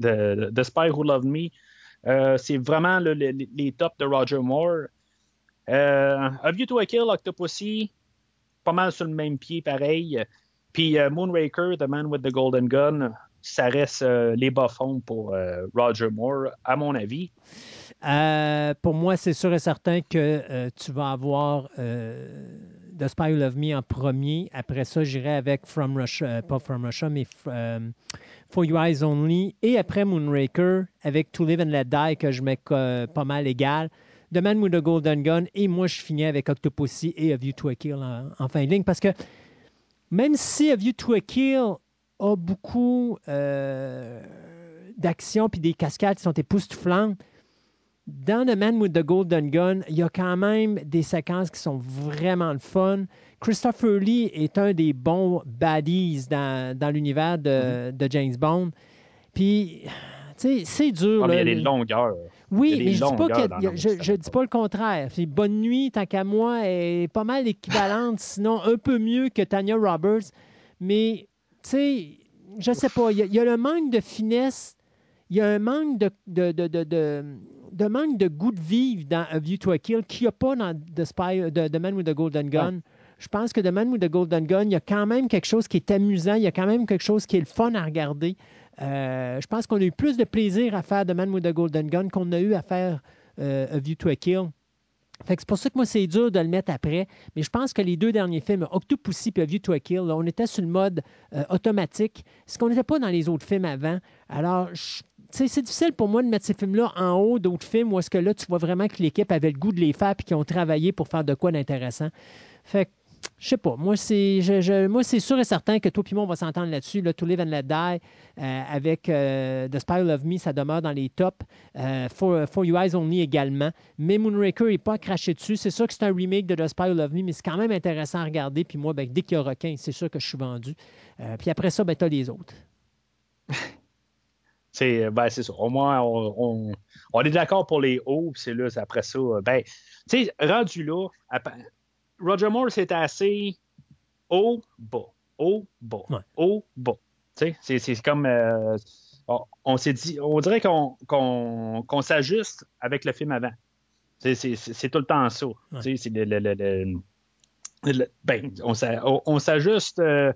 The, Spy Who Loved Me, c'est vraiment là, le- le- les tops de Roger Moore. A View to a Kill, Octopussy, pas mal sur le même pied, pareil. Puis Moonraker, The Man with the Golden Gun, ça reste euh, les bas-fonds pour euh, Roger Moore, à mon avis. Euh, pour moi, c'est sûr et certain que tu vas avoir The Spy Who Loved Me en premier. Après ça, j'irai avec From Russia, pas From Russia, mais For Your Eyes Only. Et après Moonraker, avec To Live and Let Die, que je mets pas mal égal. The Man with the Golden Gun. Et moi, je finis avec Octopussy et A View to a Kill en, en fin de ligne. Parce que même si A View to a Kill a beaucoup euh, d'action puis des cascades qui sont époustouflantes, dans The Man with the Golden Gun, il y a quand même des séquences qui sont vraiment le fun. Christopher Lee est un des bons baddies dans, dans l'univers de, de James Bond. Puis, tu sais, c'est dur. Ah, mais il y a des longueurs. Oui, des mais je dis pas que je, je dis pas le contraire. Puis Bonne nuit, tant qu'à moi, est pas mal équivalente, sinon un peu mieux que Tanya Roberts. Mais, tu sais, je sais pas, il y, a- il y a le manque de finesse, il y a un manque de, de, de, de, manque de goût de vivre dans A View to a Kill qu'il n'y a pas dans The, Spy, The, The Man with the Golden Gun. Je pense que The Man with the Golden Gun, il y a quand même quelque chose qui est amusant, il y a quand même quelque chose qui est le fun à regarder. Euh, je pense qu'on a eu plus de plaisir à faire The Man with the Golden Gun qu'on a eu à faire euh, A View to a Kill. C'est pour ça que moi, c'est dur de le mettre après. Mais je pense que les deux derniers films, Octopussy et A View to a Kill, on était sur le mode euh, automatique, ce qu'on n'était pas dans les autres films avant. Alors, c'est difficile pour moi de mettre ces films-là en haut d'autres films où est-ce que là, tu vois vraiment que l'équipe avait le goût de les faire et qu'ils ont travaillé pour faire de quoi d'intéressant. Fait je sais pas. Moi, c'est sûr et certain que toi et va s'entendre là-dessus. Là, To Live and Let Die, euh, avec euh, The Spy Loved Me, ça demeure dans les tops. Euh, For, You Eyes Only également. Mais Moonraker n'est pas craché dessus. C'est sûr que c'est un remake de The Spy Loved Me, mais c'est quand même intéressant à regarder. Puis moi, ben, dès qu'il y a requin, c'est sûr que je suis vendu. Puis après ça, ben, tu as les autres. C'est ben, ça. Au moins, on, est d'accord pour les hauts, c'est là, après ça. Ben, tu sais, rendu là, Roger Moore, c'était assez haut, bas, haut, bas, Ouais. haut, bas. Tu sais, c'est- c'est comme. euh, on on s'est dit, on dirait qu'on qu'on qu'on s'ajuste avec le film avant. C'est- tout le temps ça. Tu sais, c'est le- le- le- ben, on on- s'ajuste. euh,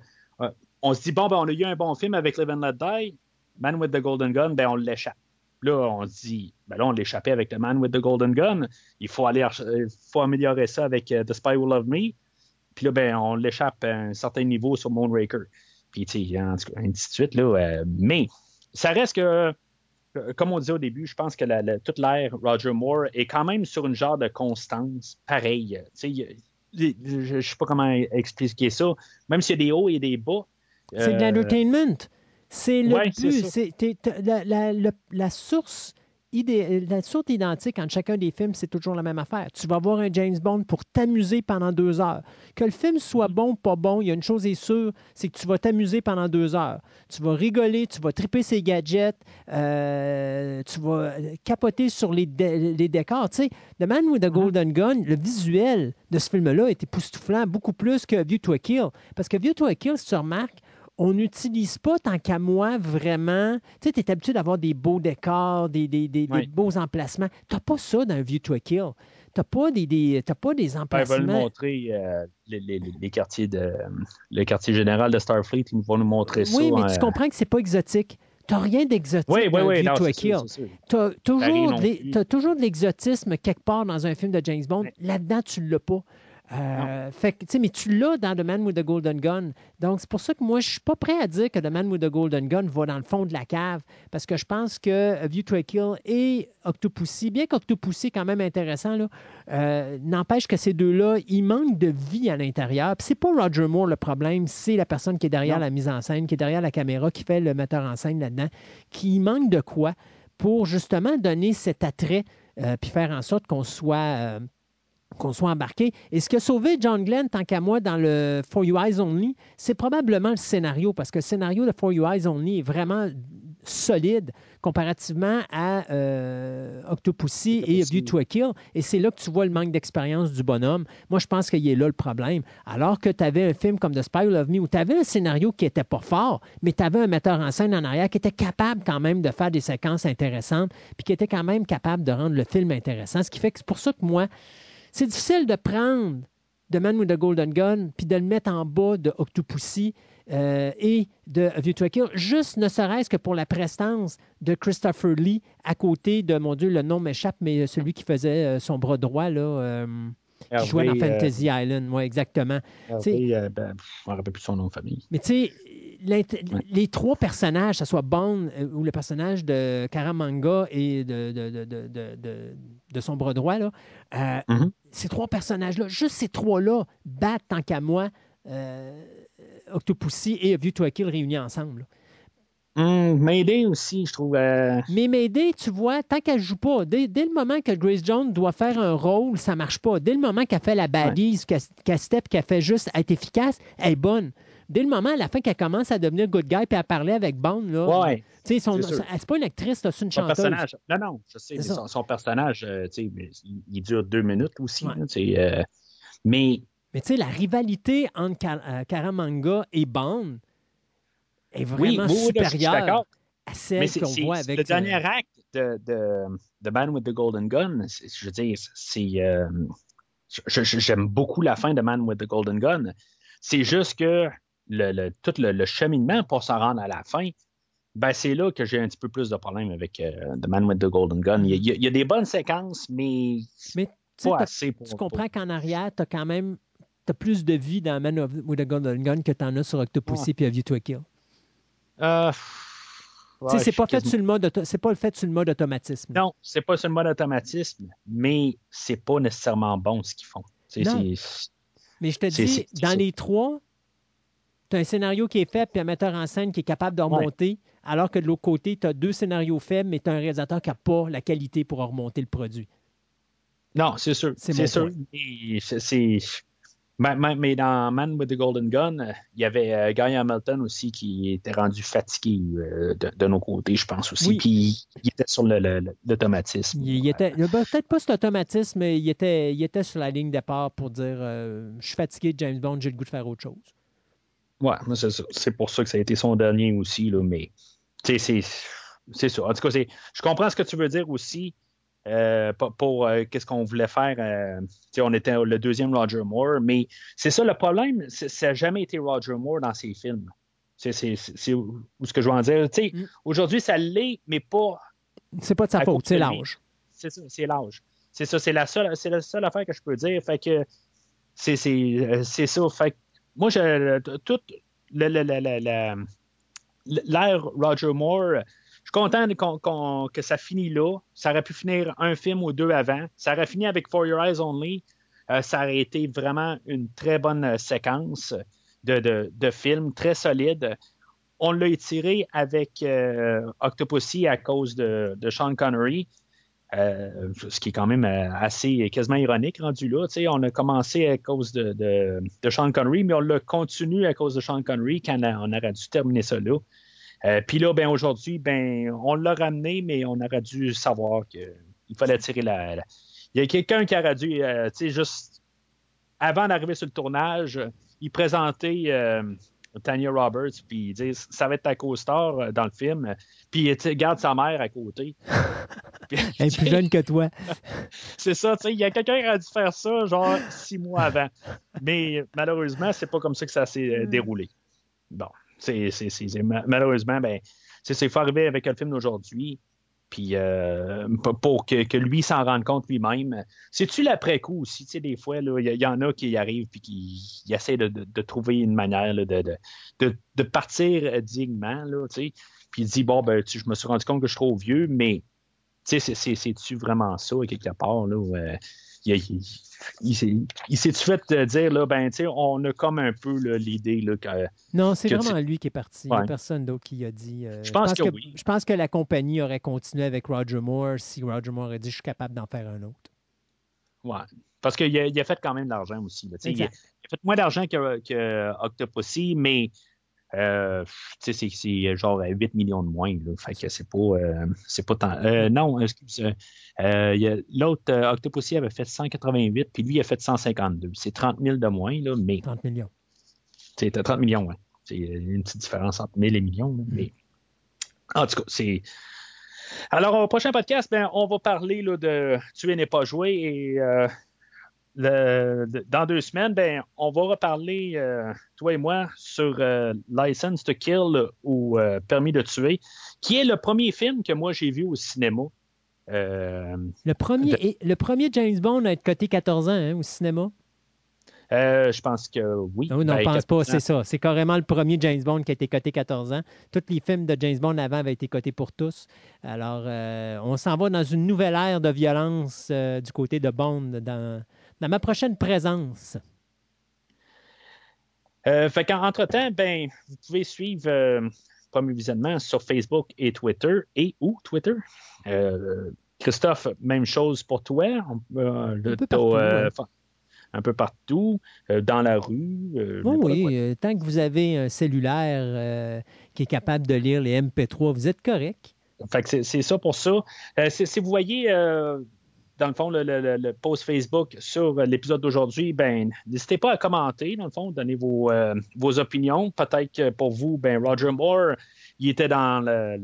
on se dit, bon, ben, on a eu un bon film avec Live and Let Die. Man with the Golden Gun, ben, on l'échappe. Là, on se dit, ben là, on l'échappait avec le Man with the Golden Gun. Il faut aller, euh, faut améliorer ça avec euh, The Spy Who Loved Me. Puis là, ben, on l'échappe à un certain niveau sur Moonraker. Puis, tu sais, en tout cas, ainsi de suite, là. euh, mais, ça reste que, comme on disait au début, je pense que la- la- toute l'ère Roger Moore est quand même sur une genre de constance pareille. Tu sais, je ne sais pas comment expliquer ça. Même s'il y a des hauts et des bas. C'est de l'entertainment. C'est le ouais, but. C'est- la, la- la- la source idé- la source identique entre chacun des films, c'est toujours la même affaire. Tu vas voir un James Bond pour t'amuser pendant deux heures. Que le film soit bon ou pas bon, il y a une chose est sûre, c'est que tu vas t'amuser pendant deux heures. Tu vas rigoler, tu vas triper ses gadgets, euh, tu vas capoter sur les, dé- les décors. Tu sais, The Man with the Golden Gun, le visuel de ce film-là est époustouflant beaucoup plus que View to a Kill. Parce que View to a Kill, si tu remarques, on n'utilise pas tant qu'à moi vraiment. Tu sais, tu es habitué d'avoir des beaux décors, des, des- des- des Oui. beaux emplacements. Tu n'as pas ça dans View to a Kill. Tu n'as pas des, des, t'as pas des Ben, ils veulent emplacements. montrer euh, les, les- les quartiers de le quartier général de Starfleet. Ils vont nous montrer ça. oui, mais euh, tu comprends que c'est pas exotique. Tu n'as rien d'exotique Oui, oui, dans View to a Kill. Tu as toujours de l'exotisme quelque part dans un film de James Bond. Là-dedans, tu ne l'as pas. Euh, fait que, mais tu l'as dans The Man with the Golden Gun. Donc, c'est pour ça que moi, je suis pas prêt à dire que The Man with the Golden Gun va dans le fond de la cave, parce que je pense que View to a Kill et Octopussy, bien qu'Octopussy est quand même intéressant, euh, n'empêche que ces deux-là, ils manquent de vie à l'intérieur. Puis c'est pas Roger Moore le problème, c'est la personne qui est derrière Non. la mise en scène, qui est derrière la caméra, qui fait le metteur en scène là-dedans, qui manque de quoi pour justement donner cet attrait euh, puis faire en sorte qu'on soit, qu'on soit embarqué. Et ce qui a sauvé John Glenn, tant qu'à moi, dans le For You Eyes Only, c'est probablement le scénario, parce que le scénario de For You Eyes Only est vraiment solide comparativement à euh, Octopussy et. View to a Kill. Et c'est là que tu vois le manque d'expérience du bonhomme. Moi, je pense qu'il est là le problème. Alors que tu avais un film comme The Spy Who Loved Me où tu avais un scénario qui était pas fort, mais tu avais un metteur en scène en arrière qui était capable quand même de faire des séquences intéressantes, puis qui était quand même capable de rendre le film intéressant. Ce qui fait que c'est pour ça que moi, c'est difficile de prendre The Man with the Golden Gun puis de le mettre en bas de Octopussy. euh, et de View to Kill, juste ne serait-ce que pour la prestance de Christopher Lee à côté de, mon Dieu, le nom m'échappe, mais celui qui faisait euh, son bras droit, là, euh, qui jouait dans euh, Fantasy Island, oui, exactement. Hervé, euh, ben, pff, je ne me rappelle plus son nom de famille. Mais tu sais, les trois personnages, que ce soit Bond euh, ou le personnage de Karamanga et de, de, de, de, son bras droit, là, euh, Mhm. ces trois personnages-là, juste ces trois-là battent tant qu'à moi Octopussy et A View to a Kill réunis ensemble. là. Hum, Mayday aussi, je trouve. euh, Mais Mayday, tu vois, tant qu'elle joue pas, dès, dès le moment que Grace Jones doit faire un rôle, ça marche pas. Dès le moment qu'elle fait la badise, qu'elle qu'elle step, qu'elle fait juste être efficace, elle est bonne. Dès le moment, à la fin, qu'elle commence à devenir good guy puis à parler avec Bond, là, Ouais, tu sais, c'est pas une actrice, c'est une son chanteuse. personnage. Non, non, je sais, mais son, son personnage, euh, tu sais, il, dure deux minutes aussi. Ouais. là, euh, mais Mais tu sais, la rivalité entre euh, Karamanga et Bond est oui, vraiment oui, supérieure à Mais celle c'est qu'on voit avec. le dernier euh, acte de, de, de Man with the Golden Gun. Je veux dire, c'est. euh, J'aime beaucoup la fin de Man with the Golden Gun. C'est juste que le, le- tout le, le cheminement pour s'en rendre à la fin, ben c'est là que j'ai un petit peu plus de problèmes avec euh, The Man with the Golden Gun. Il y, a, il y des bonnes séquences, mais pas assez pour. tu comprends qu'en arrière, tu as quand même t'as plus de vie dans Man with a Golden Gun que tu en as sur Octopussy puis A View to a Kill. Euh, ouais, c'est pas fait sur le mode c'est pas fait sur le mode automatisme. Non, c'est pas sur le mode automatisme, mais c'est pas nécessairement bon ce qu'ils font. Non. Mais je te dis, dans les trois, tu as un scénario qui est fait puis un metteur en scène qui est capable de remonter, alors que de l'autre côté, tu as deux scénarios faibles, mais tu as un réalisateur qui n'a pas la qualité pour remonter le produit. Non, c'est sûr. C'est sûr. c'est- Mais, dans Man with the Golden Gun, euh, il y avait euh, Guy Hamilton aussi qui était rendu fatigué euh, de, de nos côtés, je pense aussi. Oui. Puis il était sur le- le- le- l'automatisme. Il, il était, peut-être pas sur l'automatisme, mais il était, il était sur la ligne départ pour dire euh, Je suis fatigué de James Bond, j'ai le goût de faire autre chose. Ouais, c'est ça. C'est pour ça que ça a été son dernier aussi, là, mais c'est c'est ça. En tout cas, c'est- je comprends ce que tu veux dire aussi. Euh, pour pour, euh, qu'est-ce qu'on voulait faire. euh, on était le deuxième Roger Moore, mais c'est ça le problème, ça n'a jamais été Roger Moore dans ses films. C'est ce que je veux en dire. Mm. Aujourd'hui, ça l'est, mais pas. C'est pas de sa faute, c'est l'âge. C'est ça, c'est l'âge. C'est ça, c'est la seule, c'est la seule affaire que je peux dire. Fait que c'est ça. Fait que moi, je tout l'ère Roger Moore. Suis content que ça finit là. Ça aurait pu finir un film ou deux avant. Ça aurait fini avec For Your Eyes Only. Euh, ça aurait été vraiment une très bonne euh, séquence de, de, de film, très solide. On l'a étiré avec euh, Octopussy à cause de, Sean Connery. Euh, ce qui est quand même assez quasiment ironique rendu là. On a commencé à cause de, Sean Connery, mais on l'a continué à cause de Sean Connery quand on aurait dû terminer ça là. Euh, Puis là, ben aujourd'hui, ben on l'a ramené, mais on aurait dû savoir qu'il fallait tirer la, la- Il y a quelqu'un qui aurait dû, euh, tu sais, juste avant d'arriver sur le tournage, il présentait euh, Tanya Roberts, puis il dit ça va être ta co-star dans le film. Puis sais, garde sa mère à côté. Elle est plus jeune que toi. c'est ça, tu sais, il y a quelqu'un qui a dû faire ça, genre six mois avant. Mais malheureusement, c'est pas comme ça que ça s'est déroulé. Bon, malheureusement, ben, c'est, faut arriver avec le film d'aujourd'hui. Puis euh, pour que, que lui s'en rende compte lui-même. C'est-tu l'après-coup aussi? Tu sais, des fois, il y, en a qui arrivent puis qui essaient de, de- trouver une manière de, de, partir euh, dignement, là, tu sais. Puis il dit, bon, ben, tu je me suis rendu compte que je suis trop vieux, mais tu sais, c'est- c'est- c'est-tu vraiment ça, quelque part, là? euh, il, il, il s'est- il fait euh, dire, là, ben, tu sais, on a comme un peu l'idée, là, que, Non, c'est vraiment lui qui est parti. Il n'y a personne d'autre qui a dit. euh, Je pense que oui. Je pense que la compagnie aurait continué avec Roger Moore si Roger Moore aurait dit Je suis capable d'en faire un autre. ouais. Parce qu'il a, fait quand même de l'argent aussi, là, a, il a fait moins d'argent que, que Octopussy, mais euh, c'est- c'est genre 8 millions de moins, là. Fait que c'est pas, euh, c'est pas tant. euh, non, excuse. euh, il y a- L'autre, Octopussy avait fait 188, puis lui, il a fait 152. C'est 30 000 de moins, là, mais 30 millions. C'était 30 millions, ouais. C'est une petite différence entre 1000 et millions. là, Mais en tout cas, c'est. Alors, au prochain podcast, ben, on va parler là, de Tuer n'est pas joué et euh, le- dans deux semaines, ben, on va reparler, euh, toi et moi, sur euh, License to Kill ou euh, Permis de tuer, qui est le premier film que moi j'ai vu au cinéma. Le premier, De- le premier James Bond à être coté 14 ans hein, au cinéma? je pense que oui. Non, non, Ben, pense pas, 14 ans. c'est ça. C'est carrément le premier James Bond qui a été coté 14 ans. Tous les films de James Bond avant avaient été cotés pour tous. Alors, on s'en va dans une nouvelle ère de violence du côté de Bond dans, dans ma prochaine présence. Euh, fait qu'entre-temps, ben, vous pouvez suivre euh, Premier Visionnement sur Facebook et Twitter. Et où Twitter? Euh, Christophe, même chose pour toi. Euh, le- Un peu t'as, partout, euh, ouais. un peu partout, dans la rue. Oui, oui, tant que vous avez un cellulaire qui est capable de lire les MP3, vous êtes correct. Fait que c'est, ça pour ça. Si, vous voyez, dans le fond, le, post Facebook sur euh, l'épisode d'aujourd'hui, ben, n'hésitez pas à commenter, dans le fond, donner vos, euh, vos opinions. Peut-être que pour vous, ben, Roger Moore, il était dans le,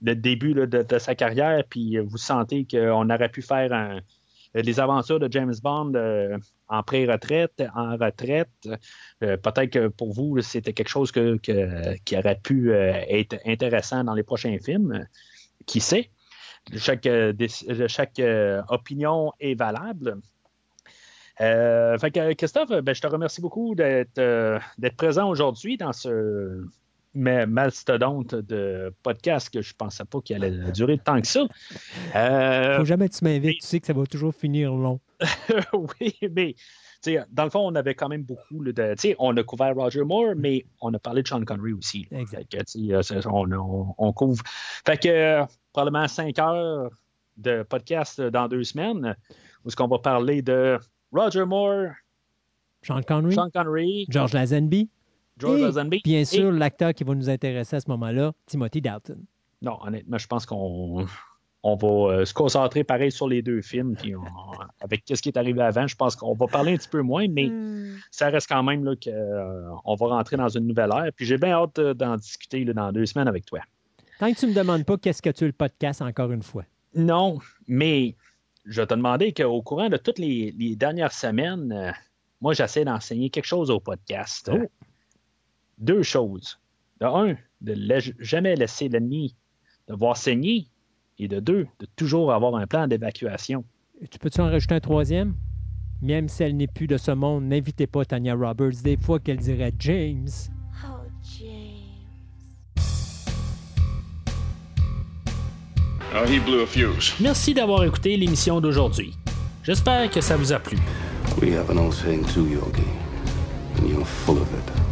début de, sa carrière, puis vous sentez qu'on aurait pu faire les aventures de James Bond euh, en pré-retraite, en retraite. Peut-être que pour vous, c'était quelque chose qui aurait pu être intéressant dans les prochains films. Qui sait? Chaque, euh, déc- chaque euh, opinion est valable. Euh, fait que, Christophe, ben, je te remercie beaucoup d'être euh, présent aujourd'hui dans ce ma- mastodonte de podcast que je pensais pas qu'il allait durer tant que ça. Euh, Faut jamais que tu m'invites, tu sais que ça va toujours finir long. oui, mais tu sais, dans le fond, on avait quand même beaucoup là, de. On a couvert Roger Moore, mais on a parlé de Sean Connery aussi. Exact. Que, euh, on, on- on couvre. Fait que euh, probablement cinq heures de podcast dans deux semaines où est-ce qu'on va parler de Roger Moore, Sean Connery, Sean Connery, George Lazenby, George et, Lazenby. bien et- sûr, l'acteur qui va nous intéresser à ce moment-là, Timothy Dalton. Non, honnêtement, je pense qu'on on va euh, se concentrer pareil sur les deux films. Puis on- avec ce qui est arrivé avant, je pense qu'on va parler un petit peu moins, mais ça reste quand même là, qu'on va rentrer dans une nouvelle ère. Puis j'ai bien hâte euh, d'en discuter là, dans deux semaines avec toi. Tant que tu ne me demandes pas qu'est-ce que tu le podcast, encore une fois. Non, mais je te demandais qu'au courant de toutes les, les dernières semaines, euh, moi, j'essaie d'enseigner quelque chose au podcast. Oh. Deux choses. De un, de la- jamais laisser l'ennemi de voir saigner. Et de deux, de toujours avoir un plan d'évacuation. Tu peux-tu en rajouter un troisième? Même si elle n'est plus de ce monde, n'invitez pas Tanya Roberts des fois qu'elle dirait James. Oh, James. Oh, he blew a fuse. Merci d'avoir écouté l'émission d'aujourd'hui. J'espère que ça vous a plu. We have an old saying too, Yogi, and you're full of it.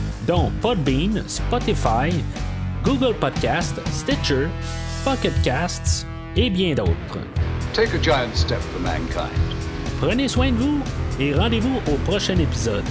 dont Podbean, Spotify, Google Podcast, Stitcher, Pocket Casts et bien d'autres. Take a giant step for mankind. Prenez soin de vous et rendez-vous au prochain épisode.